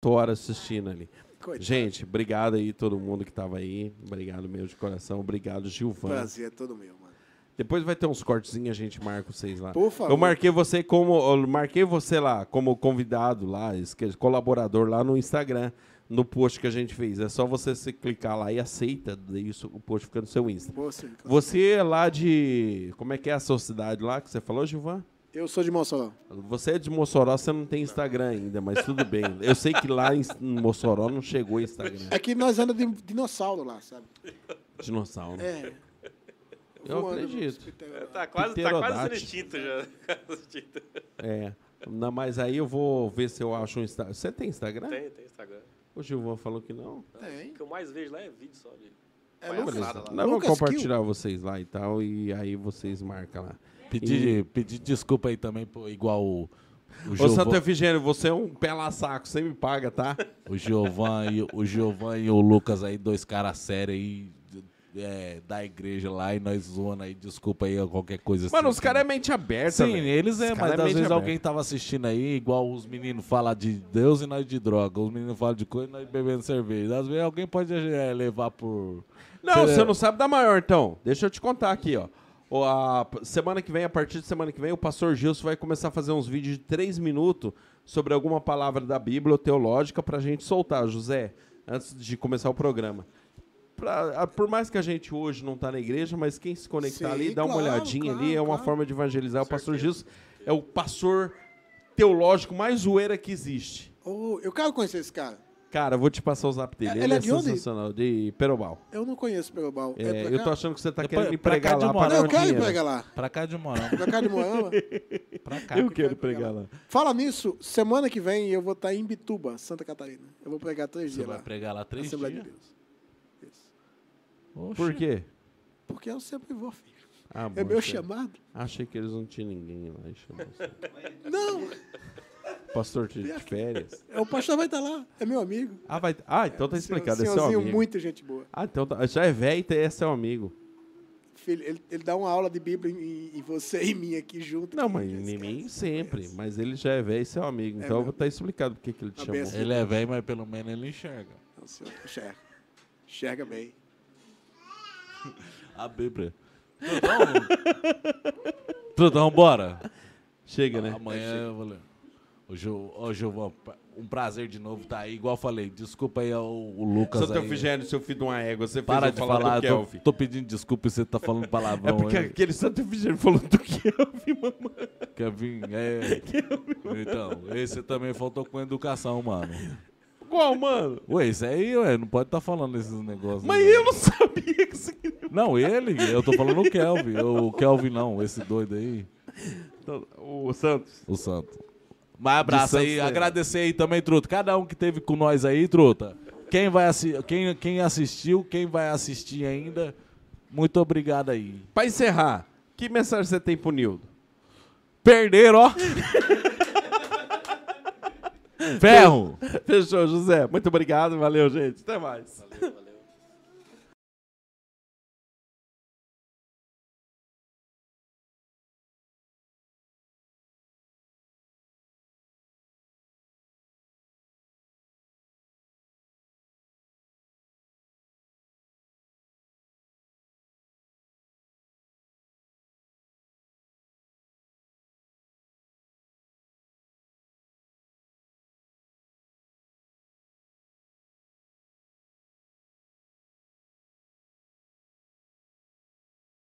Tô hora assistindo ali. Coitado. Gente, obrigado aí todo mundo que tava aí. Obrigado mesmo de coração. Obrigado, Gilvan. Prazer é todo meu, mano. Depois vai ter uns cortezinhos, a gente marca vocês lá. Por favor. Eu marquei você como eu marquei você lá como convidado lá, colaborador lá no Instagram, no post que a gente fez. É só você se clicar lá e aceita, isso, o post fica no seu Insta. Você, Você é lá de, como é que é a sua cidade lá que você falou, Gilvan? Eu sou de Mossoró. Você é de Mossoró, você não tem Instagram ainda, mas tudo bem. Eu sei que lá em Mossoró não chegou Instagram. É que nós andamos de dinossauro lá, sabe? Dinossauro. É. Eu Voando acredito. hospital. Tá quase, tá quase extinto já. É. Não, mas aí eu vou ver se eu acho um Instagram. Você tem Instagram? Tem, tem Instagram. O Gilvan falou que não. Tem. O que eu mais vejo lá é vídeo só de. É Lucas. lá. vamos Lucas compartilhar vocês lá e tal, e aí vocês marcam lá. Pedir, pedir desculpa aí também, pô, igual o, o, Ô, Giovan- Santo Efigênio, você é um pela saco, você me paga, tá? o Giovan e o Giovan e o Lucas aí, dois caras sérios aí é, da igreja lá e nós zoando aí, desculpa aí qualquer coisa assim. Mano, os que- caras é mente aberta, Sim, velho. eles é, Os mas é às mente vezes aberta. alguém tava assistindo aí, igual os meninos falam de Deus e nós de droga. Os meninos falam de coisa e nós bebendo cerveja. Às vezes alguém pode é, levar por. Não, Cê- você não sabe da maior, então. Deixa eu te contar aqui, ó. A semana que vem, a partir de semana que vem, o pastor Gilson vai começar a fazer uns vídeos de três minutos sobre alguma palavra da Bíblia ou teológica pra gente soltar, José, antes de começar o programa. Pra- a- por mais que a gente hoje não tá na igreja, mas quem se conectar Sim, ali, dá uma claro, olhadinha claro, ali, é uma claro. forma de evangelizar. O pastor Gilson é o pastor teológico mais zoeira que existe. Oh, eu quero conhecer esse cara. Cara, eu vou te passar o zap dele. Ele Ele, é é, de onde? sensacional, de Perobal. Eu não conheço Perobal. É, É pra eu tô achando que você tá É querendo pra- me pra cá pregar de lá Moarama. para Não, eu quero ir dinheiro. pregar lá. Pra cá de Morão. Pra cá de Moama. Pra cá. Eu quero pregar lá. Fala nisso, semana que vem eu vou estar em Bituba, Santa Catarina. Eu vou pregar três Você dias vai lá. pregar lá três Assembleia de dias? Deus. Isso. Oxe. Por quê? Porque eu sempre vou, filho. Ah, É bom, meu achei- chamado. Achei que eles não tinham ninguém lá. e chamou você. Não, Pastor de de férias. o pastor vai estar lá. É meu amigo. Ah, vai... ah então tá explicado. É seu amigo. muita gente boa. Ah, então tá- já é velho e é seu amigo. Filho, ele, ele dá uma aula de Bíblia em, em você e em mim aqui junto. Não, mas em mim se sempre. conhece. Mas ele já é velho e seu amigo. Então tá explicado por que que ele te A chamou. Ele é velho, mas pelo menos ele enxerga. Não, senhor, enxerga. Enxerga bem. A Bíblia. Trudão, Trudão, bora. Chega, né? Amanhã eu vou ler. Ô, Gil, ô, Gilvão, um prazer de novo estar aí. Igual falei, desculpa aí ao o Lucas Santo. Efigênio, seu filho de uma égua, você Para de falar, do tô, Kelvin. tô pedindo desculpa e você tá falando É palavrão porque aí. aquele Santo Efigênio falou do Kelvin, mamãe. Kevin, é. Então, esse também faltou com educação, mano. Qual, mano? Ué, esse aí, ué, não pode estar falando esses negócios. Mas né? eu não sabia que você... Não, ele, eu tô falando o Kelvin. O Kelvin não, esse doido aí, Então, O Santos. o santo. Mas abraço aí, né? agradecer aí também, Truta. Cada um que teve com nós aí, Truta. Quem, vai assi quem, quem assistiu, quem vai assistir ainda, muito obrigado aí. Pra encerrar, que mensagem você tem pro Nildo? Perderam, ó. Ferro! Fechou, José. Muito obrigado. Valeu, gente. Até mais. Valeu, valeu.